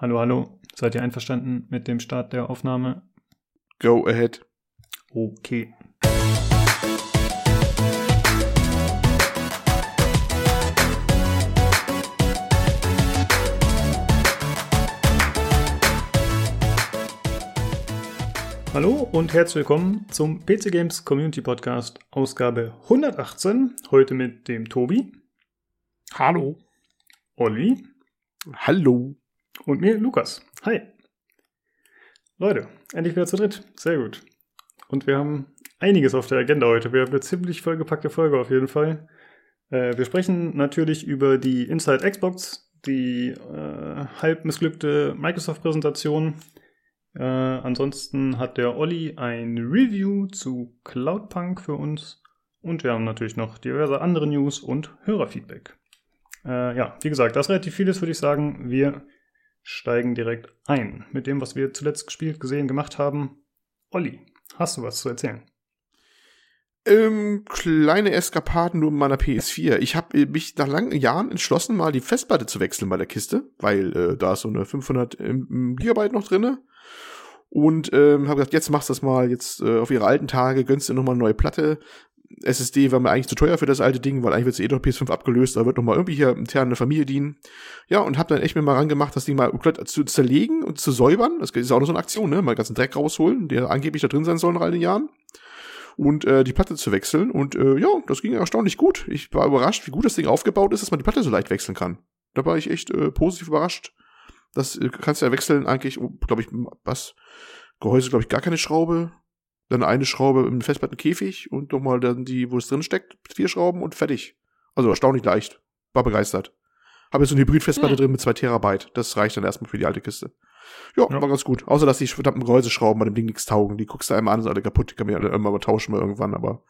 Hallo, hallo. Seid ihr einverstanden mit dem Start der Aufnahme? Go ahead. Okay. Hallo und herzlich willkommen zum PC Games Community Podcast, Ausgabe 118. Heute mit dem Tobi. Hallo. Olli. Hallo. Und mir, Lukas. Hi. Leute, endlich wieder zu dritt. Sehr gut. Und wir haben einiges auf der Agenda heute. Wir haben eine ziemlich vollgepackte Folge auf jeden Fall. Äh, wir sprechen natürlich über die Inside Xbox, die äh, halb missglückte Microsoft-Präsentation. Äh, ansonsten hat der Olli ein Review zu Cloudpunk für uns. Und wir haben natürlich noch diverse andere News und Hörerfeedback. Äh, ja, wie gesagt, das relativ vieles, würde ich sagen. Wir steigen direkt ein mit dem, was wir zuletzt gespielt, gesehen, gemacht haben. Olli, hast du was zu erzählen? Ähm, kleine Eskapaden nur in meiner PS4. Ich habe mich nach langen Jahren entschlossen, mal die Festplatte zu wechseln bei der Kiste, weil äh, da ist so eine 500 ähm, Gigabyte noch drinne. Und ähm, habe gesagt, jetzt machst du das mal, jetzt äh, auf ihre alten Tage, gönnst dir nochmal eine neue Platte. SSD war mir eigentlich zu teuer für das alte Ding, weil eigentlich wird es eh doch PS5 abgelöst, da wird noch mal irgendwie hier intern eine Familie dienen. Ja, und hab dann echt mir mal rangemacht, das Ding mal zu zerlegen und zu säubern. Das ist auch noch so eine Aktion, ne? Mal ganzen Dreck rausholen, der angeblich da drin sein soll nach all den Jahren. Und äh, die Platte zu wechseln. Und äh, ja, das ging erstaunlich gut. Ich war überrascht, wie gut das Ding aufgebaut ist, dass man die Platte so leicht wechseln kann. Da war ich echt äh, positiv überrascht. Das äh, kannst du ja wechseln eigentlich, oh, glaube ich, was? Gehäuse, glaube ich, gar keine Schraube dann eine Schraube im Festplattenkäfig und nochmal dann die, wo es drin steckt, vier Schrauben und fertig. Also erstaunlich leicht. War begeistert. Habe jetzt so eine Hybrid-Festplatte hm. drin mit zwei Terabyte. Das reicht dann erstmal für die alte Kiste. Ja, ja, war ganz gut. Außer, dass die verdammten Gehäuseschrauben bei dem Ding nichts taugen. Die guckst du einmal an, sind alle kaputt. Die kann man ja immer mal tauschen mal irgendwann, aber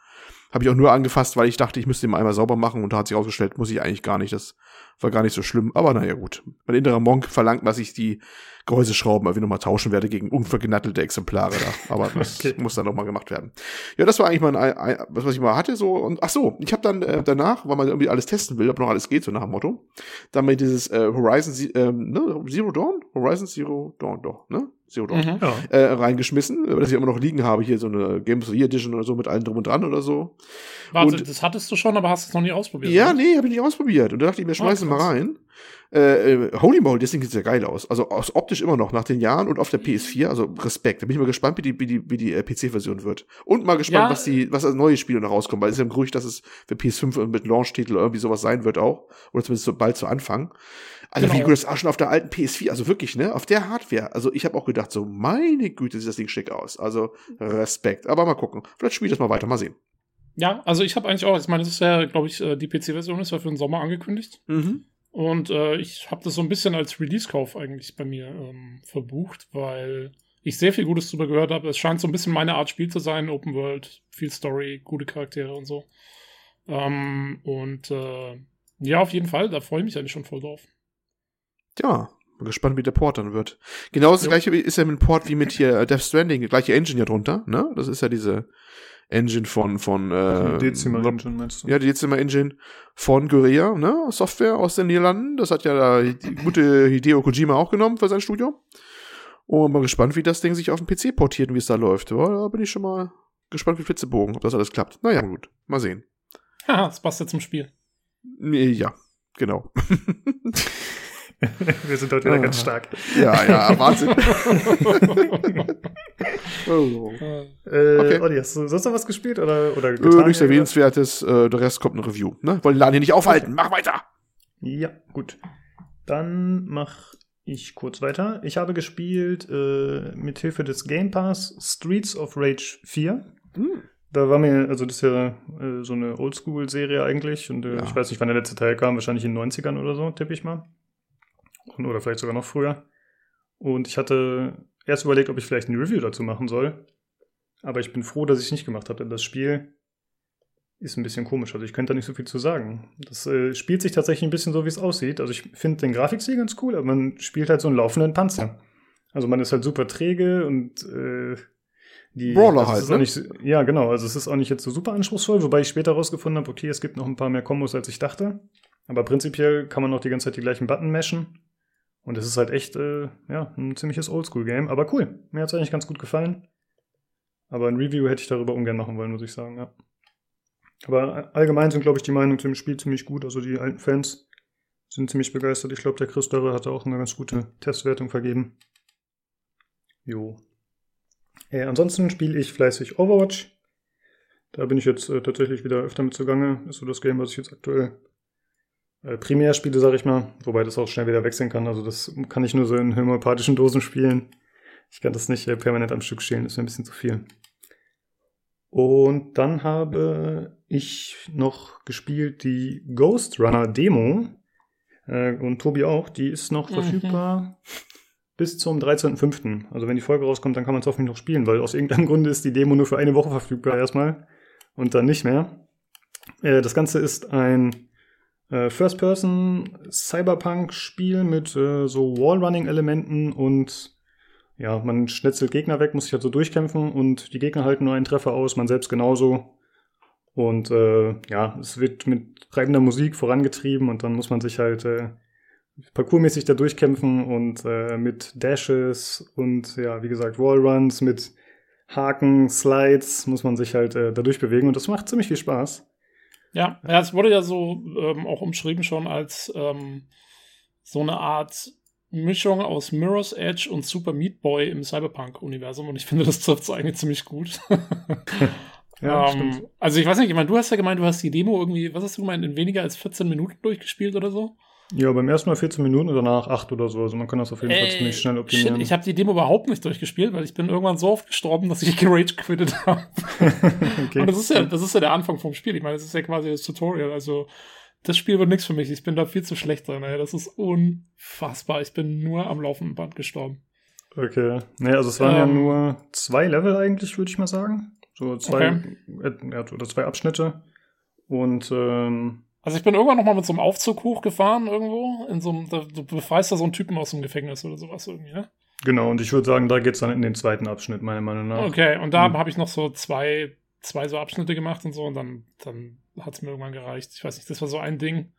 habe ich auch nur angefasst, weil ich dachte, ich müsste ihn einmal sauber machen und da hat sich ausgestellt, muss ich eigentlich gar nicht. Das war gar nicht so schlimm. Aber naja, gut. Mein innerer Monk verlangt, dass ich die Gehäuseschrauben irgendwie nochmal tauschen werde gegen unvergnattelte Exemplare da. Aber das okay. muss dann nochmal gemacht werden. Ja, das war eigentlich mal ein, was, was ich mal hatte. so und Ach so, ich habe dann äh, danach, weil man irgendwie alles testen will, ob noch alles geht, so nach dem Motto, dann mal dieses äh, Horizon ähm, ne, Zero Dawn? Horizon Zero Dawn, doch, ne? Dawn. Mhm, ja. äh, reingeschmissen, dass ich immer noch liegen habe, hier so eine Games of the Year Edition oder so mit allem drum und dran oder so. Warte, und, das hattest du schon, aber hast es noch nie ausprobiert? Ja, oder? nee, habe ich nicht ausprobiert. Und da dachte ich mir, schmeiß oh, mal rein. Äh, äh, Holy Moly, das Ding sieht sehr geil aus. Also aus optisch immer noch nach den Jahren und auf der PS4, also Respekt. Da bin ich mal gespannt, wie die, wie die, wie die äh, PC-Version wird. Und mal gespannt, ja. was die, was als neue Spiele noch rauskommen, weil es ist ja im Gerücht, dass es für PS5 mit Launch-Titel oder irgendwie sowas sein wird auch. Oder zumindest so bald zu Anfang. Also genau. wie gut das auch schon auf der alten PS4, also wirklich, ne, auf der Hardware. Also ich habe auch gedacht, so meine Güte, sieht das Ding schick aus. Also Respekt. Aber mal gucken. Vielleicht spiele ich das mal weiter, mal sehen. Ja, also ich habe eigentlich auch, ich meine, das ist ja, glaube ich, äh, die PC-Version ist ja für den Sommer angekündigt. Mhm. Und äh, ich habe das so ein bisschen als Release-Kauf eigentlich bei mir ähm, verbucht, weil ich sehr viel Gutes darüber gehört habe. Es scheint so ein bisschen meine Art Spiel zu sein, Open World, viel Story, gute Charaktere und so. Ähm, und äh, ja, auf jeden Fall, da freue ich mich eigentlich schon voll drauf. Ja, bin gespannt, wie der Port dann wird. Genau das ja. gleiche ist ja mit dem Port wie mit hier Death Stranding, gleiche Engine ja drunter, ne? Das ist ja diese Engine von, von, äh, Dezima Engine meinst du? Ja, die Dezima Engine von Guerilla, ne? Software aus den Niederlanden. Das hat ja da die gute Hideo Kojima auch genommen für sein Studio. Und bin gespannt, wie das Ding sich auf den PC portiert und wie es da läuft. Ja, da bin ich schon mal gespannt wie Flitzebogen, ob das alles klappt. Naja, gut. Mal sehen. Haha, das passt ja zum Spiel. Ja, genau. Wir sind heute wieder ah. ganz stark. Ja, ja, Wahnsinn. oh. äh, okay. Olli, hast du sonst noch was gespielt oder, oder getan? Äh, nichts Erwähnenswertes, äh, der Rest kommt ein Review. Ne? Wollen den Laden hier nicht aufhalten. Mach weiter! Ja, gut. Dann mach ich kurz weiter. Ich habe gespielt äh, mit Hilfe des Game Pass Streets of Rage 4. Hm. Da war mir, also das ist ja äh, so eine Oldschool-Serie eigentlich und äh, ja. ich weiß nicht, wann der letzte Teil kam, wahrscheinlich in den 90ern oder so, tippe ich mal oder vielleicht sogar noch früher. Und ich hatte erst überlegt, ob ich vielleicht ein Review dazu machen soll. Aber ich bin froh, dass ich es nicht gemacht habe, denn das Spiel ist ein bisschen komisch. Also ich könnte da nicht so viel zu sagen. Das äh, spielt sich tatsächlich ein bisschen so, wie es aussieht. Also ich finde den Grafikstil ganz cool, aber man spielt halt so einen laufenden Panzer. Also man ist halt super träge und äh, die Brawler halt, ne? Nicht, ja, genau. Also es ist auch nicht jetzt so super anspruchsvoll, wobei ich später rausgefunden habe, okay, es gibt noch ein paar mehr Kombos, als ich dachte. Aber prinzipiell kann man auch die ganze Zeit die gleichen Button meshen. Und es ist halt echt, äh, ja, ein ziemliches Oldschool-Game. Aber cool. Mir hat es eigentlich ganz gut gefallen. Aber ein Review hätte ich darüber ungern machen wollen, muss ich sagen, ja. Aber allgemein sind, glaube ich, die Meinungen zum Spiel ziemlich gut. Also die alten Fans sind ziemlich begeistert. Ich glaube, der Chris Dörre hatte auch eine ganz gute Testwertung vergeben. Jo. Äh, ansonsten spiele ich fleißig Overwatch. Da bin ich jetzt äh, tatsächlich wieder öfter mit zugange. Ist so das Game, was ich jetzt aktuell äh, primär spiele, sag ich mal. Wobei das auch schnell wieder wechseln kann. Also das kann ich nur so in homöopathischen Dosen spielen. Ich kann das nicht äh, permanent am Stück stehlen. Das ist mir ein bisschen zu viel. Und dann habe ich noch gespielt die Ghost Runner Demo. Äh, und Tobi auch. Die ist noch mhm. verfügbar bis zum 13.05. Also wenn die Folge rauskommt, dann kann man es hoffentlich noch spielen, weil aus irgendeinem Grunde ist die Demo nur für eine Woche verfügbar erstmal und dann nicht mehr. Das Ganze ist ein äh, First-Person-Cyberpunk-Spiel mit äh, so Wallrunning-Elementen und ja, man schnetzelt Gegner weg, muss sich halt so durchkämpfen und die Gegner halten nur einen Treffer aus, man selbst genauso. Und äh, ja, es wird mit treibender Musik vorangetrieben und dann muss man sich halt äh, parkourmäßig da durchkämpfen und äh, mit Dashes und ja, wie gesagt, Wallruns, mit Haken, Slides muss man sich halt äh, da durchbewegen und das macht ziemlich viel Spaß. Ja, ja es wurde ja so ähm, auch umschrieben schon als ähm, so eine Art Mischung aus Mirror's Edge und Super Meat Boy im Cyberpunk-Universum und ich finde, das trifft es eigentlich ziemlich gut. ja, ähm, also ich weiß nicht, ich meine, du hast ja gemeint, du hast die Demo irgendwie, was hast du gemeint, in weniger als 14 Minuten durchgespielt oder so? Ja, beim ersten Mal 14 Minuten und danach 8 oder so. Also man kann das auf jeden Fall ziemlich schnell optimieren. Shit, ich habe die Demo überhaupt nicht durchgespielt, weil ich bin irgendwann so oft gestorben, dass ich gerage quittet habe. okay. Und das ist ja, das ist ja der Anfang vom Spiel. Ich meine, das ist ja quasi das Tutorial. Also das Spiel wird nichts für mich. Ich bin da viel zu schlecht drin. Ey. Das ist unfassbar. Ich bin nur am laufenden Band gestorben. Okay. Nee, also es waren ähm, ja nur zwei Level eigentlich, würde ich mal sagen. So zwei, okay. äh, oder zwei Abschnitte. Und ähm, also ich bin irgendwann noch mal mit so einem Aufzug hochgefahren irgendwo. In so einem, du befreist da so einen Typen aus dem Gefängnis oder sowas irgendwie, ne? Genau, und ich würde sagen, da geht es dann in den zweiten Abschnitt, meiner Meinung nach. Okay, und da hm. habe ich noch so zwei, zwei so Abschnitte gemacht und so und dann, dann hat es mir irgendwann gereicht. Ich weiß nicht, das war so ein Ding.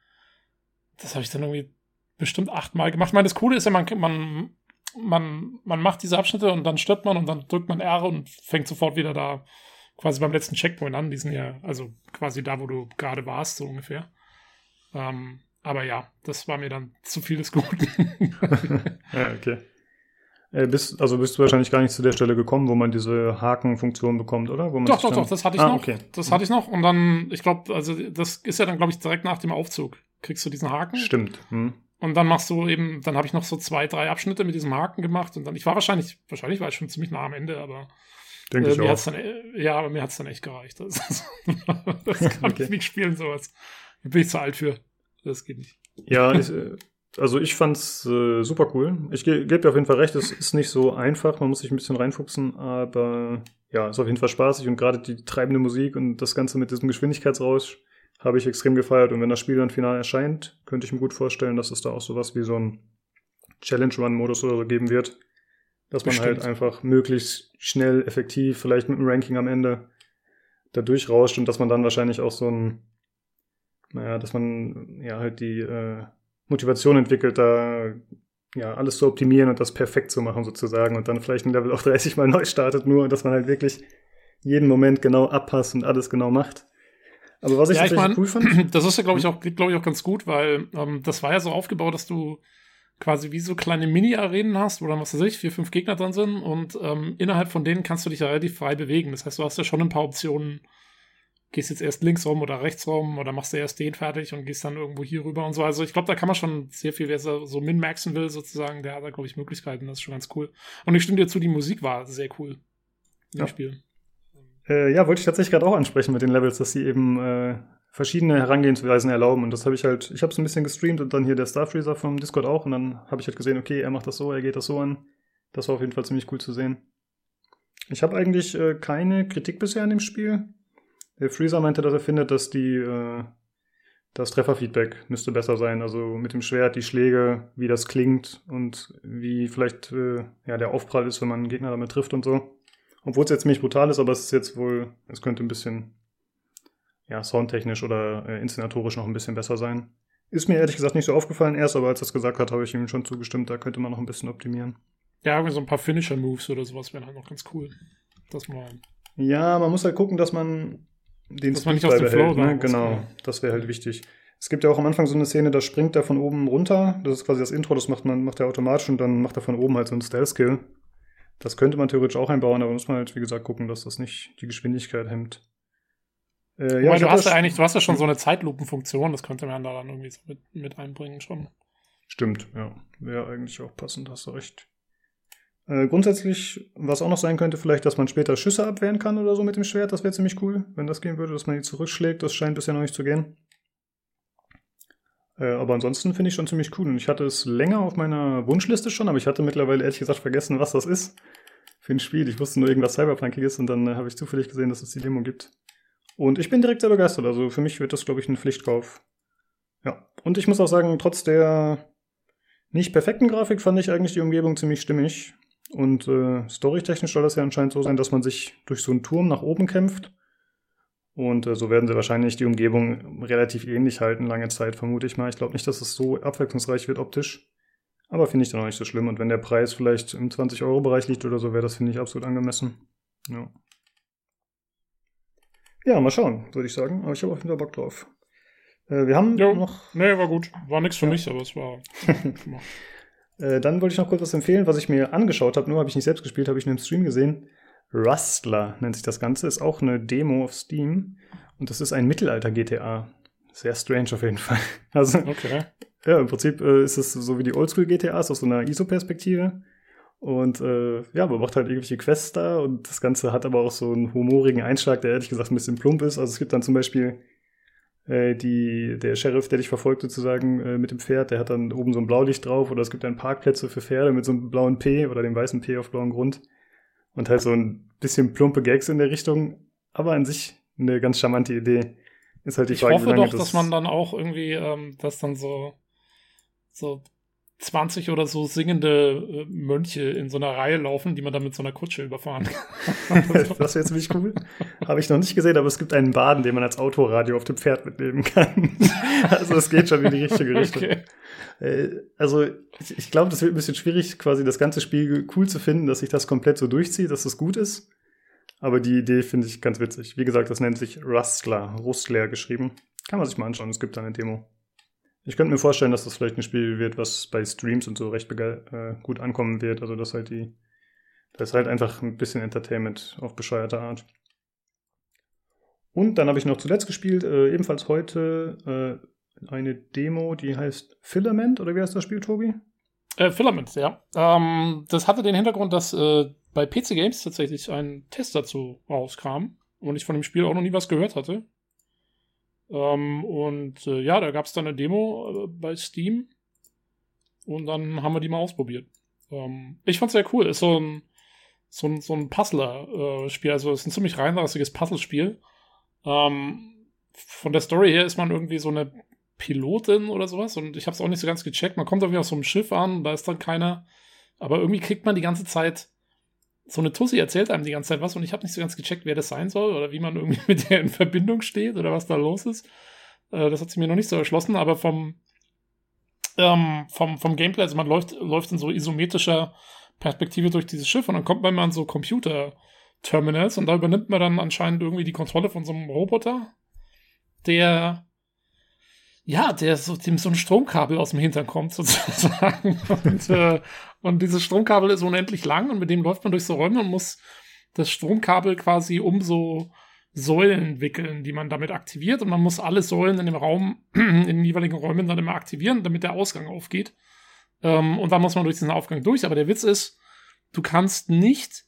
Das habe ich dann irgendwie bestimmt achtmal gemacht. Ich meine, das Coole ist ja, man, man, man, man macht diese Abschnitte und dann stirbt man und dann drückt man R und fängt sofort wieder da quasi beim letzten Checkpoint an. Die sind ja, also quasi da, wo du gerade warst, so ungefähr. Ähm, aber ja, das war mir dann zu viel des Guten. ja, okay. Äh, bist, also bist du wahrscheinlich gar nicht zu der Stelle gekommen, wo man diese Hakenfunktion bekommt, oder? doch, doch, doch, das hatte ich ah, noch. Okay. Das hatte ich noch. Und dann, ich glaube, also das ist ja dann, glaube ich, direkt nach dem Aufzug. Kriegst du diesen Haken. Stimmt. Hm. Und dann machst du eben, dann habe ich noch so zwei, drei Abschnitte mit diesem Haken gemacht. Und dann, ich war wahrscheinlich, wahrscheinlich war ich schon ziemlich nah am Ende, aber Denke äh, ich mir auch. Hat's dann, äh, ja, aber mir hat es dann echt gereicht. Das, das kann okay. ich nicht spielen, sowas. Da bin ich zu alt für. Das geht nicht. Ja, ich, äh, also ich fand's äh, super cool. Ich ge gebe dir auf jeden Fall recht, es ist nicht so einfach, man muss sich ein bisschen reinfuchsen, aber ja, ist auf jeden Fall spaßig und gerade die treibende Musik und das Ganze mit diesem Geschwindigkeitsrausch habe ich extrem gefeiert und wenn das Spiel dann final erscheint, könnte ich mir gut vorstellen, dass es da auch sowas wie so ein Challenge-Run-Modus oder so geben wird, dass man halt einfach möglichst schnell, effektiv, vielleicht mit einem Ranking am Ende da durchrauscht und dass man dann wahrscheinlich auch so ein naja, dass man ja halt die äh, Motivation entwickelt, da ja alles zu optimieren und das perfekt zu machen sozusagen und dann vielleicht ein Level auf 30 mal neu startet, nur dass man halt wirklich jeden Moment genau abpasst und alles genau macht. Aber was ich ja, ich mein, cool fand. Das ist ja, glaube ich, auch, glaube ich, auch ganz gut, weil ähm, das war ja so aufgebaut, dass du quasi wie so kleine Mini-Arenen hast, wo dann, was weiß ich, vier, fünf Gegner drin sind und ähm, innerhalb von denen kannst du dich ja relativ frei bewegen. Das heißt, du hast ja schon ein paar Optionen, gehst jetzt erst links rum oder rechts rum oder machst du erst den fertig und gehst dann irgendwo hier rüber und so. Also ich glaube, da kann man schon sehr viel, wer so min-maxen will, sozusagen, der hat da, glaube ich, Möglichkeiten. Das ist schon ganz cool. Und ich stimme dir zu, die Musik war sehr cool im ja. Spiel. Äh, ja, wollte ich tatsächlich gerade auch ansprechen mit den Levels, dass sie eben äh, verschiedene Herangehensweisen erlauben. Und das habe ich halt, ich habe es ein bisschen gestreamt und dann hier der Starfreezer vom Discord auch. Und dann habe ich halt gesehen, okay, er macht das so, er geht das so an. Das war auf jeden Fall ziemlich cool zu sehen. Ich habe eigentlich äh, keine Kritik bisher an dem Spiel. Der Freezer meinte, dass er findet, dass die äh, das Trefferfeedback müsste besser sein. Also mit dem Schwert, die Schläge, wie das klingt und wie vielleicht äh, ja, der Aufprall ist, wenn man einen Gegner damit trifft und so. Obwohl es jetzt ziemlich brutal ist, aber es ist jetzt wohl, es könnte ein bisschen ja, soundtechnisch oder äh, inszenatorisch noch ein bisschen besser sein. Ist mir ehrlich gesagt nicht so aufgefallen erst, aber als er es gesagt hat, habe ich ihm schon zugestimmt, da könnte man noch ein bisschen optimieren. Ja, irgendwie so ein paar Finisher-Moves oder sowas wären halt noch ganz cool. Dass man. Ja, man muss halt gucken, dass man den dass man nicht aus dem Flow ne? Genau, das wäre halt wichtig. Es gibt ja auch am Anfang so eine Szene, da springt er von oben runter. Das ist quasi das Intro, das macht man, macht er automatisch und dann macht er von oben halt so einen Stealth-Skill. Das könnte man theoretisch auch einbauen, aber muss man halt, wie gesagt, gucken, dass das nicht die Geschwindigkeit hemmt. Äh, ja, du hast ja eigentlich, du hast ja schon so eine Zeitlupenfunktion, das könnte man da dann irgendwie so mit, mit einbringen schon. Stimmt, ja. Wäre eigentlich auch passend, hast du recht. Äh, grundsätzlich, was auch noch sein könnte, vielleicht, dass man später Schüsse abwehren kann oder so mit dem Schwert, das wäre ziemlich cool, wenn das gehen würde, dass man die zurückschlägt, das scheint bisher noch nicht zu gehen. Äh, aber ansonsten finde ich schon ziemlich cool. Und ich hatte es länger auf meiner Wunschliste schon, aber ich hatte mittlerweile ehrlich gesagt vergessen, was das ist für ein Spiel. Ich wusste nur irgendwas Cyberpunkiges und dann äh, habe ich zufällig gesehen, dass es die Demo gibt. Und ich bin direkt sehr begeistert. Also für mich wird das, glaube ich, ein Pflichtkauf. Ja. Und ich muss auch sagen, trotz der nicht perfekten Grafik fand ich eigentlich die Umgebung ziemlich stimmig. Und äh, storytechnisch soll das ja anscheinend so sein, dass man sich durch so einen Turm nach oben kämpft und äh, so werden sie wahrscheinlich die Umgebung relativ ähnlich halten, lange Zeit, vermute ich mal. Ich glaube nicht, dass es so abwechslungsreich wird optisch. Aber finde ich dann auch nicht so schlimm. Und wenn der Preis vielleicht im 20-Euro-Bereich liegt oder so, wäre das, finde ich, absolut angemessen. Ja. Ja, mal schauen, würde ich sagen. Aber ich habe auf jeden Fall Bock drauf. Äh, wir haben jo. noch. Nee, war gut. War nichts für ja. mich, aber es war. äh, dann wollte ich noch kurz was empfehlen, was ich mir angeschaut habe. Nur habe ich nicht selbst gespielt, habe ich nur im Stream gesehen. Rustler nennt sich das Ganze, ist auch eine Demo auf Steam und das ist ein Mittelalter-GTA. Sehr strange auf jeden Fall. Also, okay. ja, im Prinzip äh, ist es so wie die Oldschool-GTAs aus so einer ISO-Perspektive. Und äh, ja, man macht halt irgendwelche Quests da und das Ganze hat aber auch so einen humorigen Einschlag, der ehrlich gesagt ein bisschen plump ist. Also es gibt dann zum Beispiel äh, die, der Sheriff, der dich verfolgt sozusagen äh, mit dem Pferd, der hat dann oben so ein Blaulicht drauf oder es gibt dann Parkplätze für Pferde mit so einem blauen P oder dem weißen P auf blauem Grund und halt so ein bisschen plumpe Gags in der Richtung, aber an sich eine ganz charmante Idee. Ist halt die ich Frage, hoffe doch, das dass man dann auch irgendwie, ähm, dass dann so, so 20 oder so singende äh, Mönche in so einer Reihe laufen, die man dann mit so einer Kutsche überfahren kann. das wäre ziemlich cool. Habe ich noch nicht gesehen, aber es gibt einen Baden, den man als Autoradio auf dem Pferd mitnehmen kann. also es geht schon in die richtige Richtung. Okay. Äh, also ich, ich glaube, das wird ein bisschen schwierig, quasi das ganze Spiel cool zu finden, dass sich das komplett so durchzieht, dass es das gut ist. Aber die Idee finde ich ganz witzig. Wie gesagt, das nennt sich Rustler, Rustler geschrieben. Kann man sich mal anschauen, es gibt da eine Demo. Ich könnte mir vorstellen, dass das vielleicht ein Spiel wird, was bei Streams und so recht äh, gut ankommen wird. Also, dass halt die. Das ist halt einfach ein bisschen Entertainment auf bescheuerte Art. Und dann habe ich noch zuletzt gespielt, äh, ebenfalls heute, äh, eine Demo, die heißt Filament, oder wie heißt das Spiel, Tobi? Äh, Filament, ja. Ähm, das hatte den Hintergrund, dass äh, bei PC Games tatsächlich ein Test dazu rauskam und ich von dem Spiel auch noch nie was gehört hatte. Ähm, und äh, ja, da gab es dann eine Demo äh, bei Steam. Und dann haben wir die mal ausprobiert. Ähm, ich fand's sehr cool. Ist so ein, so ein, so ein Puzzler-Spiel. also ist ein ziemlich reinrassiges Puzzlespiel. Ähm, von der Story her ist man irgendwie so eine Pilotin oder sowas. Und ich habe es auch nicht so ganz gecheckt. Man kommt irgendwie auf so einem Schiff an, da ist dann keiner. Aber irgendwie kriegt man die ganze Zeit so eine Tussi erzählt einem die ganze Zeit was und ich habe nicht so ganz gecheckt, wer das sein soll oder wie man irgendwie mit der in Verbindung steht oder was da los ist. Äh, das hat sie mir noch nicht so erschlossen, aber vom, ähm, vom, vom Gameplay, also man läuft, läuft in so isometrischer Perspektive durch dieses Schiff und dann kommt man mal an so Computer-Terminals und da übernimmt man dann anscheinend irgendwie die Kontrolle von so einem Roboter, der ja, der so, dem so ein Stromkabel aus dem Hintern kommt, sozusagen. Und, äh, und dieses Stromkabel ist unendlich lang und mit dem läuft man durch so Räume und muss das Stromkabel quasi um so Säulen wickeln, die man damit aktiviert. Und man muss alle Säulen in dem Raum, in den jeweiligen Räumen dann immer aktivieren, damit der Ausgang aufgeht. Ähm, und dann muss man durch diesen Aufgang durch. Aber der Witz ist, du kannst nicht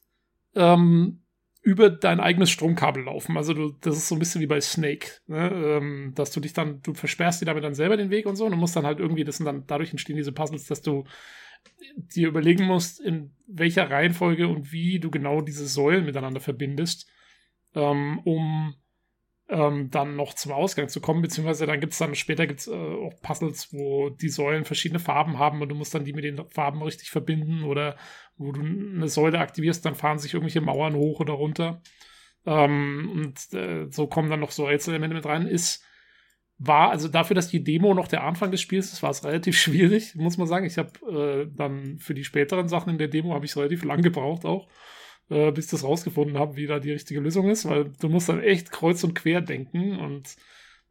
ähm, über dein eigenes Stromkabel laufen. Also du, das ist so ein bisschen wie bei Snake, ne? ähm, dass du dich dann, du versperrst dir damit dann selber den Weg und so und du musst dann halt irgendwie, das sind dann, dadurch entstehen diese Puzzles, dass du dir überlegen musst, in welcher Reihenfolge und wie du genau diese Säulen miteinander verbindest, ähm, um ähm, dann noch zum Ausgang zu kommen, beziehungsweise dann gibt es dann später gibt's, äh, auch Puzzles, wo die Säulen verschiedene Farben haben und du musst dann die mit den Farben richtig verbinden oder wo du eine Säule aktivierst, dann fahren sich irgendwelche Mauern hoch oder runter. Ähm, und äh, so kommen dann noch so Rätselelemente mit rein. Ist war, also dafür, dass die Demo noch der Anfang des Spiels ist, war es relativ schwierig, muss man sagen. Ich habe äh, dann für die späteren Sachen in der Demo habe ich relativ lang gebraucht auch, äh, bis ich das rausgefunden habe, wie da die richtige Lösung ist, weil du musst dann echt kreuz und quer denken und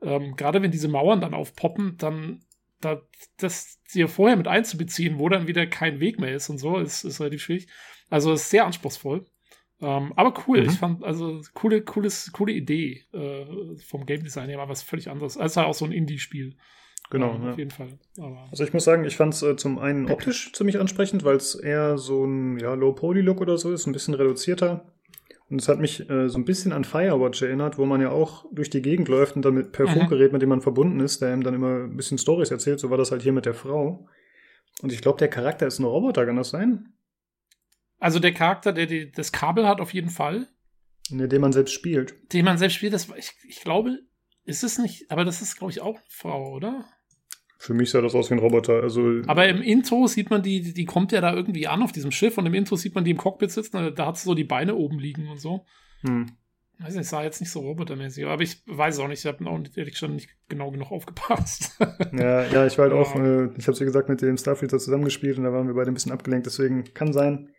ähm, gerade wenn diese Mauern dann aufpoppen, dann da, das dir vorher mit einzubeziehen, wo dann wieder kein Weg mehr ist und so, ist, ist relativ schwierig. Also ist sehr anspruchsvoll. Ähm, aber cool, mhm. ich fand, also coole, cooles, coole Idee äh, vom Game Design her, war was völlig anderes. Es ist halt auch so ein Indie-Spiel. Genau, ja. auf jeden Fall. Aber Also ich muss sagen, ich fand es äh, zum einen optisch ziemlich ansprechend, weil es eher so ein ja, Low-Poly-Look oder so ist, ein bisschen reduzierter. Und es hat mich äh, so ein bisschen an Firewatch erinnert, wo man ja auch durch die Gegend läuft und dann mit per Mhm. Funkgerät, mit dem man verbunden ist, der ihm dann immer ein bisschen Stories erzählt. So war das halt hier mit der Frau. Und ich glaube, der Charakter ist ein Roboter, kann das sein? Also der Charakter, der die, das Kabel hat, auf jeden Fall. Ne, den man selbst spielt. Den man selbst spielt, das, ich, ich glaube, ist es nicht, aber das ist, glaube ich, auch eine Frau, oder? Für mich sah das aus wie ein Roboter. Also Aber im Intro sieht man die, die- kommt ja da irgendwie an auf diesem Schiff und im Intro sieht man die im Cockpit sitzen, da- hat sie so die Beine oben liegen und so. hm. Weiß nicht, sah jetzt nicht so robotermäßig, aber ich weiß auch nicht, ich habe auch nicht, ehrlich gesagt nicht genau genug aufgepasst. Ja, ja, ich war halt Ja. auch, äh, ich habe wie gesagt mit dem Starfielder zusammengespielt und da waren wir beide ein bisschen abgelenkt, deswegen kann sein,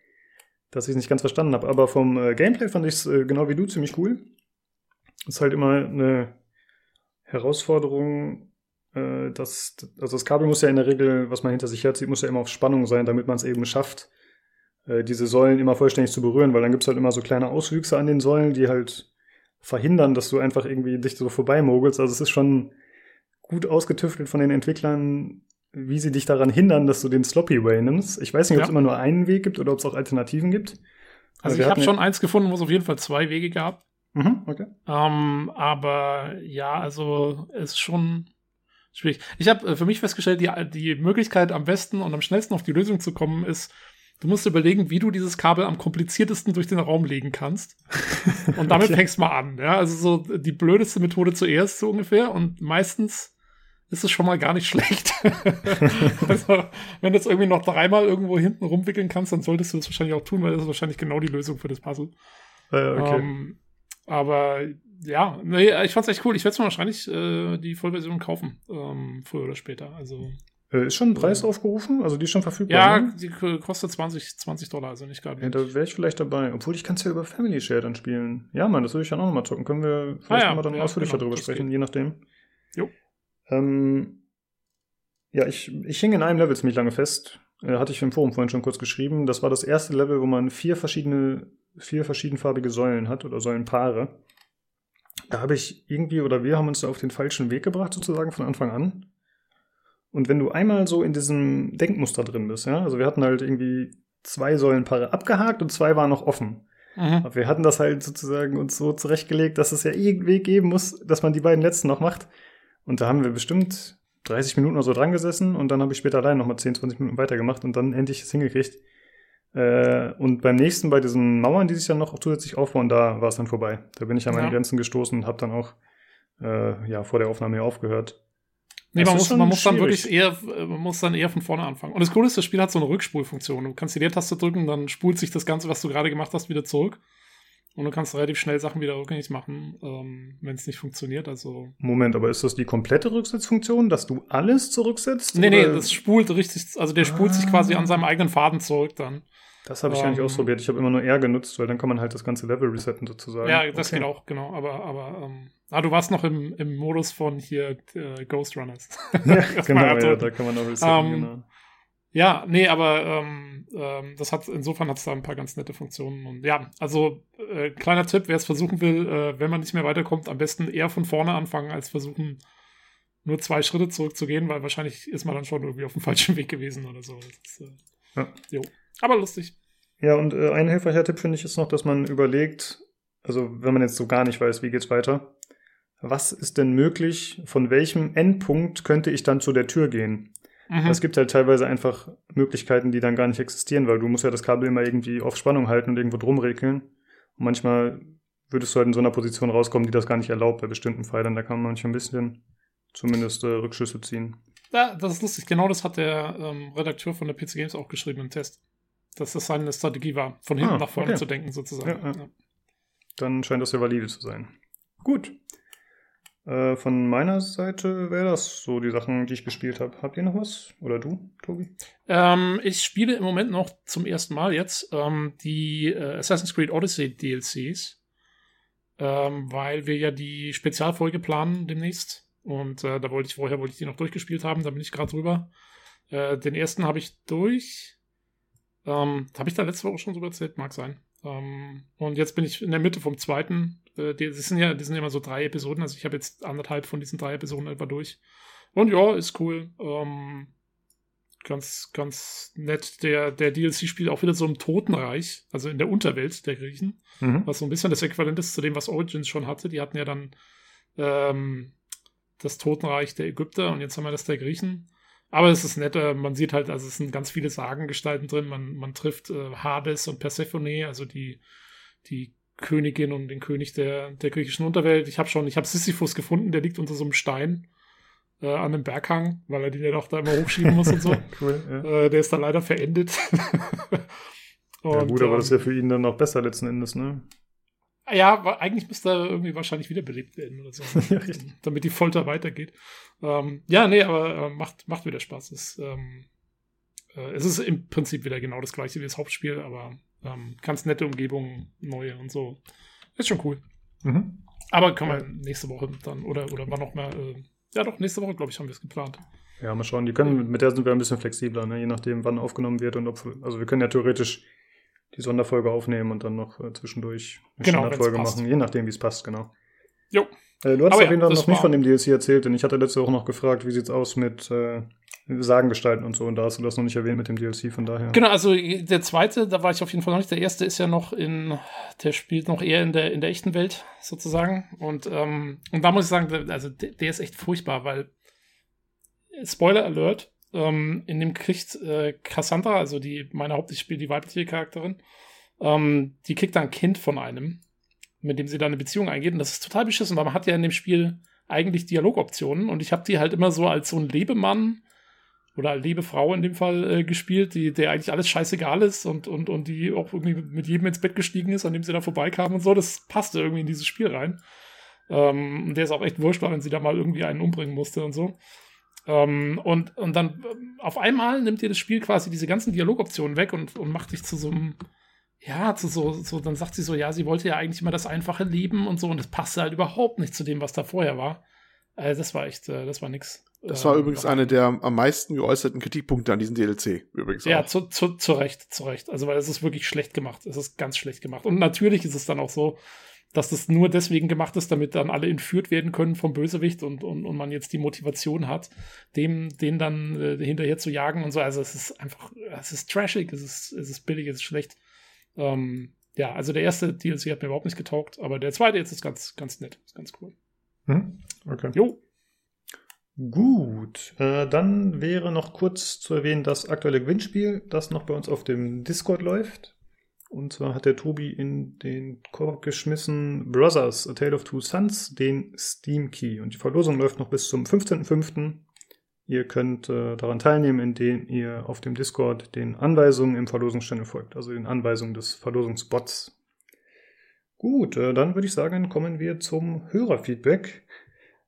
dass ich es nicht ganz verstanden habe. Aber vom äh, Gameplay fand ich es äh, genau wie du ziemlich cool. Ist halt immer eine Herausforderung, äh, dass, also das Kabel muss ja in der Regel, was man hinter sich herzieht, muss ja immer auf Spannung sein, damit man es eben schafft, äh, diese Säulen immer vollständig zu berühren, weil dann gibt's halt immer so kleine Auswüchse an den Säulen, die halt verhindern, dass du einfach irgendwie dich so vorbeimogelst. Also es ist schon gut ausgetüftelt von den Entwicklern, wie sie dich daran hindern, dass du den Sloppy Way nimmst. Ich weiß nicht, ob es Ja. immer nur einen Weg gibt oder ob es auch Alternativen gibt. Also wir ich habe schon eins gefunden, wo es auf jeden Fall zwei Wege gab. Mhm, okay. Ähm, aber ja, also es ist schon schwierig. Ich habe äh, für mich festgestellt, die, die Möglichkeit am besten und am schnellsten auf die Lösung zu kommen ist, du musst überlegen, wie du dieses Kabel am kompliziertesten durch den Raum legen kannst. Und damit Okay. fängst du mal an. Ja? Also so die blödeste Methode zuerst so ungefähr und meistens ist es schon mal gar nicht schlecht. also, wenn du jetzt irgendwie noch dreimal irgendwo hinten rumwickeln kannst, dann solltest du das wahrscheinlich auch tun, weil das ist wahrscheinlich genau die Lösung für das Puzzle. Äh, okay. Ähm, aber ja, nee, ich fand's echt cool. Ich werde mir wahrscheinlich äh, die Vollversion kaufen, ähm, früher oder später. Also äh, ist schon ein Preis aufgerufen? Also die ist schon verfügbar? ja, ne? die kostet 20, 20 Dollar, also nicht gerade. Ja, da wäre ich vielleicht dabei. Obwohl ich kann es ja über Family Share dann spielen. Ja, Mann, das würde ich dann auch nochmal zocken. Können wir vielleicht Ah ja, nochmal dann ja, ausführlicher genau, drüber sprechen, geht. je nachdem. Jo. Ähm, ja, ich, ich hing in einem Level ziemlich lange fest. Äh, hatte ich im Forum vorhin schon kurz geschrieben. Das war das erste Level, wo man vier verschiedene, vier verschiedenfarbige Säulen hat oder Säulenpaare. Da habe ich irgendwie, oder wir haben uns da auf den falschen Weg gebracht, sozusagen von Anfang an. Und wenn du einmal so in diesem Denkmuster drin bist, ja, also wir hatten halt irgendwie zwei Säulenpaare abgehakt und zwei waren noch offen. Mhm. Aber wir hatten das halt sozusagen uns so zurechtgelegt, dass es ja irgendeinen Weg geben muss, dass man die beiden letzten noch macht. Und da haben wir bestimmt 30 Minuten oder so dran gesessen und dann habe ich später allein nochmal 10, 20 Minuten weitergemacht und dann endlich es hingekriegt. Äh, und beim nächsten, bei diesen Mauern, die sich dann noch zusätzlich aufbauen, da war es dann vorbei. Da bin ich an meine Ja. Grenzen gestoßen und habe dann auch äh, ja, vor der Aufnahme aufgehört. Nee, man muss, man muss dann wirklich eher, äh, man muss dann eher von vorne anfangen. Und das Coole ist, das Spiel hat so eine Rückspulfunktion. Du kannst die Leertaste drücken, dann spult sich das Ganze, was du gerade gemacht hast, wieder zurück. Und du kannst relativ schnell Sachen wieder rückgängig machen, ähm, wenn es nicht funktioniert. Also. Moment, aber ist das die komplette Rücksetzfunktion, dass du alles zurücksetzt? Nee, nee, oder- das spult richtig, also der spult sich quasi an seinem eigenen Faden zurück dann. Das habe ich gar nicht Ähm, ausprobiert. Ich habe immer nur R genutzt, weil dann kann man halt das ganze Level resetten sozusagen. Ja, das Okay. geht auch, genau. Aber, aber, ähm, ah, du warst noch im, im Modus von hier äh, Ghost Runners. Ja, genau, ja, da kann man auch resetten, Ähm, genau. Ja, nee, aber ähm, ähm, das hat insofern hat es da ein paar ganz nette Funktionen. Und ja, also äh, kleiner Tipp, wer es versuchen will, äh, wenn man nicht mehr weiterkommt, am besten eher von vorne anfangen, als versuchen, nur zwei Schritte zurückzugehen, weil wahrscheinlich ist man dann schon irgendwie auf dem falschen Weg gewesen oder so. Ist, äh, Ja. Jo. Aber lustig. Ja, und äh, ein hilfreicher Tipp finde ich ist noch, dass man überlegt, also wenn man jetzt so gar nicht weiß, wie geht's weiter, was ist denn möglich, von welchem Endpunkt könnte ich dann zu der Tür gehen? Mhm. Es gibt halt teilweise einfach Möglichkeiten, die dann gar nicht existieren, weil du musst ja das Kabel immer irgendwie auf Spannung halten und irgendwo drum regeln. Und manchmal würdest du halt in so einer Position rauskommen, die das gar nicht erlaubt bei bestimmten Pfeilern. Da kann man manchmal ein bisschen zumindest äh, Rückschlüsse ziehen. Ja, das ist lustig. Genau das hat der ähm, Redakteur von der PC Games auch geschrieben im Test. Dass das seine Strategie war, von hinten Ah, nach vorne okay. zu denken, sozusagen. Ja, ja. Dann scheint das ja valide zu sein. Gut. Äh, von meiner Seite wäre das so die Sachen, die ich gespielt habe. Habt ihr noch was? Oder du, Tobi? Ähm, ich spiele im Moment noch zum ersten Mal jetzt ähm, die äh, Assassin's Creed Odyssey DLCs, ähm, weil wir ja die Spezialfolge planen demnächst. Und äh, da wollte ich vorher wollte ich die noch durchgespielt haben, da bin ich gerade drüber. Äh, den ersten habe ich durch. Ähm, habe ich da letzte Woche schon so erzählt? Mag sein. Ähm, und jetzt bin ich in der Mitte vom zweiten äh, die, das sind ja, die sind immer so drei Episoden. Also ich habe jetzt anderthalb von diesen drei Episoden etwa durch. Und ja, ist cool. Ähm, ganz, ganz nett. Der, der DLC spielt auch wieder so im Totenreich, also in der Unterwelt der Griechen. Mhm. Was so ein bisschen das Äquivalent ist zu dem, was Origins schon hatte. Die hatten ja dann ähm, das Totenreich der Ägypter und jetzt haben wir das der Griechen. Aber es ist nett, man sieht halt, also es sind ganz viele Sagengestalten drin. Man, man trifft äh, Hades und Persephone, also die, die Königin und den König der, der griechischen Unterwelt. Ich habe schon, ich habe Sisyphus gefunden, der liegt unter so einem Stein äh, an einem Berghang, weil er den ja doch da immer hochschieben muss und so. cool, ja. äh, der ist da leider verendet. und, ja gut, aber ähm, das ist ja für ihn dann noch besser letzten Endes, ne? Ja, eigentlich müsste er irgendwie wahrscheinlich wiederbelebt werden oder so, damit die Folter weitergeht. Ähm, ja, nee, aber äh, macht, macht wieder Spaß. Es, ähm, äh, es ist im Prinzip wieder genau das gleiche wie das Hauptspiel, aber ähm, ganz nette Umgebung, neue und so. Ist schon cool. Mhm. Aber können wir nächste Woche dann, oder, oder wann noch mal, äh, ja doch, nächste Woche, glaube ich, haben wir es geplant. Ja, mal schauen. Die können, mit der sind wir ein bisschen flexibler, ne? je nachdem, wann aufgenommen wird und ob, also wir können ja theoretisch die Sonderfolge aufnehmen und dann noch äh, zwischendurch eine genau, Standardfolge machen, je nachdem, wie es passt, genau. Jo. Äh, du hast auf jeden Fall noch nicht von dem DLC erzählt, denn ich hatte letzte Woche noch gefragt, wie sieht's aus mit äh, Sagen gestalten und so. Und da hast du das noch nicht erwähnt mit dem DLC, von daher. Genau, also der zweite, da war ich auf jeden Fall noch nicht. Der erste ist ja noch in, der spielt noch eher in der, in der echten Welt sozusagen. Und, ähm, und da muss ich sagen, also der, der ist echt furchtbar, weil Spoiler Alert, ähm, in dem kriegt äh, Cassandra, also die, meine Haupt, ich spiele die weibliche Charakterin, ähm, die kriegt da ein Kind von einem, mit dem sie da eine Beziehung eingeht. Und das ist total beschissen, weil man hat ja in dem Spiel eigentlich Dialogoptionen und ich habe die halt immer so als so ein Lebemann oder liebe Frau in dem Fall äh, gespielt, die, der eigentlich alles scheißegal ist und, und, und die auch irgendwie mit jedem ins Bett gestiegen ist, an dem sie da vorbeikam und so. Das passte irgendwie in dieses Spiel rein. Ähm, der ist auch echt wurscht, wenn sie da mal irgendwie einen umbringen musste und so. Ähm, und, und dann ähm, auf einmal nimmt dir das Spiel quasi diese ganzen Dialogoptionen weg und, und macht dich zu so einem, ja, zu so, so, dann sagt sie so, ja, sie wollte ja eigentlich immer das einfache Leben und so, und das passte halt überhaupt nicht zu dem, was da vorher war. Also das war echt, äh, das war nix. Das war ähm, übrigens einer der am meisten geäußerten Kritikpunkte an diesem DLC, übrigens. Ja, zu, zu, zu Recht, zu Recht. Also, weil es ist wirklich schlecht gemacht. Es ist ganz schlecht gemacht. Und natürlich ist es dann auch so, dass das nur deswegen gemacht ist, damit dann alle entführt werden können vom Bösewicht und, und, und man jetzt die Motivation hat, dem, den dann äh, hinterher zu jagen und so. Also es ist einfach, es ist trashig, es ist, es ist billig, es ist schlecht. Ähm, ja, also der erste DLC hat mir überhaupt nicht getaugt, aber der zweite jetzt ist ganz, ganz nett, ist ganz cool. Hm? Okay. Jo. Gut, äh, dann wäre noch kurz zu erwähnen das aktuelle Gewinnspiel, das noch bei uns auf dem Discord läuft. Und zwar hat der Tobi in den Korb geschmissen Brothers, A Tale of Two Sons, den Steam Key. Und die Verlosung läuft noch bis zum 15.05. Ihr könnt äh, daran teilnehmen, indem ihr auf dem Discord den Anweisungen im Verlosungsstelle folgt, also den Anweisungen des Verlosungsbots. Gut, äh, dann würde ich sagen, kommen wir zum Hörerfeedback.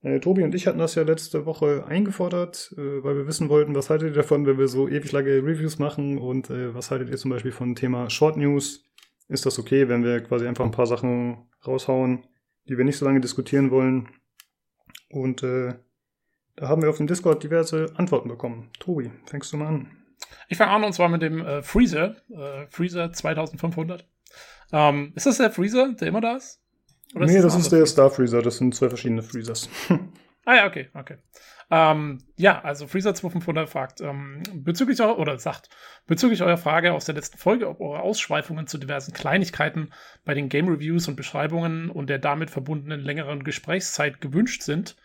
Äh, Tobi und ich hatten das ja letzte Woche eingefordert, äh, weil wir wissen wollten, was haltet ihr davon, wenn wir so ewig lange Reviews machen und äh, was haltet ihr zum Beispiel von Thema Short News? Ist das okay, wenn wir quasi einfach ein paar Sachen raushauen, die wir nicht so lange diskutieren wollen? Und äh, da haben wir auf dem Discord diverse Antworten bekommen. Tobi, fängst du mal an? Ich fange an und zwar mit dem äh, Freezer, äh, Freezer 2500. Ähm, ist das der Freezer, der immer da ist? Oder nee, ist das, das ist der Star Freezer. Das sind zwei verschiedene Freezers. ah ja, okay, okay. Ähm, ja, also Freezer 2500 fragt ähm, bezüglich eurer, oder sagt, bezüglich eurer Frage aus der letzten Folge, ob eure Ausschweifungen zu diversen Kleinigkeiten bei den Game Reviews und Beschreibungen und der damit verbundenen längeren Gesprächszeit gewünscht sind.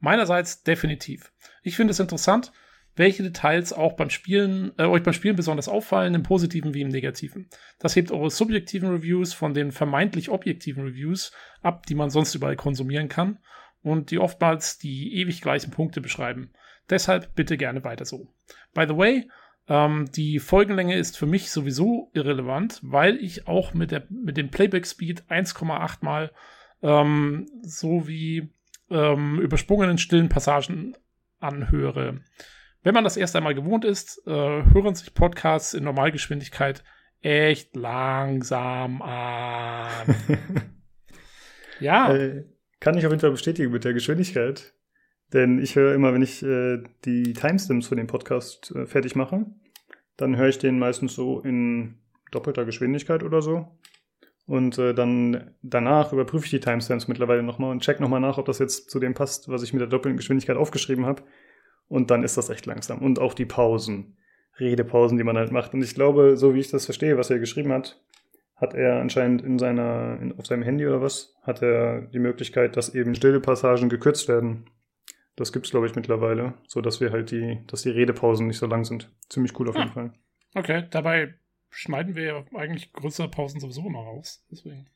Meinerseits definitiv. Ich finde es interessant, welche Details auch beim Spielen, äh, euch beim Spielen besonders auffallen, im Positiven wie im Negativen. Das hebt eure subjektiven Reviews von den vermeintlich objektiven Reviews ab, die man sonst überall konsumieren kann und die oftmals die ewig gleichen Punkte beschreiben. Deshalb bitte gerne weiter so. By the way, ähm, die Folgenlänge ist für mich sowieso irrelevant, weil ich auch mit, der, mit dem Playback Speed 1,8 mal ähm, so wie ähm, übersprungenen stillen Passagen anhöre. Wenn man das erst einmal gewohnt ist, äh, hören sich Podcasts in Normalgeschwindigkeit echt langsam an. ja. Äh, kann ich auf jeden Fall bestätigen mit der Geschwindigkeit. Denn ich höre immer, wenn ich äh, die Timestamps für den Podcast äh, fertig mache, dann höre ich den meistens so in doppelter Geschwindigkeit oder so. Und äh, dann danach überprüfe ich die Timestamps mittlerweile nochmal und check nochmal nach, ob das jetzt zu dem passt, was ich mit der doppelten Geschwindigkeit aufgeschrieben habe. Und dann ist das echt langsam. Und auch die Pausen, Redepausen, die man halt macht. Und ich glaube, so wie ich das verstehe, was er geschrieben hat, hat er anscheinend in seiner, in, auf seinem Handy oder was, hat er die Möglichkeit, dass eben stille Passagen gekürzt werden. Das gibt's, glaube ich, mittlerweile, so dass wir halt die, dass die Redepausen nicht so lang sind. Ziemlich cool auf jeden ah, Fall. Okay, dabei schneiden wir ja eigentlich größere Pausen sowieso immer raus. Deswegen.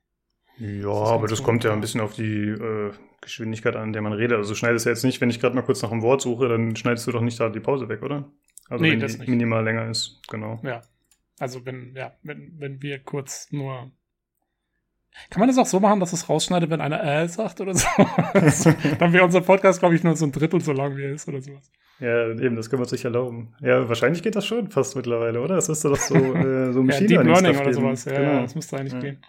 Ja, das aber das kommt ja ein bisschen auf die äh, Geschwindigkeit an, der man redet. Also schneidest du jetzt nicht, wenn ich gerade mal kurz nach einem Wort suche, dann schneidest du doch nicht da die Pause weg, oder? Also nee, wenn das die nicht. minimal länger ist, genau. Ja. Also wenn, ja, wenn, wenn wir kurz nur. Kann man das auch so machen, dass es rausschneidet, wenn einer äh sagt oder so? dann wäre unser Podcast, glaube ich, nur so ein Drittel so lang, wie er ist oder sowas. Ja, eben, das können wir uns nicht erlauben. Ja, wahrscheinlich geht das schon fast mittlerweile, oder? Das müsste doch so, äh, so Machine ja, Deep Learning oder sowas. Ja, genau. ja, das müsste eigentlich ja. gehen.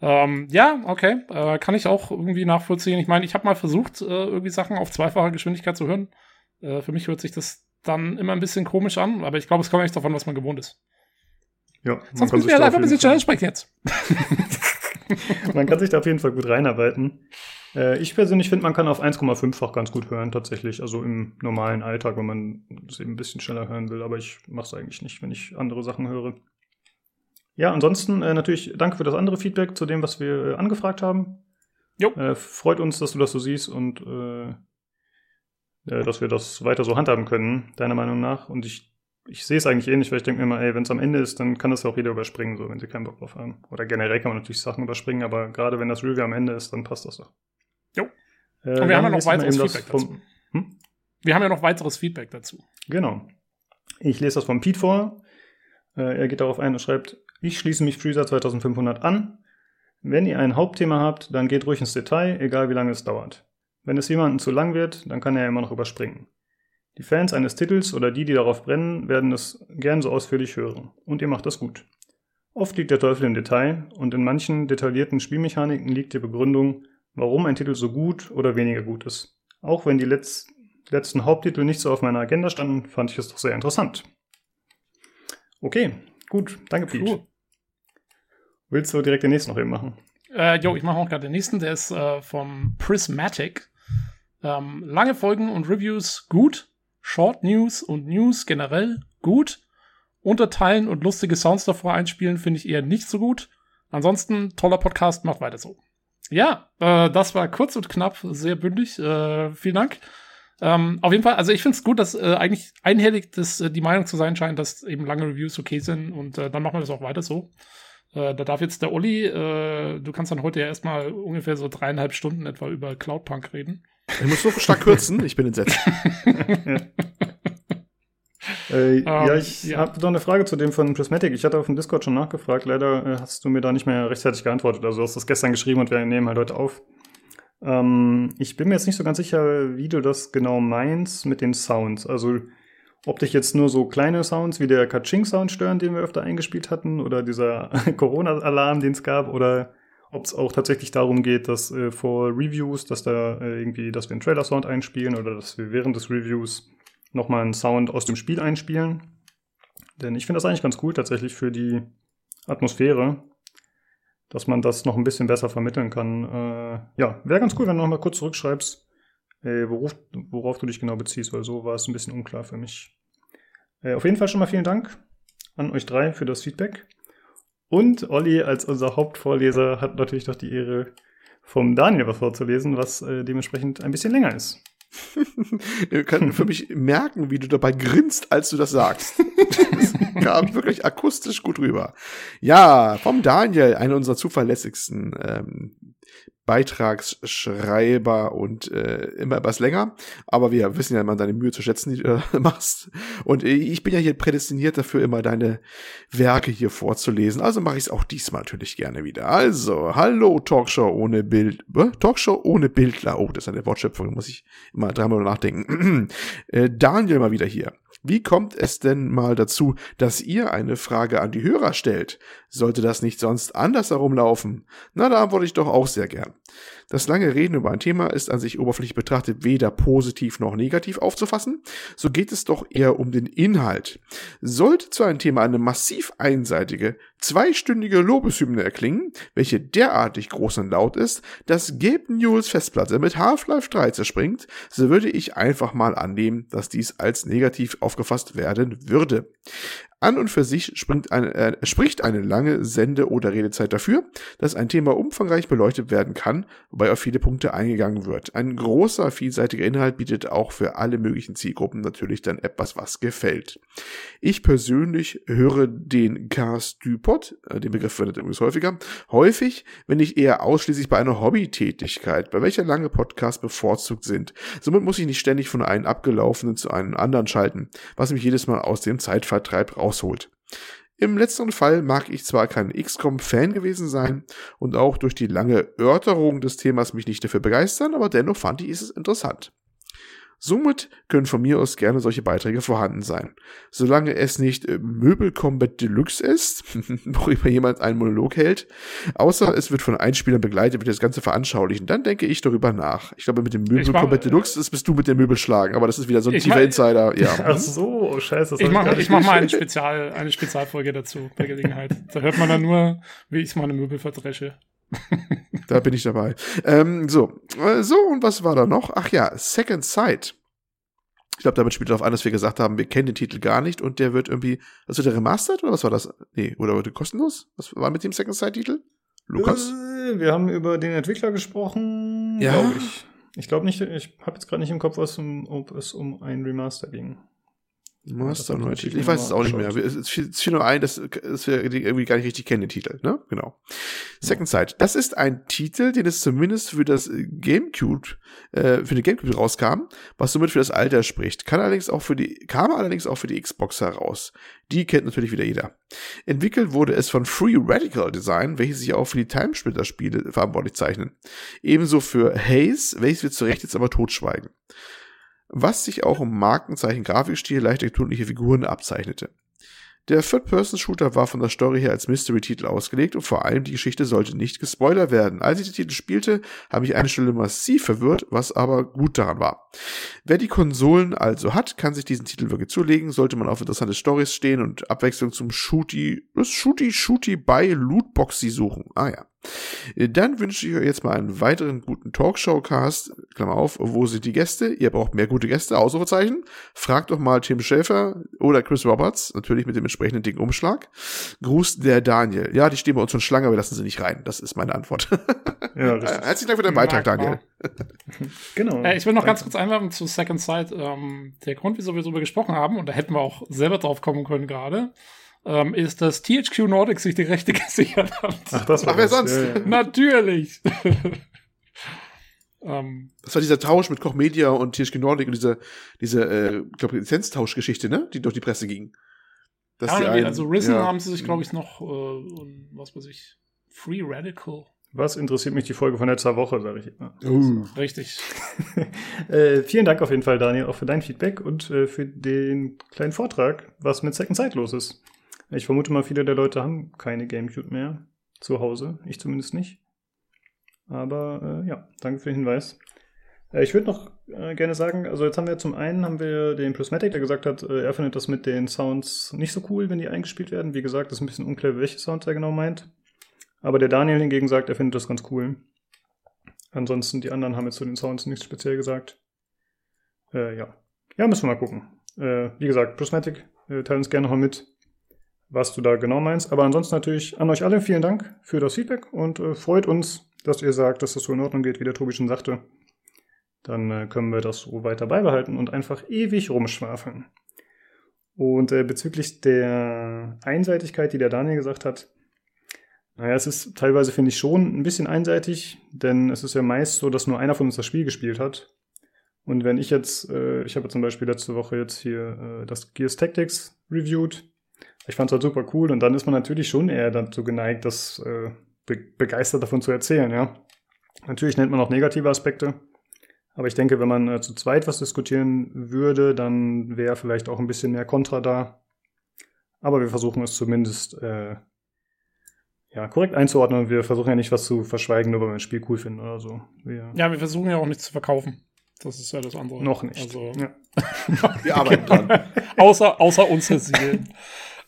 Ähm, ja, okay. Äh, kann ich auch irgendwie nachvollziehen. Ich meine, ich habe mal versucht, äh, irgendwie Sachen auf zweifacher Geschwindigkeit zu hören. Äh, für mich hört sich das dann immer ein bisschen komisch an, aber ich glaube, es kommt echt davon, was man gewohnt ist. Ja, Sonst müssen wir halt einfach ein bisschen schneller sprechen jetzt. man kann sich da auf jeden Fall gut reinarbeiten. Äh, ich persönlich finde, man kann auf 1,5-fach ganz gut hören, tatsächlich. Also im normalen Alltag, wenn man es eben ein bisschen schneller hören will. Aber ich mache es eigentlich nicht, wenn ich andere Sachen höre. Ja, ansonsten äh, natürlich danke für das andere Feedback zu dem, was wir äh, angefragt haben. Jo. Äh, freut uns, dass du das so siehst und äh, äh, dass wir das weiter so handhaben können, deiner Meinung nach. Und ich, ich sehe es eigentlich ähnlich, weil ich denke mir immer, ey, wenn es am Ende ist, dann kann das ja auch jeder überspringen, so wenn sie keinen Bock drauf haben. Oder generell kann man natürlich Sachen überspringen, aber gerade wenn das Review am Ende ist, dann passt das doch. Jo. Äh, und wir haben ja noch weiteres Feedback dazu. Hm? Wir haben ja noch weiteres Feedback dazu. Genau. Ich lese das von Pete vor. Er geht darauf ein und schreibt, ich schließe mich Freezer 2500 an. Wenn ihr ein Hauptthema habt, dann geht ruhig ins Detail, egal wie lange es dauert. Wenn es jemandem zu lang wird, dann kann er immer noch überspringen. Die Fans eines Titels oder die, die darauf brennen, werden es gern so ausführlich hören. Und ihr macht das gut. Oft liegt der Teufel im Detail und in manchen detaillierten Spielmechaniken liegt die Begründung, warum ein Titel so gut oder weniger gut ist. Auch wenn die Letz letzten Haupttitel nicht so auf meiner Agenda standen, fand ich es doch sehr interessant. Okay, gut, danke Pete. Cool. Willst du direkt den nächsten noch eben machen? Äh, jo, ich mache auch gerade den nächsten, der ist äh, vom Prismatic. Ähm, lange Folgen und Reviews gut, Short News und News generell gut. Unterteilen und lustige Sounds davor einspielen finde ich eher nicht so gut. Ansonsten toller Podcast, macht weiter so. Ja, äh, das war kurz und knapp, sehr bündig. Äh, vielen Dank. Ähm, auf jeden Fall, also ich finde es gut, dass äh, eigentlich einhellig das, äh, die Meinung zu sein scheint, dass eben lange Reviews okay sind und äh, dann machen wir das auch weiter so. Äh, da darf jetzt der Olli, äh, du kannst dann heute ja erstmal ungefähr so dreieinhalb Stunden etwa über Cloudpunk reden. Ich muss so stark kürzen, ich bin entsetzt. Äh, um, ja, ähm, ich ja. habe noch eine Frage zu dem von Prismatic. Ich hatte auf dem Discord schon nachgefragt. Leider äh, hast du mir da nicht mehr rechtzeitig geantwortet. Also du hast das gestern geschrieben und wir nehmen halt heute auf. Ähm, ich bin mir jetzt nicht so ganz sicher, wie du das genau meinst mit den Sounds. Also ob dich jetzt nur so kleine Sounds wie der Kaching-Sound stören, den wir öfter eingespielt hatten, oder dieser Corona-Alarm, den es gab, oder ob es auch tatsächlich darum geht, dass äh, vor Reviews, dass da äh, irgendwie, dass wir einen Trailer-Sound einspielen oder dass wir während des Reviews nochmal einen Sound aus dem Spiel einspielen. Denn ich finde das eigentlich ganz cool tatsächlich für die Atmosphäre, dass man das noch ein bisschen besser vermitteln kann. Äh, ja, wäre ganz cool, wenn du noch mal kurz zurückschreibst, äh, worauf, worauf, du dich genau beziehst, weil so war es ein bisschen unklar für mich. Äh, auf jeden Fall schon mal vielen Dank an euch drei für das Feedback. Und Olli als unser Hauptvorleser hat natürlich doch die Ehre, vom Daniel was vorzulesen, was äh, dementsprechend ein bisschen länger ist. Wir können für mich merken, wie du dabei grinst, als du das sagst. Das kam wirklich akustisch gut rüber. Ja, vom Daniel, einer unserer zuverlässigsten ähm, Beitragsschreiber und äh, immer etwas länger. Aber wir wissen ja immer deine Mühe zu schätzen, die du äh, machst. Und ich bin ja hier prädestiniert dafür, immer deine Werke hier vorzulesen. Also mache ich es auch diesmal natürlich gerne wieder. Also, hallo Talkshow ohne Bild. Äh, Talkshow ohne Bildler. Oh, das ist eine Wortschöpfung, muss ich immer dreimal nachdenken. äh, Daniel mal wieder hier. Wie kommt es denn mal dazu, dass ihr eine Frage an die Hörer stellt? Sollte das nicht sonst anders herumlaufen? Na, da antworte ich doch auch sehr gern. Das lange Reden über ein Thema ist an sich oberflächlich betrachtet weder positiv noch negativ aufzufassen, so geht es doch eher um den Inhalt. Sollte zu einem Thema eine massiv einseitige, zweistündige Lobeshymne erklingen, welche derartig groß und laut ist, dass Gabe Newells Festplatte mit Half-Life 3 zerspringt, so würde ich einfach mal annehmen, dass dies als negativ aufgefasst werden würde. An und für sich eine, äh, spricht eine lange Sende- oder Redezeit dafür, dass ein Thema umfangreich beleuchtet werden kann, wobei auf viele Punkte eingegangen wird. Ein großer, vielseitiger Inhalt bietet auch für alle möglichen Zielgruppen natürlich dann etwas, was gefällt. Ich persönlich höre den Cast du Pod, äh, den Begriff verwendet übrigens häufiger, häufig, wenn ich eher ausschließlich bei einer Hobbytätigkeit, bei welcher lange Podcasts bevorzugt sind. Somit muss ich nicht ständig von einem abgelaufenen zu einem anderen schalten, was mich jedes Mal aus dem Zeitvertreib raus rausholt. Im letzteren Fall mag ich zwar kein XCOM-Fan gewesen sein und auch durch die lange Örterung des Themas mich nicht dafür begeistern, aber dennoch fand ich es interessant. Somit können von mir aus gerne solche Beiträge vorhanden sein. Solange es nicht äh, Möbel Combat Deluxe ist, worüber jemand einen Monolog hält, außer es wird von Einspielern begleitet, wird das Ganze veranschaulichen, dann denke ich darüber nach. Ich glaube, mit dem Möbel Combat Deluxe das bist du mit dem Möbel schlagen, aber das ist wieder so ein tiefer Insider. Ja. Ach so, oh, scheiße. ich mache ich mach mal ein Spezial, eine Spezialfolge dazu, bei Gelegenheit. Da hört man dann nur, wie ich meine Möbel verdresche. Da bin ich dabei. Ähm, so, äh, so, und was war da noch? Ach ja, Second Sight. Ich glaube, damit spielt darauf an, dass wir gesagt haben, wir kennen den Titel gar nicht und der wird irgendwie, was wird der remastered oder was war das? Nee, oder wird kostenlos? Was war mit dem Second Sight-Titel? Lukas? Äh, wir haben über den Entwickler gesprochen, ja. glaube ich. Ich glaube nicht, ich habe jetzt gerade nicht im Kopf, was um, ob es um ein Remaster ging. Master neue Titel. Ich weiß es auch nicht mehr. Es fiel nur ein, dass, dass wir irgendwie gar nicht richtig kennen, den Titel, ne? Genau. Second Sight. Das ist ein Titel, den es zumindest für das Gamecube, äh, für den Gamecube rauskam, was somit für das Alter spricht. Kann allerdings auch für die, kam allerdings auch für die Xbox heraus. Die kennt natürlich wieder jeder. Entwickelt wurde es von Free Radical Design, welche sich auch für die Timesplitter-Spiele verantwortlich zeichnen. Ebenso für Haze, welches wir zu Recht jetzt aber totschweigen was sich auch im Markenzeichen Grafikstil leichter tunliche Figuren abzeichnete. Der Third-Person-Shooter war von der Story her als Mystery-Titel ausgelegt und vor allem die Geschichte sollte nicht gespoilert werden. Als ich den Titel spielte, habe ich eine Stelle massiv verwirrt, was aber gut daran war. Wer die Konsolen also hat, kann sich diesen Titel wirklich zulegen, sollte man auf interessante Stories stehen und Abwechslung zum Shooty, Shooty Shooty bei Lootboxy suchen. Ah ja. Dann wünsche ich euch jetzt mal einen weiteren guten Talkshow-Cast, Klammer auf, wo sind die Gäste? Ihr braucht mehr gute Gäste, Ausrufezeichen. Fragt doch mal Tim Schäfer oder Chris Roberts, natürlich mit dem entsprechenden dicken Umschlag. Gruß der Daniel. Ja, die stehen bei uns schon Schlange, wir lassen sie nicht rein. Das ist meine Antwort. Ja, Herzlichen Dank für deinen Beitrag, Daniel. genau. Äh, ich will noch ganz kurz einwerfen zu Second Sight. Ähm, der Grund, wieso wir darüber gesprochen haben, und da hätten wir auch selber drauf kommen können gerade, ähm, ist, dass THQ Nordic sich die Rechte gesichert hat. Ach, das war Ach, wer sonst? Ja, ja. Natürlich. ähm, das war dieser Tausch mit Koch Media und THQ Nordic und diese, diese äh, ich glaube, Lizenztauschgeschichte, ne? Die durch die Presse ging. Dass ja, einen, also Risen ja. haben sie sich, glaube ich, noch, äh, was weiß ich, Free Radical. Was interessiert mich die Folge von letzter Woche, sage ich immer. Uh. Richtig. äh, vielen Dank auf jeden Fall, Daniel, auch für dein Feedback und äh, für den kleinen Vortrag, was mit Second Sight los ist. Ich vermute mal, viele der Leute haben keine Gamecube mehr zu Hause. Ich zumindest nicht. Aber äh, ja, danke für den Hinweis. Äh, ich würde noch äh, gerne sagen, also jetzt haben wir zum einen haben wir den Prismatic, der gesagt hat, äh, er findet das mit den Sounds nicht so cool, wenn die eingespielt werden. Wie gesagt, ist ein bisschen unklar, welche Sounds er genau meint. Aber der Daniel hingegen sagt, er findet das ganz cool. Ansonsten die anderen haben jetzt zu den Sounds nichts speziell gesagt. Äh, ja. Ja, müssen wir mal gucken. Äh, wie gesagt, Prismatic, äh, teilen uns gerne nochmal mit, was du da genau meinst. Aber ansonsten natürlich an euch alle vielen Dank für das Feedback und äh, freut uns, dass ihr sagt, dass das so in Ordnung geht, wie der Tobi schon sagte. Dann äh, können wir das so weiter beibehalten und einfach ewig rumschwafeln. Und äh, bezüglich der Einseitigkeit, die der Daniel gesagt hat, Naja, es ist teilweise, finde ich, schon ein bisschen einseitig, denn es ist ja meist so, dass nur einer von uns das Spiel gespielt hat. Und wenn ich jetzt, äh, ich habe zum Beispiel letzte Woche jetzt hier äh, das Gears Tactics reviewed. Ich fand es halt super cool und dann ist man natürlich schon eher dazu geneigt, das äh, be begeistert davon zu erzählen, ja. Natürlich nennt man auch negative Aspekte, aber ich denke, wenn man äh, zu zweit was diskutieren würde, dann wäre vielleicht auch ein bisschen mehr Kontra da. Aber wir versuchen es zumindest äh, ja, korrekt einzuordnen. Wir versuchen ja nicht was zu verschweigen, nur weil wir ein Spiel cool finden oder so. Wir ja, wir versuchen ja auch nichts zu verkaufen. Das ist ja das andere. Noch nicht. Also, ja. wir arbeiten dran. außer, außer unsere Seelen.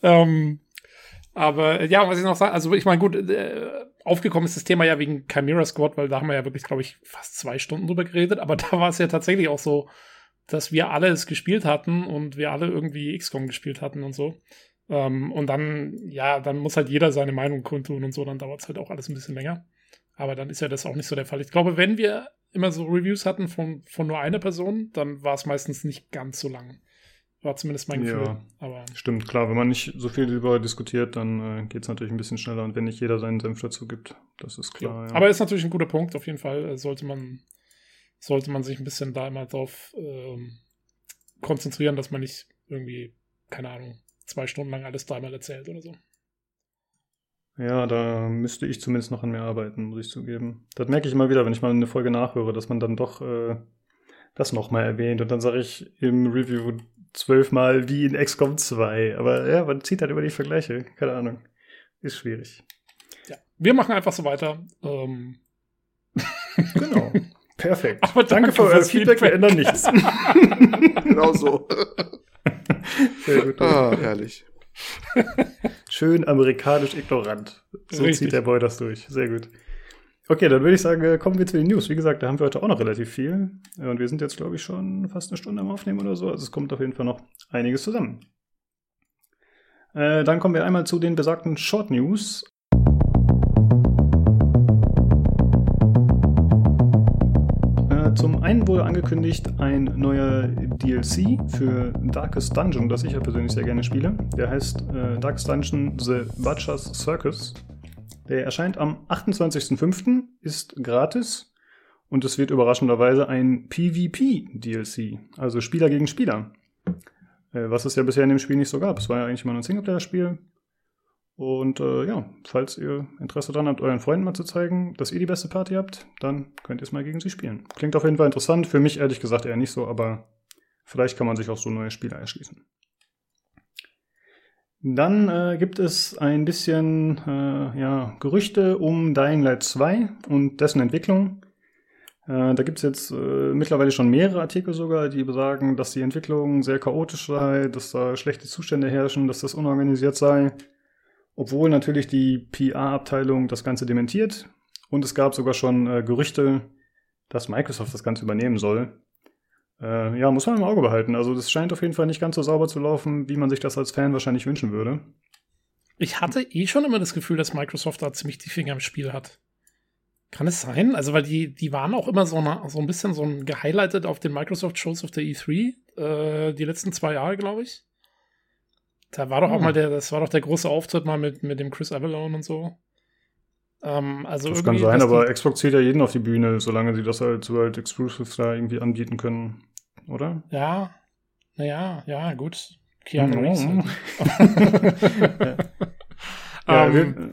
Ähm, aber ja, was ich noch sagen, also ich meine, gut, äh, aufgekommen ist das Thema ja wegen Chimera Squad, weil da haben wir ja wirklich, glaube ich, fast zwei Stunden drüber geredet, aber da war es ja tatsächlich auch so, dass wir alle es gespielt hatten und wir alle irgendwie XCOM gespielt hatten und so. Ähm, und dann, ja, dann muss halt jeder seine Meinung kundtun und so, dann dauert es halt auch alles ein bisschen länger. Aber dann ist ja das auch nicht so der Fall. Ich glaube, wenn wir immer so Reviews hatten von, von nur einer Person, dann war es meistens nicht ganz so lang. War zumindest mein Gefühl. Ja, aber stimmt, klar. Wenn man nicht so viel darüber diskutiert, dann äh, geht es natürlich ein bisschen schneller und wenn nicht jeder seinen Senf dazu gibt, das ist klar. Ja. Ja. Aber ist natürlich ein guter Punkt, auf jeden Fall. Äh, sollte man, sollte man sich ein bisschen da immer drauf ähm, konzentrieren, dass man nicht irgendwie, keine Ahnung, zwei Stunden lang alles dreimal erzählt oder so. Ja, da müsste ich zumindest noch an mir arbeiten, muss ich zugeben. Das merke ich immer wieder, wenn ich mal eine Folge nachhöre, dass man dann doch äh, das nochmal erwähnt. Und dann sage ich im Review zwölfmal wie in XCOM 2. Aber ja, man zieht halt über die Vergleiche. Keine Ahnung. Ist schwierig. Ja. Wir machen einfach so weiter. Ähm. Genau. Perfekt. Aber danke, danke für euer Feedback. Feedback. Wir ändern nichts. genau so. Sehr gut. Ah, herrlich. Schön amerikanisch ignorant. So Richtig. zieht der Boy das durch. Sehr gut. Okay, dann würde ich sagen, äh, kommen wir zu den News. Wie gesagt, da haben wir heute auch noch relativ viel. Und wir sind jetzt, glaube ich, schon fast eine Stunde am Aufnehmen oder so. Also es kommt auf jeden Fall noch einiges zusammen. Äh, dann kommen wir einmal zu den besagten Short News. Äh, zum einen wurde angekündigt ein neuer DLC für Darkest Dungeon, das ich ja persönlich sehr gerne spiele. Der heißt äh, Darkest Dungeon The Butcher's Circus. Der erscheint am 28.05., ist gratis und es wird überraschenderweise ein PvP-DLC, also Spieler gegen Spieler. Äh, was es ja bisher in dem Spiel nicht so gab. Es war ja eigentlich mal ein Singleplayer-Spiel. Und äh, ja, falls ihr Interesse daran habt, euren Freunden mal zu zeigen, dass ihr die beste Party habt, dann könnt ihr es mal gegen sie spielen. Klingt auf jeden Fall interessant. Für mich ehrlich gesagt eher nicht so, aber vielleicht kann man sich auch so neue Spiele erschließen. Dann äh, gibt es ein bisschen äh, ja, Gerüchte um Dying Light 2 und dessen Entwicklung. Äh, da gibt es jetzt äh, mittlerweile schon mehrere Artikel sogar, die besagen, dass die Entwicklung sehr chaotisch sei, dass da schlechte Zustände herrschen, dass das unorganisiert sei. Obwohl natürlich die PR-Abteilung das Ganze dementiert. Und es gab sogar schon äh, Gerüchte, dass Microsoft das Ganze übernehmen soll. Äh, ja, muss man im Auge behalten. Also das scheint auf jeden Fall nicht ganz so sauber zu laufen, wie man sich das als Fan wahrscheinlich wünschen würde. Ich hatte eh schon immer das Gefühl, dass Microsoft da ziemlich die Finger im Spiel hat. Kann es sein? Also, weil die, die waren auch immer so, eine, so ein bisschen so ein gehighlightet auf den Microsoft-Shows auf der E3, äh, die letzten zwei Jahre, glaube ich. Da war doch hm. auch mal der, das war doch der große Auftritt mal mit, mit dem Chris Avalon und so. Ähm, also das kann sein, aber Xbox zählt ja jeden auf die Bühne, solange sie das halt so halt Exclusives da irgendwie anbieten können oder? Ja, naja, ja, gut. Keanu Reeves. Mhm. Halt. ja, um, ähm,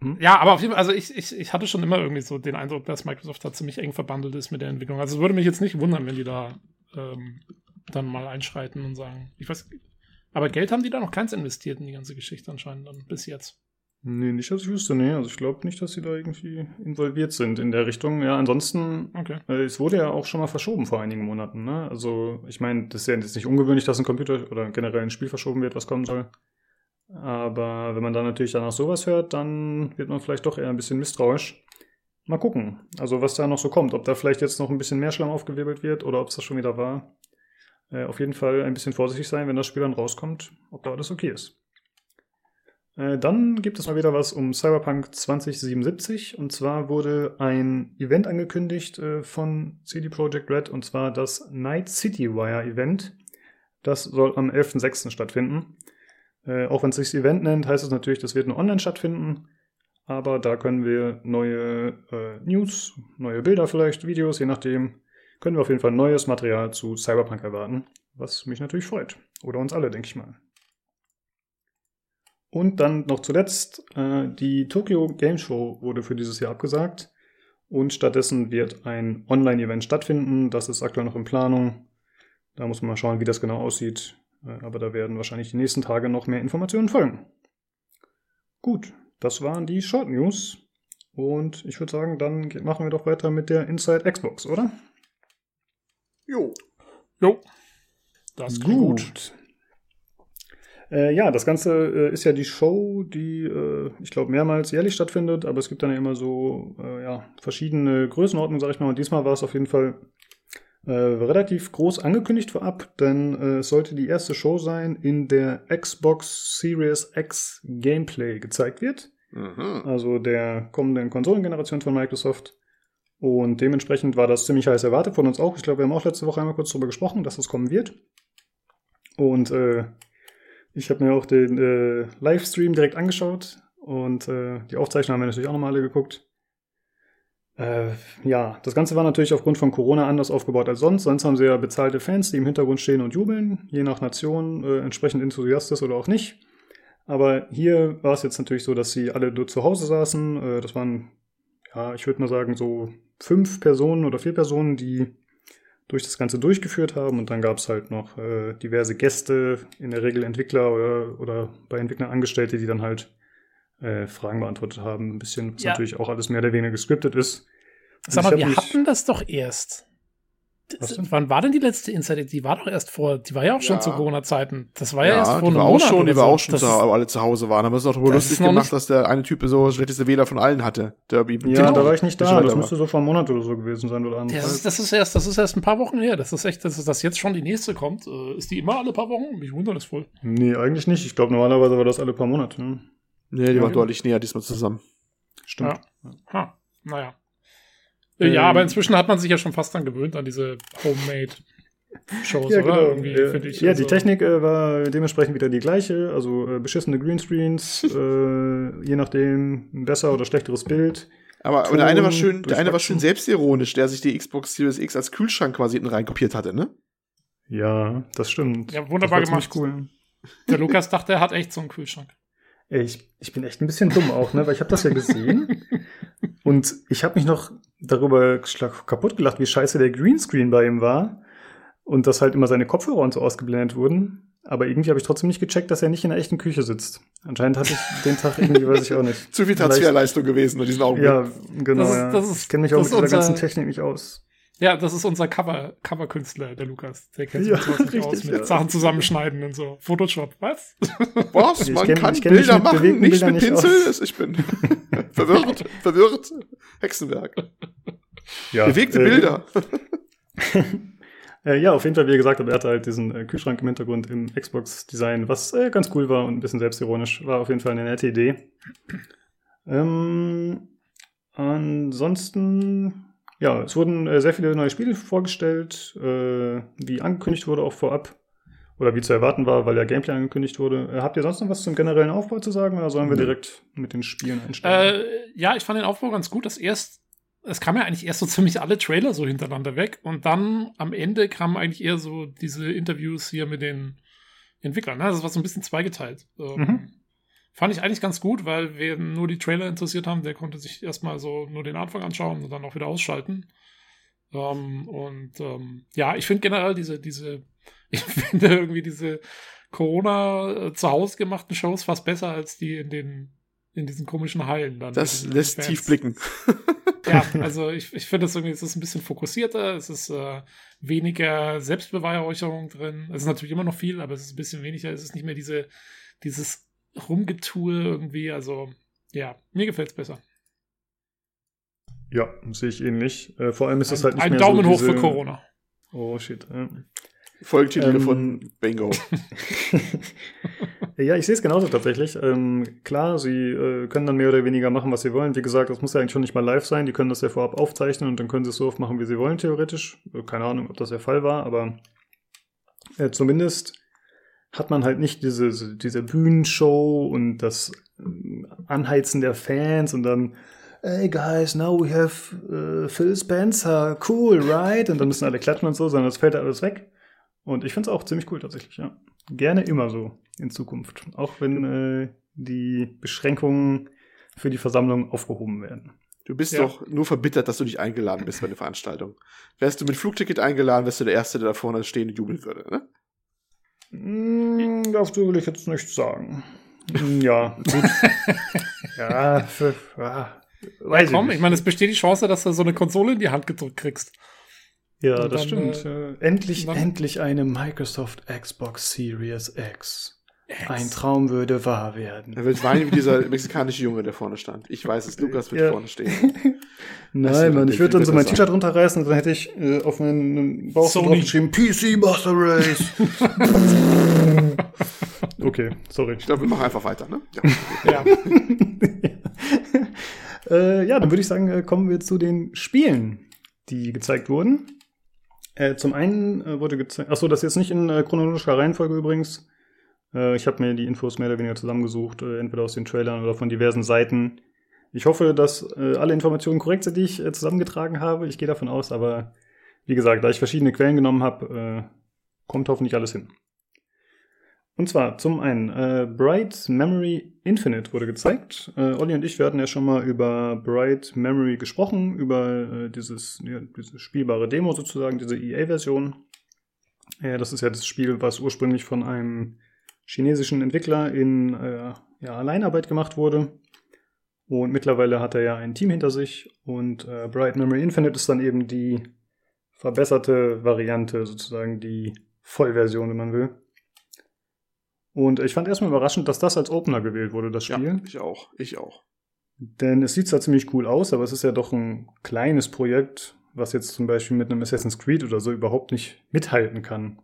hm? ja, aber auf jeden Fall, also ich, ich, ich hatte schon immer irgendwie so den Eindruck, dass Microsoft da ziemlich eng verbandelt ist mit der Entwicklung. Also es würde mich jetzt nicht wundern, wenn die da ähm, dann mal einschreiten und sagen, ich weiß, aber Geld haben die da noch keins investiert in die ganze Geschichte anscheinend dann bis jetzt. Nee, nicht, dass ich wüsste, nee. Also ich glaube nicht, dass sie da irgendwie involviert sind in der Richtung. Ja, ansonsten, okay. äh, es wurde ja auch schon mal verschoben vor einigen Monaten, ne? Also ich meine, das ist ja jetzt nicht ungewöhnlich, dass ein Computer oder generell ein Spiel verschoben wird, was kommen soll. Aber wenn man dann natürlich danach sowas hört, dann wird man vielleicht doch eher ein bisschen misstrauisch. Mal gucken, also was da noch so kommt. Ob da vielleicht jetzt noch ein bisschen mehr Schlamm aufgewirbelt wird oder ob es das schon wieder war. Äh, auf jeden Fall ein bisschen vorsichtig sein, wenn das Spiel dann rauskommt, ob da alles okay ist. Äh, dann gibt es mal wieder was um Cyberpunk 2077 und zwar wurde ein Event angekündigt äh, von CD Projekt Red und zwar das Night City Wire Event. Das soll am 11.06. stattfinden. Äh, auch wenn es sich das Event nennt, heißt es natürlich, das wird nur online stattfinden. aber da können wir neue äh, News, neue Bilder vielleicht, Videos, je nachdem, können wir auf jeden Fall neues Material zu Cyberpunk erwarten, was mich natürlich freut. Oder uns alle, denke ich mal. Und dann noch zuletzt, äh, die Tokyo Game Show wurde für dieses Jahr abgesagt und stattdessen wird ein Online-Event stattfinden. Das ist aktuell noch in Planung. Da muss man mal schauen, wie das genau aussieht. Äh, aber da werden wahrscheinlich die nächsten Tage noch mehr Informationen folgen. Gut, das waren die Short News. Und ich würde sagen, dann machen wir doch weiter mit der Inside Xbox, oder? Jo. Jo. Das klingt gut. gut. Äh, ja, das Ganze äh, ist ja die Show, die, äh, ich glaube, mehrmals jährlich stattfindet, aber es gibt dann ja immer so äh, ja, verschiedene Größenordnungen, sag ich mal. Und diesmal war es auf jeden Fall äh, relativ groß angekündigt vorab, denn äh, es sollte die erste Show sein, in der Xbox Series X Gameplay gezeigt wird. Mhm. Also der kommenden Konsolengeneration von Microsoft. Und dementsprechend war das ziemlich heiß erwartet von uns auch. Ich glaube, wir haben auch letzte Woche einmal kurz darüber gesprochen, dass es kommen wird. Und ich habe mir auch den äh, Livestream direkt angeschaut und äh, die Aufzeichnung haben wir natürlich auch nochmal alle geguckt. Äh, ja, das Ganze war natürlich aufgrund von Corona anders aufgebaut als sonst. Sonst haben sie ja bezahlte Fans, die im Hintergrund stehen und jubeln, je nach Nation äh, entsprechend enthusiastisch oder auch nicht. Aber hier war es jetzt natürlich so, dass sie alle dort zu Hause saßen. Äh, das waren, ja, ich würde mal sagen, so fünf Personen oder vier Personen, die durch das Ganze durchgeführt haben. Und dann gab es halt noch äh, diverse Gäste, in der Regel Entwickler oder, oder bei Entwicklern Angestellte, die dann halt äh, Fragen beantwortet haben. Ein bisschen, was ja. natürlich auch alles mehr oder weniger gescriptet ist. Sag mal, wir hatten das doch erst. Das, wann war denn die letzte Insider? Die war doch erst vor, die war ja auch schon ja. zu Corona-Zeiten. Das war ja, ja erst vor einem war Monat auch schon, die war so. auch schon, zu, aber alle zu Hause waren. Haben wir es doch lustig gemacht, dass der eine Typ so schlechteste Wähler von allen hatte. Derby. Ja, genau. da war ich nicht da. Das müsste so vor einem Monat oder so gewesen sein oder das, ist, das ist erst, das ist erst ein paar Wochen her. Das ist echt, dass das jetzt schon die nächste kommt. Äh, ist die immer alle paar Wochen? Mich wundert das voll. Nee, eigentlich nicht. Ich glaube, normalerweise war das alle paar Monate. Ne? Nee, die ja, war deutlich näher diesmal zusammen. Stimmt. Ja. Ha. Naja. Ähm, ja, aber inzwischen hat man sich ja schon fast dann gewöhnt an diese Homemade Shows, ja, oder? Genau. Äh, ich, ja, also. die Technik äh, war dementsprechend wieder die gleiche. Also äh, beschissene Greenscreens, äh, je nachdem ein besser oder schlechteres Bild. Aber, aber der eine war schön, der eine war schön selbstironisch, der sich die Xbox Series X als Kühlschrank quasi hinten reinkopiert hatte, ne? Ja, das stimmt. Ja, wunderbar gemacht. Cool. Der Lukas dachte, er hat echt so einen Kühlschrank. Ich, ich bin echt ein bisschen dumm auch, ne? Weil ich habe das ja gesehen und ich habe mich noch darüber kaputt gelacht, wie scheiße der Greenscreen bei ihm war und dass halt immer seine Kopfhörer und so ausgeblendet wurden. Aber irgendwie habe ich trotzdem nicht gecheckt, dass er nicht in der echten Küche sitzt. Anscheinend hatte ich den Tag irgendwie, weiß ich auch nicht. Zu viel Transferleistung gewesen in diesem Augenblick. Ja, genau. Das ist, das ist, ich kenne mich auch mit dieser ganzen Technik nicht aus. Ja, das ist unser Cover, Cover-Künstler, der Lukas. Der kennt sich ja, richtig, aus mit ja. Sachen zusammenschneiden und so. Photoshop, was? Was? Man kenn, kann Bilder machen, nicht mit Pinsel? Nicht ich bin verwirrt, verwirrt. Hexenwerk. Ja, Bewegte äh, Bilder. äh, ja, auf jeden Fall, wie gesagt, aber er hatte halt diesen äh, Kühlschrank im Hintergrund im Xbox-Design, was äh, ganz cool war und ein bisschen selbstironisch. War auf jeden Fall eine nette Idee. Ähm, ansonsten ja, es wurden äh, sehr viele neue Spiele vorgestellt, äh, wie angekündigt wurde auch vorab. Oder wie zu erwarten war, weil ja Gameplay angekündigt wurde. Äh, habt ihr sonst noch was zum generellen Aufbau zu sagen oder sollen wir direkt mit den Spielen einsteigen? Äh, ja, ich fand den Aufbau ganz gut. Das erst, es kam ja eigentlich erst so ziemlich alle Trailer so hintereinander weg und dann am Ende kamen eigentlich eher so diese Interviews hier mit den Entwicklern. Ne? Das war so ein bisschen zweigeteilt. Ähm, mhm. Fand ich eigentlich ganz gut, weil wer nur die Trailer interessiert haben, der konnte sich erstmal so nur den Anfang anschauen und dann auch wieder ausschalten. Ähm, und ähm, ja, ich finde generell diese, diese, ich finde irgendwie diese Corona äh, zu Hause gemachten Shows fast besser als die in den in diesen komischen Hallen dann. Das lässt Fans. tief blicken. ja, also ich, ich finde es irgendwie, es ist ein bisschen fokussierter, es ist äh, weniger Selbstbeweihräucherung drin. Es ist natürlich immer noch viel, aber es ist ein bisschen weniger, es ist nicht mehr diese, dieses Rumgetue irgendwie. Also, ja, mir gefällt es besser. Ja, sehe ich ähnlich. Äh, vor allem ist das halt nicht ein mehr Daumen so hoch diese... für Corona. Oh shit. Ja. Folgetitel ähm, gefunden. Bingo. ja, ich sehe es genauso tatsächlich. Ähm, klar, sie äh, können dann mehr oder weniger machen, was sie wollen. Wie gesagt, das muss ja eigentlich schon nicht mal live sein. Die können das ja vorab aufzeichnen und dann können sie es so oft machen, wie sie wollen, theoretisch. Äh, keine Ahnung, ob das der Fall war, aber äh, zumindest hat man halt nicht diese, diese Bühnenshow und das äh, Anheizen der Fans und dann hey guys, now we have uh, Phil Spencer, cool, right? Und dann müssen alle klatschen und so, sondern das fällt alles weg. Und ich finde es auch ziemlich cool tatsächlich, ja. Gerne immer so in Zukunft. Auch wenn äh, die Beschränkungen für die Versammlung aufgehoben werden. Du bist ja. doch nur verbittert, dass du nicht eingeladen bist bei der Veranstaltung. Wärst du mit Flugticket eingeladen, wärst du der Erste, der da vorne stehen und jubeln würde, ne? Mm, dazu will ich jetzt nichts sagen. Ja, gut. ja, für, ja, Weiß ja, komm, ich, ich meine, es besteht die Chance, dass du so eine Konsole in die Hand gedrückt kriegst. Ja, Und das dann, stimmt. Äh, endlich, endlich eine Microsoft Xbox Series X. Ein Traum würde wahr werden. Er wird weinen wie dieser mexikanische Junge, der vorne stand. Ich weiß es, Lukas wird ja. vorne stehen. Nein, Mann, ich würde dann so mein T-Shirt runterreißen und dann hätte ich äh, auf meinen Bauch drauf geschrieben, PC Master Race. okay, sorry. Ich glaube, wir machen einfach weiter, ne? Ja. ja. Äh, ja, dann würde ich sagen, äh, kommen wir zu den Spielen, die gezeigt wurden. Äh, zum einen äh, wurde gezeigt, achso, das ist jetzt nicht in äh, chronologischer Reihenfolge übrigens. Äh, ich habe mir die Infos mehr oder weniger zusammengesucht, entweder aus den Trailern oder von diversen Seiten. Ich hoffe, dass alle Informationen korrekt sind, die ich zusammengetragen habe. Ich gehe davon aus, aber wie gesagt, da ich verschiedene Quellen genommen habe, kommt hoffentlich alles hin. Und zwar zum einen, äh, Bright Memory Infinite wurde gezeigt. Äh, Olli und ich, wir hatten ja schon mal über Bright Memory gesprochen, über äh, dieses, ja, diese spielbare Demo sozusagen, diese EA-Version. Ja, das ist ja das Spiel, was ursprünglich von einem chinesischen Entwickler in äh, ja, Alleinarbeit gemacht wurde. Und mittlerweile hat er ja ein Team hinter sich und äh, Bright Memory Infinite ist dann eben die verbesserte Variante, sozusagen die Vollversion, wenn man will. Und ich fand erstmal überraschend, dass das als Opener gewählt wurde, das Spiel. Ja, ich auch, ich auch. Denn es sieht zwar ziemlich cool aus, aber es ist ja doch ein kleines Projekt, was jetzt zum Beispiel mit einem Assassin's Creed oder so überhaupt nicht mithalten kann.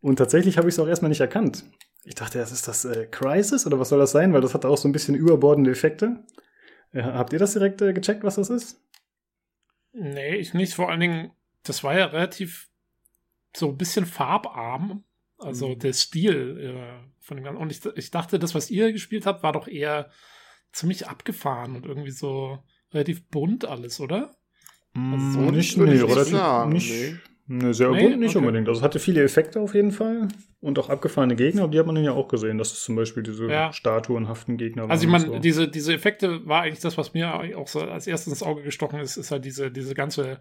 Und tatsächlich habe ich es auch erstmal nicht erkannt. Ich dachte, das ist das äh, Crisis oder was soll das sein? Weil das hat auch so ein bisschen überbordende Effekte. Äh, habt ihr das direkt äh, gecheckt, was das ist? Nee, ich nicht. Vor allen Dingen, das war ja relativ so ein bisschen farbarm. Also mhm. der Stil äh, von dem Ganzen. Und ich, ich dachte, das, was ihr gespielt habt, war doch eher ziemlich abgefahren und irgendwie so relativ bunt alles, oder? Also so mm, nicht, nee, relativ, nicht, Nee, sehr nee? bunt nicht okay. unbedingt. Also es hatte viele Effekte auf jeden Fall und auch abgefahrene Gegner, die hat man ja auch gesehen, dass es zum Beispiel diese ja. statuenhaften Gegner waren. Also ich meine, so. diese, diese Effekte war eigentlich das, was mir auch so als erstes ins Auge gestochen ist, ist halt diese, diese ganze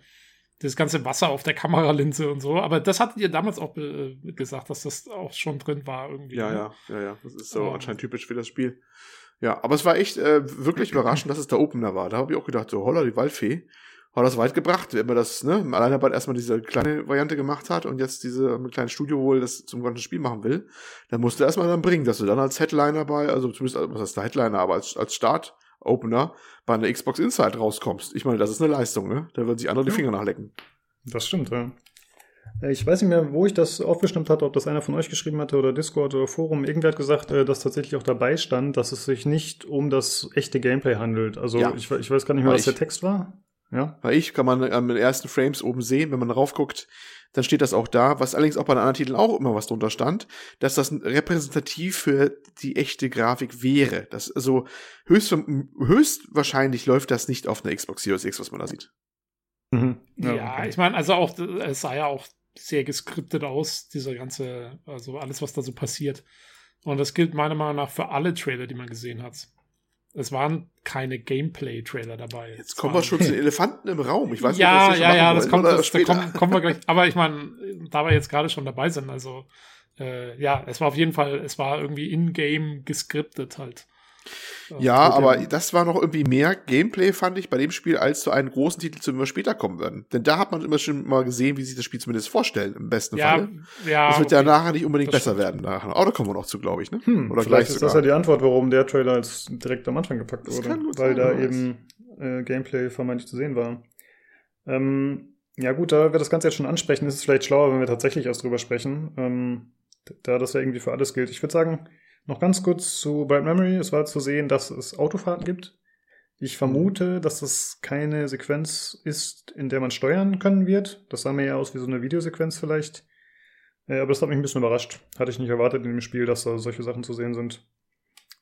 das ganze Wasser auf der Kameralinse und so. Aber das hattet ihr damals auch äh, gesagt, dass das auch schon drin war irgendwie. Ja, ne? ja, ja, ja. Das ist so oh. anscheinend typisch für das Spiel. Ja, aber es war echt äh, wirklich überraschend, dass es der Opener war. Da habe ich auch gedacht, so holla, die Waldfee hat das weit gebracht, wenn man das, ne, im Alleinarbeit erstmal diese kleine Variante gemacht hat und jetzt diese mit kleinen Studio wohl das zum ganzen Spiel machen will, dann musst du erstmal dann bringen, dass du dann als Headliner bei, also zumindest, was heißt der Headliner, aber als, als Start Opener bei einer Xbox Inside rauskommst. Ich meine, das ist eine Leistung, ne? Da würden sich andere die Finger nachlecken. Das stimmt, ja. Äh, ich weiß nicht mehr, wo ich das aufgestimmt hatte, ob das einer von euch geschrieben hatte oder Discord oder Forum. Irgendwer hat gesagt, äh, dass tatsächlich auch dabei stand, dass es sich nicht um das echte Gameplay handelt. Also ja. ich, ich, weiß gar nicht mehr, was der Text war. Ja. Bei ich kann man an den ersten Frames oben sehen, wenn man raufguckt, dann steht das auch da, was allerdings auch bei den anderen Titeln auch immer was drunter stand, dass das repräsentativ für die echte Grafik wäre. Das also höchst, höchstwahrscheinlich läuft das nicht auf einer Xbox Series X, was man da sieht. Mhm. Ja, ja okay. ich meine, also auch, es sah ja auch sehr geskriptet aus, dieser ganze, also alles, was da so passiert. Und das gilt meiner Meinung nach für alle Trailer, die man gesehen hat. Es waren keine Gameplay-Trailer dabei. Jetzt kommen wir schon zu den Elefanten im Raum. Ich weiß ja, nicht, ja, ja, das kommt, das, da kommen, kommen wir gleich. Aber ich meine, da wir jetzt gerade schon dabei sind, also äh, ja, es war auf jeden Fall, es war irgendwie in-game geskriptet halt. Ja, aber das war noch irgendwie mehr Gameplay, fand ich, bei dem Spiel, als zu einem großen Titel, zu dem wir später kommen würden. Denn da hat man immer schon mal gesehen, wie sich das Spiel zumindest vorstellen, im besten ja, Fall. Ja, das wird okay. ja nachher nicht unbedingt das besser werden. Nachher. Aber da kommen wir noch zu, glaube ich. Ne? Hm, Oder vielleicht ist sogar. das ja die Antwort, warum der Trailer als direkt am Anfang gepackt das wurde. Weil sein, da eben äh, Gameplay vermeintlich zu sehen war. Ähm, ja gut, da wir das Ganze jetzt schon ansprechen, ist es vielleicht schlauer, wenn wir tatsächlich erst drüber sprechen. Ähm, da das ja irgendwie für alles gilt. Ich würde sagen, noch ganz kurz zu Bright Memory. Es war zu sehen, dass es Autofahrten gibt. Ich vermute, dass das keine Sequenz ist, in der man steuern können wird. Das sah mir ja aus wie so eine Videosequenz vielleicht. Äh, aber das hat mich ein bisschen überrascht. Hatte ich nicht erwartet in dem Spiel, dass da solche Sachen zu sehen sind.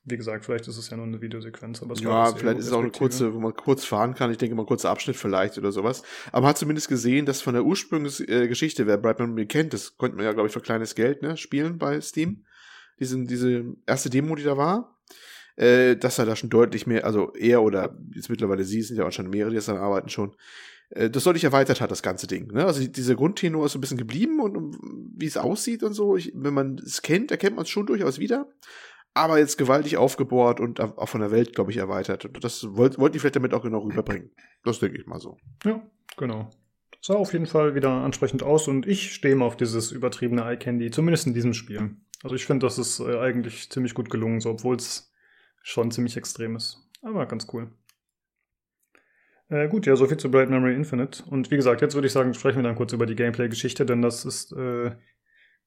Wie gesagt, vielleicht ist es ja nur eine Videosequenz, aber es Ja, vielleicht ist es auch eine kurze, wo man kurz fahren kann. Ich denke mal, kurzer Abschnitt vielleicht oder sowas. Aber man hat zumindest gesehen, dass von der Ursprungsgeschichte, äh, wer Brightman mir kennt, das konnte man ja, glaube ich, für kleines Geld ne, spielen bei Steam. Diesen, diese erste Demo, die da war. Äh, dass er da schon deutlich mehr, also er oder jetzt mittlerweile sie, sind ja auch schon mehrere, die das dann arbeiten schon, äh, das deutlich erweitert hat, das ganze Ding. Ne? Also dieser Grundtenor ist so ein bisschen geblieben und, und wie es aussieht und so, ich, wenn man es kennt, erkennt man es schon durchaus wieder aber jetzt gewaltig aufgebohrt und auch von der Welt, glaube ich, erweitert. Und das wollten wollt die vielleicht damit auch genau rüberbringen. Das denke ich mal so. Ja, genau. Sah auf jeden Fall wieder ansprechend aus und ich stehe mal auf dieses übertriebene Eye Candy, zumindest in diesem Spiel. Also ich finde, das ist äh, eigentlich ziemlich gut gelungen, so obwohl es schon ziemlich extrem ist. Aber ganz cool. Äh, gut, ja, soviel zu Bright Memory Infinite. Und wie gesagt, jetzt würde ich sagen, sprechen wir dann kurz über die Gameplay-Geschichte, denn das ist, äh,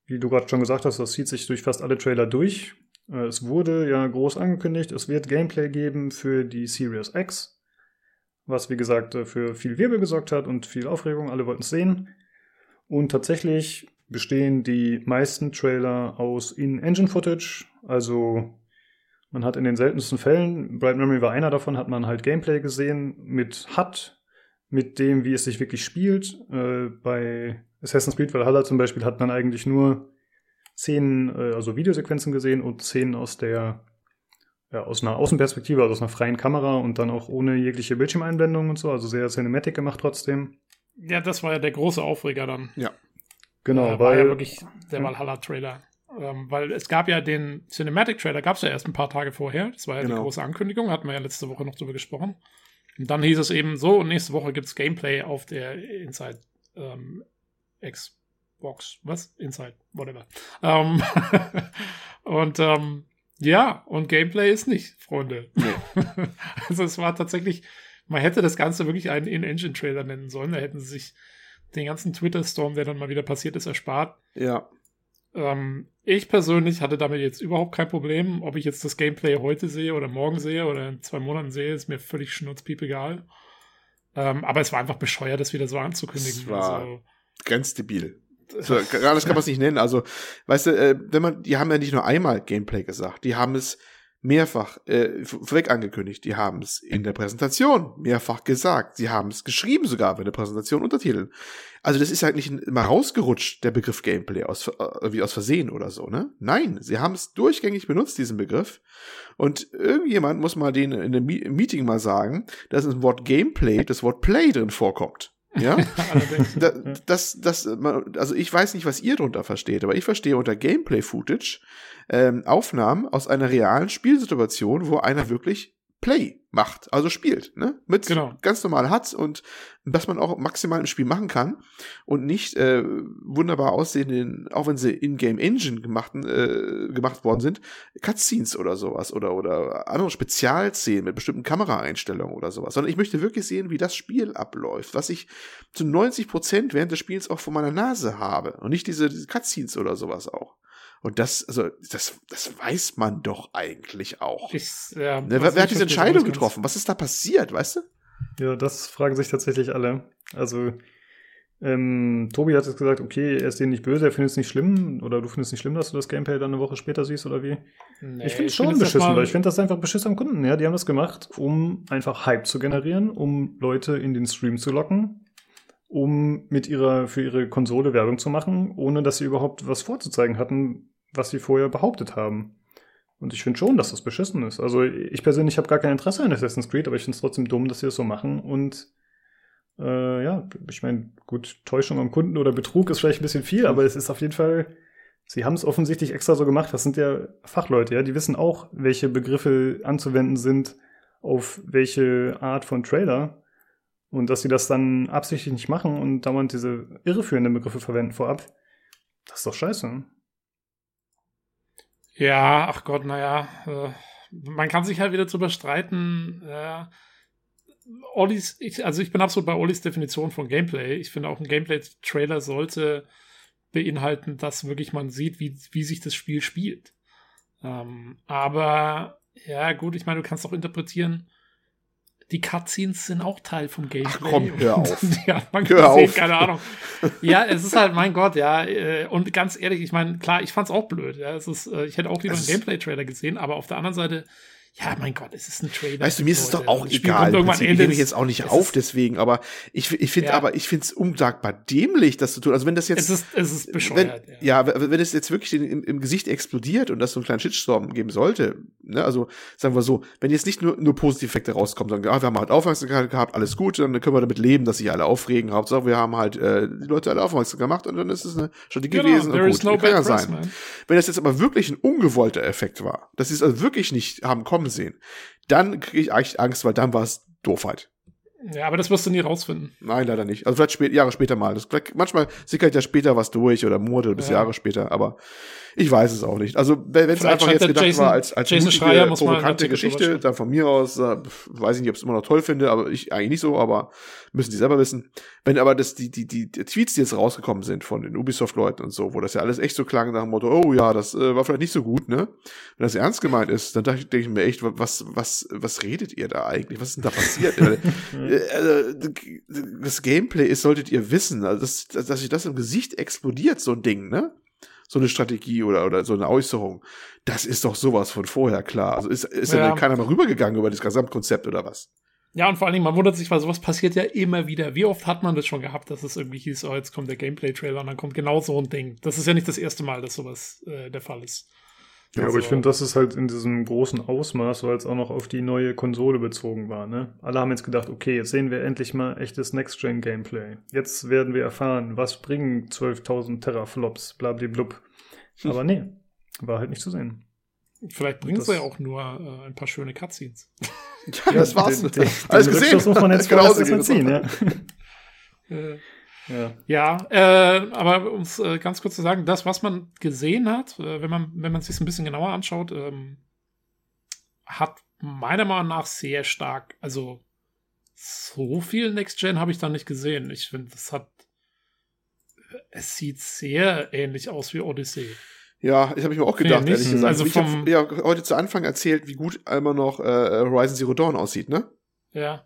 wie du gerade schon gesagt hast, das zieht sich durch fast alle Trailer durch. Äh, es wurde ja groß angekündigt, es wird Gameplay geben für die Series X, was wie gesagt äh, für viel Wirbel gesorgt hat und viel Aufregung. Alle wollten es sehen. Und tatsächlich bestehen die meisten Trailer aus In-Engine-Footage. Also man hat in den seltensten Fällen, Bright Memory war einer davon, hat man halt Gameplay gesehen mit HUD, mit dem, wie es sich wirklich spielt. Äh, bei Assassin's Creed Valhalla zum Beispiel hat man eigentlich nur Szenen, äh, also Videosequenzen gesehen und Szenen aus der, ja, aus einer Außenperspektive, also aus einer freien Kamera und dann auch ohne jegliche Bildschirmeinblendung und so, also sehr Cinematic gemacht trotzdem. Ja, das war ja der große Aufreger dann. Ja. Genau, äh, war ja wirklich der Valhalla-Trailer. Ähm, weil es gab ja den Cinematic-Trailer, gab es ja erst ein paar Tage vorher. Das war ja genau. die große Ankündigung, hatten wir ja letzte Woche noch drüber gesprochen. Und dann hieß es eben so, und nächste Woche gibt es Gameplay auf der Inside ähm, X Box, was? Inside, whatever. Ähm, und ähm, ja, und Gameplay ist nicht, Freunde. Nee. also es war tatsächlich, man hätte das Ganze wirklich einen In-Engine-Trailer nennen sollen. Da hätten sie sich den ganzen Twitter-Storm, der dann mal wieder passiert ist, erspart. Ja. Ähm, ich persönlich hatte damit jetzt überhaupt kein Problem. Ob ich jetzt das Gameplay heute sehe oder morgen sehe oder in zwei Monaten sehe, ist mir völlig schnurzpiep egal. Ähm, aber es war einfach bescheuert, das wieder so anzukündigen. Es war also, ganz debil. So, das kann man es nicht nennen. Also, weißt du, äh, wenn man, die haben ja nicht nur einmal Gameplay gesagt, die haben es mehrfach äh, vorweg angekündigt. Die haben es in der Präsentation mehrfach gesagt. Sie haben es geschrieben sogar bei der Präsentation Untertiteln. Also das ist halt nicht immer rausgerutscht, der Begriff Gameplay, aus, äh, wie aus Versehen oder so, ne? Nein, sie haben es durchgängig benutzt, diesen Begriff. Und irgendjemand muss mal den in einem Meeting mal sagen, dass im Wort Gameplay das Wort Play drin vorkommt. Ja, da, das, das, also ich weiß nicht, was ihr darunter versteht, aber ich verstehe unter Gameplay-Footage ähm, Aufnahmen aus einer realen Spielsituation, wo einer wirklich Play macht, also spielt, ne? Mit genau. ganz normal Huts und was man auch maximal im Spiel machen kann und nicht äh, wunderbar aussehenden, auch wenn sie in-game Engine gemachten, äh, gemacht worden sind, Cutscenes oder sowas oder oder andere Spezialszenen mit bestimmten Kameraeinstellungen oder sowas, sondern ich möchte wirklich sehen, wie das Spiel abläuft, was ich zu 90 Prozent während des Spiels auch vor meiner Nase habe und nicht diese, diese Cutscenes oder sowas auch. Und das, also, das, das weiß man doch eigentlich auch. Ich, ja, ne, wer, wer hat diese Entscheidung getroffen? Was ist da passiert, weißt du? Ja, das fragen sich tatsächlich alle. Also, ähm, Tobi hat jetzt gesagt, okay, er ist dir nicht böse, er findet es nicht schlimm, oder du findest es nicht schlimm, dass du das Gameplay dann eine Woche später siehst, oder wie? Nee, ich finde es schon find beschissen, weil ich finde das einfach beschissen am Kunden. Ja, die haben das gemacht, um einfach Hype zu generieren, um Leute in den Stream zu locken, um mit ihrer, für ihre Konsole Werbung zu machen, ohne dass sie überhaupt was vorzuzeigen hatten, was sie vorher behauptet haben. Und ich finde schon, dass das beschissen ist. Also ich persönlich habe gar kein Interesse an Assassin's Creed, aber ich finde es trotzdem dumm, dass sie das so machen. Und äh, ja, ich meine, gut, Täuschung am Kunden oder Betrug ist vielleicht ein bisschen viel, aber es ist auf jeden Fall, sie haben es offensichtlich extra so gemacht. Das sind ja Fachleute, ja, die wissen auch, welche Begriffe anzuwenden sind auf welche Art von Trailer. Und dass sie das dann absichtlich nicht machen und dauernd diese irreführenden Begriffe verwenden vorab, das ist doch scheiße. Ja, ach Gott, naja, äh, man kann sich halt wieder drüber streiten. Äh, Ollis, ich, also ich bin absolut bei Ollis Definition von Gameplay. Ich finde auch ein Gameplay-Trailer sollte beinhalten, dass wirklich man sieht, wie, wie sich das Spiel spielt. Ähm, aber ja, gut, ich meine, du kannst auch interpretieren, die Cutscenes sind auch Teil vom Gameplay. Ach komm, hör auf. ja, man hör gesehen, auf. keine Ahnung. Ja, es ist halt, mein Gott, ja. äh, Und ganz ehrlich, ich meine, klar, ich fand's auch blöd. Ja, es ist, äh, ich hätte auch lieber einen Gameplay-Trailer gesehen, aber auf der anderen Seite, ja, mein Gott, es ist ein Trailer. Weißt du, mir ist es doch auch egal. ich nehme mich jetzt auch nicht auf deswegen, aber ich, ich finde Ja. aber, ich finde es unsagbar dämlich, das zu tun. Also wenn das jetzt, Es ist, es ist wenn, bescheuert. ja, wenn es jetzt wirklich im, im Gesicht explodiert und das so einen kleinen Shitstorm geben sollte, ne, also sagen wir so, wenn jetzt nicht nur, nur positive Effekte rauskommen, sagen, ah, wir haben halt Aufmerksamkeit gehabt, alles gut, dann können wir damit leben, dass sich alle aufregen. Hauptsache, wir haben halt äh, die Leute alle aufmerksam gemacht und dann ist es eine Strategie Genau, gewesen. there Und gut, no kann ja sein. man. Wenn das jetzt aber wirklich ein ungewollter Effekt war, dass sie es also wirklich nicht haben kommen sehen, dann kriege ich eigentlich Angst, weil dann war es Doofheit. Ja, aber das wirst du nie rausfinden. Nein, leider nicht. Also vielleicht spät, Jahre später mal. Das, manchmal sickert ja später was durch oder Monate oder bis Ja. Jahre später, aber ich weiß es auch nicht. Also wenn es einfach jetzt gedacht Jason- war als, als Jason mutige, Schreier provokante Geschichte, dann von mir aus, äh, weiß ich nicht, ob ich es immer noch toll finde, aber ich eigentlich nicht so, aber müssen die selber wissen. Wenn aber das, die, die, die, Tweets, die jetzt rausgekommen sind von den Ubisoft-Leuten und so, wo das ja alles echt so klang nach dem Motto, oh ja, das äh, war vielleicht nicht so gut, ne? Wenn das ernst gemeint ist, dann denke ich mir echt, was, was, was redet ihr da eigentlich? Was ist denn da passiert? Äh, äh, das Gameplay ist, solltet ihr wissen, also dass, dass sich das im Gesicht explodiert, so ein Ding, ne? So eine Strategie oder, oder so eine Äußerung. Das ist doch sowas von vorher klar. Also ist, ist ja. Ja. keiner mal rübergegangen über das Gesamtkonzept oder was? Ja, und vor allen Dingen, man wundert sich, weil sowas passiert ja immer wieder. Wie oft hat man das schon gehabt, dass es irgendwie hieß, oh, jetzt kommt der Gameplay-Trailer und dann kommt genau so ein Ding. Das ist ja nicht das erste Mal, dass sowas äh, der Fall ist. Ja, Also- aber ich finde, das ist halt in diesem großen Ausmaß, weil es auch noch auf die neue Konsole bezogen war. Ne? Alle haben jetzt gedacht, okay, jetzt sehen wir endlich mal echtes Next-Gen-Gameplay. Jetzt werden wir erfahren, was bringen 12.000 Teraflops, blablablub. Aber nee, war halt nicht zu sehen. Vielleicht bringt es Das- ja auch nur äh, ein paar schöne Cutscenes. Ja, das war's. Den, den, Alles den gesehen. Rückschluss muss man jetzt Genau vorerst so erstmal es ziehen, ja. Äh, ja. Ja, äh, aber um es äh, ganz kurz zu sagen, das, was man gesehen hat, äh, wenn man wenn man es sich ein bisschen genauer anschaut, ähm, hat meiner Meinung nach sehr stark, also so viel Next Gen habe ich da nicht gesehen. Ich finde, das hat, es sieht sehr ähnlich aus wie Odyssey. Ja, das habe ich mir auch Nee, gedacht, nicht. ehrlich gesagt. Also ich habe ja heute zu Anfang erzählt, wie gut immer noch äh, Horizon Zero Dawn aussieht, ne? Ja,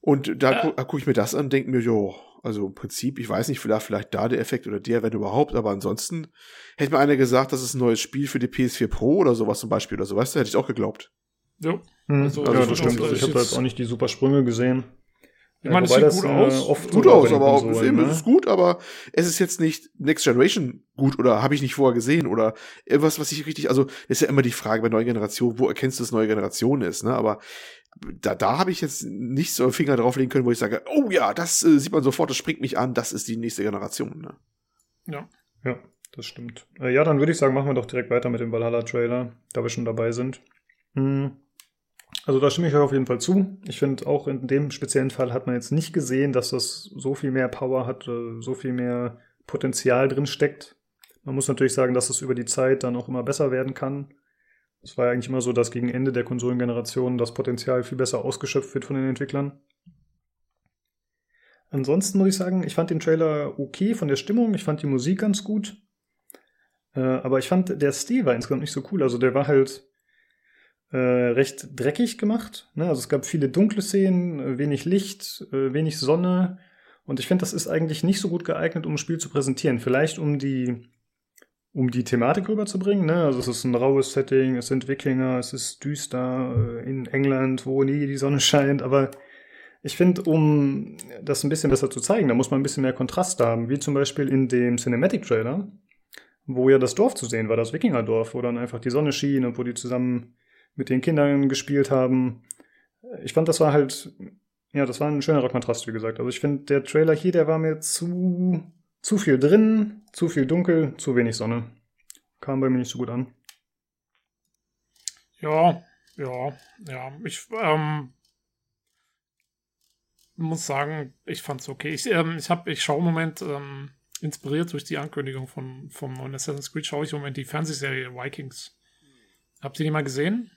Und da Ja. gu gucke ich mir das an und denke mir, jo, also im Prinzip, ich weiß nicht, vielleicht, vielleicht da der Effekt oder der, wenn überhaupt, aber ansonsten hätte mir einer gesagt, das ist ein neues Spiel für die PS4 Pro oder sowas zum Beispiel oder so, weißt du, hätte ich auch geglaubt. jo. Hm. Also, ja, das stimmt. Also ich habe da jetzt auch nicht die super Sprünge gesehen. Ich meine, es sieht gut äh, aus. Oft Gut aus, aber auch, Konsolen, eben, ne? es ist gut, aber es ist jetzt nicht Next Generation gut oder habe ich nicht vorher gesehen oder irgendwas, was ich richtig, also ist ja immer die Frage bei neuen Generationen, wo erkennst du, dass neue Generation ist, ne? Aber da, da habe ich jetzt nicht so einen Finger drauflegen können, wo ich sage, oh ja, das äh, sieht man sofort, das springt mich an, das ist die nächste Generation, ne? Ja. Ja, das stimmt. Äh, ja, dann würde ich sagen, machen wir doch direkt weiter mit dem Valhalla-Trailer, da wir schon dabei sind. Hm. Also da stimme ich euch auf jeden Fall zu. Ich finde, auch in dem speziellen Fall hat man jetzt nicht gesehen, dass das so viel mehr Power hat, äh, so viel mehr Potenzial drin steckt. Man muss natürlich sagen, dass es über die Zeit dann auch immer besser werden kann. Es war ja eigentlich immer so, dass gegen Ende der Konsolengeneration das Potenzial viel besser ausgeschöpft wird von den Entwicklern. Ansonsten muss ich sagen, ich fand den Trailer okay von der Stimmung, ich fand die Musik ganz gut. Äh, aber ich fand, der Stil war insgesamt nicht so cool. Also der war halt äh, recht dreckig gemacht. Ne? Also es gab viele dunkle Szenen, äh, wenig Licht, äh, wenig Sonne. Und ich finde, das ist eigentlich nicht so gut geeignet, um ein Spiel zu präsentieren. Vielleicht um die, um die Thematik rüberzubringen. Ne? Also es ist ein raues Setting, es sind Wikinger, es ist düster äh, in England, wo nie die Sonne scheint. Aber ich finde, um das ein bisschen besser zu zeigen, da muss man ein bisschen mehr Kontrast haben. Wie zum Beispiel in dem Cinematic Trailer, wo ja das Dorf zu sehen war, das Wikingerdorf, wo dann einfach die Sonne schien und wo die zusammen mit den Kindern gespielt haben. Ich fand, das war halt, ja, das war ein schönerer Kontrast, wie gesagt. Also ich finde, der Trailer hier, der war mir zu, zu viel drin, zu viel dunkel, zu wenig Sonne. Kam bei mir nicht so gut an. Ja, ja, ja. Ich ähm, muss sagen, ich fand's okay. Ich, ähm, ich, ich schaue im Moment, ähm, inspiriert durch die Ankündigung von, vom neuen Assassin's Creed, schaue ich im Moment die Fernsehserie Vikings. Habt ihr die mal gesehen?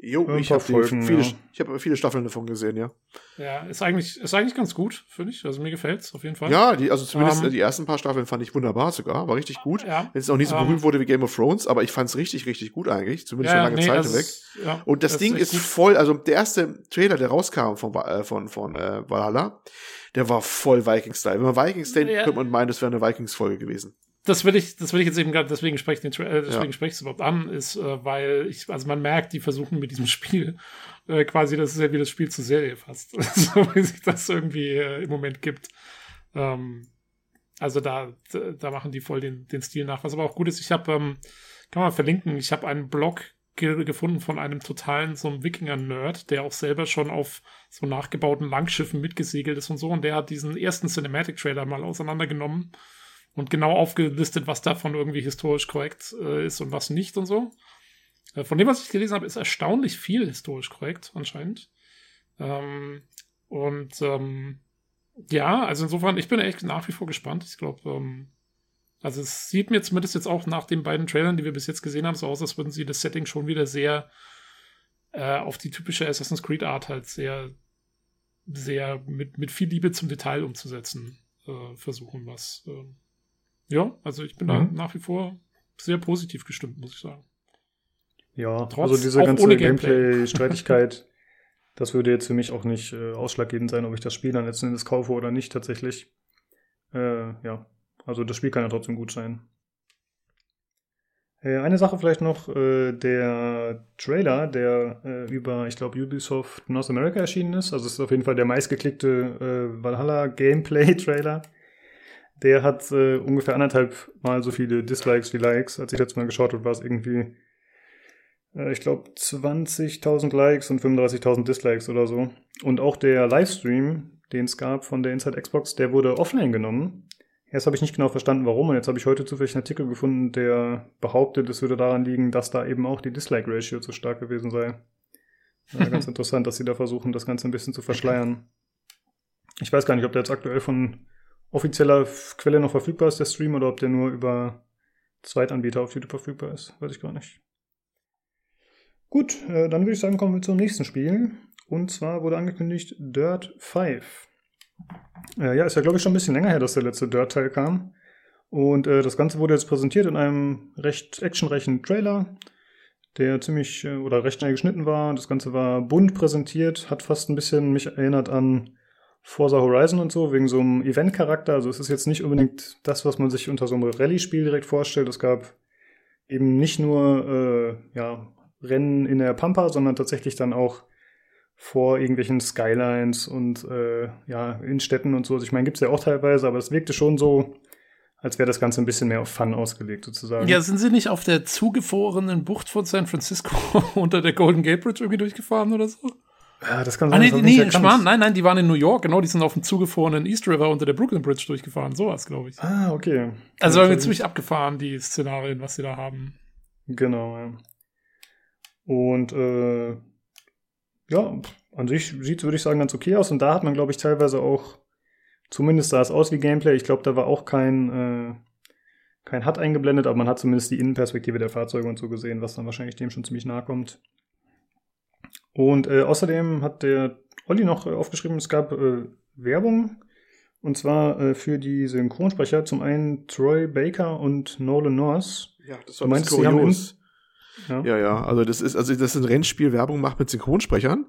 Jo, ich habe viele, ja. hab viele Staffeln davon gesehen, ja. Ja, ist eigentlich, ist eigentlich ganz gut, finde ich. Also mir gefällt es auf jeden Fall. Ja, die, also zumindest um, ähm, die ersten paar Staffeln fand ich wunderbar sogar, war richtig gut. Ja, Wenn es auch nicht so um, ähm, berühmt wurde wie Game of Thrones, aber ich fand es richtig, richtig gut eigentlich, zumindest ja, eine lange nee, Zeit weg. Ja, Und das, das Ding ist, ist voll, also der erste Trailer, der rauskam von, äh, von, von äh, Valhalla, der war voll Vikings-Style. Wenn man Vikings denkt, ja. könnte man meinen, das wäre eine Vikings-Folge gewesen das will ich, das will ich jetzt eben gerade, deswegen spreche ich den, äh, deswegen ja. spreche ich es überhaupt an, ist, äh, weil ich, also man merkt, die versuchen mit diesem Spiel äh, quasi, das ist ja wie das Spiel zur Serie fast, so wie sich das irgendwie äh, im Moment gibt. Ähm, also da, da machen die voll den, den Stil nach. Was aber auch gut ist, ich habe, ähm, kann man verlinken, ich habe einen Blog ge gefunden von einem totalen so einem Wikinger-Nerd, der auch selber schon auf so nachgebauten Langschiffen mitgesegelt ist und so. Und der hat diesen ersten Cinematic-Trailer mal auseinandergenommen und genau aufgelistet, was davon irgendwie historisch korrekt äh, ist und was nicht und so. Äh, von dem, was ich gelesen habe, ist erstaunlich viel historisch korrekt anscheinend. Ähm, und ähm, ja, also insofern, ich bin echt nach wie vor gespannt. Ich glaube, ähm, also es sieht mir zumindest jetzt auch nach den beiden Trailern, die wir bis jetzt gesehen haben, so aus, als würden sie das Setting schon wieder sehr äh, auf die typische Assassin's Creed Art halt sehr, sehr mit, mit viel Liebe zum Detail umzusetzen äh, versuchen, was äh, ja, also ich bin mhm. da nach wie vor sehr positiv gestimmt, muss ich sagen. Ja, Trotz, also diese ganze Gameplay-Streitigkeit, das würde jetzt für mich auch nicht äh, ausschlaggebend sein, ob ich das Spiel dann letzten Endes kaufe oder nicht tatsächlich. Äh, ja, also das Spiel kann ja trotzdem gut sein. Äh, eine Sache vielleicht noch, äh, der Trailer, der äh, über, ich glaube, Ubisoft North America erschienen ist, also es ist auf jeden Fall der meistgeklickte äh, Valhalla Gameplay-Trailer der hat äh, ungefähr anderthalb Mal so viele Dislikes wie Likes. Als ich letztes Mal geschaut habe, war es irgendwie, äh, ich glaube, 20.000 Likes und 35.000 Dislikes oder so. Und auch der Livestream, den es gab von der Inside Xbox, der wurde offline genommen. Erst habe ich nicht genau verstanden, warum. Und jetzt habe ich heute zufällig einen Artikel gefunden, der behauptet, es würde daran liegen, dass da eben auch die Dislike-Ratio zu stark gewesen sei. Ja, ganz interessant, dass sie da versuchen, das Ganze ein bisschen zu verschleiern. Ich weiß gar nicht, ob der jetzt aktuell von offizieller Quelle noch verfügbar ist, der Stream, oder ob der nur über Zweitanbieter auf YouTube verfügbar ist. Weiß ich gar nicht. Gut, äh, dann würde ich sagen, kommen wir zum nächsten Spiel. Und zwar wurde angekündigt Dirt 5. Äh, ja, ist ja, glaube ich, schon ein bisschen länger her, dass der letzte Dirt-Teil kam. Und äh, das Ganze wurde jetzt präsentiert in einem recht actionreichen Trailer, der ziemlich äh, oder recht schnell geschnitten war. Das Ganze war bunt präsentiert, hat fast ein bisschen mich erinnert an Forza Horizon und so, wegen so einem Event-Charakter. Also es ist jetzt nicht unbedingt das, was man sich unter so einem Rallye-Spiel direkt vorstellt. Es gab eben nicht nur äh, ja, Rennen in der Pampa, sondern tatsächlich dann auch vor irgendwelchen Skylines und äh, ja, in Städten und so. Also ich meine, gibt es ja auch teilweise, aber es wirkte schon so, als wäre das Ganze ein bisschen mehr auf Fun ausgelegt, sozusagen. Ja, sind sie nicht auf der zugefrorenen Bucht von San Francisco unter der Golden Gate Bridge irgendwie durchgefahren oder so? Ja, das kann ah, sein. Ah, nee, nee, Schmarrn, nein, nein, die waren in New York, genau, die sind auf dem zugefrorenen East River unter der Brooklyn Bridge durchgefahren, sowas, glaube ich. Ah, okay. Also irgendwie ziemlich abgefahren, die Szenarien, was sie da haben. Genau, ja. Und äh, ja, an sich sieht es, würde ich sagen, ganz okay aus. Und da hat man, glaube ich, teilweise auch, zumindest sah es aus wie Gameplay. Ich glaube, da war auch kein, äh, kein HUD eingeblendet, aber man hat zumindest die Innenperspektive der Fahrzeuge und so gesehen, was dann wahrscheinlich dem schon ziemlich nahe kommt. Und äh, außerdem hat der Olli noch äh, aufgeschrieben, es gab äh, Werbung. Und zwar äh, für die Synchronsprecher. Zum einen Troy Baker und Nolan North. Ja, das war du meinst, kurios. Ja. ja, ja, also das ist, also das ist ein Rennspiel, Werbung macht mit Synchronsprechern.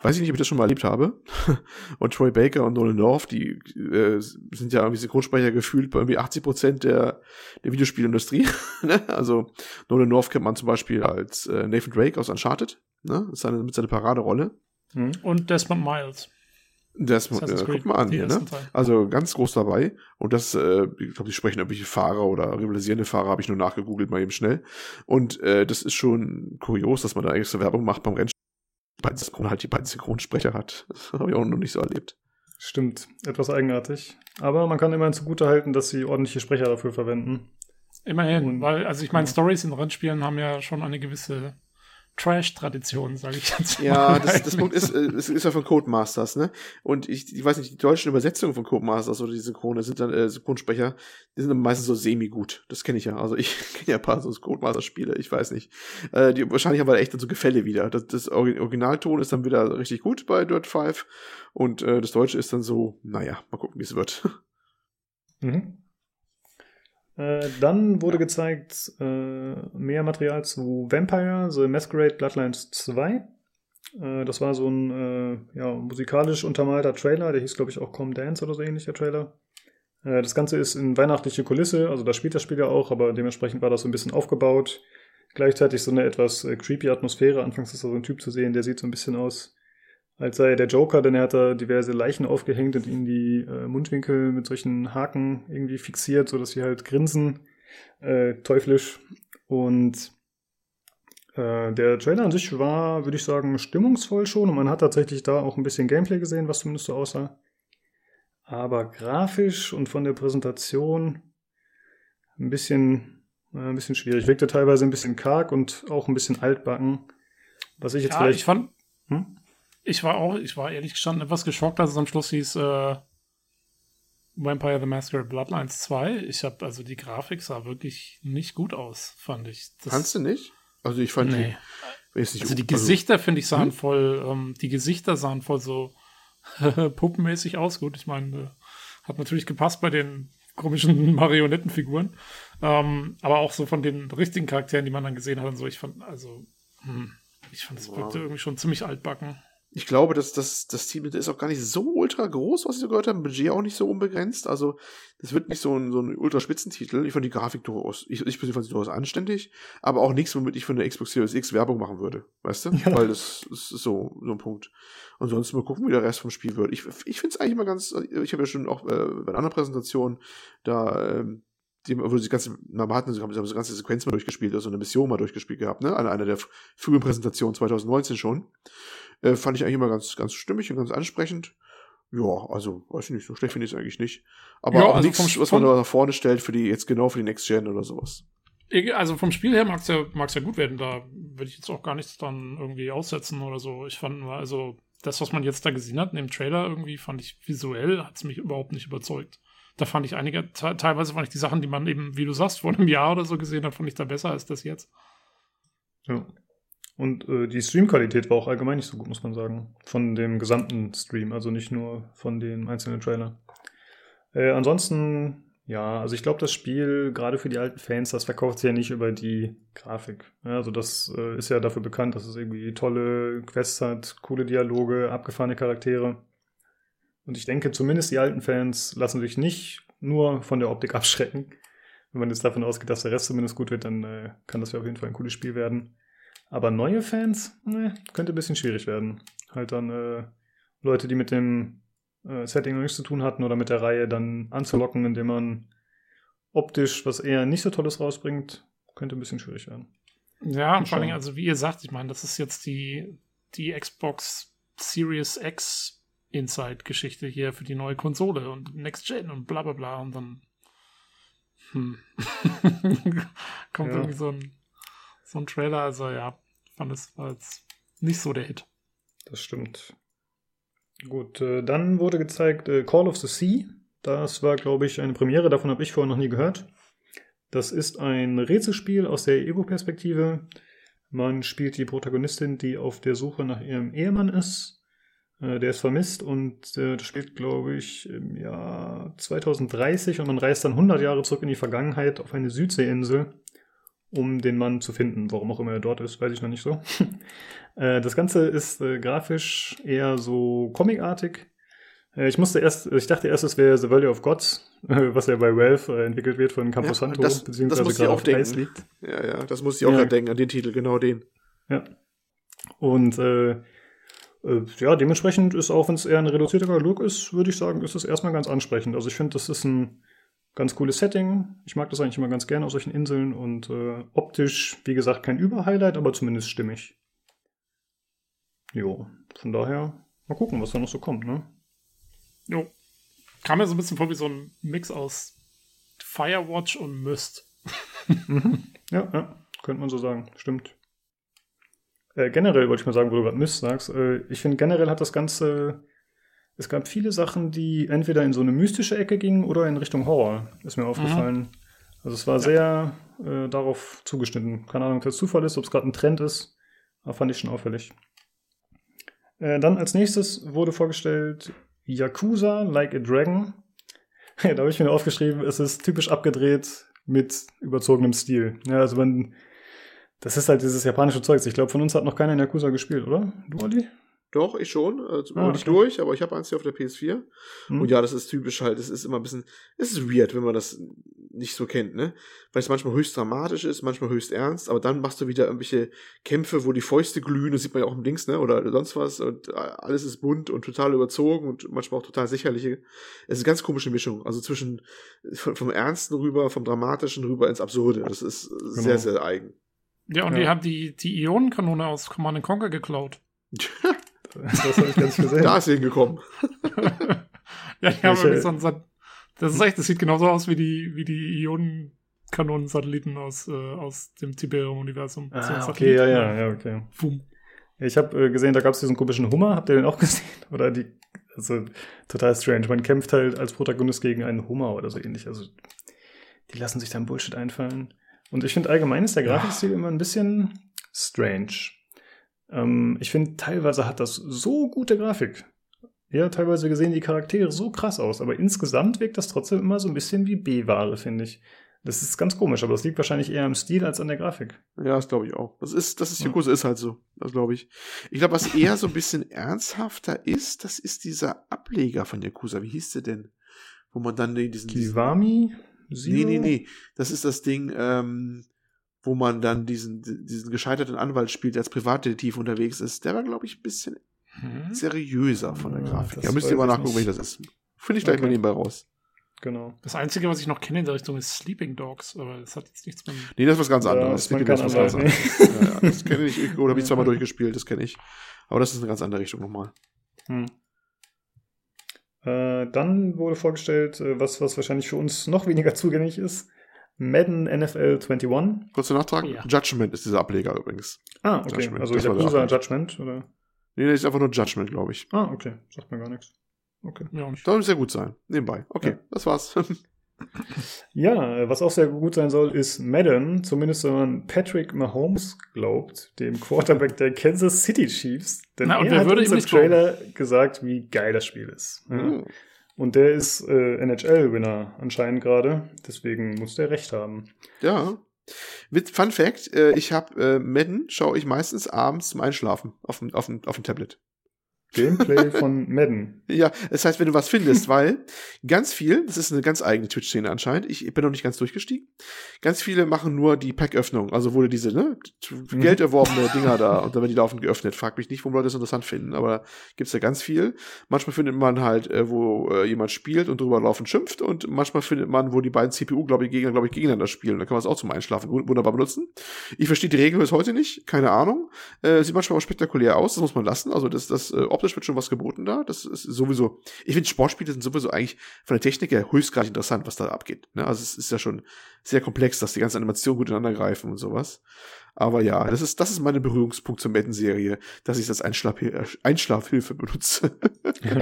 Weiß ich nicht, ob ich das schon mal erlebt habe. Und Troy Baker und Nolan North, die äh, sind ja irgendwie Synchronsprecher gefühlt bei irgendwie 80 Prozent der, der Videospielindustrie. Ne? also Nolan North kennt man zum Beispiel als äh, Nathan Drake aus Uncharted. Ne? Das ist seine, mit seiner Paraderolle. Mhm. Und Desmond Miles. Desmond, äh, guck mal an hier, ne? Also ganz groß dabei. Und das, äh, ich glaube, die sprechen irgendwelche Fahrer oder rivalisierende Fahrer, habe ich nur nachgegoogelt, mal eben schnell. Und äh, das ist schon kurios, dass man da eigentlich so Werbung macht beim Rennspiel, weil halt die beiden Synchronsprecher hat. Das habe ich auch noch nicht so erlebt. Stimmt, etwas eigenartig. Aber man kann immerhin zugute halten, dass sie ordentliche Sprecher dafür verwenden. Immerhin, Und, weil, also ich meine, ja. Stories in Rennspielen haben ja schon eine gewisse Trash-Tradition, sage ich jetzt mal. Ja, das, das Punkt ist, äh, es ist ja von Codemasters, ne? Und ich, ich weiß nicht, die deutschen Übersetzungen von Codemasters oder die Synchrone sind dann äh, Synchronsprecher, die sind dann meistens so semi-gut. Das kenne ich ja. Also ich kenne ja ein paar so Codemasters-Spiele, ich weiß nicht. Äh, die, wahrscheinlich haben wir echt dann so Gefälle wieder. Das, das Originalton ist dann wieder richtig gut bei Dirt 5 und äh, das Deutsche ist dann so, naja, mal gucken, wie es wird. Mhm. Äh, dann wurde gezeigt äh, mehr Material zu Vampire, The Masquerade Bloodlines 2. Äh, das war so ein äh, ja, musikalisch untermalter Trailer, der hieß, glaube ich, auch Com Dance oder so ähnlich, der Trailer. Äh, das Ganze ist in weihnachtliche Kulisse, also da spielt das Spiel ja auch, aber dementsprechend war das so ein bisschen aufgebaut. Gleichzeitig so eine etwas creepy Atmosphäre. Anfangs ist da so ein Typ zu sehen, der sieht so ein bisschen aus als sei er der Joker, denn er hat da diverse Leichen aufgehängt und ihnen die äh, Mundwinkel mit solchen Haken irgendwie fixiert, sodass sie halt grinsen, äh, teuflisch. Und äh, der Trailer an sich war, würde ich sagen, stimmungsvoll schon und man hat tatsächlich da auch ein bisschen Gameplay gesehen, was zumindest so aussah. Aber grafisch und von der Präsentation ein bisschen, äh, ein bisschen schwierig. Wirkte teilweise ein bisschen karg und auch ein bisschen altbacken. Was ich jetzt ja, vielleicht. Ich fand, hm? Ich war auch, ich war ehrlich gestanden etwas geschockt, als es am Schluss hieß äh, Vampire the Masquerade Bloodlines 2. Ich habe, also die Grafik sah wirklich nicht gut aus, fand ich. Das, Kannst du nicht? Also ich fand nee. die. Nicht also die Gesichter, finde ich, sahen hm? voll, ähm, die Gesichter sahen voll so puppenmäßig aus. Gut, ich meine, äh, hat natürlich gepasst bei den komischen Marionettenfiguren. Ähm, aber auch so von den richtigen Charakteren, die man dann gesehen hat und so. Ich fand, also, hm, ich fand, es wow. wirkte irgendwie schon ziemlich altbacken ich glaube, dass das, das Team ist auch gar nicht so ultra groß, was ich so gehört habe. Budget auch nicht so unbegrenzt. Also, das wird nicht so ein, so ein ultra Spitzentitel. Ich fand die Grafik durchaus, ich, ich fand sie durchaus anständig, aber auch nichts, womit ich von der Xbox Series X Werbung machen würde. Weißt du? Ja. Weil das, das ist so, so ein Punkt. Ansonsten mal gucken, wie der Rest vom Spiel wird. Ich, ich finde es eigentlich immer ganz, ich habe ja schon auch äh, bei einer anderen Präsentation da, ähm, die, wo sie ganze, na, hatten, sie haben die ganze Sequenz mal durchgespielt, also eine Mission mal durchgespielt gehabt, ne? An einer der frühen Präsentationen 2019 schon. Äh, fand ich eigentlich immer ganz, ganz stimmig und ganz ansprechend. Ja, also, weiß ich nicht, so schlecht finde ich es eigentlich nicht. Aber ja, auch also nichts, was man da nach vorne stellt für die, jetzt genau für die Next Gen oder sowas. Also vom Spiel her mag es ja, mag's ja gut werden, da würde ich jetzt auch gar nichts dann irgendwie aussetzen oder so. Ich fand also, das, was man jetzt da gesehen hat in dem Trailer irgendwie, fand ich visuell, hat es mich überhaupt nicht überzeugt. Da fand ich einige, teilweise fand ich die Sachen, die man eben, wie du sagst, vor einem Jahr oder so gesehen hat, fand ich da besser als das jetzt. Ja. Und äh, die Streamqualität war auch allgemein nicht so gut, muss man sagen. Von dem gesamten Stream, also nicht nur von den einzelnen Trailern. Äh, ansonsten, ja, also ich glaube, das Spiel, gerade für die alten Fans, das verkauft sich ja nicht über die Grafik. Ja, also das äh, ist ja dafür bekannt, dass es irgendwie tolle Quests hat, coole Dialoge, abgefahrene Charaktere. Und ich denke, zumindest die alten Fans lassen sich nicht nur von der Optik abschrecken. Wenn man jetzt davon ausgeht, dass der Rest zumindest gut wird, dann äh, kann das ja auf jeden Fall ein cooles Spiel werden. Aber neue Fans, ne, könnte ein bisschen schwierig werden. Halt dann äh, Leute, die mit dem äh, Setting noch nichts zu tun hatten oder mit der Reihe dann anzulocken, indem man optisch was eher nicht so Tolles rausbringt, könnte ein bisschen schwierig werden. Ja, und vor allem, also wie ihr sagt, ich meine, das ist jetzt die, die Xbox Series X Inside-Geschichte hier für die neue Konsole und Next Gen und bla bla bla und dann hm. kommt ja. irgendwie so ein so ein Trailer. Also ja, fand es als nicht so der Hit. Das stimmt. Gut, äh, dann wurde gezeigt äh, Call of the Sea. Das war, glaube ich, eine Premiere. Davon habe ich vorher noch nie gehört. Das ist ein Rätselspiel aus der Ego-Perspektive. Man spielt die Protagonistin, die auf der Suche nach ihrem Ehemann ist. Äh, der ist vermisst und äh, das spielt, glaube ich, im Jahr 2030 und man reist dann 100 Jahre zurück in die Vergangenheit auf eine Südseeinsel um den Mann zu finden. Warum auch immer er dort ist, weiß ich noch nicht so. äh, das Ganze ist äh, grafisch eher so comicartig. Äh, ich musste erst, ich dachte erst, es wäre The Valley of Gods, was ja bei Valve äh, entwickelt wird von Camposanto, ja, das, beziehungsweise das gerade auf denken. Eis liegt. Ja, ja, das muss ich auch ja. denken, an den Titel, genau den. Ja. Und äh, äh, ja, dementsprechend ist auch, wenn es eher ein reduzierter Look ist, würde ich sagen, ist es erstmal ganz ansprechend. Also ich finde, das ist ein ganz cooles Setting. Ich mag das eigentlich immer ganz gerne auf solchen Inseln und äh, optisch, wie gesagt, kein Überhighlight, aber zumindest stimmig. Jo, von daher mal gucken, was da noch so kommt, ne? Jo. Kam mir so ein bisschen vor wie so ein Mix aus Firewatch und Myst. mhm. Ja, ja, könnte man so sagen, stimmt. Äh, generell wollte ich mal sagen, wo du gerade Mist sagst. Äh, ich finde, generell hat das Ganze. Es gab viele Sachen, die entweder in so eine mystische Ecke gingen oder in Richtung Horror, ist mir aufgefallen. Mhm. Also es war ja. sehr äh, darauf zugeschnitten. Keine Ahnung, ob das Zufall ist, ob es gerade ein Trend ist, aber fand ich schon auffällig. Äh, dann als nächstes wurde vorgestellt Yakuza Like a Dragon. da habe ich mir aufgeschrieben, es ist typisch abgedreht mit überzogenem Stil. Ja, also wenn das ist halt dieses japanische Zeugs. Ich glaube, von uns hat noch keiner in Yakuza gespielt, oder? Du, Olli? Doch, ich schon. Also ah, nicht okay. durch, aber ich habe eins hier auf der PS4. Hm. Und ja, das ist typisch halt. Es ist immer ein bisschen, es ist weird, wenn man das nicht so kennt, ne? Weil es manchmal höchst dramatisch ist, manchmal höchst ernst, aber dann machst du wieder irgendwelche Kämpfe, wo die Fäuste glühen, das sieht man ja auch im Dings, ne? Oder sonst was und alles ist bunt und total überzogen und manchmal auch total sicherliche. Es ist eine ganz komische Mischung. Also zwischen vom Ernsten rüber, vom Dramatischen rüber ins Absurde. Das ist genau. sehr, sehr eigen. Ja, und ja. die haben die, die Ionenkanone aus Command Conquer geklaut. das habe ich ganz gesehen. Da ist sie hingekommen. ja, die haben irgendwie so ein, das ist echt, das sieht genauso aus wie die, wie die Ionenkanonensatelliten aus, äh, aus dem Tiberium-Universum. Ah, so okay, ja, ja, ja, okay. Boom. Ich habe äh, gesehen, da gab es diesen komischen Hummer. Habt ihr den auch gesehen? Oder die, also total strange. Man kämpft halt als Protagonist gegen einen Hummer oder so ähnlich. Also die lassen sich dann Bullshit einfallen. Und ich finde allgemein ist der Grafikstil ja. immer ein bisschen strange. Ähm, ich finde, teilweise hat das so gute Grafik. Ja, teilweise gesehen die Charaktere so krass aus, aber insgesamt wirkt das trotzdem immer so ein bisschen wie B-Ware, finde ich. Das ist ganz komisch, aber das liegt wahrscheinlich eher am Stil als an der Grafik. Ja, das glaube ich auch. Das ist, das ist Yakuza ja. ist halt so. Das glaube ich. Ich glaube, was eher so ein bisschen ernsthafter ist, das ist dieser Ableger von Yakuza. Wie hieß der denn? Wo man dann diesen. Kiwami? Zero? Nee, nee, nee. Das ist das Ding, ähm, wo man dann diesen, diesen gescheiterten Anwalt spielt, der als Privatdetektiv unterwegs ist. Der war, glaube ich, ein bisschen hm? seriöser von der Grafik. Ja, müsst ihr mal nachgucken, welches das ist. Finde ich gleich okay. mal nebenbei raus. Genau. Das Einzige, was ich noch kenne in der Richtung, ist Sleeping Dogs, aber das hat jetzt nichts mit. Nee, das ist was ganz anderes. Ja, das, was ganz anderes. ja, ja, das kenne ich, oder habe ich zweimal durchgespielt, das kenne ich. Aber das ist eine ganz andere Richtung nochmal. Hm. Äh, dann wurde vorgestellt, äh, was, was wahrscheinlich für uns noch weniger zugänglich ist. Madden NFL 21. Kurzer Nachtrag. Ja. Judgment ist dieser Ableger übrigens. Ah, okay. Judgment. Also Yakuza Judgment, oder? Nee, das ist einfach nur Judgment, glaube ich. Ah, okay. Sagt mir gar nichts. Okay. Ja, nicht. Soll sehr gut sein. Nebenbei. Okay, ja. das war's. ja, was auch sehr gut sein soll, ist Madden, zumindest wenn man Patrick Mahomes glaubt, dem Quarterback der Kansas City Chiefs. Denn Na, und er hat würde im Trailer gesagt, wie geil das Spiel ist. Mhm. Und der ist äh, NHL-Winner anscheinend gerade, deswegen muss der recht haben. Ja. Fun Fact, äh, ich habe äh, Madden, schaue ich meistens abends zum Einschlafen auf dem, auf dem, auf dem Tablet. Gameplay von Madden. ja, das heißt, wenn du was findest, weil ganz viel, das ist eine ganz eigene Twitch-Szene anscheinend, ich bin noch nicht ganz durchgestiegen, ganz viele machen nur die Packöffnung, also wurde diese, ne, mhm. Geld erworbene Dinger da und dann werden die laufend geöffnet. Frag mich nicht, warum Leute das interessant finden, aber gibt's ja ganz viel. Manchmal findet man halt, äh, wo äh, jemand spielt und drüber laufend schimpft und manchmal findet man, wo die beiden CPU, glaube ich, Gegner, glaube ich, gegeneinander spielen. Da kann man es auch zum Einschlafen wunderbar benutzen. Ich verstehe die Regeln bis heute nicht, keine Ahnung. Äh, sieht manchmal auch spektakulär aus, das muss man lassen. Also das, das äh, optisch wird schon was geboten da. Das ist sowieso, ich finde Sportspiele sind sowieso eigentlich von der Technik her höchstgradig interessant, was da abgeht. Ne? Also es ist ja schon sehr komplex, dass die ganzen Animationen gut ineinander greifen und sowas. Aber ja, das ist, das ist meine Berührungspunkt zur Madden-Serie, dass ich das als Einschlafhil Einschlafhilfe benutze.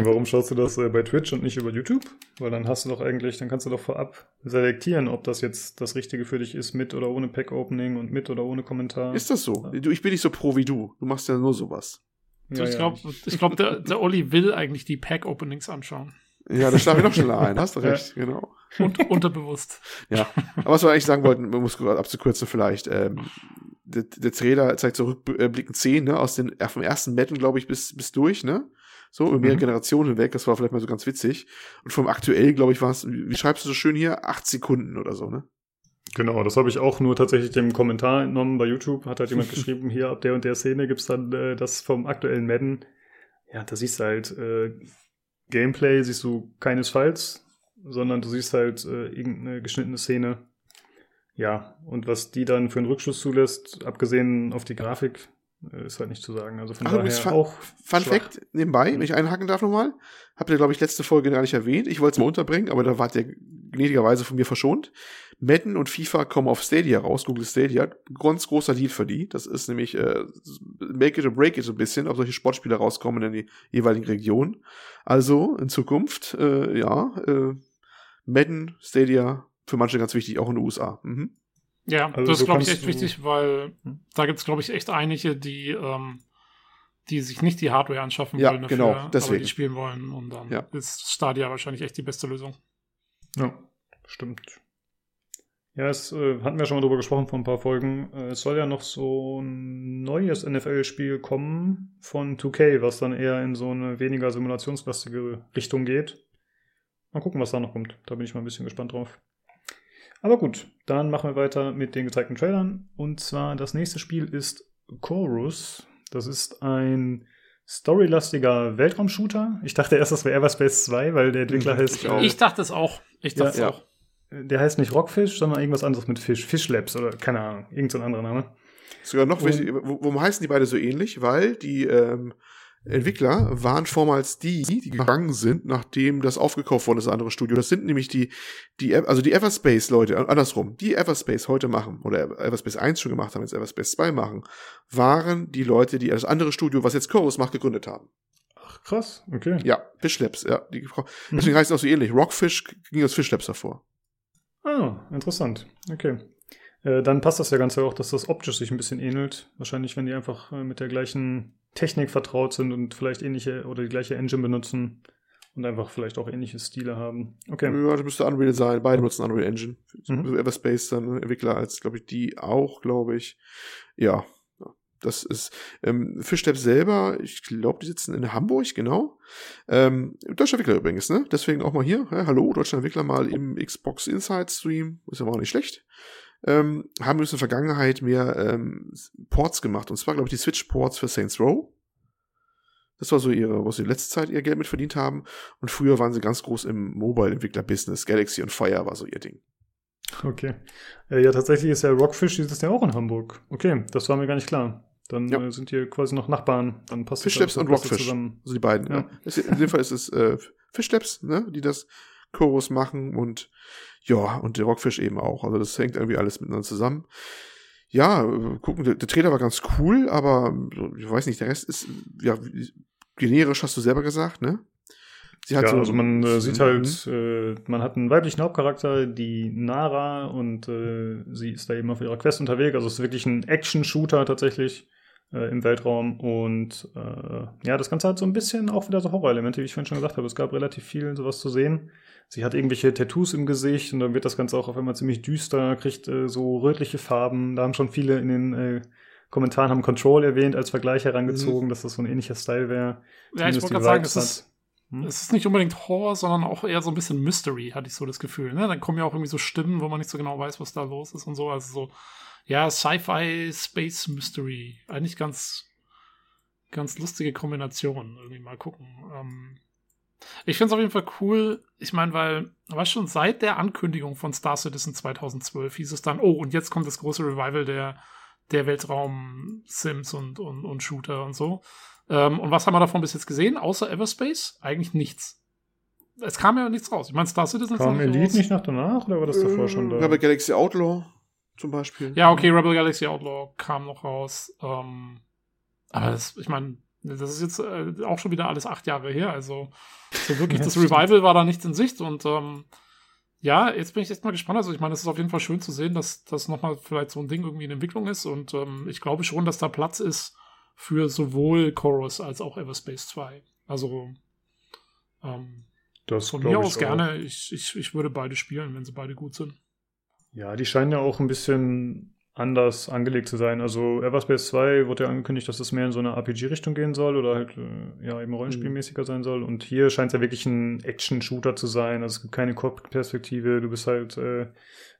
Warum schaust du das äh, bei Twitch und nicht über YouTube? Weil dann hast du doch eigentlich, dann kannst du doch vorab selektieren, ob das jetzt das Richtige für dich ist, mit oder ohne Pack-Opening und mit oder ohne Kommentar. Ist das so? Ja. Ich bin nicht so pro wie du. Du machst ja nur sowas. Ja, ich glaube, ich glaub, der, der Olli will eigentlich die Pack-Openings anschauen. Ja, da schlafe ich noch schneller ein, hast du recht, ja. genau. Und unterbewusst. Ja, aber was wir eigentlich sagen wollten, man muss gerade abzukürzen vielleicht, ähm, der, der Trailer zeigt so rückblickend 10, ne, aus den, vom ersten Madden, glaube ich, bis, bis durch, ne? So, über mehrere mhm. Generationen hinweg, das war vielleicht mal so ganz witzig. Und vom aktuell, glaube ich, war es, wie schreibst du so schön hier, acht Sekunden oder so, ne? Genau, das habe ich auch nur tatsächlich dem Kommentar entnommen bei YouTube. Hat halt jemand geschrieben, hier ab der und der Szene gibt's dann äh, das vom aktuellen Madden. Ja, da siehst du halt äh, Gameplay, siehst du keinesfalls, sondern du siehst halt äh, irgendeine geschnittene Szene. Ja, und was die dann für einen Rückschluss zulässt, abgesehen auf die Grafik, äh, ist halt nicht zu sagen. Also von Ach, daher fun, auch. Fun schwach. Fact nebenbei, wenn ich einhaken darf nochmal. Habt ihr, glaube ich, letzte Folge gar nicht erwähnt. Ich wollte es mal unterbringen, aber da wart ihr gnädigerweise von mir verschont. Madden und FIFA kommen auf Stadia raus, Google Stadia. Ganz großer Deal für die. Das ist nämlich äh, make it or break it so ein bisschen, ob solche Sportspiele rauskommen in die jeweiligen Regionen. Also in Zukunft, äh, ja, äh, Madden, Stadia, für manche ganz wichtig, auch in den USA. Mhm. Ja, also das ist, glaube ich, echt wichtig, weil da gibt es, glaube ich, echt einige, die, ähm, die sich nicht die Hardware anschaffen ja, wollen, dafür, genau, deswegen. aber die spielen wollen. Und dann ja. ist Stadia wahrscheinlich echt die beste Lösung. Ja, stimmt. Ja, es äh, hatten wir schon mal drüber gesprochen vor ein paar Folgen. Äh, es soll ja noch so ein neues NFL-Spiel kommen von 2K, was dann eher in so eine weniger simulationslastige Richtung geht. Mal gucken, was da noch kommt. Da bin ich mal ein bisschen gespannt drauf. Aber gut, dann machen wir weiter mit den gezeigten Trailern. Und zwar das nächste Spiel ist Chorus. Das ist ein storylastiger Weltraumshooter. Ich dachte erst, das wäre Everspace 2, weil der Entwickler mhm, heißt. Ich, ich dachte es auch. Ich dachte ja, es auch der heißt nicht Rockfish, sondern irgendwas anderes mit Fisch. Fish Labs oder keine Ahnung, irgendein so anderer Name. Sogar noch, wichtig, warum heißen die beide so ähnlich? Weil die ähm, Entwickler waren vormals die, die gegangen sind, nachdem das aufgekauft worden ist, das andere Studio. Das sind nämlich die, die, also die Everspace-Leute, andersrum, die Everspace heute machen, oder Everspace 1 schon gemacht haben, jetzt Everspace 2 machen, waren die Leute, die das andere Studio, was jetzt Chorus macht, gegründet haben. Ach, krass, okay. Ja, Fish Labs, ja. Die, deswegen mhm. heißt es auch so ähnlich. Rockfish ging aus Fish Labs hervor. Ah, interessant. Okay. Äh, dann passt das ja ganz auch, dass das optisch sich ein bisschen ähnelt. Wahrscheinlich, wenn die einfach äh, mit der gleichen Technik vertraut sind und vielleicht ähnliche oder die gleiche Engine benutzen und einfach vielleicht auch ähnliche Stile haben. Okay. Ja, das müsste Unreal sein. Beide nutzen Unreal Engine. Mhm. Everspace dann Entwickler als, glaube ich, die auch, glaube ich. Ja, das ist ähm, Fischlab selber, ich glaube, die sitzen in Hamburg, genau. Ähm, deutscher Entwickler übrigens, ne? Deswegen auch mal hier. Ja, hallo, deutscher Entwickler mal im Xbox Inside Stream. Ist ja auch nicht schlecht. Ähm, haben wir in der Vergangenheit mehr ähm, Ports gemacht. Und zwar, glaube ich, die Switch-Ports für Saints Row. Das war so ihre, was sie in letzter Zeit ihr Geld mit verdient haben. Und früher waren sie ganz groß im Mobile-Entwickler-Business. Galaxy und Fire war so ihr Ding. Okay. Äh, ja, tatsächlich ist ja Rockfish, die ist ja auch in Hamburg. Okay, das war mir gar nicht klar. Dann ja. äh, sind hier quasi noch Nachbarn. Dann passt Fischlabs und Rockfish. Zusammen. Also die beiden. Ja. ja. In dem Fall ist es äh, Fischlabs, ne, die das Chorus machen und ja, und der Rockfish eben auch. Also das hängt irgendwie alles miteinander zusammen. Ja, äh, gucken, der, der Trailer war ganz cool, aber ich weiß nicht, der Rest ist, ja, generisch hast du selber gesagt, ne? Sie hat ja, so also man äh, sieht halt, mhm. äh, man hat einen weiblichen Hauptcharakter, die Nara, und äh, sie ist da eben auf ihrer Quest unterwegs. Also es ist wirklich ein Action-Shooter tatsächlich äh, im Weltraum. Und äh, ja, das Ganze hat so ein bisschen auch wieder so Horror-Elemente, wie ich vorhin schon gesagt habe. Es gab relativ viel sowas zu sehen. Sie hat irgendwelche Tattoos im Gesicht und dann wird das Ganze auch auf einmal ziemlich düster, kriegt äh, so rötliche Farben. Da haben schon viele in den äh, Kommentaren haben Control erwähnt als Vergleich herangezogen, mhm. dass das so ein ähnlicher Style wäre. Ja, ich wollte gerade sagen, es ist, hm? es ist nicht unbedingt Horror, sondern auch eher so ein bisschen Mystery, hatte ich so das Gefühl. Ne? Dann kommen ja auch irgendwie so Stimmen, wo man nicht so genau weiß, was da los ist und so. Also so ja, Sci-Fi, Space Mystery. Eigentlich ganz, ganz lustige Kombination. Irgendwie mal gucken. Ähm, ich finde es auf jeden Fall cool. Ich meine, weil, war schon seit der Ankündigung von Star Citizen 2012 hieß es dann, oh, und jetzt kommt das große Revival der, der Weltraum-Sims und, und, und Shooter und so. Ähm, und was haben wir davon bis jetzt gesehen? Außer Everspace? Eigentlich nichts. Es kam ja nichts raus. Ich meine, Star Citizen kam Elite raus. nicht nach danach oder war das davor äh, schon da? Ja, bei Galaxy Outlaw zum Beispiel. Ja, okay, Rebel Galaxy Outlaw kam noch raus. Ähm, aber das, ich meine, das ist jetzt äh, auch schon wieder alles acht Jahre her. Also so wirklich ja, das Revival stimmt. war da nicht in Sicht. Und ähm, ja, jetzt bin ich echt mal gespannt. Also ich meine, es ist auf jeden Fall schön zu sehen, dass das nochmal vielleicht so ein Ding irgendwie in Entwicklung ist. Und ähm, ich glaube schon, dass da Platz ist für sowohl Chorus als auch Everspace 2. Also ähm, das von mir aus gerne. Ich, ich, ich würde beide spielen, wenn sie beide gut sind. Ja, die scheinen ja auch ein bisschen anders angelegt zu sein. Also Everspace 2 wurde ja angekündigt, dass es mehr in so eine RPG-Richtung gehen soll oder halt äh, ja eben rollenspielmäßiger sein soll. Und hier scheint es ja wirklich ein Action-Shooter zu sein. Also es gibt keine Cockpit-Perspektive. Du bist halt äh,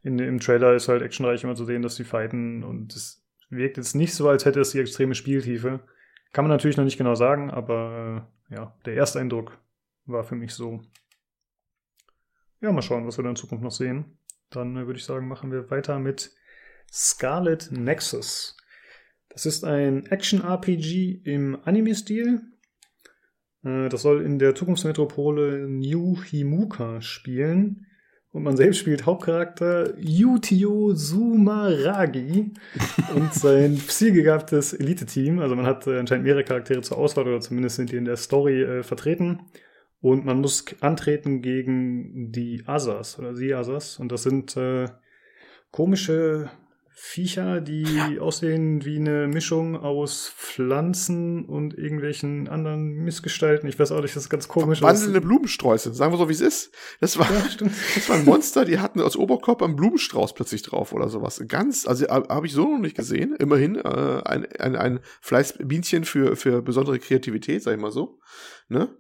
in, im Trailer ist halt actionreich immer zu sehen, dass die fighten und es wirkt jetzt nicht so, als hätte es die extreme Spieltiefe. Kann man natürlich noch nicht genau sagen, aber äh, ja, der erste Eindruck war für mich so. Ja, mal schauen, was wir da in Zukunft noch sehen. Dann würde ich sagen, machen wir weiter mit Scarlet Nexus. Das ist ein Action-RPG im Anime-Stil. Äh, das soll in der Zukunftsmetropole New Himuka spielen. Und man selbst spielt Hauptcharakter Yutio Sumaragi und sein zielgegabtes Elite-Team. Also man hat äh, anscheinend mehrere Charaktere zur Auswahl oder zumindest sind die in der Story äh, vertreten. Und man muss antreten gegen die Asas oder die Asas. Und das sind äh, komische Viecher, die ja. aussehen wie eine Mischung aus Pflanzen und irgendwelchen anderen Missgestalten. Ich weiß auch nicht, das ist ganz komisch. Wandelnde Blumensträuße, sagen wir so, wie es ist. Das war, ja, das war ein Monster, die hatten als Oberkörper einen Blumenstrauß plötzlich drauf oder sowas. Ganz, also habe ich so noch nicht gesehen. Immerhin äh, ein, ein, ein Fleißbienchen für, für besondere Kreativität, sag ich mal so. Ne?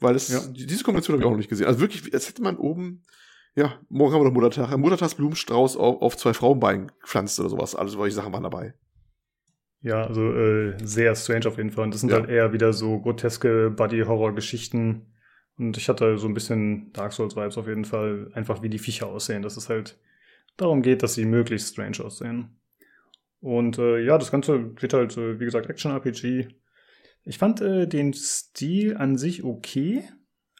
Weil es, ja. diese Kombination habe ich auch noch nicht gesehen. Also wirklich, als hätte man oben ja, morgen haben wir noch Muttertag. Ein Muttertagsblumenstrauß auf, auf zwei Frauenbeinen gepflanzt oder sowas. Alles solche Sachen waren dabei. Ja, also äh, sehr strange auf jeden Fall. Und das sind ja. halt eher wieder so groteske Buddy-Horror-Geschichten. Und ich hatte so ein bisschen Dark Souls-Vibes auf jeden Fall, einfach wie die Viecher aussehen. Dass es halt darum geht, dass sie möglichst strange aussehen. Und äh, ja, das Ganze wird halt, äh, wie gesagt, Action-RPG. Ich fand äh, den Stil an sich okay.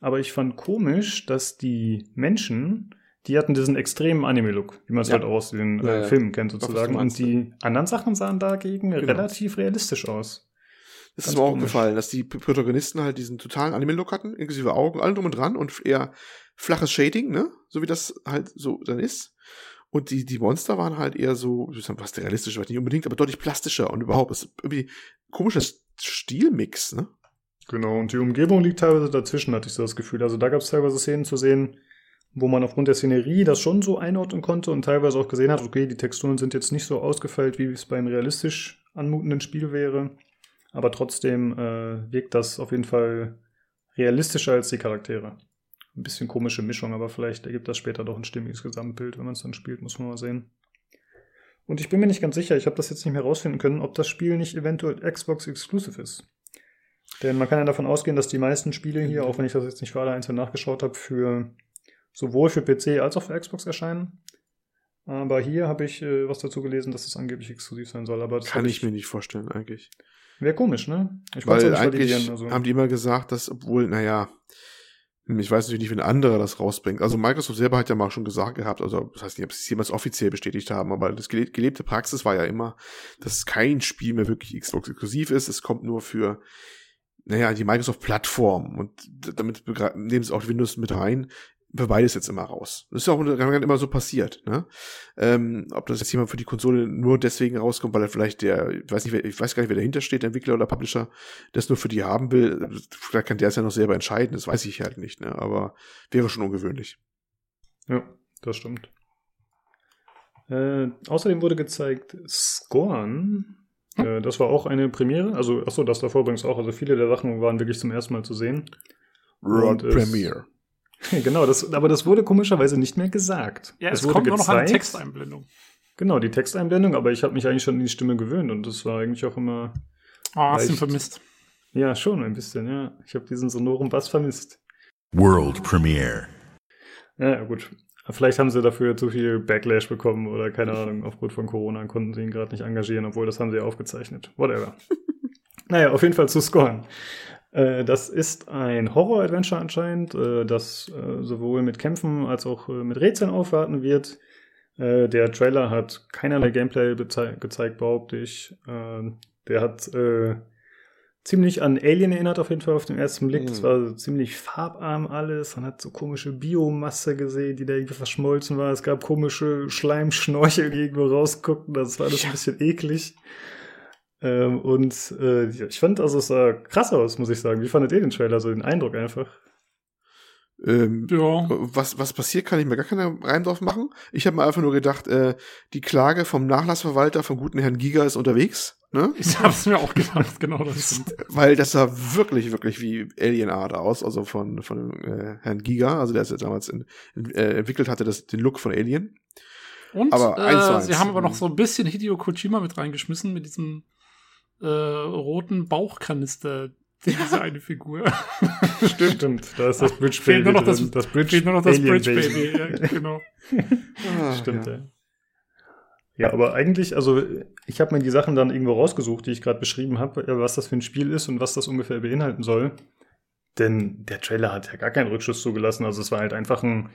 Aber ich fand komisch, dass die Menschen, die hatten diesen extremen Anime-Look, wie man es ja. halt aus den äh, ja, Filmen kennt sozusagen. Und die anderen Sachen sahen dagegen genau. relativ realistisch aus. Das ist mir auch gefallen, dass die Protagonisten halt diesen totalen Anime-Look hatten, inklusive Augen, allem drum und dran und eher flaches Shading, ne? So wie das halt so dann ist. Und die, die Monster waren halt eher so, was realistisch, nicht unbedingt, aber deutlich plastischer und überhaupt ist irgendwie komischer Stilmix, ne? Genau, und die Umgebung liegt teilweise dazwischen, hatte ich so das Gefühl. Also da gab es teilweise Szenen zu sehen, wo man aufgrund der Szenerie das schon so einordnen konnte und teilweise auch gesehen hat, okay, die Texturen sind jetzt nicht so ausgefeilt, wie es bei einem realistisch anmutenden Spiel wäre. Aber trotzdem äh, wirkt das auf jeden Fall realistischer als die Charaktere. Ein bisschen komische Mischung, aber vielleicht ergibt das später doch ein stimmiges Gesamtbild, wenn man es dann spielt, muss man mal sehen. Und ich bin mir nicht ganz sicher, ich habe das jetzt nicht mehr rausfinden können, ob das Spiel nicht eventuell Xbox Exclusive ist. Denn man kann ja davon ausgehen, dass die meisten Spiele hier, auch wenn ich das jetzt nicht für alle einzeln nachgeschaut habe, für sowohl für PC als auch für Xbox erscheinen. Aber hier habe ich äh, was dazu gelesen, dass es angeblich exklusiv sein soll. Aber kann ich, ich mir nicht vorstellen, eigentlich. Wäre komisch, ne? Ich Weil nicht eigentlich also. haben die immer gesagt, dass, obwohl, naja, ich weiß natürlich nicht, wie ein anderer das rausbringt. Also Microsoft selber hat ja mal schon gesagt gehabt, also das heißt nicht, ob sie es jemals offiziell bestätigt haben, aber das gelebte Praxis war ja immer, dass kein Spiel mehr wirklich Xbox exklusiv ist. Es kommt nur für naja, die Microsoft-Plattform und damit nehmen sie auch Windows mit rein, für beides jetzt immer raus. Das ist ja auch immer so passiert, ne? Ähm, ob das jetzt jemand für die Konsole nur deswegen rauskommt, weil er vielleicht der, ich weiß nicht, ich weiß gar nicht, wer dahinter steht, Entwickler oder Publisher, das nur für die haben will, vielleicht kann der es ja noch selber entscheiden, das weiß ich halt nicht, ne? Aber wäre schon ungewöhnlich. Ja, das stimmt. Äh, außerdem wurde gezeigt Scorn, äh, das war auch eine Premiere. Also, achso, das davor übrigens auch. Also, viele der Sachen waren wirklich zum ersten Mal zu sehen. World Premiere. genau, das, aber das wurde komischerweise nicht mehr gesagt. Ja, es, es kommt nur noch eine Texteinblendung. Genau, die Texteinblendung, aber ich habe mich eigentlich schon an die Stimme gewöhnt und das war eigentlich auch immer. Ah, oh, hast du ihn vermisst? Ja, schon ein bisschen, ja. Ich habe diesen sonoren Bass vermisst. World Premiere. Ja, gut. Vielleicht haben sie dafür zu viel Backlash bekommen oder keine Ahnung, aufgrund von Corona konnten sie ihn gerade nicht engagieren, obwohl das haben sie ja aufgezeichnet. Whatever. naja, auf jeden Fall zu Scorn. Äh, das ist ein Horror-Adventure anscheinend, äh, das äh, sowohl mit Kämpfen als auch mit Rätseln aufwarten wird. der Trailer hat keinerlei Gameplay gezeigt, behaupte ich. der hat ziemlich an Alien erinnert, auf jeden Fall auf den ersten Blick. Es mhm. war so ziemlich farbarm alles. Man hat so komische Biomasse gesehen, die da irgendwie verschmolzen war. Es gab komische Schleimschnorchel, die irgendwo rausguckten. Das war alles ja. ein bisschen eklig. Ähm, und äh, ich fand, also es sah krass aus, muss ich sagen. Wie fandet ihr den Trailer? So den Eindruck einfach. Ähm, ja. was, was passiert, kann ich mir gar keinen Reim drauf machen. Ich habe mir einfach nur gedacht, äh, die Klage vom Nachlassverwalter vom guten Herrn Giga ist unterwegs. Ne? Ich habe es mir auch gedacht, genau das stimmt. Weil das sah wirklich, wirklich wie Alien Art aus, also von, von äh, Herrn Giga, also der es ja damals in, in, äh, entwickelt hatte, das, den Look von Alien. Und aber äh, eins, eins. sie haben aber noch so ein bisschen Hideo Kojima mit reingeschmissen, mit diesem äh, roten Bauchkanister, diese eine Figur. Stimmt, stimmt. Da ist das Bridge Baby. Fehlt nur noch das, das Bridge, fehlt nur noch das Bridge Baby. Baby. Ja, genau. ah, Stimmt, ja. ja. Ja, aber eigentlich, also ich habe mir die Sachen dann irgendwo rausgesucht, die ich gerade beschrieben habe, was das für ein Spiel ist und was das ungefähr beinhalten soll. Denn der Trailer hat ja gar keinen Rückschluss zugelassen. Also es war halt einfach ein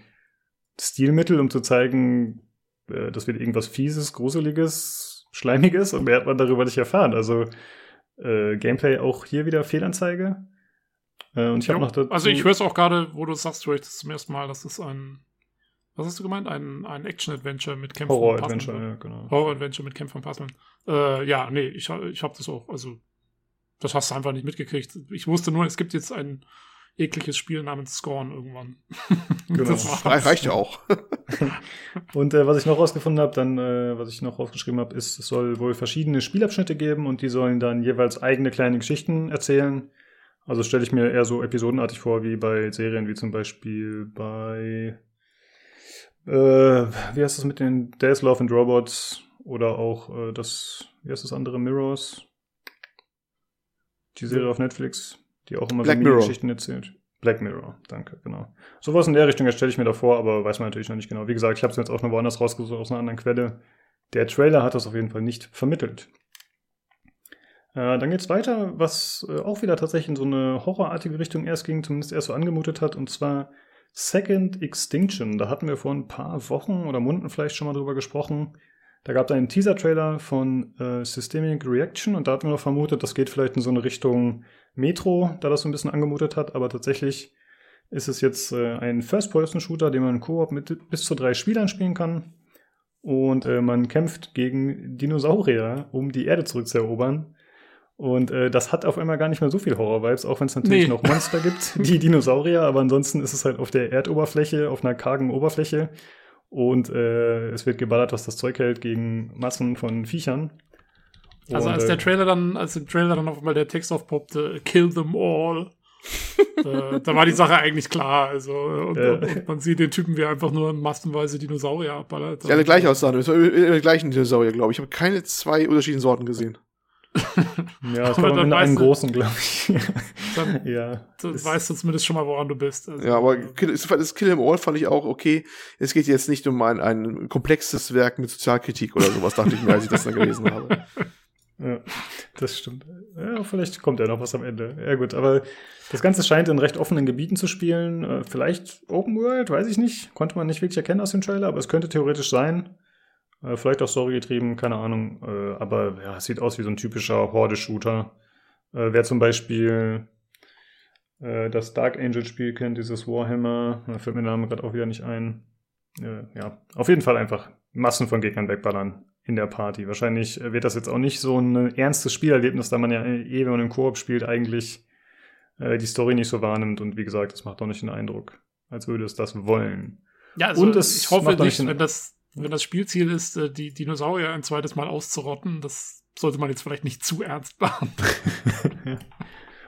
Stilmittel, um zu zeigen, äh, das wird irgendwas Fieses, Gruseliges, Schleimiges und mehr hat man darüber nicht erfahren. Also äh, Gameplay auch hier wieder Fehlanzeige. Äh, und ich habe noch dazu Also ich höre es auch gerade, wo du sagst, höre ich das zum ersten Mal, dass es ein was hast du gemeint? Ein, ein Action-Adventure mit Kämpfen Horror-Adventure, ja, genau. Horror-Adventure mit Kämpfen und Puzzlen. Äh, ja, nee, ich, ich habe das auch, also das hast du einfach nicht mitgekriegt. Ich wusste nur, es gibt jetzt ein ekliges Spiel namens Scorn irgendwann. Genau. das reicht ja auch. und äh, was ich noch rausgefunden habe, dann, äh, was ich noch rausgeschrieben habe, ist, es soll wohl verschiedene Spielabschnitte geben und die sollen dann jeweils eigene kleine Geschichten erzählen. Also stelle ich mir eher so episodenartig vor, wie bei Serien, wie zum Beispiel bei äh, wie heißt das mit den Days Love and Robots oder auch äh, das, wie heißt das andere, Mirrors? Die Serie auf Netflix, die auch immer Black so Geschichten erzählt. Black Mirror, danke, genau. Sowas in der Richtung erstelle ich mir davor, aber weiß man natürlich noch nicht genau. Wie gesagt, ich habe es jetzt auch noch woanders rausgesucht, aus einer anderen Quelle. Der Trailer hat das auf jeden Fall nicht vermittelt. Äh, dann geht's weiter, was äh, auch wieder tatsächlich in so eine horrorartige Richtung erst ging, zumindest erst so angemutet hat, und zwar Second Extinction. Da hatten wir vor ein paar Wochen oder Monaten vielleicht schon mal drüber gesprochen. Da gab es einen Teaser-Trailer von äh, Systemic Reaction und da hatten wir noch vermutet, das geht vielleicht in so eine Richtung Metro, da das so ein bisschen angemutet hat, aber tatsächlich ist es jetzt äh, ein First-Person-Shooter, den man Koop mit bis zu drei Spielern spielen kann. Und äh, man kämpft gegen Dinosaurier, um die Erde zurückzuerobern. Und äh, das hat auf einmal gar nicht mehr so viel Horror-Vibes, auch wenn es natürlich nee. noch Monster gibt, die Dinosaurier, aber ansonsten ist es halt auf der Erdoberfläche, auf einer kargen Oberfläche. Und äh, es wird geballert, was das Zeug hält, gegen Massen von Viechern. Also als der äh, Trailer dann, als im Trailer dann auf einmal der Text aufpoppte, kill them all, äh, da war die Sache eigentlich klar. Also, und, äh. und, man sieht den Typen, wie er einfach nur massenweise Dinosaurier abballert. Ja, alle gleich aussahen. Es war die gleichen Dinosaurier, glaube ich. Ich habe keine zwei unterschiedlichen Sorten gesehen ja, das war mit einem großen, glaube ich. Dann, ja. Dann weißt du zumindest schon mal, woran du bist. Also, ja, aber das Kill Em All fand ich auch okay. Es geht jetzt nicht um ein, ein komplexes Werk mit Sozialkritik oder sowas, dachte ich mir, als ich das dann gelesen habe. Ja, das stimmt. Ja, vielleicht kommt ja noch was am Ende. Ja, gut, aber das Ganze scheint in recht offenen Gebieten zu spielen. Äh, vielleicht Open World, weiß ich nicht. Konnte man nicht wirklich erkennen aus dem Trailer, aber es könnte theoretisch sein. Äh, vielleicht auch storygetrieben, keine Ahnung. Äh, aber ja, es sieht aus wie so ein typischer Horde-Shooter. Äh, wer zum Beispiel das Dark Angel-Spiel kennt, dieses Warhammer, da fällt mir der Name gerade auch wieder nicht ein. Ja, auf jeden Fall einfach Massen von Gegnern wegballern in der Party. Wahrscheinlich wird das jetzt auch nicht so ein ernstes Spielerlebnis, da man ja eh, wenn man im Koop spielt, eigentlich die Story nicht so wahrnimmt. Und wie gesagt, es macht auch nicht den Eindruck, als würde es das wollen. Ja, also Und ich hoffe nicht, wenn das wenn das Spielziel ist, äh, die Dinosaurier ein zweites Mal auszurotten, das sollte man jetzt vielleicht nicht zu ernst machen.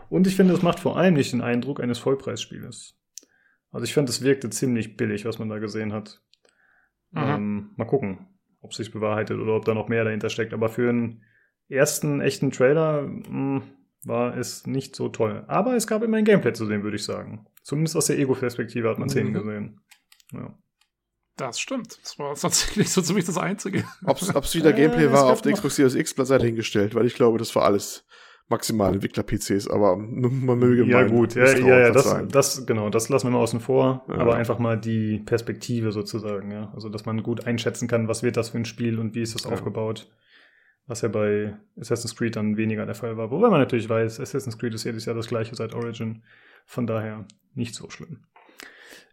Und ich finde, es macht vor allem nicht den Eindruck eines Vollpreisspieles. Also ich fand, es wirkte ziemlich billig, was man da gesehen hat. Ähm, mal gucken, ob es sich bewahrheitet oder ob da noch mehr dahinter steckt. Aber für einen ersten echten Trailer mh, hm, war es nicht so toll. Aber es gab immer ein Gameplay zu sehen, würde ich sagen. Zumindest aus der Ego-Perspektive hat man Szenen mhm. gesehen. Ja. Das stimmt. Das war tatsächlich so ziemlich das Einzige. Ob es wieder Gameplay äh, war, auf der Xbox Series X Seite hingestellt, weil ich glaube, das war alles maximal Entwickler-PCs, aber man möge Ja, gut, ja, ja, ja das, das, genau, das lassen wir mal außen vor, ja. aber einfach mal die Perspektive sozusagen, ja. Also, dass man gut einschätzen kann, was wird das für ein Spiel und wie ist das ja. aufgebaut. Was ja bei Assassin's Creed dann weniger der Fall war. Wobei man natürlich weiß, Assassin's Creed ist jedes Jahr das gleiche seit Origin. Von daher nicht so schlimm.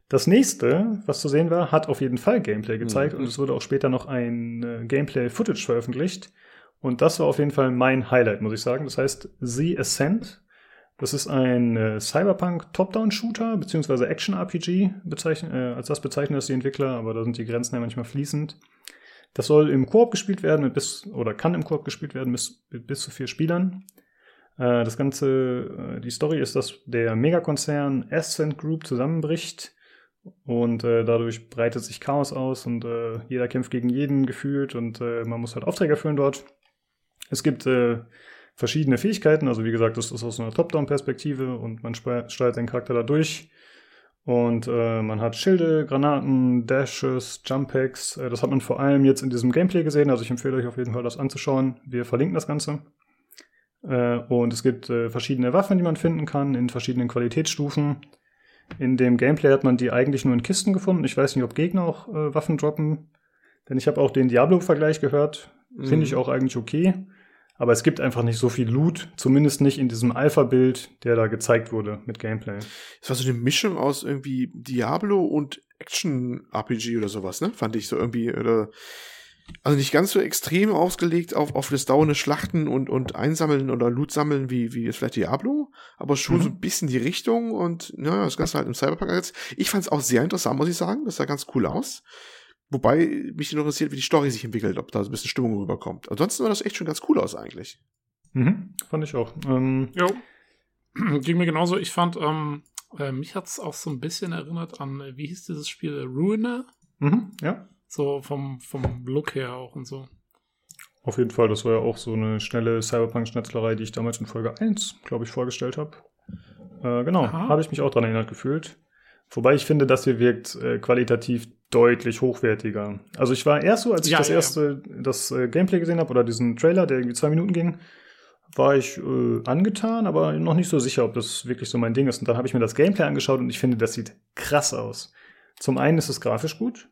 Das nächste, was zu sehen war, hat auf jeden Fall Gameplay gezeigt mhm. und es wurde auch später noch ein äh, Gameplay-Footage veröffentlicht. Und das war auf jeden Fall mein Highlight, muss ich sagen. Das heißt The Ascent. Das ist ein äh, Cyberpunk Top-Down-Shooter beziehungsweise Action-RPG. Äh, als das bezeichnen das die Entwickler, aber da sind die Grenzen ja manchmal fließend. Das soll im Koop gespielt werden mit bis oder kann im Koop gespielt werden bis, mit bis zu vier Spielern. Äh, das Ganze, äh, die Story ist, dass der Megakonzern Ascent Group zusammenbricht und äh, dadurch breitet sich Chaos aus und äh, jeder kämpft gegen jeden gefühlt und äh, man muss halt Aufträge erfüllen dort. Es gibt äh, verschiedene Fähigkeiten, also wie gesagt, das ist aus einer Top-Down-Perspektive und man steuert den Charakter da durch. Und äh, man hat Schilde, Granaten, Dashes, Jump-Packs. Äh, das hat man vor allem jetzt in diesem Gameplay gesehen, also ich empfehle euch auf jeden Fall das anzuschauen. Wir verlinken das Ganze. Und es gibt verschiedene Waffen, die man finden kann in verschiedenen Qualitätsstufen. In dem Gameplay hat man die eigentlich nur in Kisten gefunden. Ich weiß nicht, ob Gegner auch äh, Waffen droppen. Denn ich habe auch den Diablo-Vergleich gehört. Finde ich Mhm. auch eigentlich okay. Aber es gibt einfach nicht so viel Loot, zumindest nicht in diesem Alpha-Bild, der da gezeigt wurde mit Gameplay. Es war so eine Mischung aus irgendwie Diablo und Action-RPG oder sowas, ne? Fand ich so irgendwie, oder, also nicht ganz so extrem ausgelegt auf, auf das dauernde Schlachten und, und Einsammeln oder Loot sammeln wie, wie jetzt vielleicht Diablo, aber schon Mhm. so ein bisschen die Richtung und, ja, das Ganze halt im Cyberpunk jetzt. Ich fand es auch sehr interessant, muss ich sagen. Das sah ganz cool aus. Wobei mich noch interessiert, wie die Story sich entwickelt, ob da so ein bisschen Stimmung rüberkommt. Ansonsten sah das echt schon ganz cool aus eigentlich. Mhm, fand ich auch. Ähm, Jo. Ging mir genauso. Ich fand, ähm, äh, mich hat's auch so ein bisschen erinnert an, äh, wie hieß dieses Spiel? Ruiner? mhm, ja, So vom, vom Look her auch und so. auf jeden Fall. Das war ja auch so eine schnelle Cyberpunk-Schnetzlerei, die ich damals in Folge 1, glaube ich, vorgestellt habe. Äh, genau, habe ich mich auch dran erinnert gefühlt. Wobei ich finde, das hier wirkt äh, qualitativ deutlich hochwertiger. Also ich war erst so, als ich Ja, das ja, ja. erste das äh, Gameplay gesehen habe oder diesen Trailer, der irgendwie zwei Minuten ging, war ich äh, angetan, aber noch nicht so sicher, ob das wirklich so mein Ding ist. Und dann habe ich mir das Gameplay angeschaut und ich finde, das sieht krass aus. Zum einen ist es grafisch gut.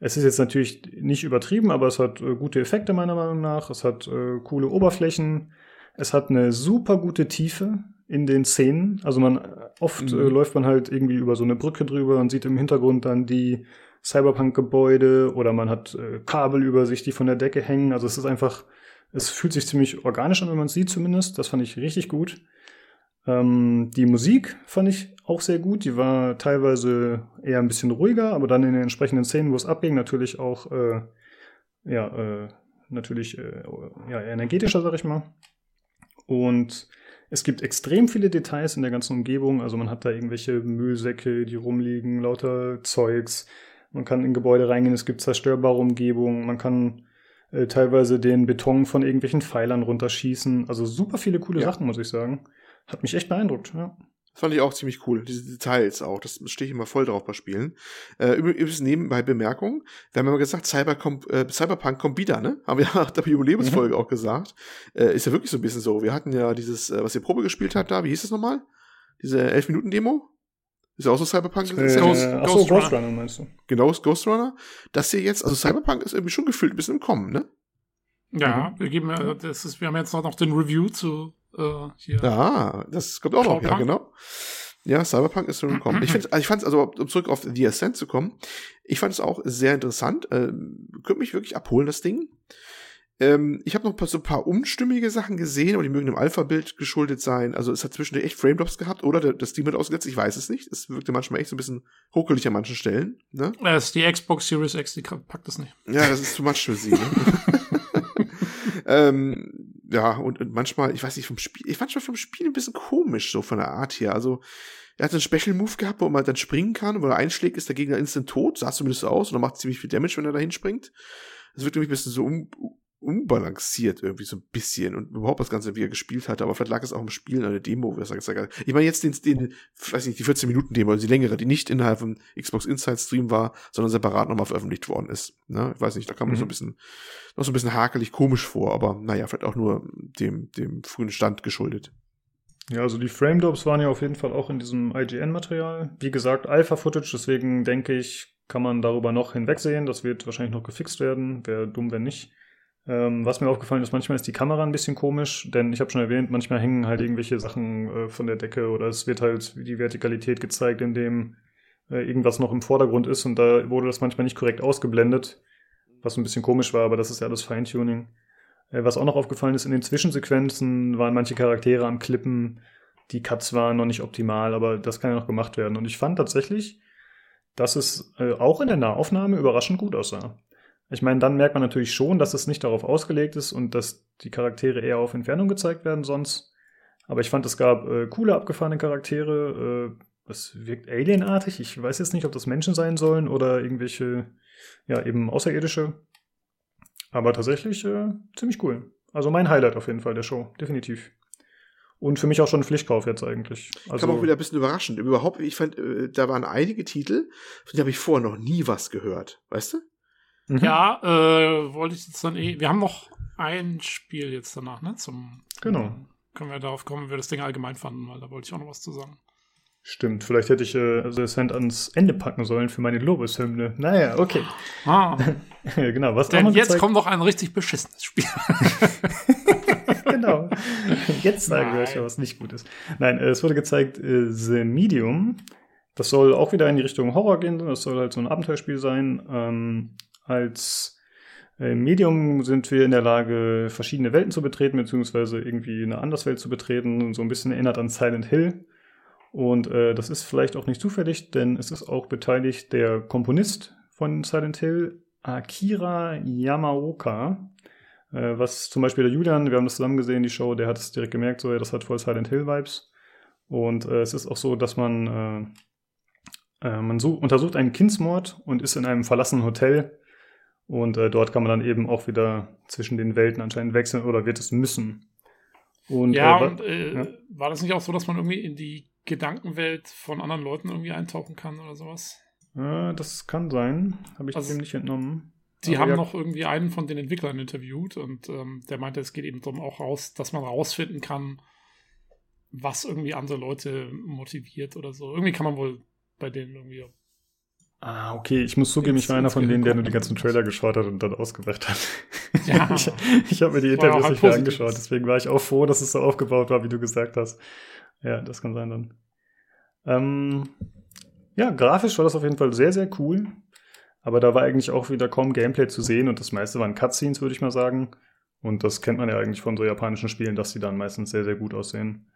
Es ist jetzt natürlich nicht übertrieben, aber es hat äh, gute Effekte meiner Meinung nach. Es hat äh, coole Oberflächen. Es hat eine super gute Tiefe in den Szenen. Also man oft Mhm. äh, läuft man halt irgendwie über so eine Brücke drüber und sieht im Hintergrund dann die Cyberpunk-Gebäude oder man hat äh, Kabel über sich, die von der Decke hängen. Also es ist einfach, es fühlt sich ziemlich organisch an, wenn man es sieht zumindest. Das fand ich richtig gut. Ähm, die Musik fand ich auch sehr gut. Die war teilweise eher ein bisschen ruhiger, aber dann in den entsprechenden Szenen, wo es abging, natürlich auch äh, ja, äh, natürlich äh, ja, energetischer, sag ich mal. Und es gibt extrem viele Details in der ganzen Umgebung. Also man hat da irgendwelche Müllsäcke, die rumliegen, lauter Zeugs. Man kann in Gebäude reingehen, es gibt zerstörbare Umgebungen, man kann äh, teilweise den Beton von irgendwelchen Pfeilern runterschießen. Also super viele coole Ja. Sachen, muss ich sagen. Hat mich echt beeindruckt, ja. Das fand ich auch ziemlich cool. Diese Details auch. Das stehe ich immer voll drauf bei Spielen. Äh, üb- übrigens nebenbei Bemerkung. Wir haben ja mal gesagt, Cyber kommt, äh, Cyberpunk kommt wieder, ne? Haben wir nach der Jubiläumsfolge auch gesagt. Äh, ist ja wirklich so ein bisschen so. Wir hatten ja dieses, äh, was ihr Probe gespielt habt da, wie hieß das nochmal? Diese 11-Minuten-Demo? Ist ja auch so Cyberpunk. Äh, ist ja Ghost- Ghost so, Ghost Runner. Runner meinst du? genau, Ghost Runner. Das hier jetzt, also Cyberpunk ist irgendwie schon gefühlt ein bisschen im Kommen, ne? Ja, wir geben ja, das ist, wir haben jetzt noch den Review zu äh, hier. Ja, das kommt auch noch, ja, Cyberpunk? genau. Ja, Cyberpunk ist schon gekommen. Ich finde, ich fand es, also um zurück auf The Ascent zu kommen, ich fand es auch sehr interessant. Ähm, könnte mich wirklich abholen, das Ding. Ähm, ich habe noch so ein paar unstimmige Sachen gesehen, aber die mögen dem Alpha-Bild geschuldet sein. Also es hat zwischendurch echt Frame-Drops gehabt oder der- das Steam hat ausgesetzt, ich weiß es nicht. Es wirkte manchmal echt so ein bisschen ruckelig an manchen Stellen. Ne? Äh, ist die Xbox Series X, die packt das nicht. Ja, das ist too much für sie. Ne? ähm, ja, und, und manchmal, ich weiß nicht, vom Spiel, ich fand schon vom Spiel ein bisschen komisch, so von der Art her. Also, er hat einen Special Move gehabt, wo man dann springen kann, wo er einschlägt, ist der Gegner instant tot, sah zumindest aus, und er macht ziemlich viel Damage, wenn er da hinspringt. Das wirkt nämlich ein bisschen so um, unbalanciert irgendwie so ein bisschen und überhaupt das Ganze, wie er gespielt hatte, aber vielleicht lag es auch im Spiel in einer Demo, was er gesagt hat. Ich meine jetzt den, den, weiß nicht, die 14 Minuten Demo, also die längere, die nicht innerhalb vom Xbox Inside Stream war, sondern separat nochmal veröffentlicht worden ist. Ne? Ich weiß nicht, da kam mir Mhm. so ein bisschen, noch so ein bisschen hakelig komisch vor, aber naja, vielleicht auch nur dem, dem frühen Stand geschuldet. Ja, also die Frame Drops waren ja auf jeden Fall auch in diesem IGN-Material. Wie gesagt, Alpha-Footage, deswegen denke ich, kann man darüber noch hinwegsehen. Das wird wahrscheinlich noch gefixt werden. Wäre dumm, wenn nicht. Ähm, was mir aufgefallen ist, manchmal ist die Kamera ein bisschen komisch, denn ich habe schon erwähnt, manchmal hängen halt irgendwelche Sachen äh, von der Decke oder es wird halt die Vertikalität gezeigt, indem äh, irgendwas noch im Vordergrund ist und da wurde das manchmal nicht korrekt ausgeblendet, was ein bisschen komisch war, aber das ist ja alles Feintuning. Äh, was auch noch aufgefallen ist, in den Zwischensequenzen waren manche Charaktere am Klippen, die Cuts waren noch nicht optimal, aber das kann ja noch gemacht werden. Und ich fand tatsächlich, dass es äh, auch in der Nahaufnahme überraschend gut aussah. Ich meine, dann merkt man natürlich schon, dass es nicht darauf ausgelegt ist und dass die Charaktere eher auf Entfernung gezeigt werden sonst. Aber ich fand, es gab äh, coole, abgefahrene Charaktere. Äh, es wirkt alienartig. Ich weiß jetzt nicht, ob das Menschen sein sollen oder irgendwelche, ja, eben Außerirdische. Aber tatsächlich äh, ziemlich cool. Also mein Highlight auf jeden Fall der Show, definitiv. Und für mich auch schon ein Pflichtkauf jetzt eigentlich. Also, Kam auch wieder ein bisschen überraschend. Überhaupt, ich fand, äh, da waren einige Titel, von denen habe ich vorher noch nie was gehört. Weißt du? Mhm. Ja, äh, wollte ich jetzt dann eh. Wir haben noch ein Spiel jetzt danach, ne? Zum. Genau. Können wir darauf kommen, wie wir das Ding allgemein fanden, weil da wollte ich auch noch was zu sagen. Stimmt, vielleicht hätte ich äh, also das Hand ans Ende packen sollen für meine Lobeshymne. Naja, okay. Ah, genau, was denn jetzt gezeigt- kommt noch ein richtig beschissenes Spiel. genau. Jetzt sagen wir euch, was nicht gut ist. Nein, äh, es wurde gezeigt, äh, The Medium. Das soll auch wieder in die Richtung Horror gehen. Das soll halt so ein Abenteuerspiel sein. Ähm, als äh, Medium sind wir in der Lage, verschiedene Welten zu betreten, beziehungsweise irgendwie eine Anderswelt zu betreten. So ein bisschen erinnert an Silent Hill. Und äh, das ist vielleicht auch nicht zufällig, denn es ist auch beteiligt der Komponist von Silent Hill, Akira Yamaoka. Äh, was zum Beispiel der Julian, wir haben das zusammen gesehen, die Show, der hat es direkt gemerkt, so, ja, das hat voll Silent Hill-Vibes. Und äh, es ist auch so, dass man, äh, äh, man such, untersucht einen Kindsmord und ist in einem verlassenen Hotel. Und äh, dort kann man dann eben auch wieder zwischen den Welten anscheinend wechseln oder wird es müssen. Und, ja, äh, und äh, ja. war das nicht auch so, dass man irgendwie in die Gedankenwelt von anderen Leuten irgendwie eintauchen kann oder sowas? das kann sein. Habe ich Also- dem nicht entnommen. Die Aber haben ja, noch irgendwie einen von den Entwicklern interviewt und ähm, der meinte, es geht eben darum auch raus, dass man rausfinden kann, was irgendwie andere Leute motiviert oder so. Irgendwie kann man wohl bei denen irgendwie. Ah, okay, ich muss zugeben, ich war einer von denen, der nur die ganzen Trailer geschaut hat und dann ausgebracht hat. Ja. ich ich habe mir die Interviews auch nicht mehr angeschaut, deswegen war ich auch froh, dass es so aufgebaut war, wie du gesagt hast. Ja, das kann sein dann. Ähm, ja, grafisch war das auf jeden Fall sehr, sehr cool. Aber da war eigentlich auch wieder kaum Gameplay zu sehen und das meiste waren Cutscenes, würde ich mal sagen. Und das kennt man ja eigentlich von so japanischen Spielen, dass die dann meistens sehr, sehr gut aussehen.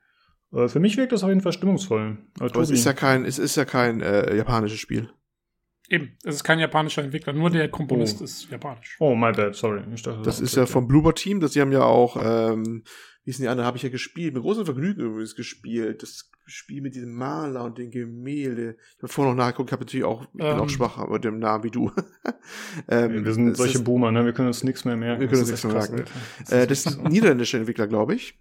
Äh, für mich wirkt das auf jeden Fall stimmungsvoll. Äh, Aber es ist ja kein, es ist ja kein äh, japanisches Spiel. Eben, es ist kein japanischer Entwickler, nur der Komponist Oh. ist japanisch. oh, my bad, sorry. Ich dachte, Das ist ja vom Bloober Team, das die haben ja auch, ähm, wie ist denn die andere, habe ich ja gespielt, mit großem Vergnügen übrigens gespielt. Das Spiel mit diesem Maler und den Gemälde. Ich habe vorher noch nachgeguckt, habe natürlich auch, ich bin Ähm. auch schwach mit dem Namen wie du. ähm, Wir sind solche ist, Boomer, ne? Wir können uns nichts mehr merken. Wir können Das uns ist nichts mehr merken. äh, das sind niederländische Entwickler, glaube ich.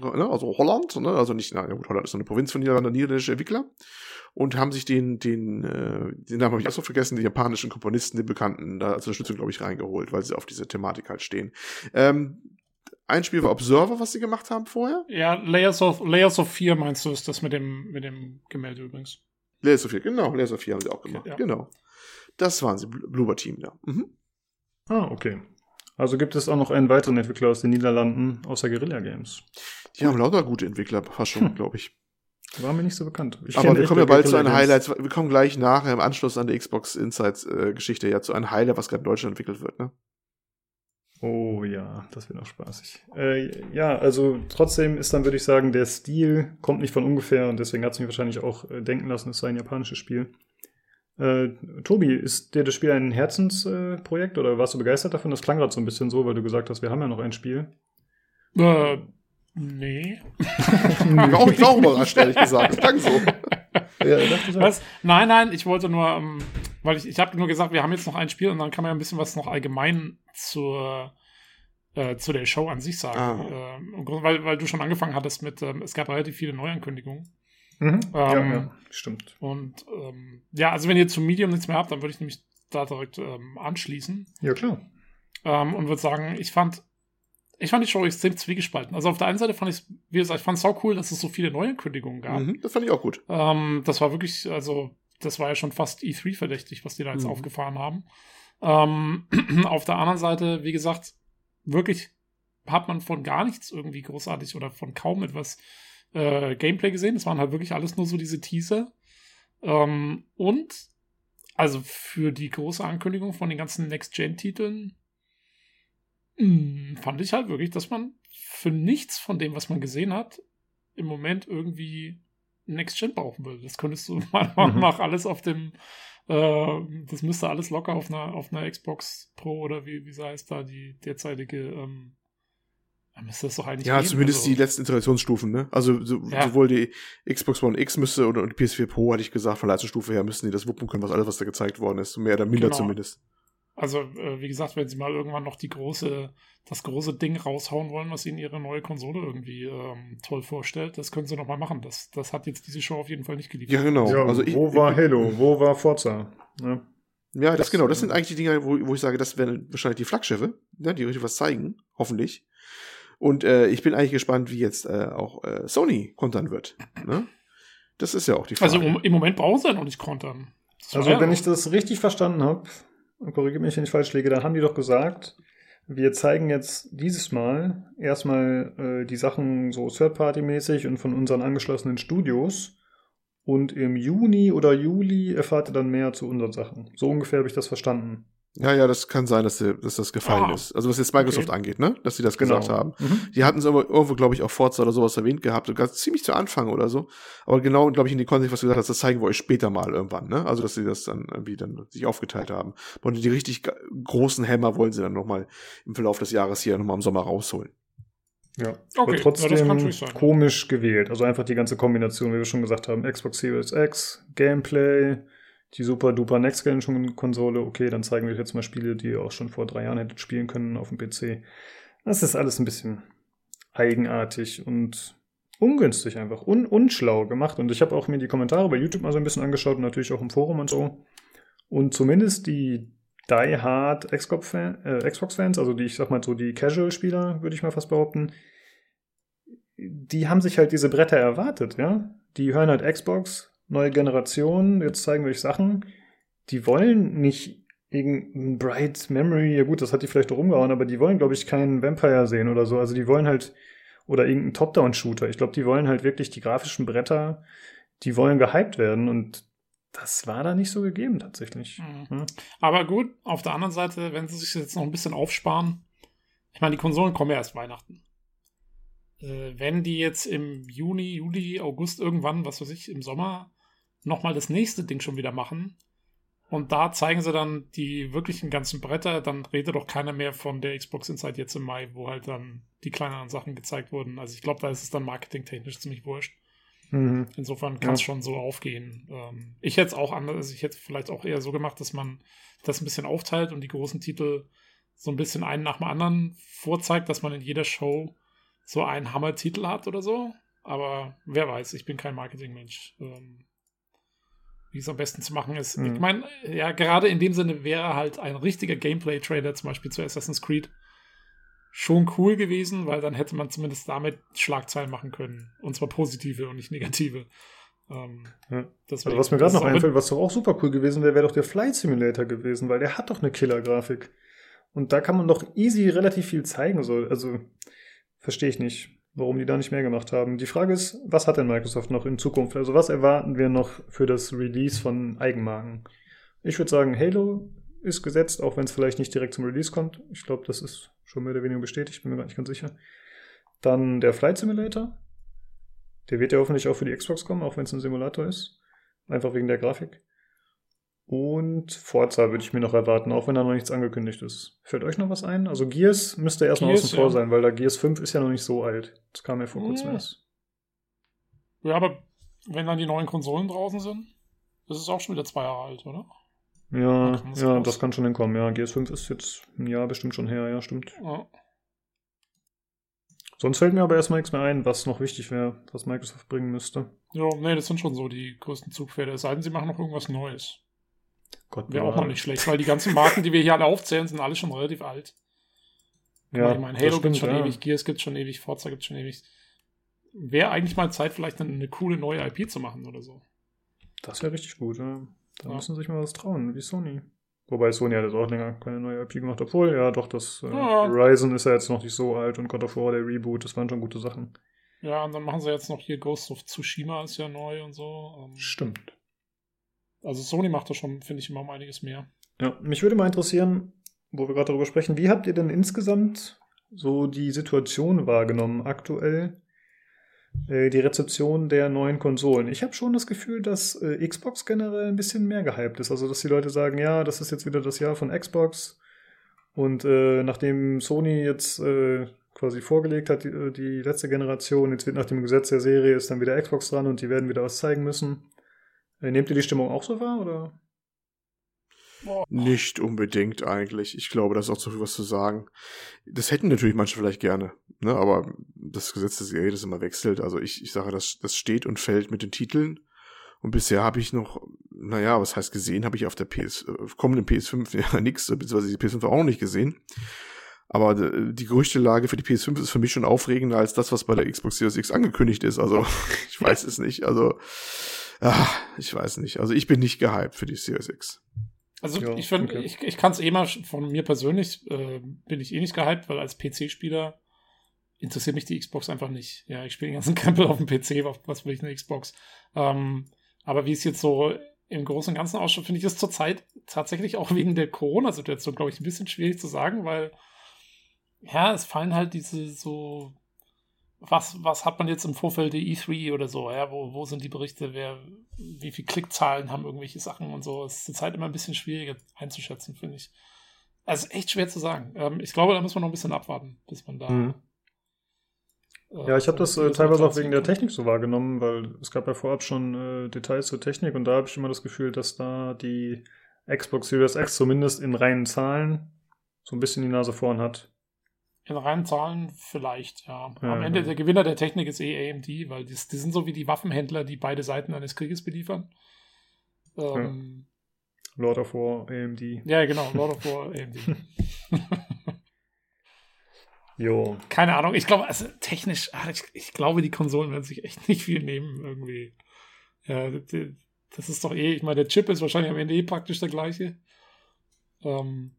Ne? Also Holland, ne? also nicht, na ja gut, Holland ist so eine Provinz von Niederlanden, niederländische Entwickler. Und haben sich den, den, äh, den Namen habe ich auch so vergessen, den japanischen Komponisten, den Bekannten, da als Unterstützung, glaube ich, reingeholt, weil sie auf diese Thematik halt stehen. Ähm, ein Spiel war Observer, was sie gemacht haben vorher. Ja, Layers of, Layers of 4 meinst du, ist das mit dem, mit dem Gemälde übrigens. Layers of 4, genau, Layers of 4 haben sie auch gemacht. ja. Genau. Das waren sie, Bl- Bloober Team, ja. Mhm. Ah, okay. Also gibt es auch noch einen weiteren Entwickler aus den Niederlanden, außer Guerilla Games. Die haben lauter gute Entwickler, fast schon, Hm. glaube ich. War mir nicht so bekannt. Ich Aber wir kommen ja bald zu einem. Highlight. Wir kommen gleich nachher im Anschluss an die Xbox Insights äh, Geschichte ja zu einem Highlight, was gerade in Deutschland entwickelt wird. Ne? Oh ja, das wird noch spaßig. Äh, ja, also trotzdem ist dann, würde ich sagen, der Stil kommt nicht von ungefähr und deswegen hat es mich wahrscheinlich auch äh, denken lassen, es sei ein japanisches Spiel. Äh, Tobi, ist dir das Spiel ein Herzensprojekt äh, oder warst du begeistert davon? Das klang gerade so ein bisschen so, weil du gesagt hast, wir haben ja noch ein Spiel. Nee. Ich war auch, ich war auch überrascht, ehrlich gesagt. Das klang so. Ja. Was? Nein, nein, ich wollte nur, ähm, weil ich, ich habe nur gesagt, wir haben jetzt noch ein Spiel und dann kann man ja ein bisschen was noch allgemein zur, äh, zu der Show an sich sagen. Ah. Ähm, weil, weil du schon angefangen hattest mit, ähm, es gab relativ viele Neuankündigungen. Mhm. ja, Ähm, ja, stimmt. Und ähm, ja, also wenn ihr zum Medium nichts mehr habt, dann würde ich nämlich da direkt ähm, anschließen. Ja, klar. ähm, und würde sagen, ich fand, ich fand die Show extrem zwiegespalten. Also auf der einen Seite fand ich, wie gesagt, ich fand es sau cool, dass es so viele Neuankündigungen gab. Mhm, das fand ich auch gut. Ähm, das war wirklich, also, das war ja schon fast E3 verdächtig, was die da jetzt Mhm. aufgefahren haben. Ähm, auf der anderen Seite, wie gesagt, wirklich hat man von gar nichts irgendwie großartig oder von kaum etwas äh, Gameplay gesehen. Es waren halt wirklich alles nur so diese Teaser. Ähm, und also für die große Ankündigung von den ganzen Next-Gen-Titeln fand ich halt wirklich, dass man für nichts von dem, was man gesehen hat, im Moment irgendwie Next Gen brauchen würde. Das könntest du meiner Meinung Mhm. nach alles auf dem, äh, das müsste alles locker auf einer, auf einer Xbox Pro oder wie, wie heißt da, die derzeitige, ähm, dann müsste das doch eigentlich Ja, gehen. zumindest Also, die letzten Iterationsstufen, ne? Also so, Ja. sowohl die Xbox One X müsste oder die PS4 Pro, hatte ich gesagt, von Leistungsstufe her müssten die das wuppen können, was alles, was da gezeigt worden ist. Mehr oder minder Genau. zumindest. Also, äh, wie gesagt, wenn sie mal irgendwann noch die große, das große Ding raushauen wollen, was ihnen ihre neue Konsole irgendwie ähm, toll vorstellt, das können sie noch mal machen. Das, das hat jetzt diese Show auf jeden Fall nicht geliefert. Ja, genau. Ja, also ich, wo war Halo? Wo war Forza? Ja. Ja, das, Das, genau. Das äh, sind eigentlich die Dinge, wo, wo ich sage, das wären wahrscheinlich die Flaggschiffe, ne, die richtig was zeigen, hoffentlich. Und äh, ich bin eigentlich gespannt, wie jetzt äh, auch äh, Sony kontern wird. Ne? Das ist ja auch die Frage. Also im Moment brauchen sie ja noch nicht kontern. Also wenn ich das richtig verstanden habe, korrigiere mich, wenn ich falsch liege, dann haben die doch gesagt, wir zeigen jetzt dieses Mal erstmal äh, die Sachen so Third-Party-mäßig und von unseren angeschlossenen Studios. Und im Juni oder Juli erfahrt ihr dann mehr zu unseren Sachen. So ungefähr habe ich das verstanden. Ja, ja, das kann sein, dass, dass das gefallen ah, ist. Also was jetzt Microsoft okay. angeht, ne? Dass sie das genau. gesagt haben. Mhm. Die hatten es aber irgendwo, glaube ich, auf Forza oder sowas erwähnt gehabt, ganz ziemlich zu Anfang oder so. Aber genau, glaube ich, in die Kontext, was du gesagt hast, das zeigen wir euch später mal irgendwann, ne? Also dass sie das dann irgendwie dann sich aufgeteilt haben. Und die richtig großen Hämmer wollen sie dann nochmal im Verlauf des Jahres hier nochmal im Sommer rausholen. Ja, okay. aber trotzdem ja, komisch gewählt. Also einfach die ganze Kombination, wie wir schon gesagt haben, Xbox Series X, Gameplay, die super duper Next Gen Konsole, okay, dann zeigen wir jetzt mal Spiele, die ihr auch schon vor drei Jahren hättet spielen können auf dem PC. Das ist alles ein bisschen eigenartig und ungünstig einfach, un unschlau gemacht. Und ich habe auch mir die Kommentare bei YouTube mal so ein bisschen angeschaut und natürlich auch im Forum und so. Und zumindest die Die Hard Xbox-Fans, äh, also die, ich sag mal so die Casual-Spieler, würde ich mal fast behaupten, die haben sich halt diese Bretter erwartet, ja. Die hören halt Xbox, neue Generation, jetzt zeigen wir euch Sachen, die wollen nicht irgendein Bright Memory, ja gut, das hat die vielleicht auch umgehauen, aber die wollen, glaube ich, keinen Vampire sehen oder so. Also die wollen halt, oder irgendeinen Top-Down-Shooter. Ich glaube, die wollen halt wirklich die grafischen Bretter, die wollen gehypt werden und das war da nicht so gegeben tatsächlich. Mhm. Ja. Aber gut, auf der anderen Seite, wenn sie sich jetzt noch ein bisschen aufsparen, ich meine, die Konsolen kommen ja erst Weihnachten. Äh, wenn die jetzt im Juni, Juli, August irgendwann, was weiß ich, im Sommer nochmal das nächste Ding schon wieder machen. Und da zeigen sie dann die wirklichen ganzen Bretter. Dann redet doch keiner mehr von der Xbox Inside jetzt im Mai, wo halt dann die kleineren Sachen gezeigt wurden. Also ich glaube, da ist es dann marketingtechnisch ziemlich wurscht. Mhm. Insofern kann es ja. schon so aufgehen. Ähm, ich hätte es auch anders, also ich hätte vielleicht auch eher so gemacht, dass man das ein bisschen aufteilt und die großen Titel so ein bisschen einen nach dem anderen vorzeigt, dass man in jeder Show so einen Hammer-Titel hat oder so. Aber wer weiß, ich bin kein Marketingmensch. Ähm, wie es am besten zu machen ist. Mhm. Ich meine, ja, gerade in dem Sinne wäre halt ein richtiger Gameplay-Trailer, zum Beispiel zu Assassin's Creed, schon cool gewesen, weil dann hätte man zumindest damit Schlagzeilen machen können. Und zwar positive und nicht negative. Ähm, ja. also was mir gerade noch einfällt, was doch auch super cool gewesen wäre, wäre doch der Flight Simulator gewesen, weil der hat doch eine Killer-Grafik. Und da kann man doch easy relativ viel zeigen. So. Also, verstehe ich nicht warum die da nicht mehr gemacht haben. Die Frage ist, was hat denn Microsoft noch in Zukunft? Also was erwarten wir noch für das Release von Eigenmarken? Ich würde sagen, Halo ist gesetzt, auch wenn es vielleicht nicht direkt zum Release kommt. Ich glaube, das ist schon mehr oder weniger bestätigt, bin mir gar nicht ganz sicher. Dann der Flight Simulator. Der wird ja hoffentlich auch für die Xbox kommen, auch wenn es ein Simulator ist. Einfach wegen der Grafik. Und Forza würde ich mir noch erwarten, auch wenn da noch nichts angekündigt ist. Fällt euch noch was ein? Also Gears müsste erstmal außen vor ja. sein, weil da Gears 5 ist ja noch nicht so alt. Das kam ja vor kurzem ja. erst. Ja, aber wenn dann die neuen Konsolen draußen sind, ist es auch schon wieder zwei Jahre alt, oder? Ja, das ja, das kann schon hinkommen. Ja, Gears 5 ist jetzt ein Jahr bestimmt schon her, ja, stimmt. Ja. Sonst fällt mir aber erstmal nichts mehr ein, was noch wichtig wäre, was Microsoft bringen müsste. Ja, nee, das sind schon so die größten Zugpferde. Es sei denn, sie machen noch irgendwas Neues. Gott, Wäre auch noch nicht schlecht, weil die ganzen Marken, die wir hier alle aufzählen, sind alle schon relativ alt. Ja, ich meine, Halo gibt schon ja. ewig, Gears gibt schon ewig, Forza gibt schon ewig. Wäre eigentlich mal Zeit, vielleicht eine coole neue IP zu machen oder so. Das wäre richtig gut, ja. Da ja. müssen sie sich mal was trauen, wie Sony. Wobei Sony hat jetzt auch länger keine neue IP gemacht, obwohl, ja, doch, das äh, ja. Horizon ist ja jetzt noch nicht so alt und God of War, der Reboot, das waren schon gute Sachen. Ja, und dann machen sie jetzt noch hier Ghost of Tsushima, ist ja neu und so. Ähm, Stimmt. Also Sony macht da schon, finde ich, immer um einiges mehr. Ja, mich würde mal interessieren, wo wir gerade darüber sprechen, wie habt ihr denn insgesamt so die Situation wahrgenommen aktuell? Äh, die Rezeption der neuen Konsolen. Ich habe schon das Gefühl, dass äh, Xbox generell ein bisschen mehr gehypt ist. Also, dass die Leute sagen, ja, das ist jetzt wieder das Jahr von Xbox. Und äh, nachdem Sony jetzt äh, quasi vorgelegt hat, die, die, letzte Generation, jetzt wird nach dem Gesetz der Serie ist dann wieder Xbox dran und die werden wieder was zeigen müssen. Äh, nehmt ihr die Stimmung auch so wahr, oder? Nicht unbedingt eigentlich. Ich glaube, da ist auch zu viel was zu sagen. Das hätten natürlich manche vielleicht gerne, ne? aber das Gesetz des Geldes immer wechselt. Also ich, ich sage, das, das steht und fällt mit den Titeln. Und bisher habe ich noch, naja, was heißt gesehen, habe ich auf der PS, äh, kommenden PS5 ja nichts, beziehungsweise die PS5 auch noch nicht gesehen. Aber äh, die Gerüchtelage für die PS5 ist für mich schon aufregender als das, was bei der Xbox Series X angekündigt ist. Also, ich weiß es nicht. Also, ach, ich weiß nicht. Also, ich bin nicht gehypt für die Series X. Also, ja, ich finde, okay. ich, ich kann es eh mal von mir persönlich, äh, bin ich eh nicht gehypt, weil als PC-Spieler interessiert mich die Xbox einfach nicht. Ja, ich spiele den ganzen Krempel auf dem PC, was will ich eine Xbox? Ähm, aber wie es jetzt so im Großen und Ganzen ausschaut, finde ich es zurzeit tatsächlich auch wegen der Corona-Situation, glaube ich, ein bisschen schwierig zu sagen, weil ja, es fallen halt diese so, was, was hat man jetzt im Vorfeld der E3 oder so, ja, wo, wo sind die Berichte, wer, wie viel Klickzahlen haben irgendwelche Sachen und so. Es ist zurzeit immer ein bisschen schwieriger einzuschätzen, finde ich. Also echt schwer zu sagen. Ähm, ich glaube, da muss man noch ein bisschen abwarten, bis man da. Mhm. Äh, ja, ich habe das äh, teilweise auch wegen der Technik so wahrgenommen, weil es gab ja vorab schon äh, Details zur Technik und da habe ich immer das Gefühl, dass da die Xbox Series X zumindest in reinen Zahlen so ein bisschen die Nase vorn hat. In reinen Zahlen vielleicht, ja. ja Am Ende, der Gewinner der Technik ist eh AMD, weil die, die, sind so wie die Waffenhändler, die beide Seiten eines Krieges beliefern. Ähm, ja. Lord of War, AMD. Ja, genau, Lord of War, AMD. jo. Keine Ahnung, ich glaube, also technisch, ah, ich, ich, glaube, die Konsolen werden sich echt nicht viel nehmen, irgendwie. Ja, das ist doch eh, ich meine, der Chip ist wahrscheinlich am Ende eh praktisch der gleiche. Ähm,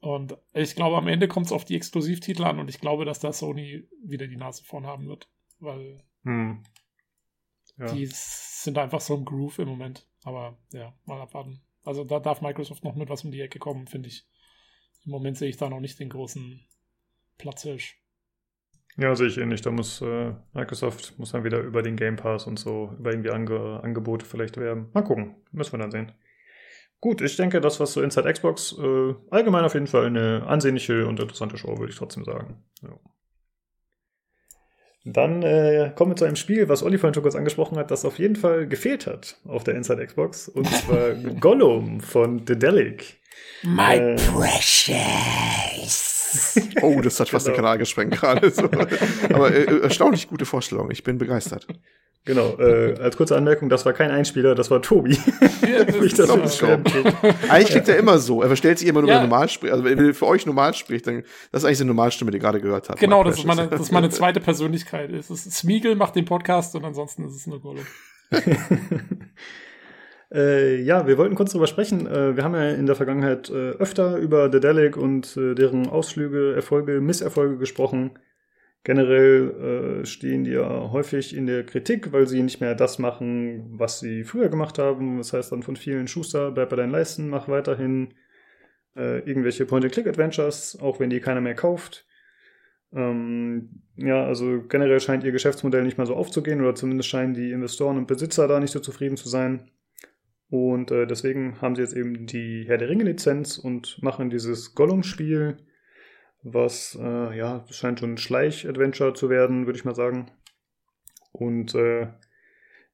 und ich glaube, am Ende kommt es auf die Exklusivtitel an und ich glaube, dass da Sony wieder die Nase vorn haben wird. Weil hm. ja. die sind einfach so im Groove im Moment. Aber ja, mal abwarten. Also da darf Microsoft noch mit was um die Ecke kommen, finde ich. Im Moment sehe ich da noch nicht den großen Platzhirsch. Ja, sehe ich ähnlich. Da muss äh, Microsoft muss dann wieder über den Game Pass und so, über irgendwie Ange Angebote vielleicht werben. Mal gucken. Müssen wir dann sehen. Gut, ich denke, das was so Inside Xbox äh, allgemein auf jeden Fall eine ansehnliche und interessante Show, würde ich trotzdem sagen. Ja. Dann äh, kommen wir zu einem Spiel, was Olli vorhin schon kurz angesprochen hat, das auf jeden Fall gefehlt hat auf der Inside Xbox. Und zwar Gollum von The Delic. My äh, precious. Oh, das hat fast genau. den Kanal gesprengt gerade. So. Aber äh, erstaunlich gute Vorstellung. Ich bin begeistert. Genau, äh, als kurze Anmerkung, das war kein Einspieler, das war Tobi. Ja, das ich das eigentlich klingt er immer so. Er verstellt sich immer nur, ja. wenn er normal spricht. Also wenn er für euch normal spricht, dann das ist eigentlich die Normalstimme, die ihr gerade gehört habt. Genau, das ist, meine, das ist meine zweite Persönlichkeit. Es ist Smeagol macht den Podcast und ansonsten ist es nur Gollum. Äh, ja, wir wollten kurz drüber sprechen. Äh, wir haben ja in der Vergangenheit äh, öfter über Dedelic und äh, deren Ausflüge, Erfolge, Misserfolge gesprochen. Generell äh, stehen die ja häufig in der Kritik, weil sie nicht mehr das machen, was sie früher gemacht haben. Das heißt dann von vielen Schuster, bleib bei deinen Leisten, mach weiterhin äh, irgendwelche Point-and-Click-Adventures, auch wenn die keiner mehr kauft. Ähm, ja, also generell scheint ihr Geschäftsmodell nicht mehr so aufzugehen oder zumindest scheinen die Investoren und Besitzer da nicht so zufrieden zu sein. Und äh, deswegen haben sie jetzt eben die Herr der Ringe-Lizenz und machen dieses Gollum-Spiel was, äh, ja, scheint schon ein Schleich-Adventure zu werden, würde ich mal sagen. Und äh,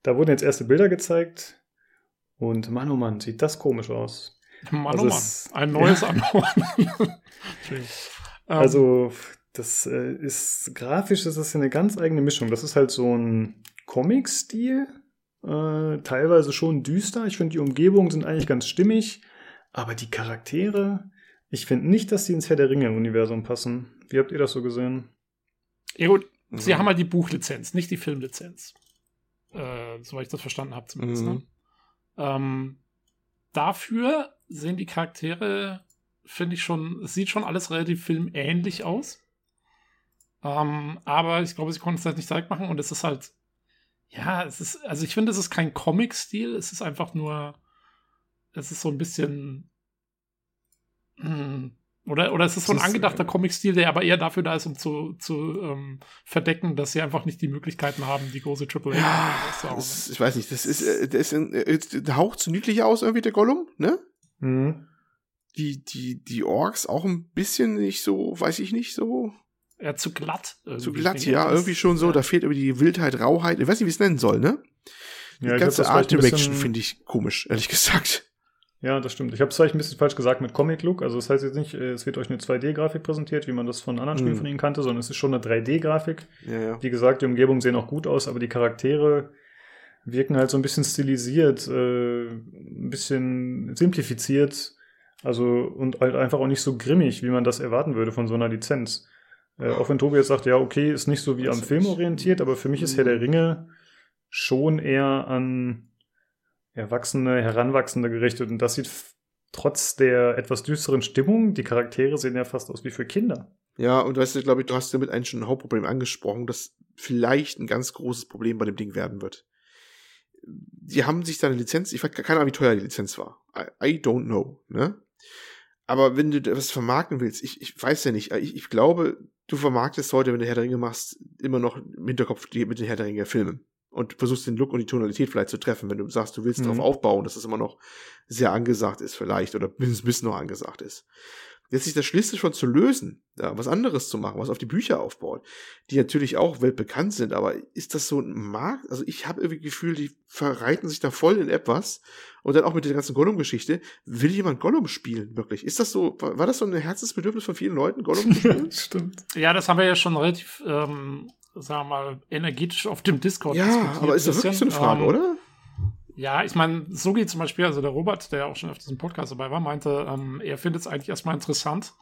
da wurden jetzt erste Bilder gezeigt. Und Mann, oh Mann, sieht das komisch aus. Mann, also oh Mann, ein neues ja. Anhorn. also, das äh, ist, grafisch ist das eine ganz eigene Mischung. Das ist halt so ein Comic-Stil, äh, teilweise schon düster. Ich finde, die Umgebungen sind eigentlich ganz stimmig, aber die Charaktere, ich finde nicht, dass die ins Herr der Ringe-Universum passen. Wie habt ihr das so gesehen? Ja gut, mhm. sie haben halt die Buchlizenz, nicht die Filmlizenz. Äh, soweit ich das verstanden habe zumindest. Ne? Mhm. Ne? Ähm, dafür sehen die Charaktere, finde ich schon, es sieht schon alles relativ filmähnlich aus. Ähm, aber ich glaube, sie konnten es halt nicht direkt machen und es ist halt, ja, es ist, also ich finde, es ist kein Comic-Stil, es ist einfach nur, es ist so ein bisschen hm. Oder, oder ist es so ein ist, angedachter äh, Comic-Stil, der aber eher dafür da ist, um zu, zu ähm, verdecken, dass sie einfach nicht die Möglichkeiten haben, die große Triple ja, das, Ich weiß nicht, das ist, äh, der ist ein, äh, der haucht zu niedlich aus, irgendwie der Gollum, ne? Mhm. Die, die, die Orks auch ein bisschen nicht so, weiß ich nicht, so. Ja, zu glatt. Zu glatt, ja, irgendwie schon so. Ja. Da fehlt irgendwie die Wildheit, Rauheit. Ich weiß nicht, wie es nennen soll, ne? Die ja, ganze Art Direction finde ich komisch, ehrlich gesagt. Ja, das stimmt. Ich habe es vielleicht ein bisschen falsch gesagt mit Comic Look. Also das heißt jetzt nicht, äh, es wird euch eine 2D-Grafik präsentiert, wie man das von anderen Spielen mhm. von ihnen kannte, sondern es ist schon eine 3D-Grafik. Ja, ja. Wie gesagt, die Umgebungen sehen auch gut aus, aber die Charaktere wirken halt so ein bisschen stilisiert, äh, ein bisschen simplifiziert. Also, und halt einfach auch nicht so grimmig, wie man das erwarten würde von so einer Lizenz. Äh, auch wenn Tobi jetzt sagt, ja, okay, ist nicht so wie am Film orientiert, aber für mich ist Herr der Ringe schon eher an Erwachsene, Heranwachsende gerichtet. Und das sieht trotz der etwas düsteren Stimmung, die Charaktere sehen ja fast aus wie für Kinder. Ja, und weißt du, glaube ich, du hast damit eigentlich schon ein Hauptproblem angesprochen, das vielleicht ein ganz großes Problem bei dem Ding werden wird. Die haben sich da eine Lizenz, ich weiß keine Ahnung, wie teuer die Lizenz war. I, I don't know, ne? Aber wenn du das vermarkten willst, ich, ich weiß ja nicht, ich, ich glaube, du vermarktest heute, wenn du Herr der Ringe machst, immer noch im Hinterkopf die, mit den Herr der Ringe Filmen und versuchst den Look und die Tonalität vielleicht zu treffen, wenn du sagst, du willst mhm. darauf aufbauen, dass das immer noch sehr angesagt ist vielleicht oder bis, bis noch angesagt ist. Jetzt sich das schließlich schon zu lösen, ja, was anderes zu machen, was auf die Bücher aufbaut, die natürlich auch weltbekannt sind, aber ist das so ein Markt? Also ich habe irgendwie Gefühl, die verreiten sich da voll in etwas und dann auch mit der ganzen Gollum-Geschichte. Will jemand Gollum spielen, wirklich? Ist das so, war, war das so ein Herzensbedürfnis von vielen Leuten, Gollum zu spielen? Stimmt. Ja, das haben wir ja schon relativ ähm, sagen wir mal, energetisch auf dem Discord Ja, aber ist das wirklich so eine Frage, ähm, oder? Ja, ich meine, so geht zum Beispiel, also der Robert, der auch schon auf diesem Podcast dabei war, meinte, ähm, er findet es eigentlich erstmal interessant,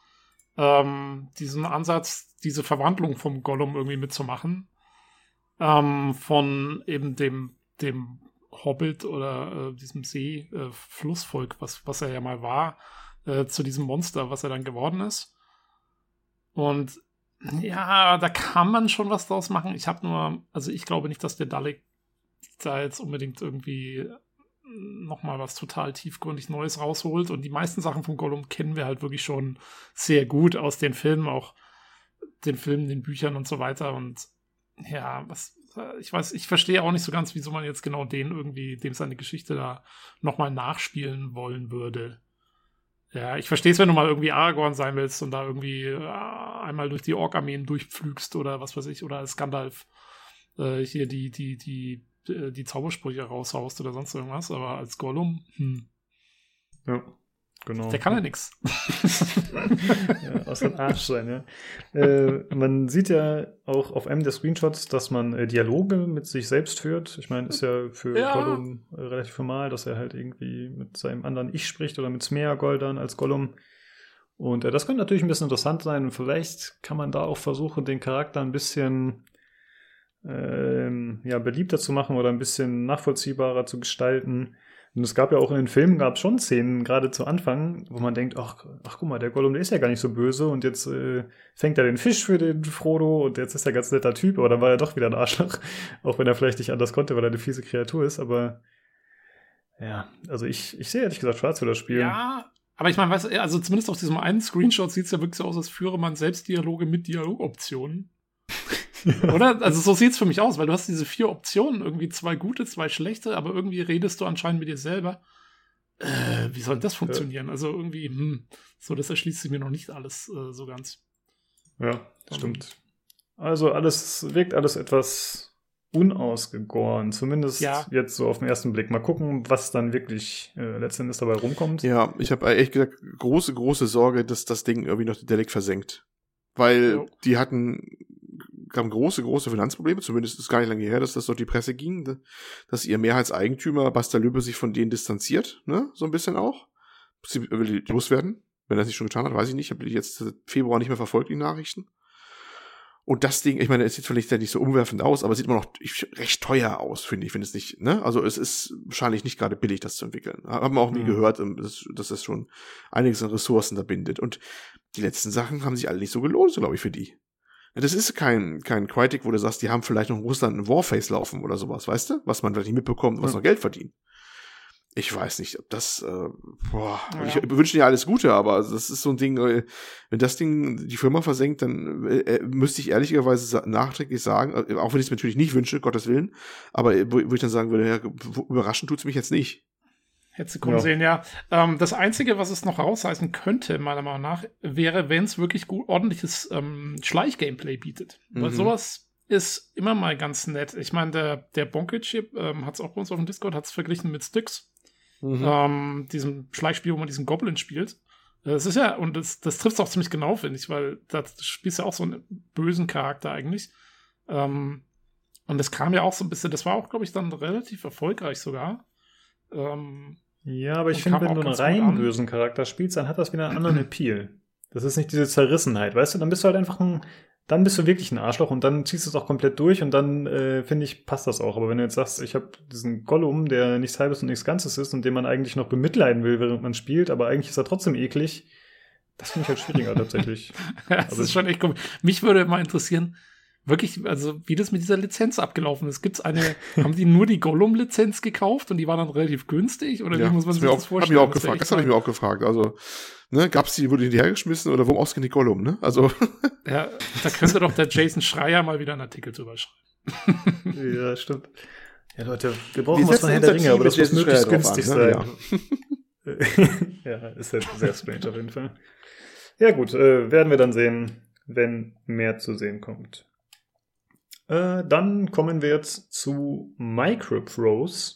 ähm, diesen Ansatz, diese Verwandlung vom Gollum irgendwie mitzumachen. Ähm, von eben dem, dem Hobbit oder äh, diesem See-Flussvolk, äh, was, was er ja mal war, äh, zu diesem Monster, was er dann geworden ist. Und ja, da kann man schon was draus machen. Ich habe nur, also ich glaube nicht, dass der Dalek da jetzt unbedingt irgendwie nochmal was total tiefgründig Neues rausholt. Und die meisten Sachen von Gollum kennen wir halt wirklich schon sehr gut aus den Filmen, auch den Filmen, den Büchern und so weiter. Und ja, was, ich weiß, ich verstehe auch nicht so ganz, wieso man jetzt genau den irgendwie, dem seine Geschichte da nochmal nachspielen wollen würde. Ja, ich verstehe es, wenn du mal irgendwie Aragorn sein willst und da irgendwie äh, einmal durch die Ork-Armeen durchpflügst oder was weiß ich, oder als Gandalf äh, hier die, die, die, äh, die Zaubersprüche raushaust oder sonst irgendwas, aber als Gollum, hm. Ja. Genau. Der kann ja nichts. ja, aus dem Arsch sein, ja. Äh, man sieht ja auch auf einem der Screenshots, dass man äh, Dialoge mit sich selbst führt. Ich meine, ist ja für ja. Gollum äh, relativ normal, dass er halt irgendwie mit seinem anderen Ich spricht oder mit Smeagol dann als Gollum. Und äh, das könnte natürlich ein bisschen interessant sein und vielleicht kann man da auch versuchen, den Charakter ein bisschen ähm, ja, beliebter zu machen oder ein bisschen nachvollziehbarer zu gestalten. Und es gab ja auch in den Filmen gab schon Szenen, gerade zu Anfang, wo man denkt, ach, ach guck mal, der Gollum, der ist ja gar nicht so böse und jetzt äh, fängt er den Fisch für den Frodo und jetzt ist er ganz netter Typ, aber dann war er doch wieder ein Arschloch, auch wenn er vielleicht nicht anders konnte, weil er eine fiese Kreatur ist, aber ja, also ich, ich sehe ehrlich gesagt schwarz für das Spiel. Ja, aber ich meine, also zumindest auf diesem einen Screenshot sieht es ja wirklich so aus, als führe man selbst Dialoge mit Dialogoptionen. Oder? Also so sieht es für mich aus, weil du hast diese vier Optionen, irgendwie zwei gute, zwei schlechte, aber irgendwie redest du anscheinend mit dir selber. Äh, wie soll das funktionieren? Ja. Also irgendwie, hm, so, das erschließt sich mir noch nicht alles äh, so ganz. Ja, stimmt. Also alles, wirkt alles etwas unausgegoren, zumindest ja. jetzt so auf den ersten Blick. Mal gucken, was dann wirklich äh, letztendlich dabei rumkommt. Ja, ich habe ehrlich gesagt große, große Sorge, dass das Ding irgendwie noch die Delic versenkt. Weil oh. die hatten haben große, große Finanzprobleme, zumindest ist es gar nicht lange her, dass das durch die Presse ging, dass ihr Mehrheitseigentümer Basta Lübbe sich von denen distanziert, ne, so ein bisschen auch. Sie will loswerden. Wenn er es nicht schon getan hat, weiß ich nicht. Ich habe jetzt Februar nicht mehr verfolgt, die Nachrichten. Und das Ding, ich meine, es sieht vielleicht nicht so umwerfend aus, aber es sieht immer noch recht teuer aus, finde ich. Finde es nicht, ne? Also es ist wahrscheinlich nicht gerade billig, das zu entwickeln. Haben wir auch nie mhm. gehört, ähm, dass, dass das schon einiges an Ressourcen da bindet. Und die letzten Sachen haben sich alle nicht so gelohnt, glaube ich, für die. Das ist kein, kein Crytek, wo du sagst, die haben vielleicht noch in Russland ein Warface laufen oder sowas, weißt du? Was man vielleicht nicht mitbekommt, was ja. noch Geld verdient. Ich weiß nicht, ob das, äh, boah, ja. ich wünsche dir alles Gute, aber das ist so ein Ding, äh, wenn das Ding die Firma versenkt, dann äh, äh müsste ich ehrlicherweise nachträglich sagen, äh, auch wenn ich es natürlich nicht wünsche, Gottes Willen, aber wo, wo ich dann sagen würde, ja, überraschend tut's mich jetzt nicht. Hätte kommen ja. sehen, ja. Ähm, das Einzige, was es noch rausreißen könnte, meiner Meinung nach, wäre, wenn es wirklich gut ordentliches ähm, Schleich-Gameplay bietet. Mhm. Weil sowas ist immer mal ganz nett. Ich meine, der, der Bonke-Chip ähm, hat es auch bei uns auf dem Discord, hat es verglichen mit Styx. Mhm. Ähm, diesem Schleichspiel, wo man diesen Goblin spielt. Das ist ja, und das, das trifft es auch ziemlich genau, finde ich, weil da spielst ja auch so einen bösen Charakter eigentlich. Ähm, und das kam ja auch so ein bisschen, das war auch, glaube ich, dann relativ erfolgreich sogar. Ähm, Ja, aber ich finde, wenn du einen rein bösen Charakter spielst, dann hat das wieder einen anderen Appeal. Das ist nicht diese Zerrissenheit, weißt du? Dann bist du halt einfach ein, dann bist du wirklich ein Arschloch und dann ziehst du es auch komplett durch und dann äh, finde ich, passt das auch. Aber wenn du jetzt sagst, ich habe diesen Gollum, der nichts Halbes und nichts Ganzes ist und den man eigentlich noch bemitleiden will, während man spielt, aber eigentlich ist er trotzdem eklig, das finde ich halt schwieriger tatsächlich. das also, ist schon echt komisch. Mich würde mal interessieren, wirklich, also wie das mit dieser Lizenz abgelaufen ist. Gibt's eine, haben die nur die Gollum-Lizenz gekauft und die war dann relativ günstig? Oder ja, wie muss man sich das auch, vorstellen? Hab ich auch gefragt. Das habe ich mir auch gefragt. Also, ne, gab's die, wurde die hergeschmissen oder warum ausgehend die Gollum, ne? Also. ja, da könnte doch der Jason Schreier mal wieder einen Artikel drüber schreiben. ja, stimmt. Ja, Leute, wir brauchen wir was von Herr der Ringe, aber das muss möglichst günstig an, ne? sein. Ja. ja, ist halt sehr strange auf jeden Fall. Ja, gut, äh, werden wir dann sehen, wenn mehr zu sehen kommt. Äh, dann kommen wir jetzt zu Microprose.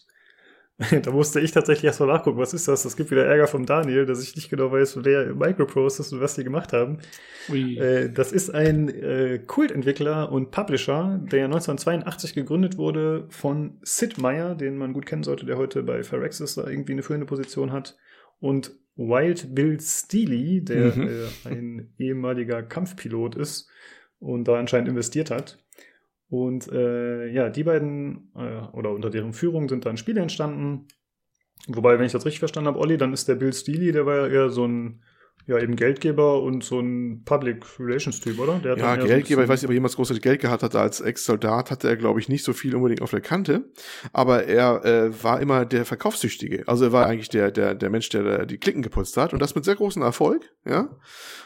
da musste ich tatsächlich erstmal nachgucken, was ist das? Es gibt wieder Ärger vom Daniel, dass ich nicht genau weiß, wer Microprose ist und was die gemacht haben. Äh, das ist ein äh, Kultentwickler und Publisher, der 1982 gegründet wurde von Sid Meier, den man gut kennen sollte, der heute bei Phyrexis da irgendwie eine führende Position hat, und Wild Bill Steely, der mhm. äh, ein ehemaliger Kampfpilot ist und da anscheinend investiert hat. Und äh, ja, die beiden äh, oder unter deren Führung sind dann Spiele entstanden. Wobei, wenn ich das richtig verstanden habe, Olli, dann ist der Bill Steely, der war ja eher so ein ja, eben Geldgeber und so ein Public Relations Typ, oder? ja, Geldgeber, so ich weiß nicht, ob er jemals großartig Geld gehabt hat. Als Ex-Soldat hatte er, glaube ich, nicht so viel unbedingt auf der Kante. Aber er äh, war immer der Verkaufssüchtige. Also er war eigentlich der, der, der Mensch, der die Klicken geputzt hat. Und das mit sehr großem Erfolg, ja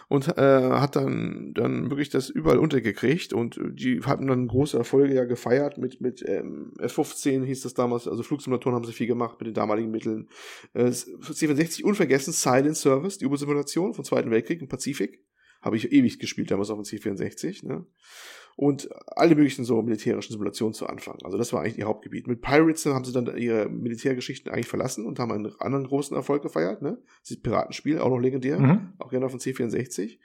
und äh, hat dann dann wirklich das überall untergekriegt und die hatten dann große Erfolge ja gefeiert mit mit ähm, F-15 hieß das damals, also Flugsimulatoren haben sie viel gemacht mit den damaligen Mitteln. Äh, C64 unvergessen Silent Service, die U-Simulation vom Zweiten Weltkrieg im Pazifik, habe ich ewig gespielt damals auf dem C64, ne? Und alle möglichen so militärischen Simulationen zu anfangen. Also das war eigentlich ihr Hauptgebiet. Mit Pirates haben sie dann ihre Militärgeschichten eigentlich verlassen und haben einen anderen großen Erfolg gefeiert. Ne? Das ist Piratenspiel, auch noch legendär, mhm. auch gerne auf dem C64.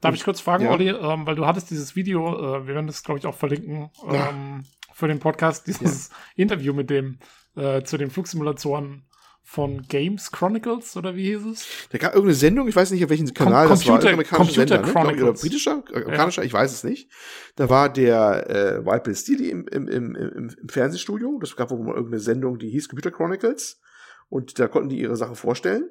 Darf und, ich kurz fragen, ja. Olli, ähm, weil du hattest dieses Video, äh, wir werden das, glaube ich, auch verlinken ähm, für den Podcast, dieses ja. Interview mit dem äh, zu den Flugsimulatoren von Games Chronicles oder wie hieß es? Da gab irgendeine Sendung, ich weiß nicht, auf welchen Kanal Com das Computer, war. Amerikanischer Computer Sender, ne? Chronicles. Ne? Oder britischer, amerikanischer, ja. ich weiß es nicht. Da war der äh, White Bill Steely im, im, im, im, im Fernsehstudio. Das gab wohl mal irgendeine Sendung, die hieß Computer Chronicles. Und da konnten die ihre Sachen vorstellen.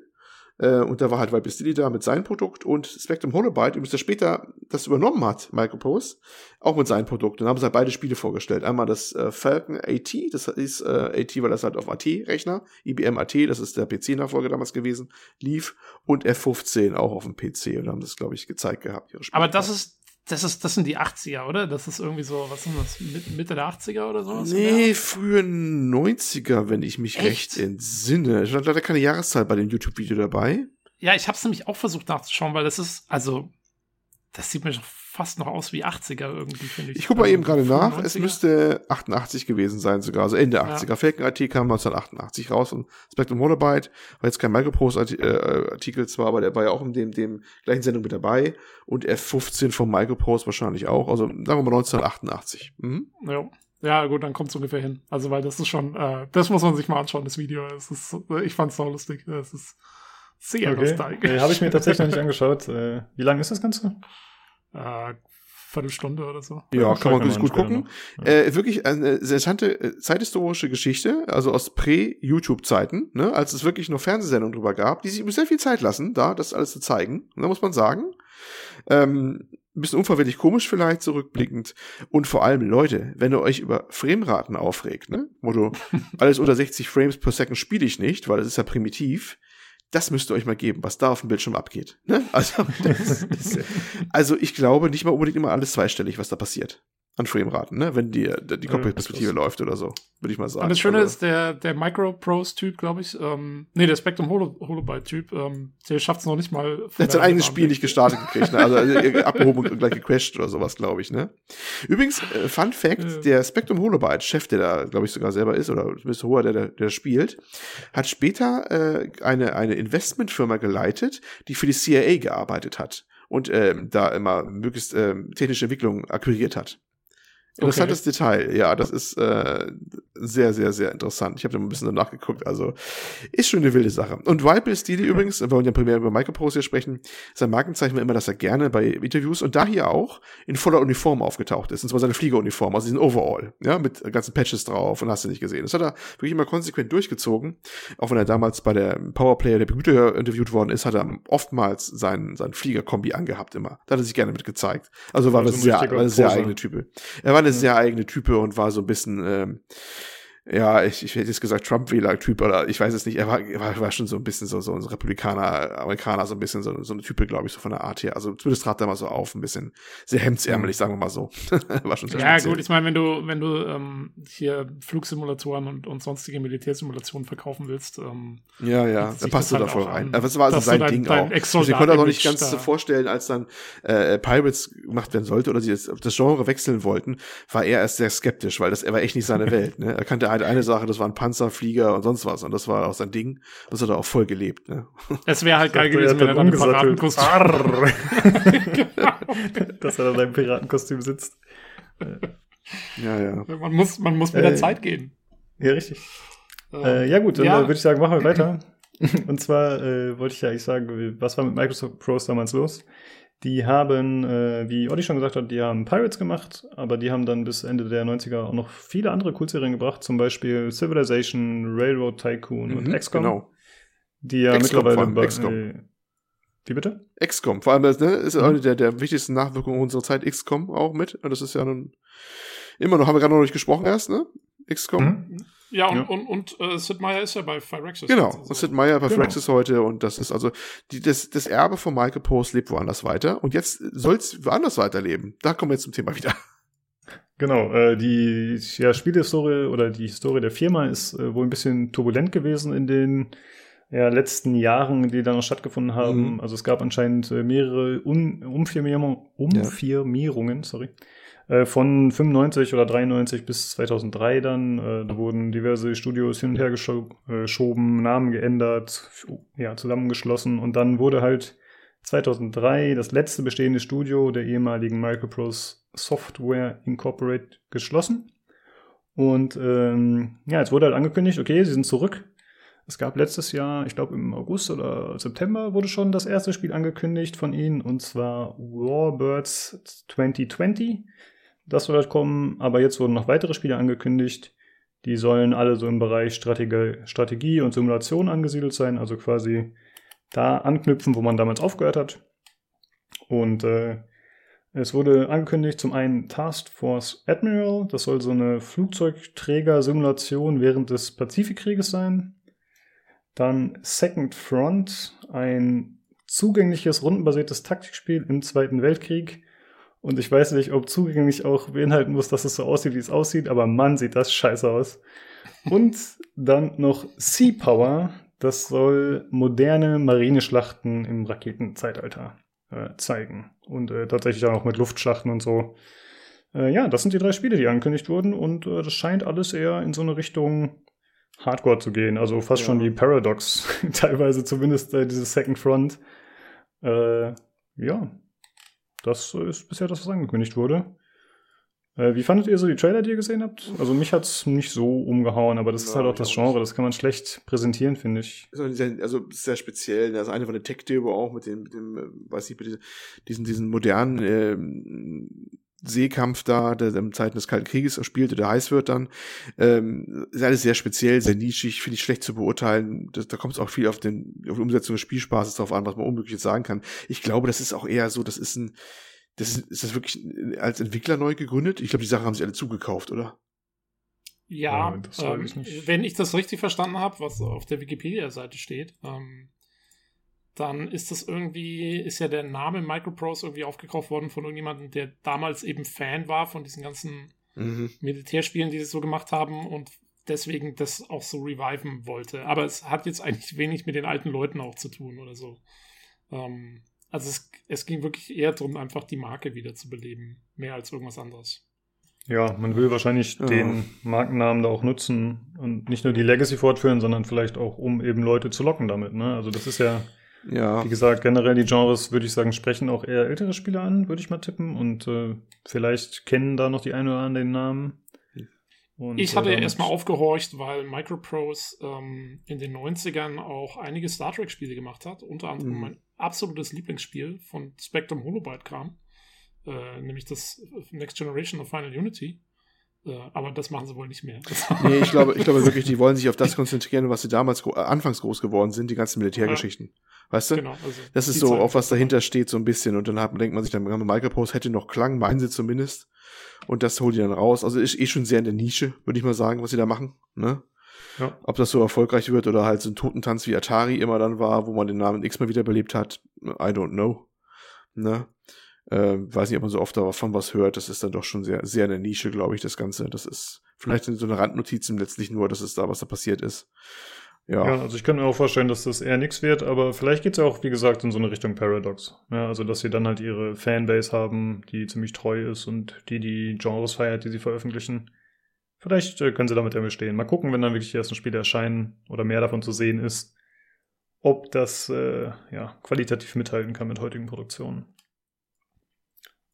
Äh, und da war halt Vibestili da mit seinem Produkt und Spectrum Holobyte, übrigens der später das übernommen hat, Microprose, auch mit seinem Produkt. Dann haben sie halt beide Spiele vorgestellt. Einmal das äh, Falcon AT, das ist äh, AT, weil das halt auf AT-Rechner, IBM AT, das ist der PC-Nachfolger damals gewesen, lief und F15 auch auf dem PC und haben das, glaube ich, gezeigt gehabt. Aber das ist das ist, das sind die 80er, oder? Das ist irgendwie so, was sind das, Mitte der 80er oder so? Nee, frühe 90er, wenn ich mich Echt? recht entsinne. Ich hatte leider keine Jahreszahl bei dem YouTube-Video dabei. Ja, ich habe es nämlich auch versucht nachzuschauen, weil das ist, also, das sieht mir fast noch aus wie 80er irgendwie, finde ich. Ich gucke mal eben gerade nach. Es müsste 88 gewesen sein sogar, also Ende 80er. Ja. Falcon IT kam 1988 raus und Spectrum Holobyte war jetzt kein Microprose-Artikel zwar, aber der war ja auch in dem, dem gleichen Sendung mit dabei und F15 von Microprose wahrscheinlich auch, also sagen wir mal 1988. Mhm. Ja. Ja, gut, dann kommt es ungefähr hin. Also, weil das ist schon, äh, das muss man sich mal anschauen, das Video. Es ist, ich fand es so lustig. Es ist sehr okay. lustig. Äh, Habe ich mir tatsächlich noch nicht angeschaut. Äh, wie lang ist das Ganze? äh, Viertelstunde oder so. Ja, kann man wirklich gut gucken. Ja. Äh, wirklich eine interessante äh, zeithistorische Geschichte, also aus Prä-YouTube-Zeiten, ne, als es wirklich nur Fernsehsendungen drüber gab, die sich sehr viel Zeit lassen, da das alles zu zeigen. Und da muss man sagen, ähm, ein bisschen unverwirklich komisch vielleicht zurückblickend. Und vor allem, Leute, wenn ihr euch über Frameraten aufregt, ne? Motto, alles unter 60 Frames per Second spiele ich nicht, weil das ist ja primitiv das müsst ihr euch mal geben, was da auf dem Bildschirm abgeht. Ne? Also, ist, also ich glaube nicht mal unbedingt immer alles zweistellig, was da passiert an Frameraten, ne? wenn die, die Cockpit-Perspektive läuft oder so, würde ich mal sagen. Und das Schöne also, ist, der, der Micro-Pros-Typ, glaube ich, ähm, nee, der Spectrum Holo Holobyte-Typ, ähm, der schafft es noch nicht mal. Der hat sein eigenes Spiel nicht gestartet gekriegt, ne? also äh, abgehoben und gleich gecrashed oder sowas, glaube ich. Ne? Übrigens, äh, Fun Fact, ja. der Spectrum Holobyte-Chef, der da, glaube ich, sogar selber ist, oder Mr. Hoher, der, der, der spielt, hat später äh, eine, eine Investmentfirma geleitet, die für die CIA gearbeitet hat und ähm, da immer möglichst ähm, technische Entwicklungen akquiriert hat. Interessantes okay. Detail, ja, das ist äh, sehr, sehr, sehr interessant. Ich habe da ein bisschen danach geguckt, also ist schon eine wilde Sache. Und Vibe Stili übrigens, wir wollen ja primär über Microprose hier sprechen, sein Markenzeichen war immer, dass er gerne bei Interviews und da hier auch in voller Uniform aufgetaucht ist, und zwar seine Fliegeruniform, also diesen Overall, ja, mit ganzen Patches drauf und hast du nicht gesehen. Das hat er wirklich immer konsequent durchgezogen. Auch wenn er damals bei der Powerplayer der Begüter interviewt worden ist, hat er oftmals seinen, seinen Fliegerkombi angehabt immer. Da hat er sich gerne mit gezeigt. Also war also das sehr, war das sehr eigene Type. Er war eine sehr eigene Type und war so ein bisschen, ähm, ja, ich, ich hätte jetzt gesagt Trump-Wähler-Typ oder ich weiß es nicht, er war, war, war schon so ein bisschen so, so ein Republikaner, Amerikaner, so ein bisschen so, so eine Type, glaube ich, so von der Art her. Also zumindest trat er mal so auf, ein bisschen sehr hemdsärmelig, sagen wir mal so. war schon sehr Ja, speziell. gut, ich meine, wenn du, wenn du ähm, hier Flugsimulatoren und, und sonstige Militärsimulationen verkaufen willst, ähm, ja, ja, da passt du halt da voll rein. Aber das war also sein dein, Ding dein auch. Ich konnte auch noch nicht ganz so vorstellen, als dann äh, Pirates gemacht werden sollte oder sie das, das Genre wechseln wollten, war er erst sehr skeptisch, weil das er war echt nicht seine Welt. Ne? Er kannte eine Sache, das waren Panzerflieger und sonst was. Und das war auch sein Ding. Das hat er auch voll gelebt. Ne? Es wäre halt geil gewesen, wenn er dann im Piratenkostüm. genau. Dass er dann in seinem Piratenkostüm sitzt. Ja, ja. Man muss, man muss mit äh, der Zeit gehen. Ja, richtig. Äh, äh ja, gut, dann ja. würde ich sagen, machen wir weiter. Und zwar äh, wollte ich ja eigentlich sagen, was war mit Microsoft Pros damals los? Die haben, äh, wie Olli schon gesagt hat, die haben Pirates gemacht, aber die haben dann bis Ende der 90er auch noch viele andere Cool-Serien gebracht, zum Beispiel Civilization, Railroad Tycoon mhm, und XCOM. Genau. Die ja mittlerweile. XCOM. Äh, wie bitte? XCOM, vor allem das ne, ist mhm. eine der, der wichtigsten Nachwirkungen unserer Zeit, XCOM auch mit. Das ist ja nun immer noch, haben wir gerade noch nicht gesprochen erst, ne? XCOM. Mhm. Ja, und, ja. und, und äh, Sid Meier ist ja bei Phyrexis. Genau, und Sid Meier bei genau. Phyrexis heute und das ist also die, das, das Erbe von Michael Post lebt woanders weiter und jetzt soll es woanders weiterleben. Da kommen wir jetzt zum Thema wieder. Genau, äh, die ja, Spielhistorie oder die Historie der Firma ist äh, wohl ein bisschen turbulent gewesen in den ja, letzten Jahren, die da noch stattgefunden haben. Mhm. Also es gab anscheinend äh, mehrere Un Umfirmierungen, Umfirmierungen, ja. sorry, äh, von 95 oder 93 bis 2003 dann. Äh, da wurden diverse Studios hin und her geschoben, Namen geändert, ja, zusammengeschlossen und dann wurde halt 2003 das letzte bestehende Studio der ehemaligen Microprose Software Incorporated geschlossen. Und ähm, ja, es wurde halt angekündigt, okay, sie sind zurück. Es gab letztes Jahr, ich glaube im August oder September, wurde schon das erste Spiel angekündigt von ihnen, und zwar Warbirds 2020. Das soll halt kommen, aber jetzt wurden noch weitere Spiele angekündigt. Die sollen alle so im Bereich Strategie, Strategie und Simulation angesiedelt sein, also quasi da anknüpfen, wo man damals aufgehört hat. Und äh, es wurde angekündigt zum einen Task Force Admiral, das soll so eine Flugzeugträger-Simulation während des Pazifikkrieges sein. Dann Second Front, ein zugängliches rundenbasiertes Taktikspiel im Zweiten Weltkrieg und ich weiß nicht, ob zugänglich auch beinhalten muss, dass es so aussieht, wie es aussieht, aber Mann, sieht das scheiße aus. Und dann noch Sea Power, das soll moderne Marineschlachten im Raketenzeitalter äh, zeigen. Und äh, tatsächlich auch noch mit Luftschlachten und so. Äh, ja, das sind die drei Spiele, die angekündigt wurden und äh, das scheint alles eher in so eine Richtung Hardcore zu gehen. Also fast ja. schon wie Paradox, teilweise zumindest äh, dieses Second Front. Äh, ja, das ist bisher das, was angekündigt wurde. Äh, wie fandet ihr so die Trailer, die ihr gesehen habt? Also mich hat es nicht so umgehauen, aber das ja, ist halt auch das Genre, das kann man schlecht präsentieren, finde ich. Also sehr speziell. Das eine von der Tech-Demo auch mit dem, mit dem, äh, weiß ich, mit diesen, diesen modernen äh, Seekampf da, der in Zeiten des Kalten Krieges spielte, der heiß wird dann. Ähm, ist alles sehr speziell, sehr nischig, finde ich schlecht zu beurteilen. Das, da kommt es auch viel auf, den, auf die Umsetzung des Spielspaßes drauf an, was man unmöglich sagen kann. Ich glaube, das ist auch eher so, das ist ein, das ist, ist das wirklich als Entwickler neu gegründet? Ich glaube, die Sachen haben sich alle zugekauft, oder? Ja, ja ähm, ich wenn ich das richtig verstanden habe, was auf der Wikipedia-Seite steht, ähm, dann ist das irgendwie, ist ja der Name Microprose irgendwie aufgekauft worden von irgendjemandem, der damals eben Fan war von diesen ganzen mhm. Militärspielen, die sie so gemacht haben und deswegen das auch so reviven wollte. Aber es hat jetzt eigentlich wenig mit den alten Leuten auch zu tun oder so. Ähm, also es, es ging wirklich eher darum, einfach die Marke wieder zu beleben, mehr als irgendwas anderes. Ja, man will wahrscheinlich ja. den Markennamen da auch nutzen und nicht nur die Legacy fortführen, sondern vielleicht auch, um eben Leute zu locken damit. Ne? Also das ist ja Ja. Wie gesagt, generell die Genres, würde ich sagen, sprechen auch eher ältere Spieler an, würde ich mal tippen. Und äh, vielleicht kennen da noch die einen oder anderen den Namen. Und, ich hatte ja erstmal aufgehorcht, weil Microprose ähm, in den 90ern auch einige Star Trek-Spiele gemacht hat. Unter anderem mhm. mein absolutes Lieblingsspiel von Spectrum Holobyte kam. Äh, nämlich das Next Generation of Final Unity. Äh, aber das machen sie wohl nicht mehr. nee, ich glaube, ich glaube wirklich, die wollen sich auf das konzentrieren, was sie damals gro anfangs groß geworden sind, die ganzen Militärgeschichten. Ja. Weißt du? Genau, also das ist so, Zeit auf was dahinter steht, so ein bisschen. Und dann hat, denkt man sich dann, Microprose hätte noch Klang, meinen sie zumindest. Und das holt die dann raus. Also ist eh schon sehr in der Nische, würde ich mal sagen, was sie da machen. Ne? Ja. Ob das so erfolgreich wird oder halt so ein Totentanz wie Atari immer dann war, wo man den Namen X mal wiederbelebt hat, I don't know. Ne? Äh, weiß nicht, ob man so oft davon was hört. Das ist dann doch schon sehr, sehr in der Nische, glaube ich, das Ganze. Das ist vielleicht so eine Randnotiz im letztlich nur, dass es da, was da passiert ist. Ja. ja, also ich kann mir auch vorstellen, dass das eher nichts wird, aber vielleicht geht es ja auch, wie gesagt, in so eine Richtung Paradox. Ja, also, dass sie dann halt ihre Fanbase haben, die ziemlich treu ist und die die Genres feiert, die sie veröffentlichen. Vielleicht äh, können sie damit ja bestehen. Mal gucken, wenn dann wirklich die ersten Spiele erscheinen oder mehr davon zu sehen ist, ob das äh, ja, qualitativ mithalten kann mit heutigen Produktionen.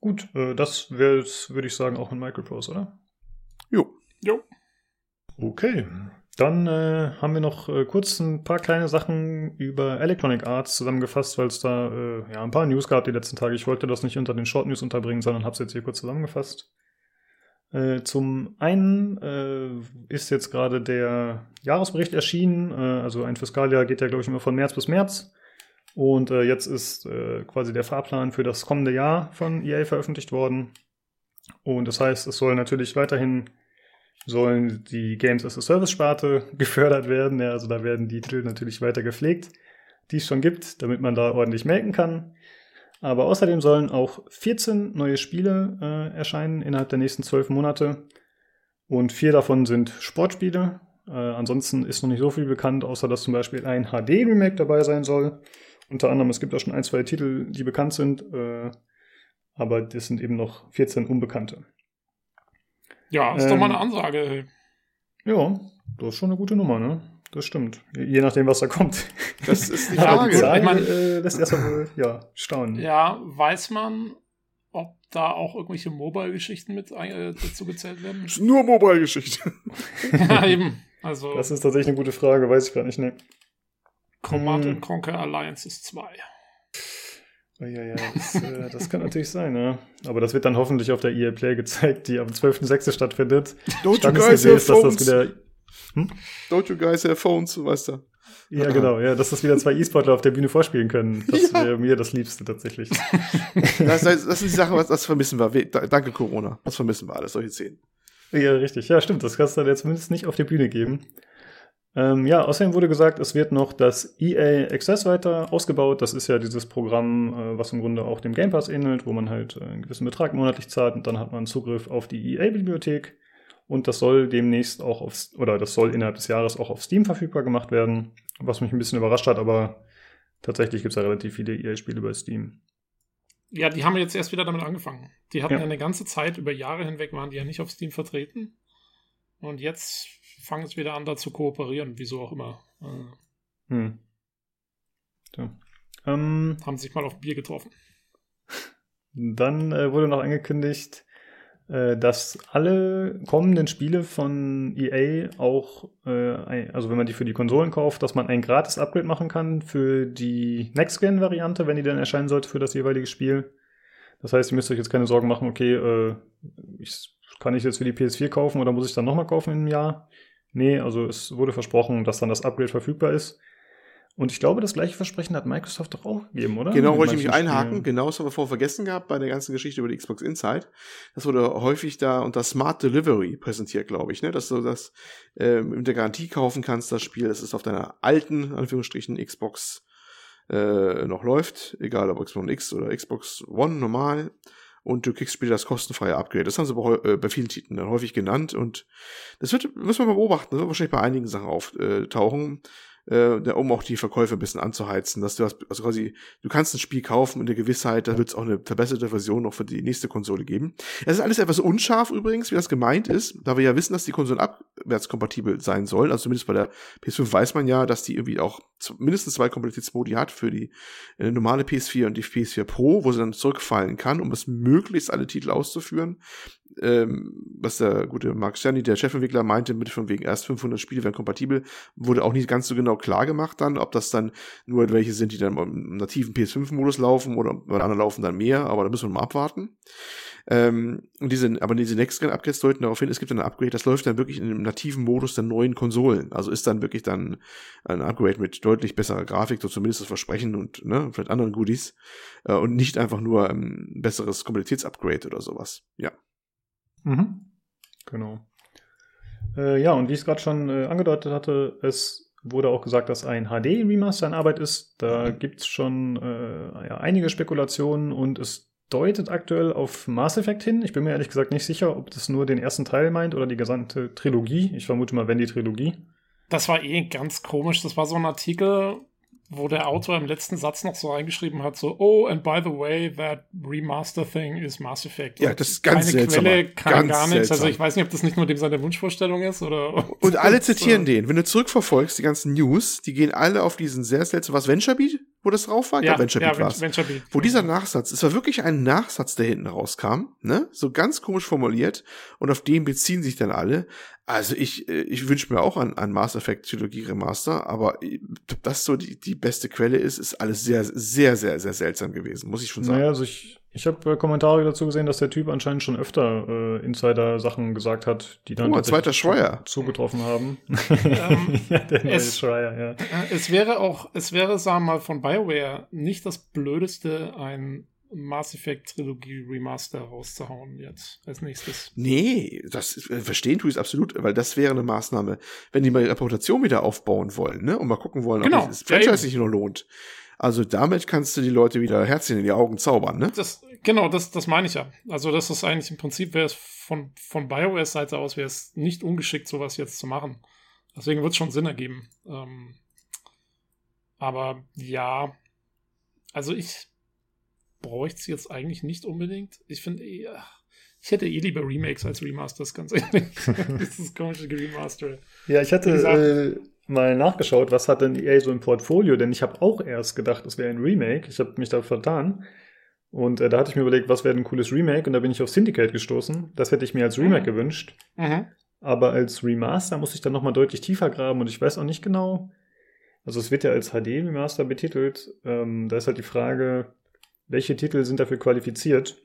Gut, äh, das wäre jetzt, würde ich sagen, auch in Microprose, oder? Jo. Jo. Okay, dann äh, haben wir noch äh, kurz ein paar kleine Sachen über Electronic Arts zusammengefasst, weil es da äh, ja, ein paar News gab die letzten Tage. Ich wollte das nicht unter den Short News unterbringen, sondern habe es jetzt hier kurz zusammengefasst. Äh, zum einen äh, ist jetzt gerade der Jahresbericht erschienen. Äh, also ein Fiskaljahr geht ja, glaube ich, immer von März bis März. Und jetzt ist quasi der Fahrplan für das kommende Jahr von EA veröffentlicht worden. Und das heißt, es soll natürlich weiterhin sollen die Games as a Service Sparte gefördert werden. Ja, also da werden die Titel natürlich weiter gepflegt, die es schon gibt, damit man da ordentlich melken kann. Aber außerdem sollen auch 14 neue Spiele äh, erscheinen innerhalb der nächsten 12 Monate. Und vier davon sind Sportspiele. Äh, ansonsten ist noch nicht so viel bekannt, außer dass zum Beispiel ein HD-Remake dabei sein soll. Unter anderem, es gibt auch schon ein, zwei Titel, die bekannt sind. Äh, aber das sind eben noch 14 Unbekannte. Ja, ist ähm, doch mal eine ähm, Ansage. Ja, das ist schon eine gute Nummer, ne? Das stimmt. Je nachdem, was da kommt. Das ist die Frage. die Zahl, ich mein, äh, lässt erstmal ja, staunen. Ja, weiß man, ob da auch irgendwelche Mobile-Geschichten mit äh, dazu gezählt werden? Nur Mobile-Geschichten. ja, eben. Also, das ist tatsächlich eine gute Frage, weiß ich gar nicht, ne. Command hm. Conquer Alliance ist 2. Ja, ja, das, äh, das kann natürlich sein, ja. Aber das wird dann hoffentlich auf der EA Play gezeigt, die am 12.06. stattfindet. Don't you guys have phones? Das wieder, hm? Don't you guys have phones, weißt du. Ja, genau, ja, dass das wieder zwei E-Sportler auf der Bühne vorspielen können. Das ja. wäre mir das Liebste tatsächlich. das, das, das ist die Sache, was das vermissen wir. Danke, Corona. Das vermissen wir alles, solche Szenen. Ja, richtig. Ja, stimmt. Das kannst du dann jetzt zumindest nicht auf der Bühne geben. Ähm, ja, außerdem wurde gesagt, es wird noch das EA Access weiter ausgebaut. Das ist ja dieses Programm, äh, was im Grunde auch dem Game Pass ähnelt, wo man halt äh, einen gewissen Betrag monatlich zahlt und dann hat man Zugriff auf die EA-Bibliothek. Und das soll demnächst auch auf, oder das soll innerhalb des Jahres auch auf Steam verfügbar gemacht werden, was mich ein bisschen überrascht hat, aber tatsächlich gibt es ja relativ viele EA-Spiele bei Steam. Ja, die haben jetzt erst wieder damit angefangen. Die hatten ja. ja eine ganze Zeit, über Jahre hinweg waren die ja nicht auf Steam vertreten. Und jetzt fangen es wieder an, da zu kooperieren, wieso auch immer. Äh, hm. Ja. Ähm, haben sich mal auf Bier getroffen. Dann äh, wurde noch angekündigt, äh, dass alle kommenden Spiele von EA auch, äh, also wenn man die für die Konsolen kauft, dass man ein gratis Upgrade machen kann für die Next-Gen-Variante, wenn die dann erscheinen sollte für das jeweilige Spiel. Das heißt, ihr müsst euch jetzt keine Sorgen machen, okay, äh, ich, kann ich jetzt für die PS4 kaufen oder muss ich dann nochmal kaufen im Jahr? Nee, also es wurde versprochen, dass dann das Upgrade verfügbar ist. Und ich glaube, das gleiche Versprechen hat Microsoft doch auch gegeben, oder? Genau, wollte ich mich einhaken. Spielen. Genau, das haben wir vorher vergessen gehabt bei der ganzen Geschichte über die Xbox Inside. Das wurde häufig da unter Smart Delivery präsentiert, glaube ich, ne? Dass du das äh, mit der Garantie kaufen kannst, das Spiel. Das ist auf deiner alten, Anführungsstrichen, Xbox äh, noch läuft. Egal ob Xbox One X oder Xbox One normal und du kriegst später das kostenfreie Upgrade. Das haben sie bei, äh, bei vielen Titeln dann häufig genannt und das wird, müssen wir mal beobachten, das wird wahrscheinlich bei einigen Sachen auftauchen. äh, um auch die Verkäufe ein bisschen anzuheizen, dass du hast, also quasi, du kannst ein Spiel kaufen in der Gewissheit, da wird es auch eine verbesserte Version noch für die nächste Konsole geben. Es ist alles etwas unscharf übrigens, wie das gemeint ist, da wir ja wissen, dass die Konsolen abwärtskompatibel sein sollen. Also zumindest bei der PS5 weiß man ja, dass die irgendwie auch mindestens zwei Kompatibilitätsmodi hat für die äh, normale PS4 und die PS4 Pro, wo sie dann zurückfallen kann, um es möglichst alle Titel auszuführen ähm, was der gute Mark Cerny, der Chefentwickler, meinte, mit von wegen erst 500 Spiele wären kompatibel, wurde auch nicht ganz so genau klar gemacht dann, ob das dann nur welche sind, die dann im nativen PS5-Modus laufen oder bei anderen laufen dann mehr, aber da müssen wir mal abwarten. Ähm, und diese, aber diese Next-Gen-Upgrades deuten darauf hin, es gibt dann ein Upgrade, das läuft dann wirklich in dem nativen Modus der neuen Konsolen. Also ist dann wirklich dann ein Upgrade mit deutlich besserer Grafik, so zumindest das Versprechen und ne, vielleicht anderen Goodies. Äh, und nicht einfach nur ein besseres Kompatibilitäts-Upgrade oder sowas. Ja. Mhm. Genau. Äh, ja, und wie ich es gerade schon äh, angedeutet hatte, es wurde auch gesagt, dass ein HD-Remaster in Arbeit ist. Da gibt es schon äh, ja, einige Spekulationen und es deutet aktuell auf Mass Effect hin. Ich bin mir ehrlich gesagt nicht sicher, ob das nur den ersten Teil meint oder die gesamte Trilogie. Ich vermute mal, wenn die Trilogie. Das war eh ganz komisch. Das war so ein Artikel, wo der Autor im letzten Satz noch so reingeschrieben hat, so, oh, and by the way, that Remaster thing is Mass Effect. Ja, das ist ganz Keine Quelle, kann gar nichts. Also ich weiß nicht, ob das nicht nur dem seine Wunschvorstellung ist oder. Und alle zitieren den. Wenn du zurückverfolgst, die ganzen News, die gehen alle auf diesen sehr seltsamen, was Venture Beat? wo das drauf war? Ja, ja Venture Beat ja, war's. Venture Beat. Wo dieser Nachsatz, es war wirklich ein Nachsatz, der hinten rauskam, ne? So ganz komisch formuliert und auf den beziehen sich dann alle. Also ich, äh, ich wünsche mir auch an, an Mass Effect Trilogie Remaster, aber äh, ob das so die, die beste Quelle ist, ist alles sehr, sehr, sehr, sehr seltsam gewesen, muss ich schon sagen. Naja, also ich, ich habe äh, Kommentare dazu gesehen, dass der Typ anscheinend schon öfter äh, Insider-Sachen gesagt hat, die dann oh, zweiter Schreier. zugetroffen haben. Ähm, ja, der neue es, Schreier, ja. Äh, es wäre auch, es wäre, sagen wir mal, von BioWare nicht das Blödeste, ein Mass Effect Trilogie Remaster rauszuhauen jetzt als nächstes. Nee, das äh, verstehen tue ich absolut, weil das wäre eine Maßnahme, wenn die mal die Reputation wieder aufbauen wollen, ne, und mal gucken wollen, genau. ob das Franchise sich nur lohnt. Also damit kannst du die Leute wieder Herzchen in die Augen zaubern, ne? Das, genau, das, das meine ich ja. Also das ist eigentlich im Prinzip, wäre es von, von BioWares Seite aus, wäre es nicht ungeschickt, sowas jetzt zu machen. Deswegen wird es schon Sinn ergeben. Ähm, aber ja, also ich bräuchte es jetzt eigentlich nicht unbedingt. Ich finde eh, ich hätte eh lieber Remakes als Remasters, ganz ehrlich. das ist komische Remaster. Ja, ich hatte mal nachgeschaut, was hat denn EA so im Portfolio, denn ich habe auch erst gedacht, es wäre ein Remake. Ich habe mich da vertan. Und äh, da hatte ich mir überlegt, was wäre ein cooles Remake und da bin ich auf Syndicate gestoßen. Das hätte ich mir als Remake mhm. gewünscht. Mhm. Aber als Remaster muss ich dann nochmal deutlich tiefer graben und ich weiß auch nicht genau. Also es wird ja als HD-Remaster betitelt. Ähm, da ist halt die Frage, welche Titel sind dafür qualifiziert?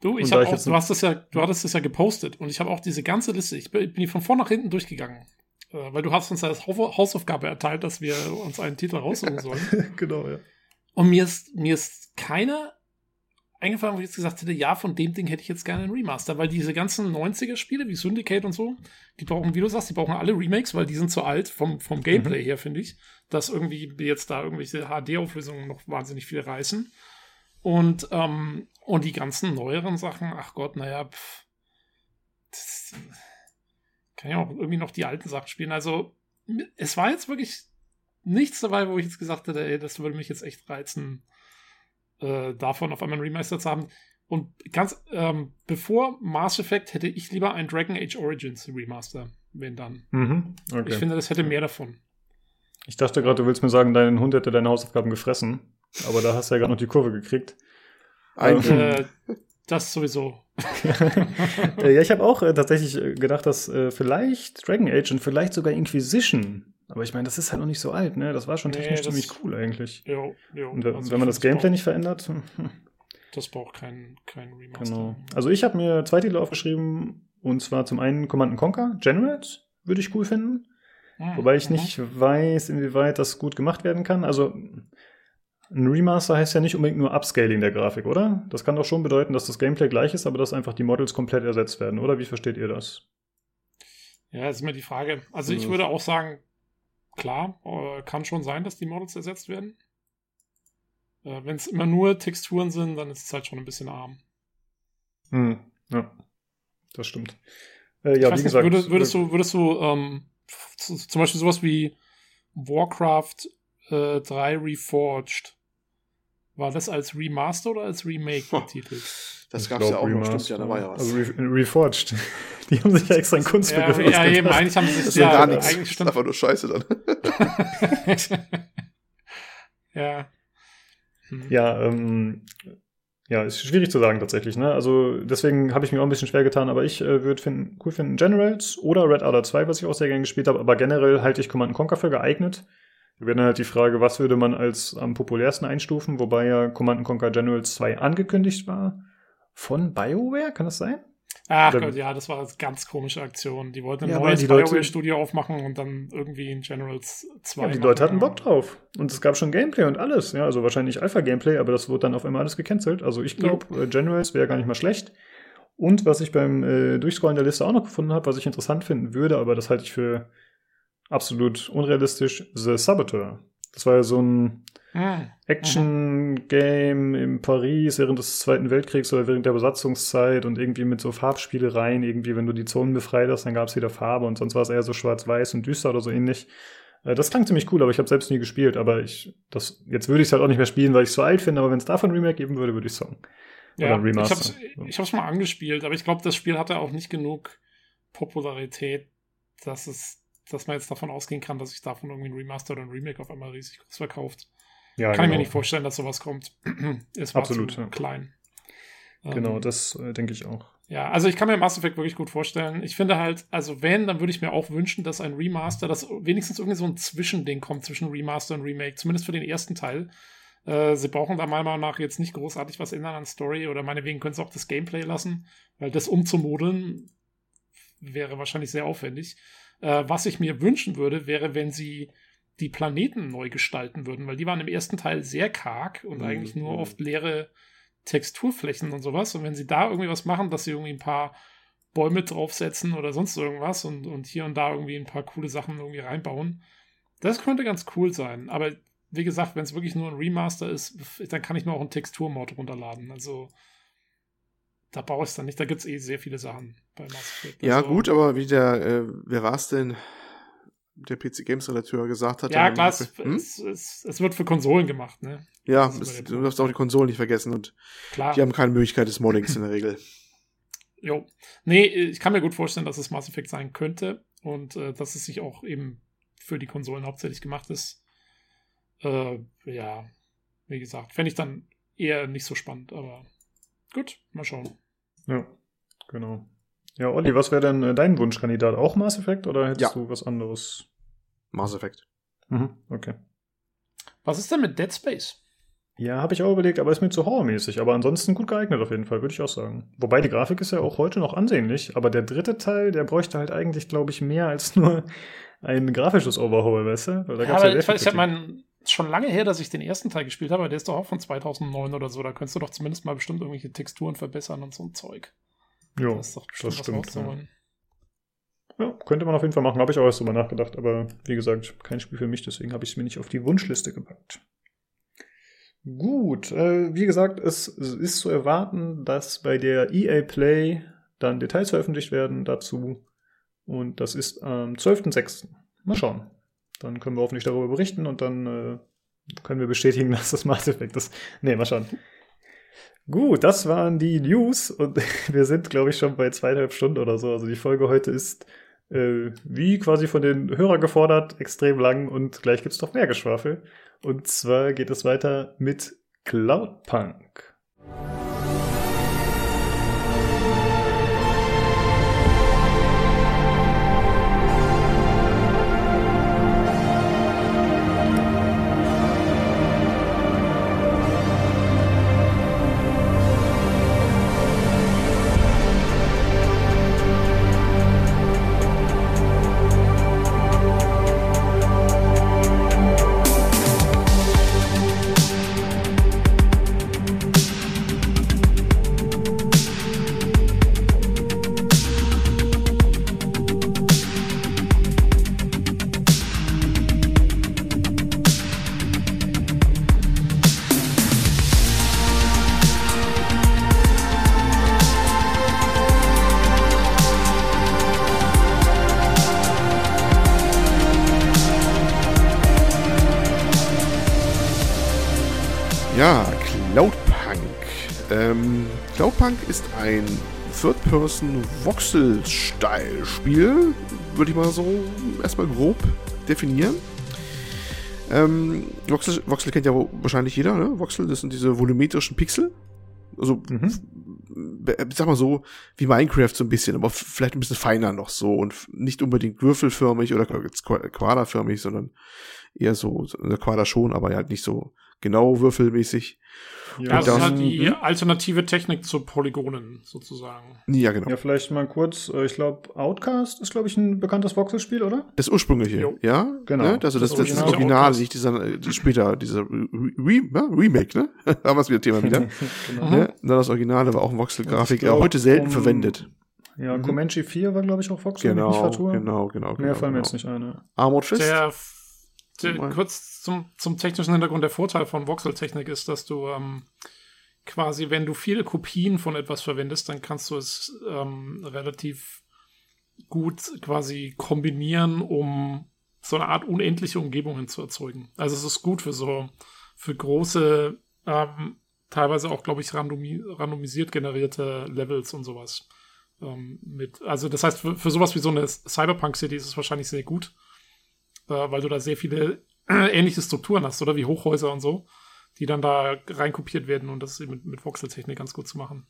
Du, ich habe auch, du hast das ja, du hattest das ja gepostet und ich habe auch diese ganze Liste, ich bin, die von vorn nach hinten durchgegangen. Äh, weil du hast uns ja als Hausaufgabe erteilt, dass wir uns einen Titel raussuchen sollen. genau, ja. Und mir ist, mir ist keiner eingefallen, wo ich jetzt gesagt hätte, ja, von dem Ding hätte ich jetzt gerne einen Remaster, weil diese ganzen 90er-Spiele wie Syndicate und so, die brauchen, wie du sagst, die brauchen alle Remakes, weil die sind zu alt vom, vom Gameplay mhm. her, finde ich, dass irgendwie jetzt da irgendwelche HD-Auflösungen noch wahnsinnig viel reißen. Und, ähm, und die ganzen neueren Sachen, ach Gott, naja, pff, das, kann ja auch irgendwie noch die alten Sachen spielen. Also, es war jetzt wirklich nichts dabei, wo ich jetzt gesagt hätte, ey, das würde mich jetzt echt reizen, äh, davon auf einmal ein Remaster zu haben. Und ganz, ähm, bevor Mass Effect hätte ich lieber ein Dragon Age Origins Remaster, wenn dann. Mhm, okay. Ich finde, das hätte mehr davon. Ich dachte gerade, du willst mir sagen, dein Hund hätte deine Hausaufgaben gefressen. Aber da hast du ja gerade noch die Kurve gekriegt. Ein, äh, das sowieso. Äh, ja, ich habe auch äh, tatsächlich äh, gedacht, dass äh, vielleicht Dragon Age und vielleicht sogar Inquisition. Aber ich meine, das ist halt noch nicht so alt, ne? Das war schon technisch nee, ziemlich cool eigentlich. Jo, jo. Und also wenn man das Gameplay nicht verändert. Hm. Das braucht kein, kein Remaster. Genau. Also ich habe mir zwei Titel aufgeschrieben. Und zwar zum einen Command Conquer, Generate, würde ich cool finden. Mhm. Wobei ich nicht weiß, inwieweit das gut gemacht werden kann. Also ein Remaster heißt ja nicht unbedingt nur Upscaling der Grafik, oder? Das kann doch schon bedeuten, dass das Gameplay gleich ist, aber dass einfach die Models komplett ersetzt werden, oder? Wie versteht ihr das? Ja, ist immer die Frage. Also ich würde auch sagen, klar, äh, kann schon sein, dass die Models ersetzt werden. Äh, Wenn es immer nur Texturen sind, dann ist es halt schon ein bisschen arm. Hm, ja, das stimmt. Äh, ja, wie gesagt. Nicht, würdest, würdest, du, würdest du ähm, zum Beispiel sowas wie Warcraft äh, 3 Reforged. War das als Remaster oder als Remake betitelt? Das gab es ja auch noch, stimmt ja, da war ja was. Also Re Reforged. Die haben sich ja extra einen Kunstbegriff Ja, ja eben, eigentlich haben sie sich ja, gar nichts. eigentlich Das ist stimmt. einfach nur Scheiße dann. ja. Hm. Ja, ähm, ja, ist schwierig zu sagen tatsächlich. Ne? Also deswegen habe ich mir auch ein bisschen schwer getan, aber ich äh, würde finden, cool finden Generals oder Red Alert 2, was ich auch sehr gerne gespielt habe. Aber generell halte ich Command Conquer für geeignet. Wäre dann halt die Frage, was würde man als am populärsten einstufen, wobei ja Command Conquer Generals 2 angekündigt war. Von BioWare, kann das sein? Ach Gott, ja, das war eine ganz komische Aktion. Die wollten ein Ja, neues BioWare-Studio aufmachen und dann irgendwie ein Generals 2. Ja, die machen. Leute hatten Bock drauf. Und es gab schon Gameplay und alles. Ja, also wahrscheinlich Alpha-Gameplay, aber das wurde dann auf einmal alles gecancelt. Also ich glaube, äh, Generals wäre gar nicht mal schlecht. Und was ich beim äh, Durchscrollen der Liste auch noch gefunden habe, was ich interessant finden würde, aber das halte ich für absolut unrealistisch, The Saboteur. Das war ja so ein Hm. Action-Game in Paris während des Zweiten Weltkriegs oder während der Besatzungszeit und irgendwie mit so Farbspielereien. Irgendwie, wenn du die Zonen befreit hast, dann gab es wieder Farbe und sonst war es eher so schwarz-weiß und düster oder so ähnlich. Äh, Das klang ziemlich cool, aber ich habe selbst nie gespielt. Aber ich, das, jetzt würde ich es halt auch nicht mehr spielen, weil ich es so alt finde. Aber wenn es davon ein Remake geben würde, würde ich sagen. Ja, ein ich Remaster. ich hab's mal angespielt, aber ich glaube, das Spiel hatte auch nicht genug Popularität, dass es, dass man jetzt davon ausgehen kann, dass sich davon irgendwie ein Remaster oder ein Remake auf einmal riesig groß verkauft. Ja, kann ich mir genau. nicht vorstellen, dass sowas kommt. es war Absolut, zu ja. klein. Genau, Ähm, das äh, denke ich auch. Ja, also ich kann mir Mass Effect wirklich gut vorstellen. Ich finde halt, also wenn, dann würde ich mir auch wünschen, dass ein Remaster, dass wenigstens irgendwie so ein Zwischending kommt zwischen Remaster und Remake, zumindest für den ersten Teil. Äh, sie brauchen da meiner Meinung nach jetzt nicht großartig was ändern an Story oder meinetwegen können sie auch das Gameplay lassen, weil das umzumodeln wäre wahrscheinlich sehr aufwendig. Äh, was ich mir wünschen würde, wäre, wenn sie die Planeten neu gestalten würden, weil die waren im ersten Teil sehr karg und Mhm, eigentlich nur mhm. oft leere Texturflächen und sowas. Und wenn sie da irgendwie was machen, dass sie irgendwie ein paar Bäume draufsetzen oder sonst irgendwas und, und hier und da irgendwie ein paar coole Sachen irgendwie reinbauen, das könnte ganz cool sein. Aber wie gesagt, wenn es wirklich nur ein Remaster ist, dann kann ich mir auch einen Texturmod runterladen. Also da brauche ich es dann nicht. Da gibt es eh sehr viele Sachen bei Mass Effect. Ja, also, gut, aber wie der, äh, wer war es denn? Der PC Games Redakteur gesagt hat. Ja, klar, es, Hm? es, es, es wird für Konsolen gemacht, ne? Ja, es, du darfst auch die Konsolen nicht vergessen und Klar. die haben keine Möglichkeit des Moddings in der Regel. Jo. Nee, ich kann mir gut vorstellen, dass es Mass Effect sein könnte und äh, dass es sich auch eben für die Konsolen hauptsächlich gemacht ist. Äh, ja, wie gesagt, fände ich dann eher nicht so spannend, aber gut, mal schauen. Ja, genau. Ja, Olli, was wäre denn äh, dein Wunschkandidat? Auch Mass Effect oder hättest Ja. du was anderes? Mass Effect. Mhm, okay. Was ist denn mit Dead Space? Ja, habe ich auch überlegt, aber ist mir zu horrormäßig. Aber ansonsten gut geeignet auf jeden Fall, würde ich auch sagen. Wobei die Grafik ist ja auch heute noch ansehnlich, aber der dritte Teil, der bräuchte halt eigentlich, glaube ich, mehr als nur ein grafisches Overhaul, weißt du? Weil da Ja, gab's aber sehr ich weiß, ich habe Kritik. Mein schon lange her, dass ich den ersten Teil gespielt habe, aber der ist doch auch von 2009 oder so. Da könntest du doch zumindest mal bestimmt irgendwelche Texturen verbessern und so ein Zeug. Jo, das ist das stimmt. Ja. ja, könnte man auf jeden Fall machen. Habe ich auch erst drüber nachgedacht, aber wie gesagt, kein Spiel für mich, deswegen habe ich es mir nicht auf die Wunschliste gepackt. Gut, äh, wie gesagt, es ist zu erwarten, dass bei der EA Play dann Details veröffentlicht werden dazu. Und das ist am 12.06. Mal schauen. Dann können wir hoffentlich darüber berichten und dann äh, können wir bestätigen, dass das Mass Effect ist. Nee, mal schauen. Gut, das waren die News und wir sind, glaube ich, schon bei zweieinhalb Stunden oder so. Also die Folge heute ist äh, wie quasi von den Hörern gefordert, extrem lang und gleich gibt's noch mehr Geschwafel. Und zwar geht es weiter mit Cloudpunk. Ein Third-Person-Voxel-Style-Spiel, würde ich mal so erstmal grob definieren. Ähm, Voxel, Voxel kennt ja wahrscheinlich jeder, ne? Voxel, das sind diese volumetrischen Pixel. Also, mhm. sag mal so, wie Minecraft so ein bisschen, aber vielleicht ein bisschen feiner noch so und nicht unbedingt würfelförmig oder quaderförmig, sondern eher so, eine Quader schon, aber halt nicht so genau würfelmäßig. Ja, das ist halt die hm? alternative Technik zu Polygonen sozusagen. Ja, genau. Ja, vielleicht mal kurz, äh, ich glaube, Outcast ist, glaube ich, ein bekanntes Voxelspiel, oder? Das ursprüngliche, jo. ja? Genau. Ne? Also das, das, das, das Original, nicht dieser, die später, dieser Re ne? Remake, ne? Haben wir es wieder Thema wieder. genau. ne? Dann das Originale war auch ein Voxel-Grafik, ja, heute selten um, verwendet. Ja, mhm. Comanche 4 war, glaube ich, auch Voxel, genau, genau, genau, genau. Mehr fallen mir genau. jetzt nicht ein. Ja. Armored Fist? Der kurz zum, zum technischen Hintergrund. Der Vorteil von Voxel-Technik ist, dass du ähm, quasi, wenn du viele Kopien von etwas verwendest, dann kannst du es ähm, relativ gut quasi kombinieren, um so eine Art unendliche Umgebungen zu erzeugen. Also es ist gut für so, für große, ähm, teilweise auch, glaube ich, randomi randomisiert generierte Levels und sowas. Ähm, mit, also das heißt, für, für sowas wie so eine Cyberpunk-City ist es wahrscheinlich sehr gut äh, weil du da sehr viele äh, ähnliche Strukturen hast, oder wie Hochhäuser und so, die dann da reinkopiert werden und das mit, mit Voxeltechnik ganz gut zu machen.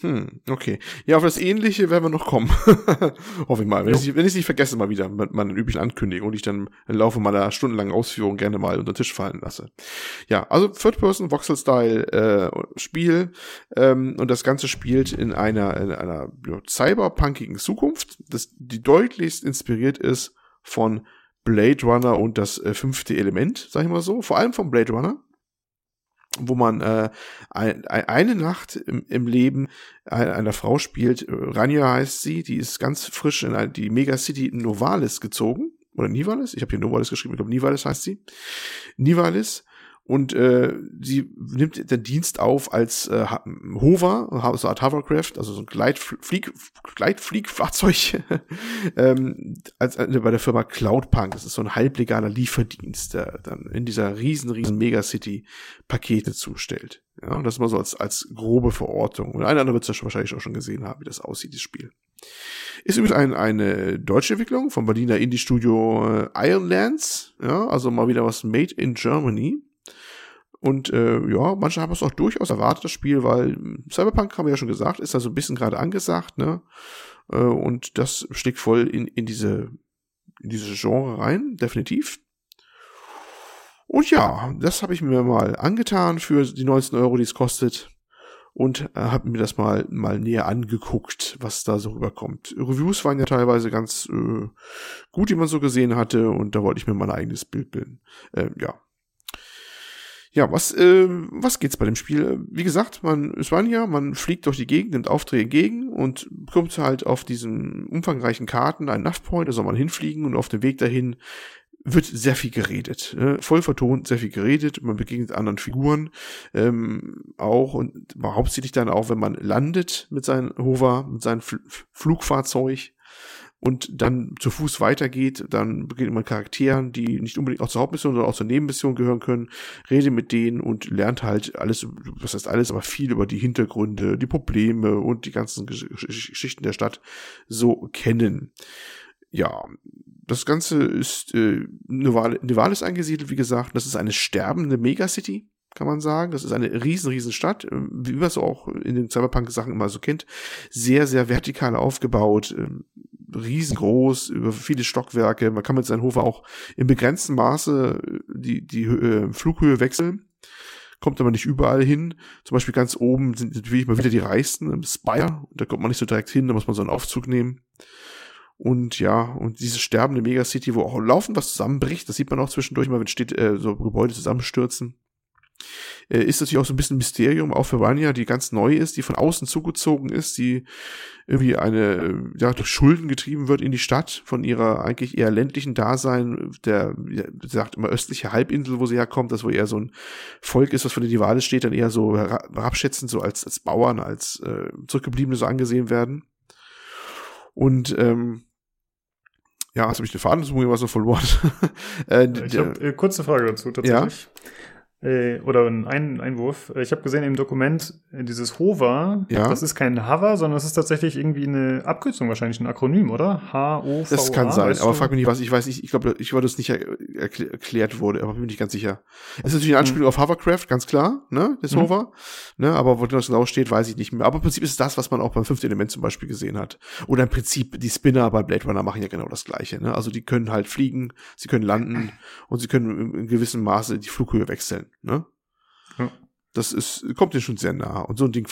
Hm, okay. Ja, auf das Ähnliche werden wir noch kommen. Hoffe ich mal. Wenn ich, wenn ich es nicht vergesse, mal wieder mit meinen üblichen Ankündigungen und ich dann im Laufe meiner stundenlangen Ausführung gerne mal unter den Tisch fallen lasse. Ja, also Third-Person, Voxel-Style äh, Spiel ähm, und das Ganze spielt in einer, in einer ja, cyberpunkigen Zukunft, das, die deutlichst inspiriert ist von Blade Runner und das äh, fünfte Element, sag ich mal so, vor allem vom Blade Runner, wo man äh, ein, eine Nacht im, im Leben einer Frau spielt, Rania heißt sie, die ist ganz frisch in die Megacity Novalis gezogen, oder Nivalis, ich habe hier Novalis geschrieben, ich glaube Nivalis heißt sie, Nivalis, und äh, sie nimmt den Dienst auf als äh, Hover, so Art Hovercraft, also so ein Gleitflieg, Gleitfliegfahrzeug, ähm, als äh, bei der Firma Cloudpunk. Das ist so ein halblegaler Lieferdienst, der dann in dieser riesen, riesen Megacity Pakete zustellt. Ja, und das mal so als, als grobe Verortung. Und ein anderer wird es wahrscheinlich auch schon gesehen haben, wie das aussieht, das Spiel. Ist übrigens ein, eine deutsche Entwicklung vom Berliner Indie-Studio äh, Ironlands. Ja, also mal wieder was made in Germany. Und äh, ja, manche haben es auch durchaus erwartet, das Spiel, weil Cyberpunk, haben wir ja schon gesagt, ist da so ein bisschen gerade angesagt, ne? Äh, und das schlägt voll in, in diese in diese Genre rein, definitiv. Und ja, das habe ich mir mal angetan für die 19 Euro, die es kostet. Und äh, habe mir das mal, mal näher angeguckt, was da so rüberkommt. Reviews waren ja teilweise ganz äh, gut, die man so gesehen hatte. Und da wollte ich mir mal ein eigenes Bild bilden. Äh, ja, ja, was, äh, was geht's bei dem Spiel? Wie gesagt, man ist ja, man fliegt durch die Gegend, nimmt Aufträge entgegen und kommt halt auf diesen umfangreichen Karten einen Point, da soll man hinfliegen und auf dem Weg dahin wird sehr viel geredet, äh, voll vertont, sehr viel geredet, man begegnet anderen Figuren, ähm, auch und hauptsächlich dann auch, wenn man landet mit seinem Hover, mit seinem Fl Flugfahrzeug, und dann zu Fuß weitergeht, dann beginnt man Charakteren, die nicht unbedingt auch zur Hauptmission, sondern auch zur Nebenmission gehören können, rede mit denen und lernt halt alles, was heißt alles, aber viel über die Hintergründe, die Probleme und die ganzen Geschichten der Stadt so kennen. Ja, das Ganze ist äh, Nevalis angesiedelt, wie gesagt. Das ist eine sterbende Megacity kann man sagen. Das ist eine riesen, riesen Stadt, ähm, wie man es auch in den Cyberpunk-Sachen immer so kennt. Sehr, sehr vertikal aufgebaut, ähm, riesengroß, über viele Stockwerke. Man kann mit seinem Hofer auch in begrenztem Maße äh, die, die äh, Flughöhe wechseln. Kommt aber nicht überall hin. Zum Beispiel ganz oben sind natürlich mal wieder die reichsten, im Spire. Da kommt man nicht so direkt hin, da muss man so einen Aufzug nehmen. Und ja, und diese sterbende Megacity, wo auch laufend was zusammenbricht, das sieht man auch zwischendurch mal, wenn steht, äh, so Gebäude zusammenstürzen äh, ist natürlich auch so ein bisschen ein Mysterium, auch für Vanya, die ganz neu ist, die von außen zugezogen ist, die irgendwie eine, äh, ja, durch Schulden getrieben wird in die Stadt von ihrer eigentlich eher ländlichen Dasein, der, wie sagt immer östliche Halbinsel, wo sie herkommt, das wo eher so ein Volk ist, was von den Rivales steht, dann eher so herabschätzend, so als, als Bauern, als äh, Zurückgebliebene so angesehen werden. Und ähm, ja, jetzt habe ich den Faden, was so verloren. äh, ich habe äh, kurze Frage dazu tatsächlich. Ja? Äh, oder ein Einwurf. Ich habe gesehen im Dokument, äh, dieses Hover, Ja. das ist kein Hover, sondern es ist tatsächlich irgendwie eine Abkürzung, wahrscheinlich ein Akronym, oder? H-O-V-A. Das kann sein, weißt aber du? frag mich nicht was. Ich weiß nicht, ich glaube, ich wollte es nicht er erkl erklärt wurde, aber bin mir nicht ganz sicher. Es ist natürlich eine Anspielung auf Hovercraft, ganz klar, ne, das Mhm. Hover. Ne, aber wo das genau steht, weiß ich nicht mehr. Aber im Prinzip ist es das, was man auch beim fünften Element zum Beispiel gesehen hat. Oder im Prinzip, die Spinner bei Blade Runner machen ja genau das Gleiche. Ne? Also die können halt fliegen, sie können landen und sie können in gewissem Maße die Flughöhe wechseln. Ne? Ja. Das ist, kommt dir schon sehr nah. Und so ein Ding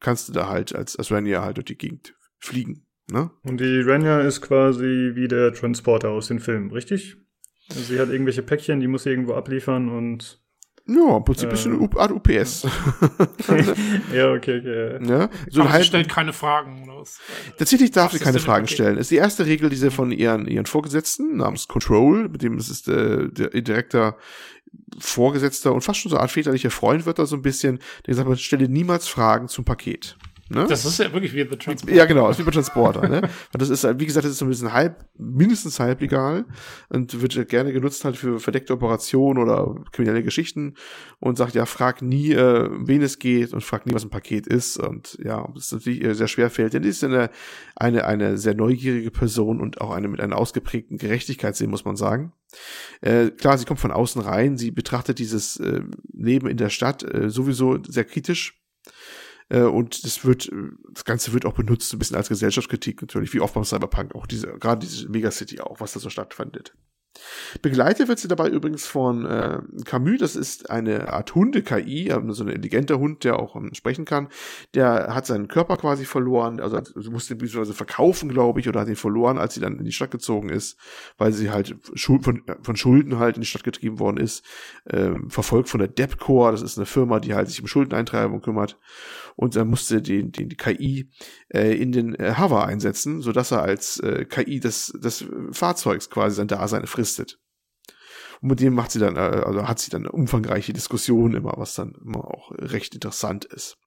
kannst du da halt als, als Rania halt durch die Gegend fliegen. Ne? Und die Renya ist quasi wie der Transporter aus den Filmen, richtig? Also sie hat irgendwelche Päckchen, die muss sie irgendwo abliefern und. Ja, im Prinzip Äh. ist es eine U- Art UPS. ja, okay, okay. ne? So Aber ein sie stellt keine Fragen. Oder was? tatsächlich darf Was sie ist keine Fragen okay? stellen. Ist die erste Regel, die sie von ihren, ihren Vorgesetzten namens Control, mit dem es ist äh, der ihr direkter Vorgesetzter und fast schon so eine Art väterlicher Freund wird da so ein bisschen, der sagt, man stelle niemals Fragen zum Paket. Ne? Das ist ja wirklich wie The Transport. Ja, genau, ist wie bei Transporter, ne? Und das ist, halt, wie gesagt, das ist so ein bisschen halb, mindestens halb legal und wird gerne genutzt halt für verdeckte Operationen oder kriminelle Geschichten und sagt, ja, frag nie, äh, wen es geht und frag nie, was ein Paket ist und ja, das ist natürlich ihr sehr schwer fällt, denn die ist eine, eine, eine sehr neugierige Person und auch eine mit einer ausgeprägten Gerechtigkeitssinn, muss man sagen. Äh, klar, sie kommt von außen rein, sie betrachtet dieses äh, Leben in der Stadt äh, sowieso sehr kritisch äh, und das wird, äh, das Ganze wird auch benutzt, so ein bisschen als Gesellschaftskritik natürlich, wie oft beim Cyberpunk, auch diese, gerade diese Megacity auch, was da so stattfindet. Begleitet wird sie dabei übrigens von äh, Camus, das ist eine Art Hunde-KI, also so ein intelligenter Hund, der auch ähm, sprechen kann. Der hat seinen Körper quasi verloren, also musste ihn beziehungsweise verkaufen, glaube ich, oder hat ihn verloren, als sie dann in die Stadt gezogen ist, weil sie halt Schul von, äh, von Schulden halt in die Stadt getrieben worden ist. Ähm, verfolgt von der Debcor, das ist eine Firma, die halt sich um Schuldeneintreibung kümmert. Und er musste den, den, die KI äh, in den äh, Hover einsetzen, sodass er als äh, KI des, des Fahrzeugs quasi sein Dasein fristet. Und mit dem macht sie dann, äh, also hat sie dann umfangreiche Diskussion immer, was dann immer auch recht interessant ist.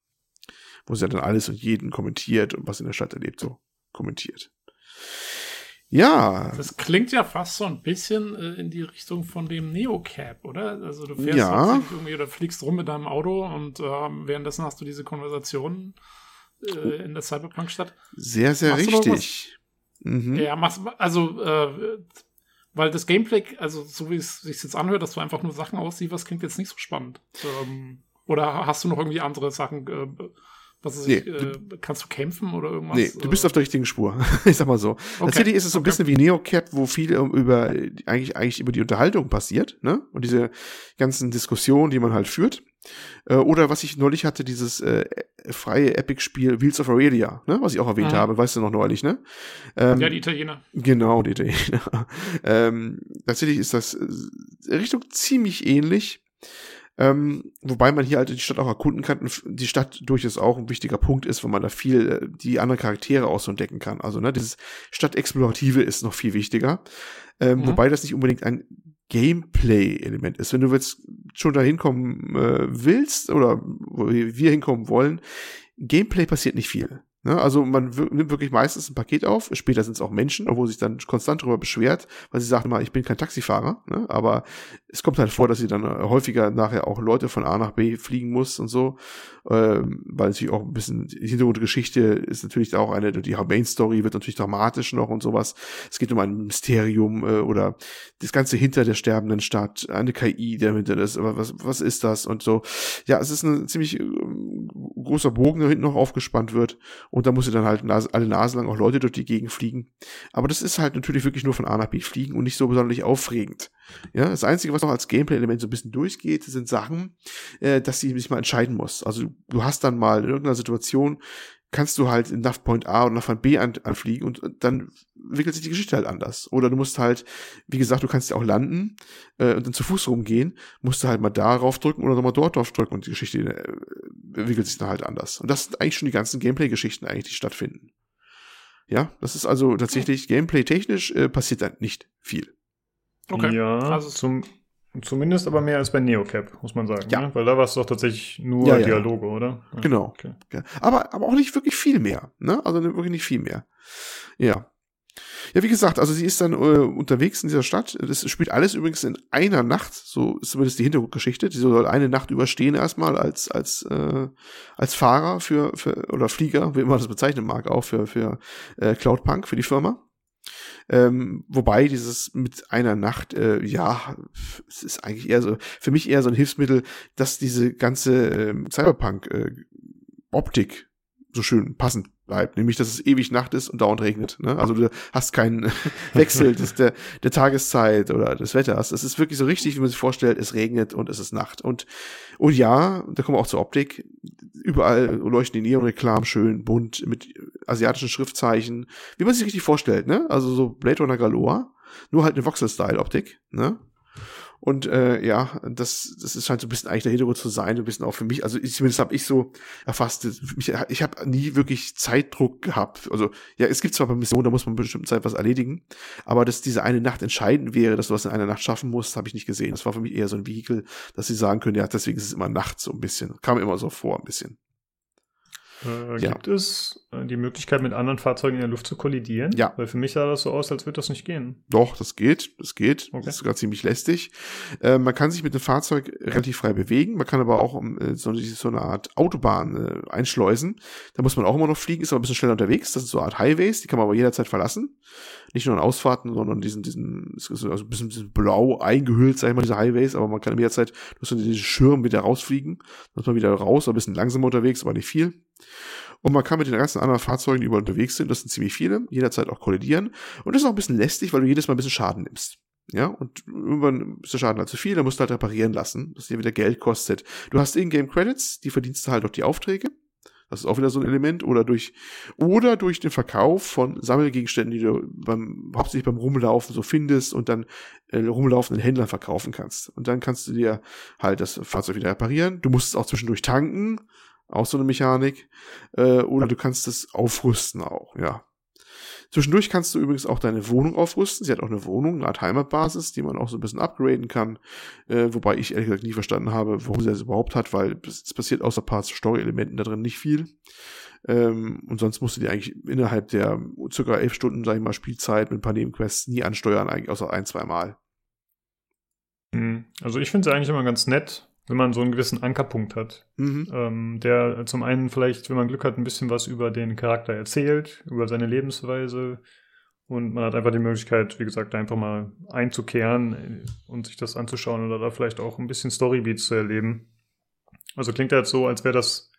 Wo sie dann alles und jeden kommentiert und was in der Stadt erlebt, so kommentiert. Ja, Das klingt ja fast so ein bisschen äh, in die Richtung von dem Neocab, oder? Also du fährst Ja. irgendwie oder fliegst rum mit deinem Auto und ähm, währenddessen hast du diese Konversationen äh, in der Cyberpunk-Stadt. sehr, sehr Machst richtig. Mhm. Ja, machst, also, äh, weil das Gameplay, also so wie es sich jetzt anhört, dass du einfach nur Sachen auslieferst, klingt jetzt nicht so spannend. Ähm, oder hast du noch irgendwie andere Sachen, äh, was ich, Nee, äh, kannst du kämpfen oder irgendwas? Nee, du bist Äh, auf der richtigen Spur. ich sag mal so. Tatsächlich ist es so ein okay. bisschen wie Neocap, wo viel ähm, über eigentlich eigentlich über die Unterhaltung passiert, ne? Und diese ganzen Diskussionen, die man halt führt. Äh, oder was ich neulich hatte, dieses äh, freie Epic-Spiel Wheels of Aurelia, ne? Was ich auch erwähnt Mhm. habe, weißt du noch neulich, ne? Ähm, ja, die Italiener. Genau, die Italiener. ähm, tatsächlich ist das äh, Richtung ziemlich ähnlich. Ähm, wobei man hier halt die Stadt auch erkunden kann. und Die Stadt durchaus auch ein wichtiger Punkt ist, weil man da viel äh, die anderen Charaktere auch so entdecken kann. Also, ne, dieses Stadtexplorative ist noch viel wichtiger. Ähm, Mhm. Wobei das nicht unbedingt ein Gameplay-Element ist. Wenn du jetzt schon da hinkommen äh, willst oder wo wir hinkommen wollen, Gameplay passiert nicht viel. Ne? Also man nimmt wirklich meistens ein Paket auf, später sind es auch Menschen, obwohl sich dann konstant darüber beschwert, weil sie sagt immer, ich bin kein Taxifahrer, ne? aber es kommt halt vor, dass sie dann äh, häufiger nachher auch Leute von A nach B fliegen muss und so, ähm, weil natürlich auch ein bisschen die Hintergrundgeschichte ist natürlich auch eine, die Main Story wird natürlich dramatisch noch und sowas. Es geht um ein Mysterium äh, oder das Ganze hinter der sterbenden Stadt, eine KI, der hinter ist, aber was, was ist das und so. Ja, es ist ein ziemlich ähm, großer Bogen, der hinten noch aufgespannt wird und da muss sie dann halt alle Nase lang auch Leute durch die Gegend fliegen. Aber das ist halt natürlich wirklich nur von A nach B fliegen und nicht so besonders aufregend. Ja, das Einzige, was noch als Gameplay-Element so ein bisschen durchgeht, sind Sachen, äh, dass sie sich mal entscheiden muss. Also du hast dann mal in irgendeiner Situation, kannst du halt in Nav Point A oder Nav Point B an, anfliegen und, und dann wickelt sich die Geschichte halt anders. Oder du musst halt, wie gesagt, du kannst ja auch landen äh, und dann zu Fuß rumgehen, musst du halt mal darauf drücken oder nochmal dort drauf drücken und die Geschichte äh, entwickelt sich dann halt anders. Und das sind eigentlich schon die ganzen Gameplay-Geschichten eigentlich, die stattfinden. Ja, das ist also tatsächlich Gameplay-technisch äh, passiert dann nicht viel. Okay. Ja, Also- zum, zumindest aber mehr als bei Neocap, muss man sagen. Ja. Ne? Weil da war es doch tatsächlich nur Ja, ja. Dialoge, oder? Ja, Genau. Okay. Ja, aber, aber auch nicht wirklich viel mehr. Ne? Also wirklich nicht viel mehr. Ja. Ja, wie gesagt, also sie ist dann äh, unterwegs in dieser Stadt. Das spielt alles übrigens in einer Nacht. So ist zumindest die Hintergrundgeschichte. Sie soll eine Nacht überstehen erstmal als als äh, als Fahrer für, für oder Flieger, wie man das bezeichnen mag, auch für für äh, Cloudpunk für die Firma. Ähm, wobei dieses mit einer Nacht, äh, ja, es ist eigentlich eher so, für mich eher so ein Hilfsmittel, dass diese ganze ähm, Cyberpunk-Optik äh, so schön passend bleibt, nämlich dass es ewig Nacht ist und dauernd regnet. Ne? Also du hast keinen Wechsel des, der, der Tageszeit oder des Wetters. Es ist wirklich so richtig, wie man sich vorstellt, es regnet und es ist Nacht. Und, und ja, da kommen wir auch zur Optik. Überall leuchten die Neonreklamen schön bunt mit asiatischen Schriftzeichen, wie man sich richtig vorstellt. Ne? Also so Blade Runner Galore, nur halt eine Voxel-Style-Optik. Ne? Und äh, ja, das, das ist halt so ein bisschen eigentlich der Hintergrund zu sein, ein bisschen auch für mich. Also ich, zumindest habe ich so erfasst, ich, ich habe nie wirklich Zeitdruck gehabt. Also ja, es gibt zwar bei Missionen, da muss man bestimmt Zeit was erledigen, aber dass diese eine Nacht entscheidend wäre, dass du was in einer Nacht schaffen musst, habe ich nicht gesehen. Das war für mich eher so ein Vehikel, dass sie sagen können, ja, deswegen ist es immer Nacht so ein bisschen. Kam immer so vor ein bisschen. Äh, ja. Gibt es äh, die Möglichkeit, mit anderen Fahrzeugen in der Luft zu kollidieren? Ja. Weil für mich sah das so aus, als würde das nicht gehen. Doch, das geht. Das geht. Okay. Das ist sogar ziemlich lästig. Äh, man kann sich mit dem Fahrzeug relativ frei bewegen. Man kann aber auch äh, so, so, eine Art Autobahn äh, einschleusen. Da muss man auch immer noch fliegen, ist aber ein bisschen schneller unterwegs. Das sind so eine Art Highways, die kann man aber jederzeit verlassen. Nicht nur an Ausfahrten, sondern diesen, diesen, also ein bisschen, bisschen blau eingehüllt, sag ich mal, diese Highways, aber man kann jederzeit durch so diesen Schirm wieder rausfliegen. Dann ist man wieder raus, ein bisschen langsamer unterwegs, aber nicht viel. Und man kann mit den ganzen anderen Fahrzeugen, die über unterwegs sind, das sind ziemlich viele, jederzeit auch kollidieren. Und das ist auch ein bisschen lästig, weil du jedes Mal ein bisschen Schaden nimmst. Ja, und irgendwann ist der Schaden halt zu viel, dann musst du halt reparieren lassen, das dir wieder Geld kostet. Du hast Ingame Credits, die verdienst du halt durch die Aufträge. Das ist auch wieder so ein Element. Oder durch, oder durch den Verkauf von Sammelgegenständen, die du beim, hauptsächlich beim Rumlaufen so findest und dann äh, rumlaufenden Händlern verkaufen kannst. Und dann kannst du dir halt das Fahrzeug wieder reparieren. Du musst es auch zwischendurch tanken. Auch so eine Mechanik. Äh, oder du kannst es aufrüsten auch, ja. Zwischendurch kannst du übrigens auch deine Wohnung aufrüsten. Sie hat auch eine Wohnung, eine Art Heimatbasis, die man auch so ein bisschen upgraden kann. Äh, wobei ich ehrlich gesagt nie verstanden habe, warum sie das überhaupt hat, weil es passiert außer paar Story-Elementen da drin nicht viel. Ähm, und sonst musst du die eigentlich innerhalb der circa elf Stunden, sag ich mal, Spielzeit mit ein paar Nebenquests nie ansteuern, eigentlich außer ein, zwei Mal. Hm. Also ich finde es eigentlich immer ganz nett, wenn man so einen gewissen Ankerpunkt hat, mhm. ähm, der zum einen vielleicht, wenn man Glück hat, ein bisschen was über den Charakter erzählt, über seine Lebensweise und man hat einfach die Möglichkeit, wie gesagt, einfach mal einzukehren und sich das anzuschauen oder da vielleicht auch ein bisschen Storybeats zu erleben. Also klingt ja jetzt so, als wäre das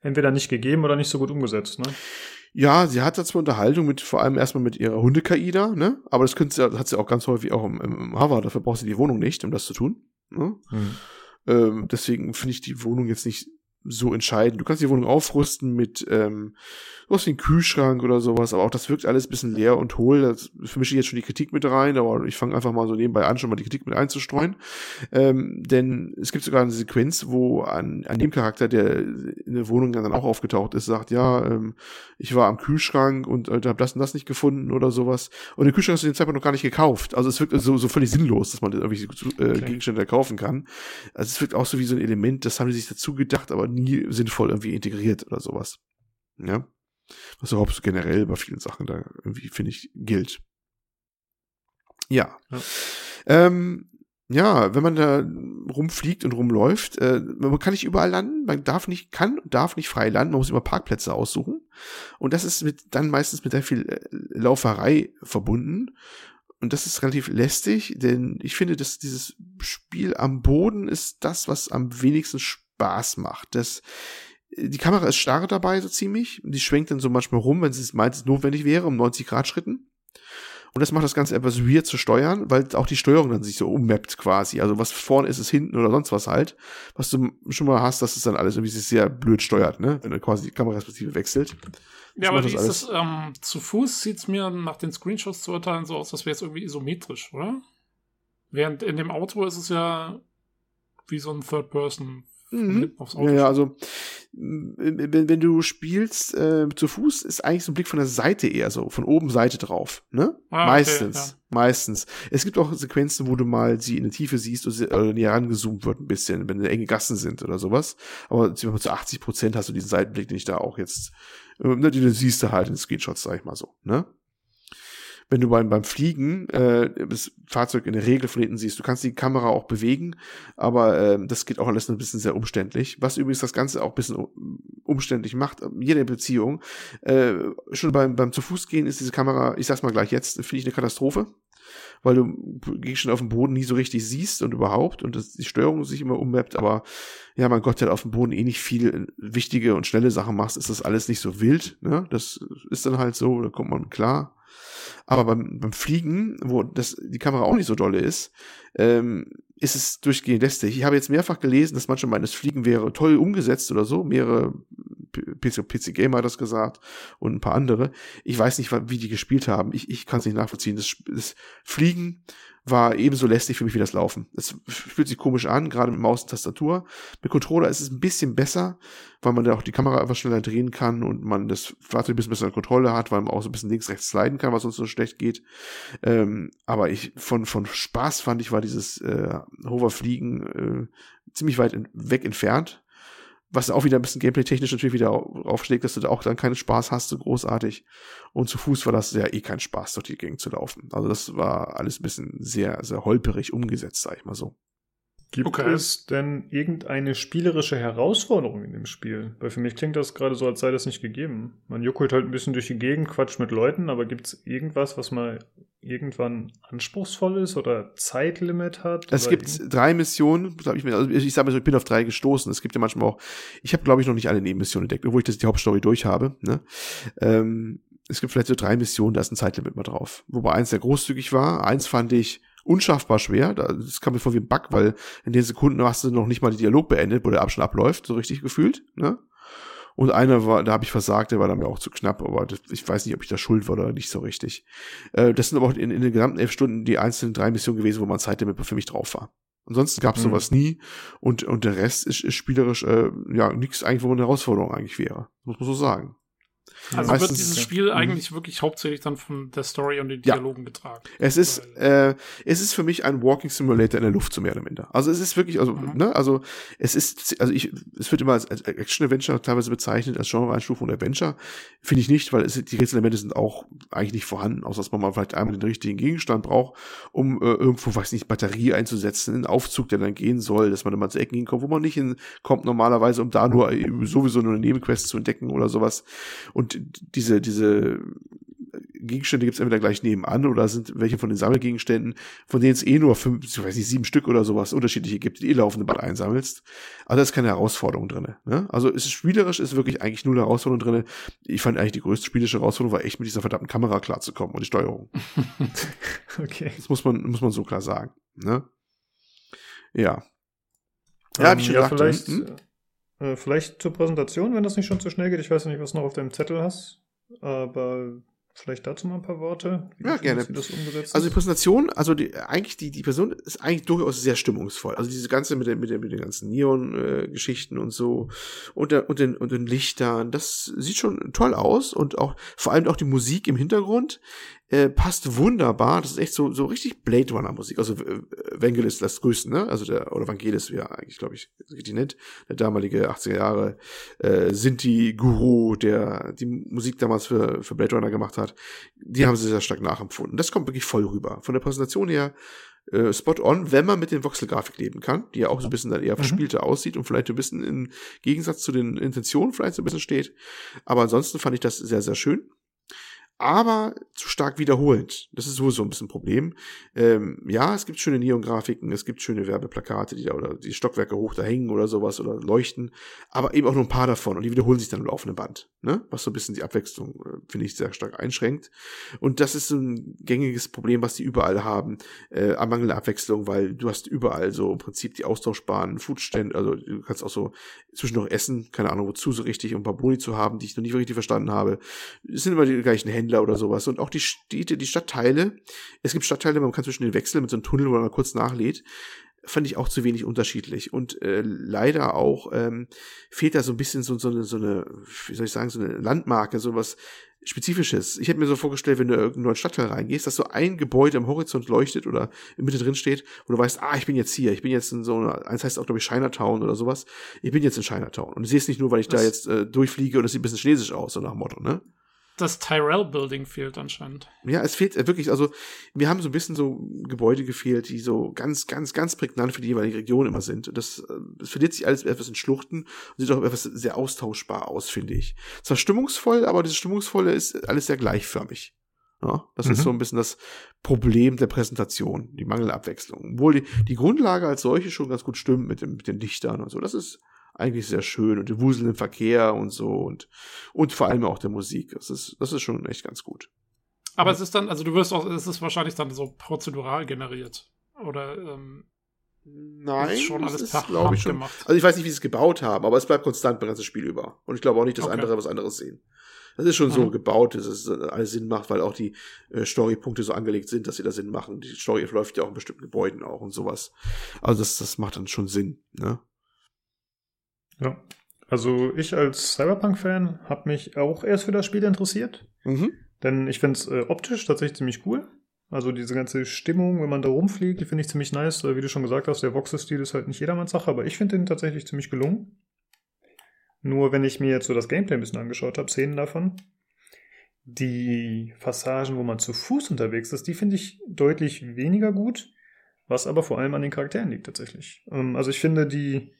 entweder nicht gegeben oder nicht so gut umgesetzt, ne? Ja, sie hat zwar Unterhaltung mit, vor allem erstmal mit ihrer Hunde-KI da, ne? Aber das, könnte, das hat sie auch ganz häufig auch im, im Hover, dafür braucht sie die Wohnung nicht, um das zu tun. Ne? Mhm. Ähm, deswegen finde ich die Wohnung jetzt nicht so entscheidend. Du kannst die Wohnung aufrüsten mit ähm, was wie ein Kühlschrank oder sowas, aber auch das wirkt alles ein bisschen leer und hohl. Das vermische ich jetzt schon die Kritik mit rein, aber ich fange einfach mal so nebenbei an, schon mal die Kritik mit einzustreuen. Ähm, denn es gibt sogar eine Sequenz, wo an, an dem Charakter, der in der Wohnung dann auch aufgetaucht ist, sagt, ja, ähm, ich war am Kühlschrank und äh, habe das und das nicht gefunden oder sowas. Und der Kühlschrank ist zu dem Zeitpunkt noch gar nicht gekauft. Also es wirkt so, so völlig sinnlos, dass man irgendwelche äh, okay. Gegenstände kaufen kann. Also es wirkt auch so wie so ein Element, das haben die sich dazu gedacht, aber nie sinnvoll irgendwie integriert oder sowas. Ja. Was überhaupt generell bei vielen Sachen da irgendwie, finde ich, gilt. Ja. Ja. Ähm, ja, wenn man da rumfliegt und rumläuft, äh, man kann nicht überall landen, man darf nicht, kann und darf nicht frei landen, man muss immer Parkplätze aussuchen. Und das ist mit, dann meistens mit sehr viel äh, Lauferei verbunden. Und das ist relativ lästig, denn ich finde, dass dieses Spiel am Boden ist das, was am wenigsten Spaß macht. Das, die Kamera ist starr dabei, so ziemlich. Die schwenkt dann so manchmal rum, wenn sie meint, es notwendig wäre, um 90 Grad Schritten. Und das macht das Ganze etwas weird zu steuern, weil auch die Steuerung dann sich so ummappt quasi. Also was vorne ist, ist hinten oder sonst was halt. Was du schon mal hast, dass es dann alles irgendwie sich sehr blöd steuert, ne? Wenn du quasi die Kameraperspektive wechselt. Ja, aber wie ist das, ähm, zu Fuß sieht's mir nach den Screenshots zu urteilen so aus, als wäre es irgendwie isometrisch, oder? Während in dem Auto ist es ja wie so ein Third-Person Mhm. Ja, ja, also wenn, wenn du spielst äh, zu Fuß, ist eigentlich so ein Blick von der Seite eher so, von oben Seite drauf, ne? Ah, meistens, okay, ja. meistens. Es gibt auch Sequenzen, wo du mal sie in der Tiefe siehst oder äh, näher rangezoomt wird ein bisschen, wenn enge Gassen sind oder sowas. Aber zu 80 Prozent hast du diesen Seitenblick, den ich da auch jetzt, äh, ne, den siehst du halt in Screenshots, sag ich mal so, ne? Wenn du beim, beim Fliegen äh, das Fahrzeug in der Regel von hinten siehst. Du kannst die Kamera auch bewegen, aber äh, das geht auch alles ein bisschen sehr umständlich. Was übrigens das Ganze auch ein bisschen umständlich macht, jede Beziehung. Äh, schon beim, beim zu Fuß gehen ist diese Kamera, ich sag's mal gleich jetzt, finde ich eine Katastrophe weil du Gegenstände auf dem Boden nie so richtig siehst und überhaupt und das, die Steuerung sich immer ummappt, aber ja, mein Gott, der auf dem Boden eh nicht viel wichtige und schnelle Sachen machst, ist das alles nicht so wild, ne? Das ist dann halt so, da kommt man klar. Aber beim, beim Fliegen, wo das, die Kamera auch nicht so dolle ist, ähm, ist es durchgehend lästig. Ich habe jetzt mehrfach gelesen, dass manche meinen, das Fliegen wäre toll umgesetzt oder so. Mehrere PC, PC Gamer hat das gesagt und ein paar andere. Ich weiß nicht, wie die gespielt haben. Ich, ich kann es nicht nachvollziehen. Das, das Fliegen war ebenso lästig für mich wie das Laufen. Es fühlt sich komisch an, gerade mit Maus und Tastatur. Mit Controller ist es ein bisschen besser, weil man da auch die Kamera einfach schneller drehen kann und man das Fahrzeug ein bisschen besser in Kontrolle hat, weil man auch so ein bisschen links, rechts sliden kann, was uns so schlecht geht. Ähm, aber ich, von, von Spaß fand ich, war dieses äh, Hoverfliegen äh, ziemlich weit in, weg entfernt was auch wieder ein bisschen gameplay-technisch natürlich wieder aufschlägt, dass du da auch dann keinen Spaß hast, so großartig. Und zu Fuß war das ja eh kein Spaß, durch die Gegend zu laufen. Also das war alles ein bisschen sehr, sehr holperig umgesetzt, sag ich mal so. Gibt okay. es denn irgendeine spielerische Herausforderung in dem Spiel? Weil für mich klingt das gerade so, als sei das nicht gegeben. Man juckelt halt ein bisschen durch die Gegend, quatscht mit Leuten, aber gibt es irgendwas, was mal irgendwann anspruchsvoll ist oder Zeitlimit hat? Es gibt drei Missionen, glaube ich, also ich sage mal, ich bin auf drei gestoßen. Es gibt ja manchmal auch, ich habe glaube ich noch nicht alle Nebenmissionen entdeckt, obwohl ich das die Hauptstory durch habe. Ne? Ähm, es gibt vielleicht so drei Missionen, da ist ein Zeitlimit mal drauf. Wobei eins sehr großzügig war, eins fand ich unschaffbar schwer. Das kam mir vor wie ein Bug, weil in den Sekunden hast du noch nicht mal den Dialog beendet, wo der Abschnitt abläuft, so richtig gefühlt. Ne? Und einer war, da habe ich versagt, der war dann mir auch zu knapp, aber das, ich weiß nicht, ob ich da schuld war oder nicht so richtig. Äh, das sind aber auch in, in den gesamten elf Stunden die einzelnen drei Missionen gewesen, wo man Zeitlimit für mich drauf war. Ansonsten gab es mhm. sowas nie und, und der Rest ist, ist spielerisch äh, ja nichts eigentlich, wo eine Herausforderung eigentlich wäre. Muss man so sagen. Also Meistens, wird dieses Spiel ja. Mhm. eigentlich wirklich hauptsächlich dann von der Story und den Dialogen ja. getragen. Es ist, äh, es ist für mich ein Walking Simulator in der Luft, so mehr oder minder. Also es ist wirklich, also, mhm. ne, also es ist, also ich, es wird immer als, als Action-Adventure teilweise bezeichnet, als Genre-Einstufung Adventure. Finde ich nicht, weil es, die Rätselelemente sind auch eigentlich nicht vorhanden, außer dass man mal vielleicht einmal den richtigen Gegenstand braucht, um äh, irgendwo, weiß nicht, Batterie einzusetzen, einen Aufzug, der dann gehen soll, dass man dann mal zu Ecken hinkommt, wo man nicht hinkommt normalerweise, um da nur äh, sowieso nur eine Nebenquest zu entdecken oder sowas. Und diese, diese Gegenstände gibt es entweder gleich nebenan oder sind welche von den Sammelgegenständen, von denen es eh nur fünf, ich weiß nicht, sieben Stück oder sowas unterschiedliche gibt, die eh laufende Bad einsammelst. Also da ist keine Herausforderung drin. Ne? Also ist spielerisch, ist wirklich eigentlich nur eine Herausforderung drin. Ich fand eigentlich die größte spielische Herausforderung war echt mit dieser verdammten Kamera klarzukommen und die Steuerung. okay. Das muss man, muss man so klar sagen. Ne? Ja. Ja, hab ich schon ja, gesagt. Vielleicht, hm? Äh, vielleicht zur Präsentation, wenn das nicht schon zu schnell geht. Ich weiß nicht, was du noch auf deinem Zettel hast, aber vielleicht dazu mal ein paar Worte. Wie ja, gerne. Wie das umgesetzt also die Präsentation, also die, eigentlich die, die Person ist eigentlich durchaus sehr stimmungsvoll. Also diese ganze mit, der, mit, der, mit den ganzen Neon-Geschichten äh, und so und, der, und, den, und den Lichtern, das sieht schon toll aus und auch vor allem auch die Musik im Hintergrund äh, passt wunderbar. Das ist echt so, so richtig Blade Runner Musik. Also äh, Vangelis das größte, ne? Also der, oder Vangelis, wie er eigentlich, glaube ich, richtig nennt. Der damalige 80er Jahre äh, Sinti-Guru, der die Musik damals für, für Blade Runner gemacht hat. Die haben sie sehr stark nachempfunden. Das kommt wirklich voll rüber. Von der Präsentation her äh, spot on, wenn man mit den Voxelgrafik leben kann, die ja auch so ein bisschen dann eher mhm. verspielter mhm. aussieht und vielleicht ein bisschen im Gegensatz zu den Intentionen vielleicht so ein bisschen steht. Aber ansonsten fand ich das sehr, sehr schön aber zu stark wiederholend. Das ist sowieso ein bisschen ein Problem. Ähm, ja, es gibt schöne Neon-Grafiken, es gibt schöne Werbeplakate, die da oder die Stockwerke hoch da hängen oder sowas oder leuchten, aber eben auch nur ein paar davon und die wiederholen sich dann im laufenden Band, ne? Was so ein bisschen die Abwechslung, äh, finde ich, sehr stark einschränkt. Und das ist so ein gängiges Problem, was die überall haben, äh, an mangelnder Abwechslung, weil du hast überall so im Prinzip die austauschbaren Foodstände, also du kannst auch so zwischendurch essen, keine Ahnung wozu so richtig, um ein paar Boni zu haben, die ich noch nicht richtig verstanden habe. Es sind immer die gleichen Händler Händler oder sowas. Und auch die Städte, die Stadtteile. Es gibt Stadtteile, man kann zwischen den wechseln mit so einem Tunnel, wo man kurz nachlädt. Fand ich auch zu wenig unterschiedlich. Und äh, leider auch ähm, fehlt da so ein bisschen so, so, eine, so eine, wie soll ich sagen, so eine Landmarke, so was Spezifisches. Ich hätte mir so vorgestellt, wenn du in irgendeinen neuen Stadtteil reingehst, dass so ein Gebäude am Horizont leuchtet oder in Mitte drin steht, wo du weißt, ah, ich bin jetzt hier, ich bin jetzt in so einer, eins heißt auch, glaube ich, Chinatown oder sowas. Ich bin jetzt in Chinatown. Und ich sehe es nicht nur, weil ich das da jetzt äh, durchfliege und es sieht ein bisschen chinesisch aus, so nach dem Motto, ne? Das Tyrell Building fehlt anscheinend. Ja, es fehlt äh, wirklich, also wir haben so ein bisschen so Gebäude gefehlt, die so ganz, ganz, ganz prägnant für die jeweilige Region immer sind. Das, äh, das verliert sich alles etwas in Schluchten und sieht auch etwas sehr austauschbar aus, finde ich. Zwar stimmungsvoll, aber dieses Stimmungsvolle ist alles sehr gleichförmig. Ja, das mhm. ist so ein bisschen das Problem der Präsentation, die mangelnde Abwechslung. Obwohl die, die Grundlage als solche schon ganz gut stimmt mit, dem, mit den Dichtern und so. Das ist eigentlich sehr schön und der Wusel im Verkehr und so und, und vor allem auch der Musik. Das ist, das ist schon echt ganz gut. Aber ja. es ist dann, also du wirst auch, es ist wahrscheinlich dann so prozedural generiert. Oder ähm, Nein, ist schon alles ist, glaube ich schon. Gemacht. Also ich weiß nicht, wie sie es gebaut haben, aber es bleibt konstant beim ganzen Spiel über. Und ich glaube auch nicht, dass okay. andere was anderes sehen. Das ist schon mhm. so gebaut, dass es alles Sinn macht, weil auch die äh, Storypunkte so angelegt sind, dass sie da Sinn machen. Die Story läuft ja auch in bestimmten Gebäuden auch und sowas. Also das, das macht dann schon Sinn, ne? Ja. Also ich als Cyberpunk-Fan habe mich auch erst für das Spiel interessiert. Mhm. Denn ich finde es äh, optisch tatsächlich ziemlich cool. Also diese ganze Stimmung, wenn man da rumfliegt, die finde ich ziemlich nice. Wie du schon gesagt hast, der Voxel-Stil ist halt nicht jedermanns Sache, aber ich finde den tatsächlich ziemlich gelungen. Nur wenn ich mir jetzt so das Gameplay ein bisschen angeschaut habe, Szenen davon, die Passagen, wo man zu Fuß unterwegs ist, die finde ich deutlich weniger gut, was aber vor allem an den Charakteren liegt tatsächlich. Ähm, also ich finde die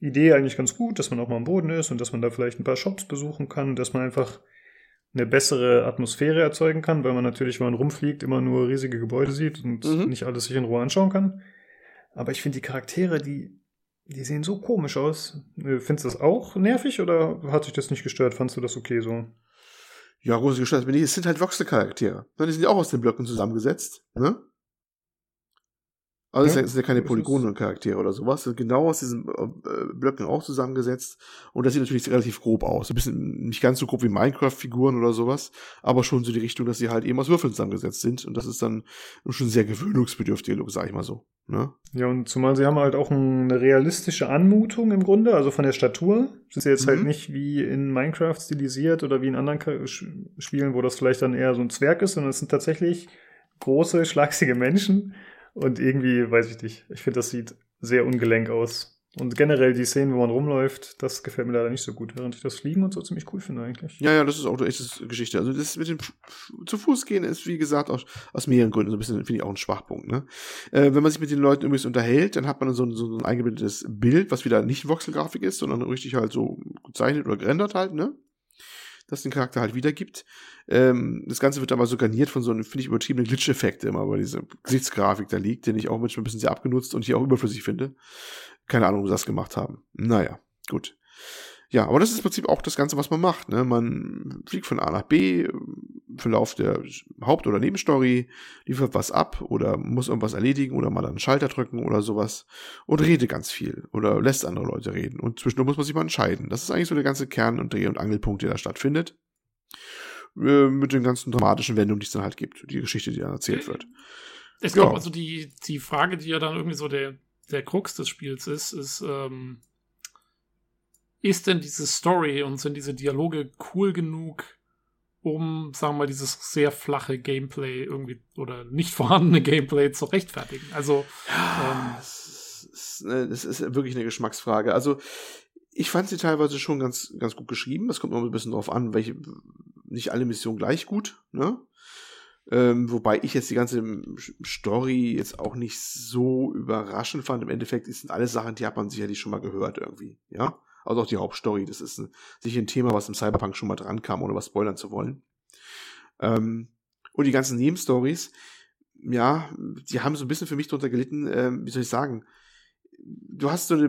Idee eigentlich ganz gut, dass man auch mal am Boden ist und dass man da vielleicht ein paar Shops besuchen kann, dass man einfach eine bessere Atmosphäre erzeugen kann, weil man natürlich, wenn man rumfliegt, immer nur riesige Gebäude sieht und mhm. nicht alles sich in Ruhe anschauen kann. Aber ich finde die Charaktere, die die sehen so komisch aus. Äh, findest du das auch nervig oder hat sich das nicht gestört? Fandst du das okay so? Ja, große gestört. Es sind halt Voxel-Charaktere. Die sind ja auch aus den Blöcken zusammengesetzt, ne? Also ja, das sind ja keine Polygone und Charaktere oder sowas. Sind genau aus diesen äh, Blöcken auch zusammengesetzt. Und das sieht natürlich relativ grob aus. Ein bisschen nicht ganz so grob wie Minecraft-Figuren oder sowas, aber schon so die Richtung, dass sie halt eben aus Würfeln zusammengesetzt sind. Und das ist dann schon sehr gewöhnungsbedürftige Look, sag ich mal so. Ne? Ja, und zumal sie haben halt auch eine realistische Anmutung im Grunde, also von der Statur. Sind sie jetzt halt mhm. halt nicht wie in Minecraft stilisiert oder wie in anderen Spielen, wo das vielleicht dann eher so ein Zwerg ist, sondern es sind tatsächlich große, schlagsige Menschen und irgendwie, weiß ich nicht, ich finde, das sieht sehr ungelenk aus. Und generell die Szenen, wo man rumläuft, das gefällt mir leider nicht so gut, während ich das Fliegen und so ziemlich cool finde eigentlich. Ja, ja, das ist auch eine echte Geschichte. Also das mit dem zu Fuß gehen ist, wie gesagt, aus, aus mehreren Gründen so ein bisschen, finde ich, auch ein Schwachpunkt. Ne? Äh, wenn man sich mit den Leuten übrigens unterhält, dann hat man so, so ein eingebildetes Bild, was wieder nicht Voxelgrafik ist, sondern richtig halt so gezeichnet oder gerendert halt, ne? Das den Charakter halt wiedergibt. Ähm, das Ganze wird aber so garniert von so einem, finde ich, übertriebenen Glitch-Effekte immer, weil diese Gesichtsgrafik da liegt, den ich auch manchmal ein bisschen sehr abgenutzt und hier auch überflüssig finde. Keine Ahnung, wie sie das gemacht haben. Naja, gut. Ja, aber das ist im Prinzip auch das Ganze, was man macht. Ne? Man fliegt von A nach B im Verlauf der Haupt- oder Nebenstory, liefert was ab oder muss irgendwas erledigen oder mal einen Schalter drücken oder sowas und redet ganz viel oder lässt andere Leute reden. Und zwischendurch muss man sich mal entscheiden. Das ist eigentlich so der ganze Kern- und Dreh- und Angelpunkt, der da stattfindet. Äh, mit den ganzen dramatischen Wendungen, die es dann halt gibt. Die Geschichte, die dann erzählt wird. Ich glaube, ja. also die, die Frage, die ja dann irgendwie so der, der Krux des Spiels ist, ist, ähm, ist denn diese Story und sind diese Dialoge cool genug, um, sagen wir mal, dieses sehr flache Gameplay irgendwie oder nicht vorhandene Gameplay zu rechtfertigen? Also, ja, ähm, das, ist, das ist wirklich eine Geschmacksfrage. Also, ich fand sie teilweise schon ganz, ganz gut geschrieben. Das kommt noch ein bisschen drauf an, welche, nicht alle Missionen gleich gut, ne? Ähm, wobei ich jetzt die ganze Story jetzt auch nicht so überraschend fand. Im Endeffekt sind alles Sachen, die hat man sicherlich schon mal gehört irgendwie, ja also auch die Hauptstory. Das ist ein, sicher ein Thema, was im Cyberpunk schon mal dran kam, ohne was spoilern zu wollen. Ähm, und die ganzen Nebenstories, ja, die haben so ein bisschen für mich drunter gelitten, ähm, wie soll ich sagen, du hast so eine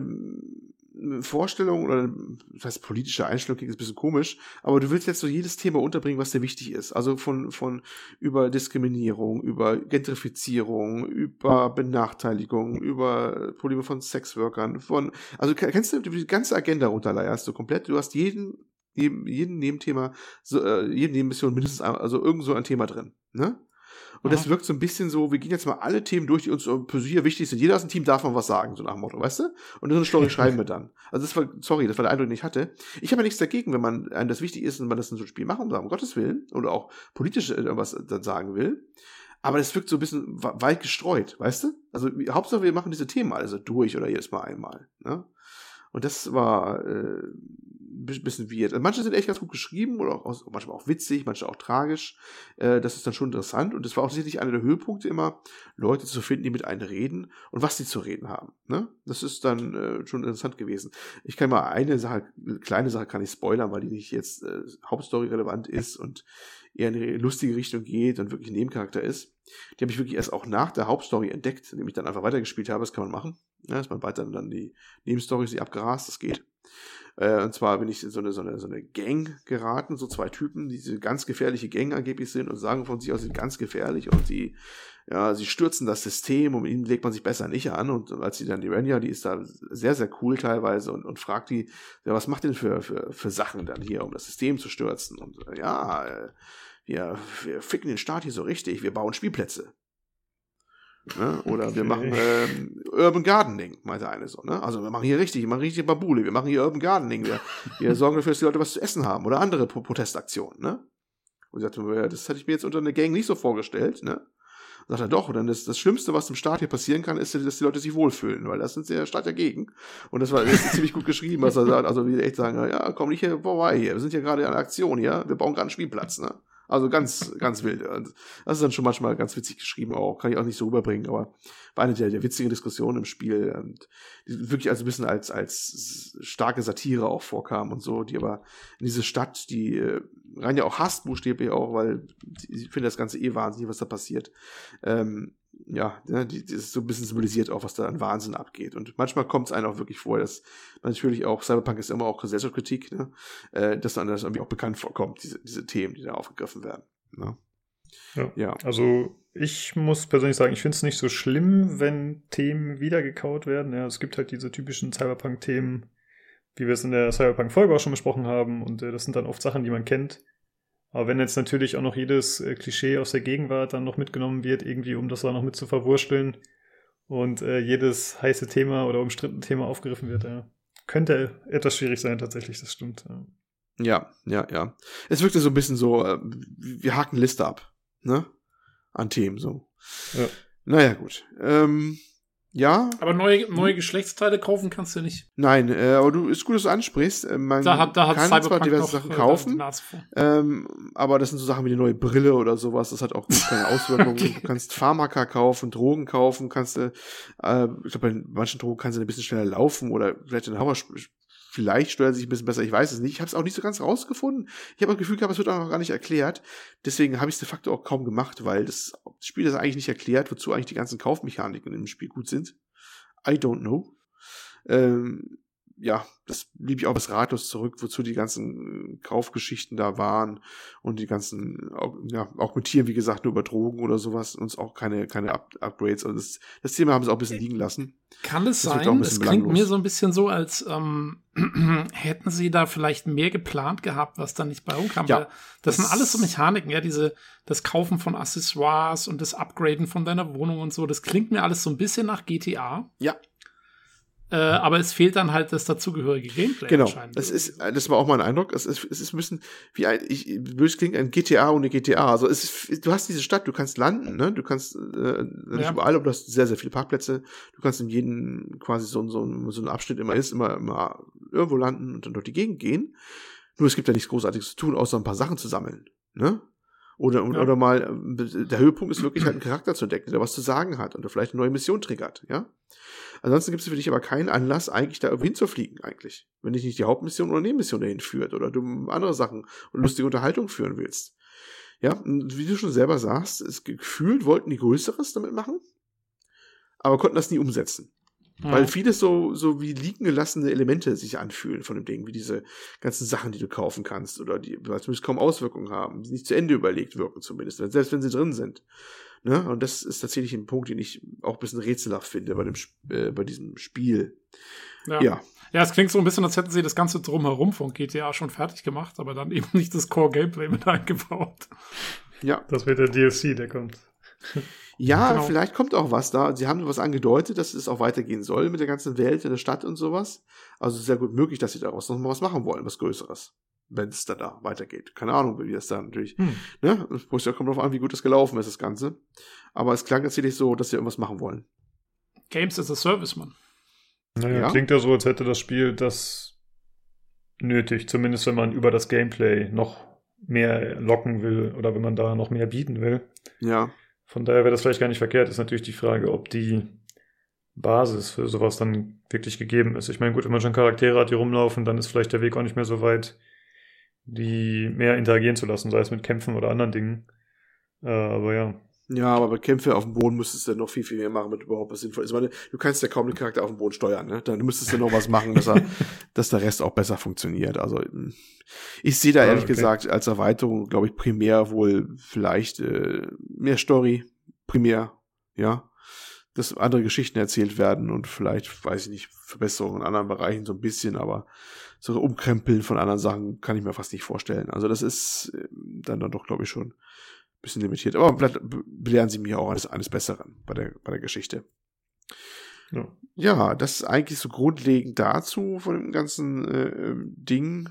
Vorstellung oder das heißt politische Einstellung klingt ein bisschen komisch, aber du willst jetzt so jedes Thema unterbringen, was dir wichtig ist. Also von, von über Diskriminierung, über Gentrifizierung, über Benachteiligung, über Probleme von Sexworkern, von, also kennst du die ganze Agenda runterleierst du komplett. Du hast jeden, jeden, jeden Nebenthema, so, äh, jede Nebenmission mindestens, also irgend so ein Thema drin, ne? Und Aha. das wirkt so ein bisschen so, wir gehen jetzt mal alle Themen durch, die uns für hier wichtig sind. Jeder aus dem Team darf mal was sagen, so nach dem Motto, weißt du? Und so eine Story schreiben wir dann. Also das war, sorry, das war der Eindruck, den ich hatte. Ich habe ja nichts dagegen, wenn man einem das wichtig ist und man das in so einem Spiel machen soll, um Gottes Willen, oder auch politisch irgendwas dann sagen will. Aber das wirkt so ein bisschen weit gestreut, weißt du? Also Hauptsache, wir machen diese Themen also durch oder jedes Mal einmal. Ne? Und das war äh, ein bisschen weird. Also manche sind echt ganz gut geschrieben oder auch, manchmal auch witzig, manche auch tragisch. Äh, das ist dann schon interessant und das war auch sicherlich einer der Höhepunkte immer, Leute zu finden, die mit einem reden und was sie zu reden haben. Ne? Das ist dann äh, schon interessant gewesen. Ich kann mal eine Sache, eine kleine Sache kann ich spoilern, weil die nicht jetzt äh, Hauptstory relevant ist und eher in eine lustige Richtung geht und wirklich ein Nebencharakter ist. Die habe ich wirklich erst auch nach der Hauptstory entdeckt, indem ich dann einfach weitergespielt habe. Das kann man machen. Ja, dass man weiter dann die Nebenstory sie abgerast, das geht. Äh, und zwar bin ich in so eine, so, eine, so eine Gang geraten, so zwei Typen, die diese ganz gefährliche Gang angeblich sind und sagen von sich aus, sie sind ganz gefährlich und sie, ja, sie stürzen das System und ihnen legt man sich besser nicht an. Und als sie dann die Renya, die ist da sehr, sehr cool teilweise und, und fragt die, ja, was macht denn für, für, für Sachen dann hier, um das System zu stürzen? Und ja, äh, wir, wir ficken den Staat hier so richtig, wir bauen Spielplätze. Ne? Oder okay. wir machen ähm, Urban Gardening, meinte eine so. Ne? Also wir machen hier richtig, wir machen richtig Babule, wir machen hier Urban Gardening, wir, wir sorgen dafür, dass die Leute was zu essen haben oder andere Protestaktionen. Ne? Und sie sagte, das hätte ich mir jetzt unter einer Gang nicht so vorgestellt. Ne? sagt er doch, dann ist das Schlimmste, was im Staat hier passieren kann, ist, dass die Leute sich wohlfühlen, weil das sind sehr Staat dagegen. Und das war das ist ziemlich gut geschrieben, was er sagt. Also wie echt sagen, ja, komm nicht hier vorbei hier, wir sind hier gerade in einer Aktion hier, wir bauen gerade einen Spielplatz, ne? Also ganz, ganz wild. Das ist dann schon manchmal ganz witzig geschrieben auch. Kann ich auch nicht so rüberbringen, aber war eine der, der witzigen Diskussionen im Spiel. Und die wirklich also ein bisschen als, als starke Satire auch vorkam und so, die aber in diese Stadt, die äh, rein ja auch hasst, buchstäblich auch, weil ich finde das Ganze eh wahnsinnig, was da passiert. Ähm, ja, ne, die, die ist so ein bisschen symbolisiert auch, was da an Wahnsinn abgeht. Und manchmal kommt es einem auch wirklich vor, dass natürlich auch, Cyberpunk ist immer auch Gesellschaftskritik, ne, äh, dass dann das irgendwie auch bekannt vorkommt, diese, diese Themen, die da aufgegriffen werden. Ne? Ja. ja. Also ich muss persönlich sagen, ich finde es nicht so schlimm, wenn Themen wiedergekaut werden. Ja, es gibt halt diese typischen Cyberpunk-Themen, wie wir es in der Cyberpunk-Folge auch schon besprochen haben. Und äh, das sind dann oft Sachen, die man kennt. Aber wenn jetzt natürlich auch noch jedes äh, Klischee aus der Gegenwart dann noch mitgenommen wird, irgendwie, um das da noch mit zu verwursteln und äh, jedes heiße Thema oder umstrittene Thema aufgegriffen wird, ja, könnte etwas schwierig sein, tatsächlich, das stimmt. Ja. Ja, ja, ja. Es wirkte so ein bisschen so, äh, wir haken Liste ab, ne? An Themen so. Ja. Naja, gut. Ähm, ja. Aber neue, neue Geschlechtsteile kaufen kannst du nicht. Nein, äh, aber du ist gut, dass du ansprichst. Äh, man da hat, da hat kann zwar diverse Sachen äh, kaufen, ähm, aber das sind so Sachen wie die neue Brille oder sowas. Das hat auch keine Auswirkungen. okay. Du kannst Pharmaka kaufen, Drogen kaufen, kannst du, äh, ich glaube, bei manchen Drogen kannst du ein bisschen schneller laufen oder vielleicht den Hammer Vielleicht steuert sich ein bisschen besser, ich weiß es nicht. Ich habe es auch nicht so ganz rausgefunden. Ich habe das Gefühl gehabt, es wird auch noch gar nicht erklärt. Deswegen habe ich es de facto auch kaum gemacht, weil das Spiel das eigentlich nicht erklärt, wozu eigentlich die ganzen Kaufmechaniken im Spiel gut sind. I don't know. Ähm, ja, das blieb ich auch bis ratlos zurück, wozu die ganzen äh, Kaufgeschichten da waren und die ganzen, ja, auch mit Tieren, wie gesagt, nur über Drogen oder sowas, uns auch keine, keine Up Upgrades. Also das, das Thema haben sie auch ein bisschen liegen lassen. Kann es das sein? Es klingt mir so ein bisschen so, als ähm, hätten sie da vielleicht mehr geplant gehabt, was dann nicht bei rumkam. Ja, das, das sind alles so Mechaniken, ja, diese, das Kaufen von Accessoires und das Upgraden von deiner Wohnung und so. Das klingt mir alles so ein bisschen nach GTA. Ja, äh, aber es fehlt dann halt das dazugehörige Gameplay. Genau. Es ist, das war auch mein Eindruck. Es ist, es ist ein bisschen wie ein, ich, böse klingt ein GTA ohne GTA. Also es ist, du hast diese Stadt, du kannst landen, ne? Du kannst äh, nicht ja. überall, aber du hast sehr, sehr viele Parkplätze. Du kannst in jedem quasi so, so, so ein Abschnitt immer ist, immer, immer irgendwo landen und dann durch die Gegend gehen. Nur es gibt ja nichts Großartiges zu tun, außer ein paar Sachen zu sammeln. Ne? Oder, ja. oder mal, äh, der Höhepunkt ist wirklich halt einen Charakter zu entdecken, der was zu sagen hat und der vielleicht eine neue Mission triggert, ja. Ansonsten gibt es für dich aber keinen Anlass, eigentlich da irgendwie hinzufliegen, eigentlich. Wenn dich nicht die Hauptmission oder Nebenmission dahin führt oder du andere Sachen und lustige Unterhaltung führen willst. Ja, und wie du schon selber sagst, es gefühlt wollten die Größeres damit machen, aber konnten das nie umsetzen. Ja. Weil vieles so, so wie liegen gelassene Elemente sich anfühlen von dem Ding, wie diese ganzen Sachen, die du kaufen kannst oder die zumindest kaum Auswirkungen haben, die nicht zu Ende überlegt wirken zumindest, selbst wenn sie drin sind. Ne? Und das ist tatsächlich ein Punkt, den ich auch ein bisschen rätselhaft finde bei, dem, äh, bei diesem Spiel. Ja. ja. Ja, es klingt so ein bisschen, als hätten sie das Ganze drumherum von GTA schon fertig gemacht, aber dann eben nicht das Core-Gameplay mit eingebaut. Ja. Das wird der DLC, der kommt. Ja, genau. vielleicht kommt auch was da. Sie haben was angedeutet, dass es auch weitergehen soll mit der ganzen Welt in der Stadt und sowas. Also sehr gut möglich, dass sie daraus noch mal was machen wollen, was Größeres wenn es dann da weitergeht. Keine Ahnung, wie das dann natürlich, hm. ne? Es kommt darauf an, wie gut das gelaufen ist, das Ganze. Aber es klang tatsächlich so, dass sie irgendwas machen wollen. Games as a Service, man. Naja, ja. klingt ja so, als hätte das Spiel das nötig, zumindest wenn man über das Gameplay noch mehr locken will oder wenn man da noch mehr bieten will. Ja. Von daher wäre das vielleicht gar nicht verkehrt. Ist natürlich die Frage, ob die Basis für sowas dann wirklich gegeben ist. Ich meine, gut, wenn man schon Charaktere hat, die rumlaufen, dann ist vielleicht der Weg auch nicht mehr so weit, die mehr interagieren zu lassen, sei es mit Kämpfen oder anderen Dingen. Äh, aber ja. Ja, aber bei Kämpfe auf dem Boden müsstest du noch viel, viel mehr machen, damit überhaupt was sinnvoll ist. Ich meine, du kannst ja kaum den Charakter auf dem Boden steuern, ne? Dann müsstest du noch was machen, dass, er, dass der Rest auch besser funktioniert. Also ich sehe da ehrlich okay. gesagt als Erweiterung, glaube ich, primär wohl vielleicht äh, mehr Story, primär, ja. Dass andere Geschichten erzählt werden und vielleicht, weiß ich nicht, Verbesserungen in anderen Bereichen so ein bisschen, aber so Umkrempeln von anderen Sachen kann ich mir fast nicht vorstellen. Also das ist äh, dann, dann doch, glaube ich, schon bisschen limitiert. Aber belehren sie mir auch eines, eines Besseren bei der, bei der Geschichte. Ja. ja, das ist eigentlich so grundlegend dazu von dem ganzen äh, ähm, Ding.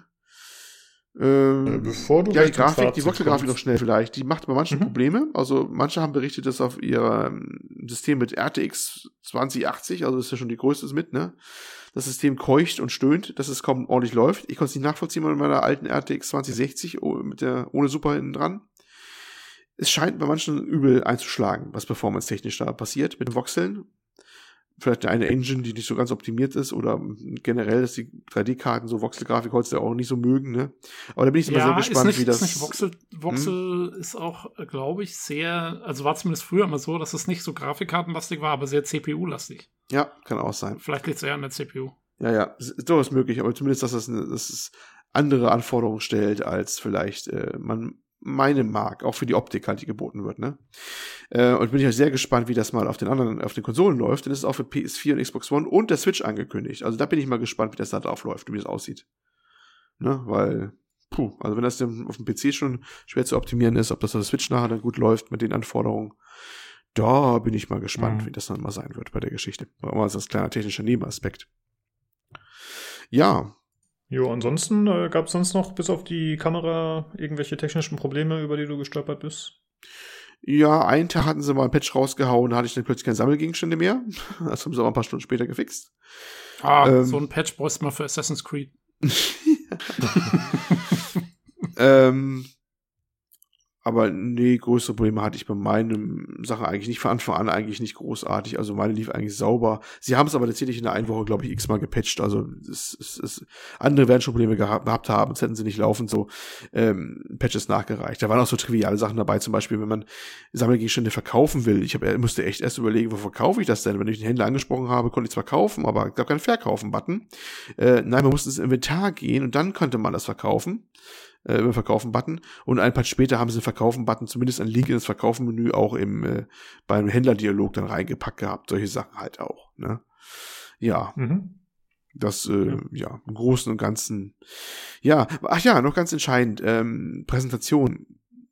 Ähm, äh, Bevor du ja, die Grafik, die Voxel-Grafik noch schnell vielleicht, die macht bei manchen mhm. Probleme. Also manche haben berichtet, dass auf ihrem System mit RTX 2080, also das ist ja schon die größte mit, ne? Das System keucht und stöhnt, dass es kaum ordentlich läuft. Ich konnte es nicht nachvollziehen mit meiner alten RTX 2060 mit der ohne Super hinten dran es scheint bei manchen übel einzuschlagen, was performance-technisch da passiert mit den Voxeln. Vielleicht eine Engine, die nicht so ganz optimiert ist oder generell, dass die 3D-Karten so Voxel-Grafik heute auch nicht so mögen, ne? Aber da bin ich immer ja, sehr gespannt, nicht, wie das. Ist nicht Voxel, Voxel hm? ist auch, glaube ich, sehr, also war zumindest früher immer so, dass es nicht so Grafikkartenlastig war, aber sehr CPU-lastig. Ja, kann auch sein. Vielleicht liegt es eher an der CPU. Ja, ja, ist durchaus möglich, aber zumindest, dass das, eine, dass es andere Anforderungen stellt, als vielleicht äh, man meine mag, auch für die Optik halt, die geboten wird, ne? Äh, und bin ich sehr gespannt, wie das mal auf den anderen, auf den Konsolen läuft, denn es ist auch für PS4 und Xbox One und der Switch angekündigt. Also da bin ich mal gespannt, wie das da drauf läuft, wie das aussieht. Ne? Weil, puh, also wenn das auf dem PC schon schwer zu optimieren ist, ob das auf der Switch nachher dann gut läuft mit den Anforderungen, da bin ich mal gespannt, mhm. wie das dann mal sein wird bei der Geschichte. Aber als kleiner technischer Nebenaspekt. Ja, Jo, ansonsten äh, gab es sonst noch bis auf die Kamera irgendwelche technischen Probleme, über die du gestolpert bist? Ja, einen Tag hatten sie mal ein Patch rausgehauen, da hatte ich dann plötzlich keine Sammelgegenstände mehr. Das haben sie aber ein paar Stunden später gefixt. Ah, ähm, so ein Patch brauchst du mal für Assassin's Creed. ähm, aber nee, größere Probleme hatte ich bei meinen Sachen eigentlich nicht von Anfang an eigentlich nicht großartig. Also meine lief eigentlich sauber. Sie haben es aber tatsächlich in der einen Woche, glaube ich, x-mal gepatcht. Also es, es, es, andere werden schon Probleme gehabt, gehabt haben, sonst hätten sie nicht laufend so ähm, Patches nachgereicht. Da waren auch so triviale Sachen dabei, zum Beispiel, wenn man Sammelgegenstände verkaufen will. Ich hab, musste echt erst überlegen, wo verkaufe ich das denn? Wenn ich den Händler angesprochen habe, konnte ich zwar kaufen, aber gab keinen Verkaufen-Button. Äh, nein, man musste ins Inventar gehen und dann konnte man das verkaufen äh, über Verkaufen-Button. Und ein Patch später haben sie einen Verkaufen-Button, zumindest einen Link ins Verkaufen-Menü auch im, äh, beim Händlerdialog dann reingepackt gehabt. Solche Sachen halt auch. Ne? Ja. Mhm. Das, äh, ja. ja, im Großen und Ganzen. Ja, ach ja, noch ganz entscheidend, ähm, Präsentation.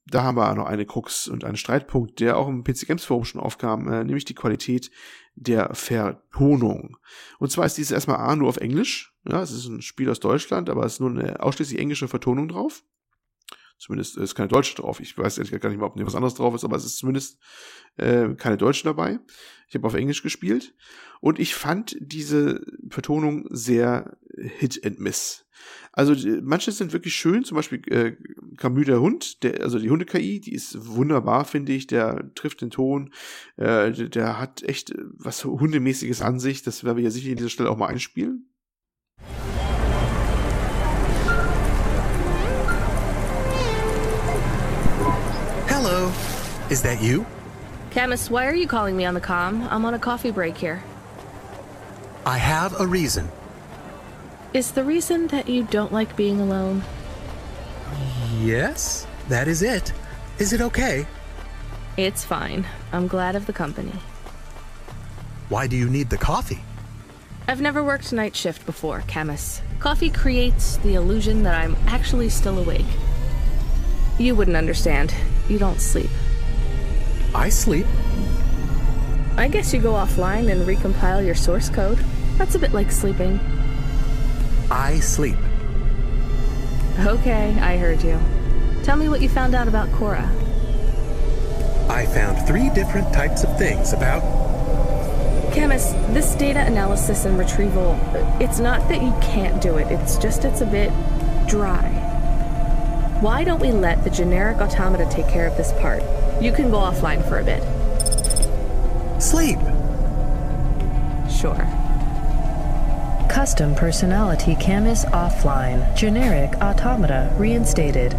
Da haben wir noch eine Krux und einen Streitpunkt, der auch im PC Games Forum schon aufkam, äh, nämlich die Qualität der Vertonung. Und zwar ist dieses erstmal A nur auf Englisch. Ja, es ist ein Spiel aus Deutschland, aber es ist nur eine ausschließlich englische Vertonung drauf. Zumindest ist keine deutsche drauf. Ich weiß ehrlich gar nicht mal, ob was anderes drauf ist, aber es ist zumindest äh, keine deutsche dabei. Ich habe auf Englisch gespielt und ich fand diese Vertonung sehr Hit and Miss. Also manche sind wirklich schön, zum Beispiel äh, Camus der Hund, der, also die Hunde-KI, die ist wunderbar, finde ich, der trifft den Ton, äh, der, hat echt was Hundemäßiges an sich, das werden wir ja sicher an dieser Stelle auch mal einspielen. Hello, is that you? Camus, why are you calling me on the com? I'm on a coffee break here. I have a reason. Is the reason that you don't like being alone? Yes, that is it. Is it okay? It's fine. I'm glad of the company. Why do you need the coffee? I've never worked night shift before, Camus. Coffee creates the illusion that I'm actually still awake. You wouldn't understand. You don't sleep. I sleep. I guess you go offline and recompile your source code. That's a bit like sleeping. I sleep. Okay, I heard you. Tell me what you found out about Cora. I found three different types of things about Camus, this data analysis and retrieval, it's not that you can't do it, it's just it's a bit dry. Why don't we let the generic automata take care of this part? You can go offline for a bit. Sleep. Sure. Custom personality Camus offline. Generic automata reinstated.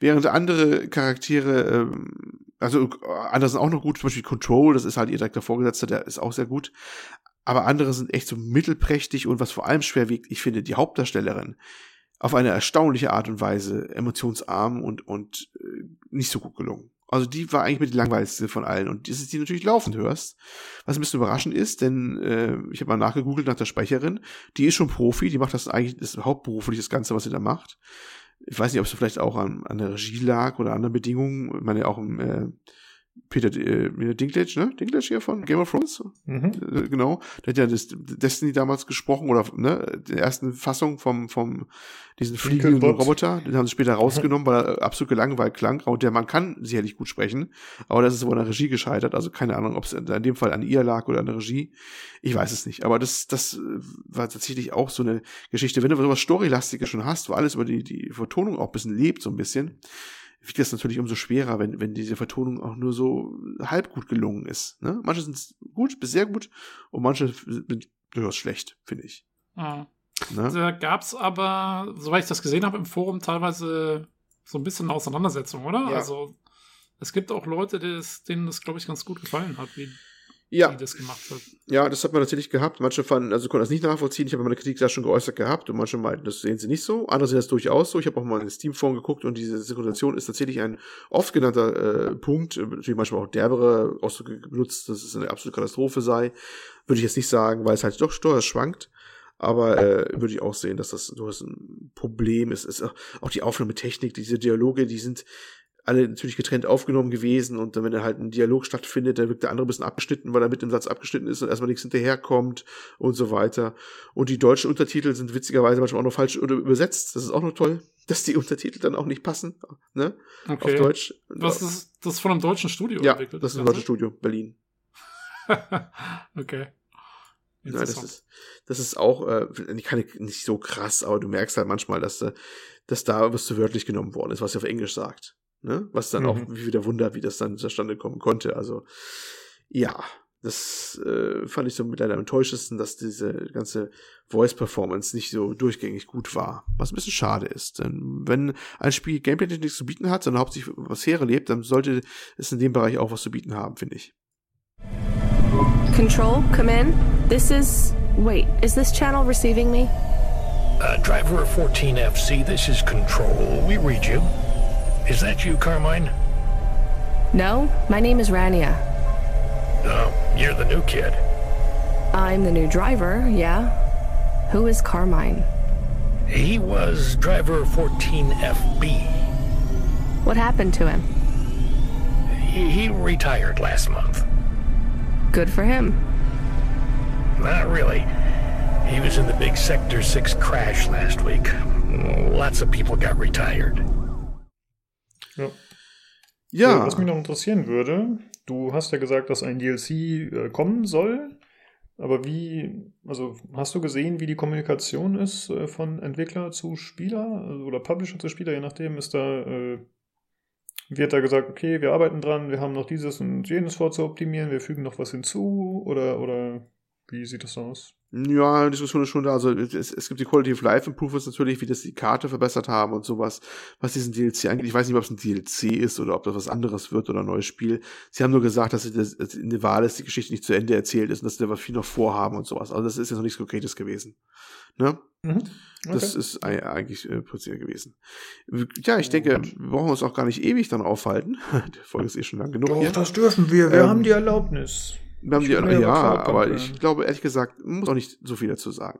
Während andere Charaktere, ähm, also andere sind auch noch gut, zum Beispiel Control, das ist halt ihr direkter Vorgesetzter, der ist auch sehr gut. Aber andere sind echt so mittelprächtig und was vor allem schwer wiegt, ich finde die Hauptdarstellerin auf eine erstaunliche Art und Weise emotionsarm und, und äh, nicht so gut gelungen. Also die war eigentlich mit die langweiligste von allen. Und das ist die natürlich laufend hörst. Was ein bisschen überraschend ist, denn äh, ich habe mal nachgegoogelt nach der Sprecherin. Die ist schon Profi, die macht das eigentlich, das ist hauptberuflich das Ganze, was sie da macht. Ich weiß nicht, ob es vielleicht auch an, an der Regie lag oder anderen Bedingungen. Ich meine, auch im äh, Peter äh, Dinklage, ne? Dinklage hier von Game of Thrones. Mhm. Äh, genau. Der hat ja das Destiny damals gesprochen oder ne, der ersten Fassung vom, vom diesen fliegenden Roboter. Den haben sie später rausgenommen, weil er absolut gelangweilt klang. Und der Mann kann sicherlich gut sprechen, aber das ist wohl an der Regie gescheitert. Also keine Ahnung, ob es in dem Fall an ihr lag oder an der Regie. Ich weiß es nicht. Aber das, das war tatsächlich auch so eine Geschichte. Wenn du sowas Storylastiges schon hast, wo alles über die, die Vertonung auch ein bisschen lebt, so ein bisschen, wiegt das natürlich umso schwerer, wenn, wenn diese Vertonung auch nur so halb gut gelungen ist. Ne? Manche sind gut bis sehr gut und manche sind durchaus schlecht, finde ich. Ah. Ne? Da gab es aber, soweit ich das gesehen habe, im Forum teilweise so ein bisschen Auseinandersetzung, oder? Ja. Also es gibt auch Leute, denen das, glaube ich, ganz gut gefallen hat, wie ja. die das gemacht hat. Ja, das hat man natürlich gehabt. Manche fanden, also konnten das nicht nachvollziehen. Ich habe meine Kritik da schon geäußert gehabt und manche meinten, das sehen sie nicht so. Andere sehen das durchaus so. Ich habe auch mal in Steam-Foren geguckt und diese Synchronisation ist tatsächlich ein oft genannter äh, Punkt. Natürlich manchmal auch derbere Ausdrücke benutzt, dass es eine absolute Katastrophe sei. Würde ich jetzt nicht sagen, weil es halt doch steuer schwankt. Aber äh, würde ich auch sehen, dass das durchaus ein Problem ist. ist auch die Aufnahmetechnik, diese Dialoge, die sind alle natürlich getrennt aufgenommen gewesen und dann, wenn da halt ein Dialog stattfindet, dann wirkt der andere ein bisschen abgeschnitten, weil er mit dem Satz abgeschnitten ist und erstmal nichts hinterherkommt und so weiter. Und die deutschen Untertitel sind witzigerweise manchmal auch noch falsch oder übersetzt. Das ist auch noch toll, dass die Untertitel dann auch nicht passen, ne? Okay. Auf Deutsch. Was ist das von einem deutschen Studio ja, entwickelt? das ist ein deutsches Studio, Berlin. okay. Ja, das ist, das ist auch äh, keine, nicht so krass, aber du merkst halt manchmal, dass, äh, dass da was zu wörtlich genommen worden ist, was er auf Englisch sagt. Ne? Was dann mhm. auch wieder wundert, wie das dann zustande kommen konnte. Also, ja, das äh, fand ich so mit leider am enttäuschendsten, dass diese ganze Voice-Performance nicht so durchgängig gut war. Was ein bisschen schade ist. Denn wenn ein Spiel gameplay nichts zu bieten hat, sondern hauptsächlich was herlebt, dann sollte es in dem Bereich auch was zu bieten haben, finde ich. Control, come in. This is. Wait, is this channel receiving me? Uh, driver 14FC, this is Control. We read you. Is that you, Carmine? No, my name is Rania. Oh, you're the new kid. I'm the new driver, yeah. Who is Carmine? He was driver 14FB. What happened to him? He, he retired last month. Good for him. Not really. He was in the big Sector 6 crash last week. Lots of people got retired. Ja. ja. Was mich noch interessieren würde, du hast ja gesagt, dass ein DLC äh, kommen soll. Aber wie, also hast du gesehen, wie die Kommunikation ist äh, von Entwickler zu Spieler also, oder Publisher zu Spieler, je nachdem, ist da, äh, wird da gesagt, okay, wir arbeiten dran, wir haben noch dieses und jenes vorzuoptimieren, wir fügen noch was hinzu oder, oder wie sieht das aus? Ja, Diskussion ist schon da. Also es, es gibt die Quality of Life Improvements natürlich, wie das die Karte verbessert haben und sowas, was diesen DLC angeht. Ich weiß nicht, ob es ein DLC ist oder ob das was anderes wird oder ein neues Spiel. Sie haben nur gesagt, dass, das, dass in der Wahl ist die Geschichte nicht zu Ende erzählt ist und dass sie da viel noch vorhaben und sowas. Also das ist jetzt noch nichts Konkretes gewesen. Ne? Mhm. Okay. Das ist eigentlich äh, präziser gewesen. Ja, ich denke, wir brauchen uns auch gar nicht ewig dann aufhalten. Die Folge ist eh schon lang genug. Doch, hier. das dürfen wir. Wir ähm, haben die Erlaubnis. Wir haben die, ja, ja aber ich glaube, ehrlich gesagt, muss auch nicht so viel dazu sagen.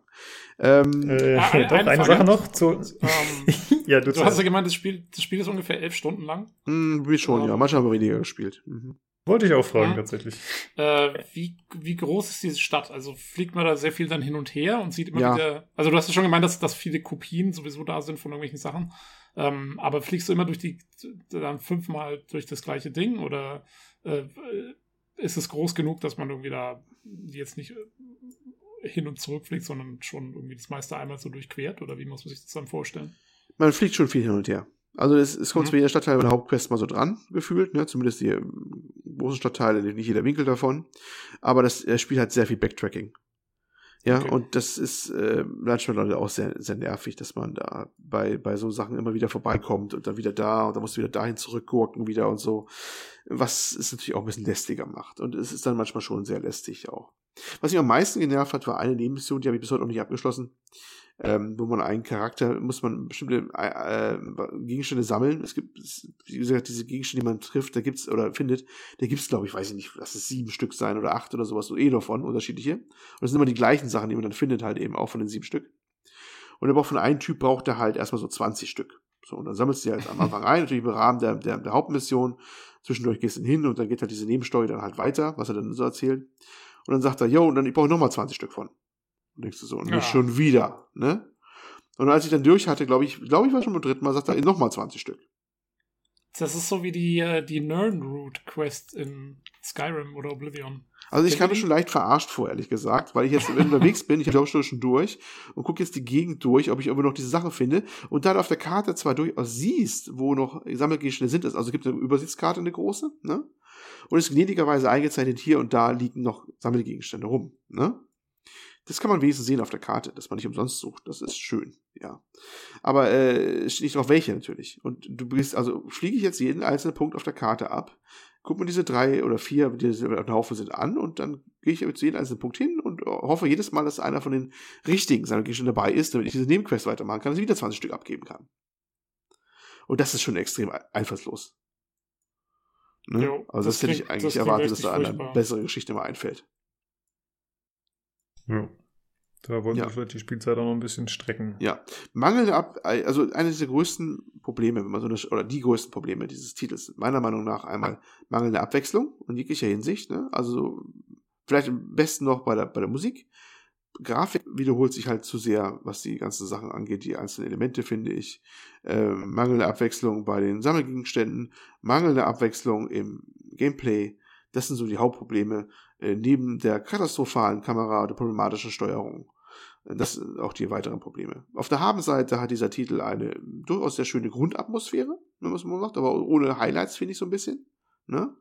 Ähm, äh, ah, doch, eine, eine Sache noch zu. Ähm, ja, du, du hast ja gemeint, das Spiel, das Spiel ist ungefähr elf Stunden lang. Mm, wie schon, um, ja. Manche haben weniger gespielt. Mhm. Wollte ich auch fragen, ja. tatsächlich. Äh, wie, wie groß ist diese Stadt? Also fliegt man da sehr viel dann hin und her und sieht immer ja. wieder. Also, du hast ja schon gemeint, dass, dass viele Kopien sowieso da sind von irgendwelchen Sachen. Ähm, aber fliegst du immer durch die, dann fünfmal durch das gleiche Ding oder äh, ist es groß genug, dass man irgendwie da jetzt nicht hin und zurück fliegt, sondern schon irgendwie das meiste einmal so durchquert? Oder wie muss man sich das dann vorstellen? Man fliegt schon viel hin und her. Also es, es kommt mhm. zu jeder Stadtteil bei der Hauptquest mal so dran, gefühlt, ne? Zumindest die ähm, großen Stadtteile, nicht jeder Winkel davon. Aber das, das Spiel hat sehr viel Backtracking. Ja, okay. und das ist äh, manchmal auch sehr, sehr nervig, dass man da bei, bei so Sachen immer wieder vorbeikommt und dann wieder da und dann musst du wieder dahin zurückgurken wieder und so. Was es natürlich auch ein bisschen lästiger macht. Und es ist dann manchmal schon sehr lästig auch. Was mich am meisten genervt hat, war eine Nebenmission, die habe ich bis heute noch nicht abgeschlossen ähm, wo man einen Charakter, muss man bestimmte äh, Gegenstände sammeln. Es gibt, wie gesagt, diese Gegenstände, die man trifft, da gibt's oder findet, da gibt's, glaube ich, weiß ich nicht, lass es sieben Stück sein oder acht oder sowas, so eh davon, unterschiedliche. Und das sind immer die gleichen Sachen, die man dann findet, halt eben auch von den sieben Stück. Und er braucht von einem Typ braucht er halt erstmal so 20 Stück. So, und dann sammelst du die halt am Anfang ein, natürlich im Rahmen der, der, der Hauptmission. Zwischendurch gehst du hin und dann geht halt diese Nebenstory dann halt weiter, was er dann so erzählt. Und dann sagt er, yo, und dann ich brauche nochmal 20 Stück von. Und denkst du so, und ja. schon wieder, ne? Und als ich dann durch hatte, glaube ich, glaube ich war schon beim dritten Mal, sagt er, nochmal 20 Stück. Das ist so wie die, äh, die Nernroot-Quest in Skyrim oder Oblivion. Also ich kam mir schon leicht verarscht vor, ehrlich gesagt, weil ich jetzt unterwegs bin, ich glaube schon schon durch und gucke jetzt die Gegend durch, ob ich immer noch diese Sache finde und dann auf der Karte zwar durchaus siehst, wo noch Sammelgegenstände sind, also es gibt eine Übersichtskarte, eine große, ne? Und es ist gnädigerweise eingezeichnet, hier und da liegen noch Sammelgegenstände rum, ne? Das kann man wenigstens sehen auf der Karte, dass man nicht umsonst sucht. Das ist schön, ja. Aber äh, steht nicht drauf welche natürlich. Und du bist, also fliege ich jetzt jeden einzelnen Punkt auf der Karte ab, guck mir diese drei oder vier, die auf dem Haufen sind, an und dann gehe ich zu jedem einzelnen Punkt hin und hoffe jedes Mal, dass einer von den richtigen seiner schon dabei ist, damit ich diese Nebenquest weitermachen kann, dass ich wieder 20 Stück abgeben kann. Und das ist schon extrem einfallslos. Ne? Jo, also das, das hätte ich eigentlich das erwartet, dass da eine bessere Geschichte mal einfällt. Ja. Da wollen ja. sie vielleicht die Spielzeit auch noch ein bisschen strecken. Ja. Mangelnde Ab also eines der größten Probleme, wenn man so eine, oder die größten Probleme dieses Titels, meiner Meinung nach einmal mangelnde Abwechslung in jeglicher Hinsicht, ne? Also vielleicht am besten noch bei der, bei der Musik. Grafik wiederholt sich halt zu sehr, was die ganzen Sachen angeht, die einzelnen Elemente, finde ich. Äh, mangelnde Abwechslung bei den Sammelgegenständen, mangelnde Abwechslung im Gameplay. Das sind so die Hauptprobleme, neben der katastrophalen Kamera oder problematischen Steuerung. Das sind auch die weiteren Probleme. Auf der Habenseite hat dieser Titel eine durchaus sehr schöne Grundatmosphäre, wenn man macht, aber ohne Highlights, finde ich so ein bisschen. Ne?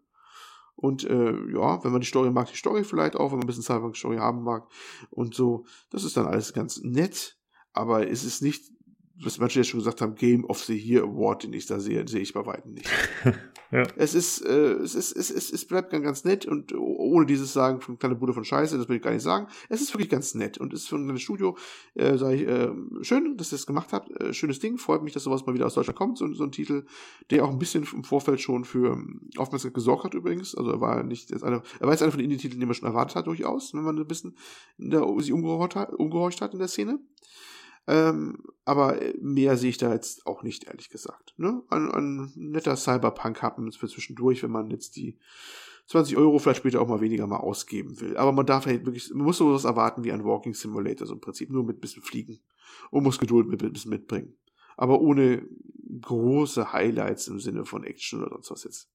Und äh, ja, wenn man die Story mag, die Story vielleicht auch, wenn man ein bisschen Cyberpunk-Story haben mag und so, das ist dann alles ganz nett, aber es ist nicht was manche ja schon gesagt haben, Game of the Year Award, den ich da sehe, sehe ich bei weitem nicht. ja. Es ist, äh, es ist, es ist, es bleibt ganz, nett und ohne dieses Sagen von kleine Bude von Scheiße, das will ich gar nicht sagen. Es ist wirklich ganz nett und ist für ein Studio, äh, sage ich, äh, schön, dass ihr es gemacht habt, äh, schönes Ding, freut mich, dass sowas mal wieder aus Deutschland kommt, so, so ein Titel, der auch ein bisschen im Vorfeld schon für ähm, Aufmerksamkeit gesorgt hat übrigens, also er war nicht jetzt einer, er war jetzt einer von den Indie-Titeln, die man schon erwartet hat durchaus, wenn man ein bisschen da, sich umgehorcht hat, umgehorcht hat in der Szene. Ähm, aber mehr sehe ich da jetzt auch nicht, ehrlich gesagt. Ne? Ein, ein netter Cyberpunk-Happen für zwischendurch, wenn man jetzt die 20 Euro vielleicht später auch mal weniger mal ausgeben will. Aber man darf halt wirklich, man muss sowas erwarten wie ein Walking Simulator, so im Prinzip, nur mit ein bisschen Fliegen. Und muss Geduld mit ein bisschen mitbringen. Aber ohne große Highlights im Sinne von Action oder sonst was jetzt.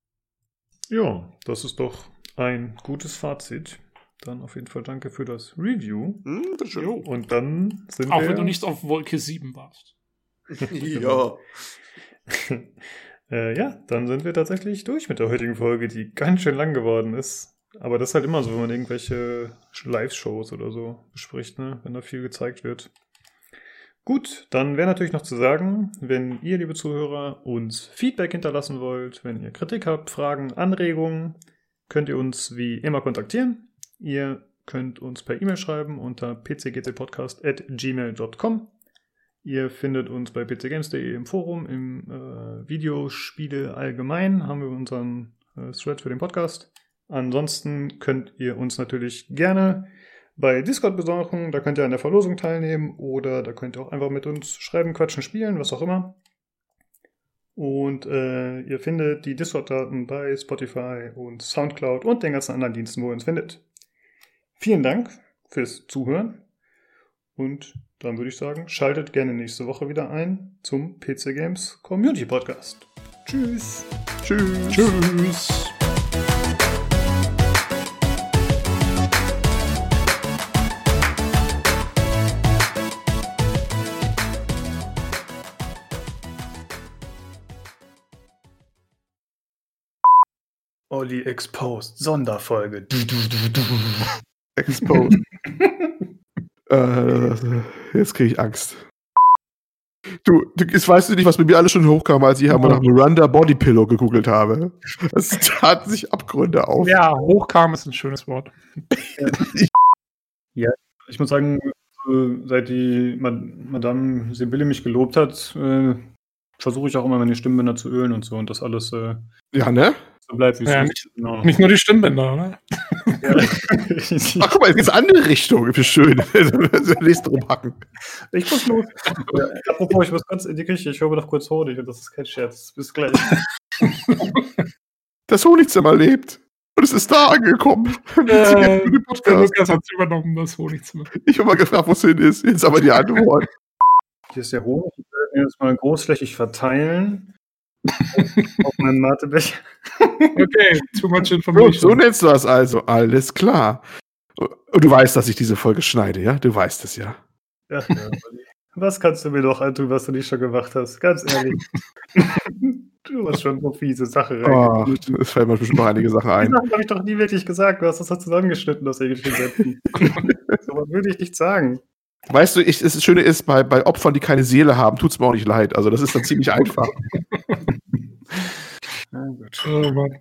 Ja, das ist doch ein gutes Fazit. Dann auf jeden Fall danke für das Review. Hm, jo. Und dann sind Auch wir. Auch wenn du nicht auf Wolke 7 warst. ja. äh, ja, dann sind wir tatsächlich durch mit der heutigen Folge, die ganz schön lang geworden ist. Aber das ist halt immer so, wenn man irgendwelche Live-Shows oder so bespricht, ne? wenn da viel gezeigt wird. Gut, dann wäre natürlich noch zu sagen, wenn ihr, liebe Zuhörer, uns Feedback hinterlassen wollt, wenn ihr Kritik habt, Fragen, Anregungen, könnt ihr uns wie immer kontaktieren. Ihr könnt uns per E-Mail schreiben unter pcgtpodcast.gmail.com. Ihr findet uns bei pcgames.de im Forum, im äh, Videospiele allgemein haben wir unseren äh, Thread für den Podcast. Ansonsten könnt ihr uns natürlich gerne bei Discord besuchen, da könnt ihr an der Verlosung teilnehmen oder da könnt ihr auch einfach mit uns schreiben, quatschen, spielen, was auch immer. Und äh, ihr findet die Discord-Daten bei Spotify und Soundcloud und den ganzen anderen Diensten, wo ihr uns findet. Vielen Dank fürs Zuhören und dann würde ich sagen, schaltet gerne nächste Woche wieder ein zum PC Games Community Podcast. Tschüss. Tschüss. Tschüss. Olli Exposed, Sonderfolge. Du, du, du, du. Exposed. äh, jetzt kriege ich Angst. Du, du, jetzt weißt du nicht, was bei mir alles schon hochkam, als ich einmal nach Miranda Bodypillow gegoogelt habe. Es taten sich Abgründe auf. Ja, hochkam ist ein schönes Wort. ja, ich muss sagen, seit die Madame Sibylle mich gelobt hat, äh, versuche ich auch immer meine Stimmbänder zu ölen und so und das alles äh, ja, ne? So bleibt, wie es Ja, ist. nicht, Genau. nicht nur die Stimmbänder, ne? Ja. Ach, guck mal, jetzt geht's andere Richtung. Wie schön. Nächste rumhacken. ich muss los. Ja, apropos, ich muss ganz in die Küche. Ich hole noch kurz Honig und das ist kein Scherz. Bis gleich. Das Honigzimmer lebt. Und es ist da angekommen. Äh, Der. Lukas hat übernommen, das Honigzimmer. Ich habe mal gefragt, wo es hin ist. Jetzt aber die Antwort. Hier ist der Honig. Ich werde ihn jetzt mal großflächig verteilen. Auf meinen Matebecher. Okay, too much So, information. so nennst du das also. Alles klar. Und du weißt, dass ich diese Folge schneide, ja? Du weißt es ja. Ja, ja, was kannst du mir doch antun, was du nicht schon gemacht hast? Ganz ehrlich. du hast schon so fiese Sache Oh, reingeschnitten. es fallen mir bestimmt noch einige Sachen Die ein. Sachen habe ich doch nie wirklich gesagt. Du hast das doch zusammengeschnitten aus irgendwelchen Sätzen. so was würde ich nicht sagen. Weißt du, ich, das Schöne ist, bei, bei Opfern, die keine Seele haben, tut es mir auch nicht leid. Also das ist dann ziemlich einfach. Na gut. Oh Mann.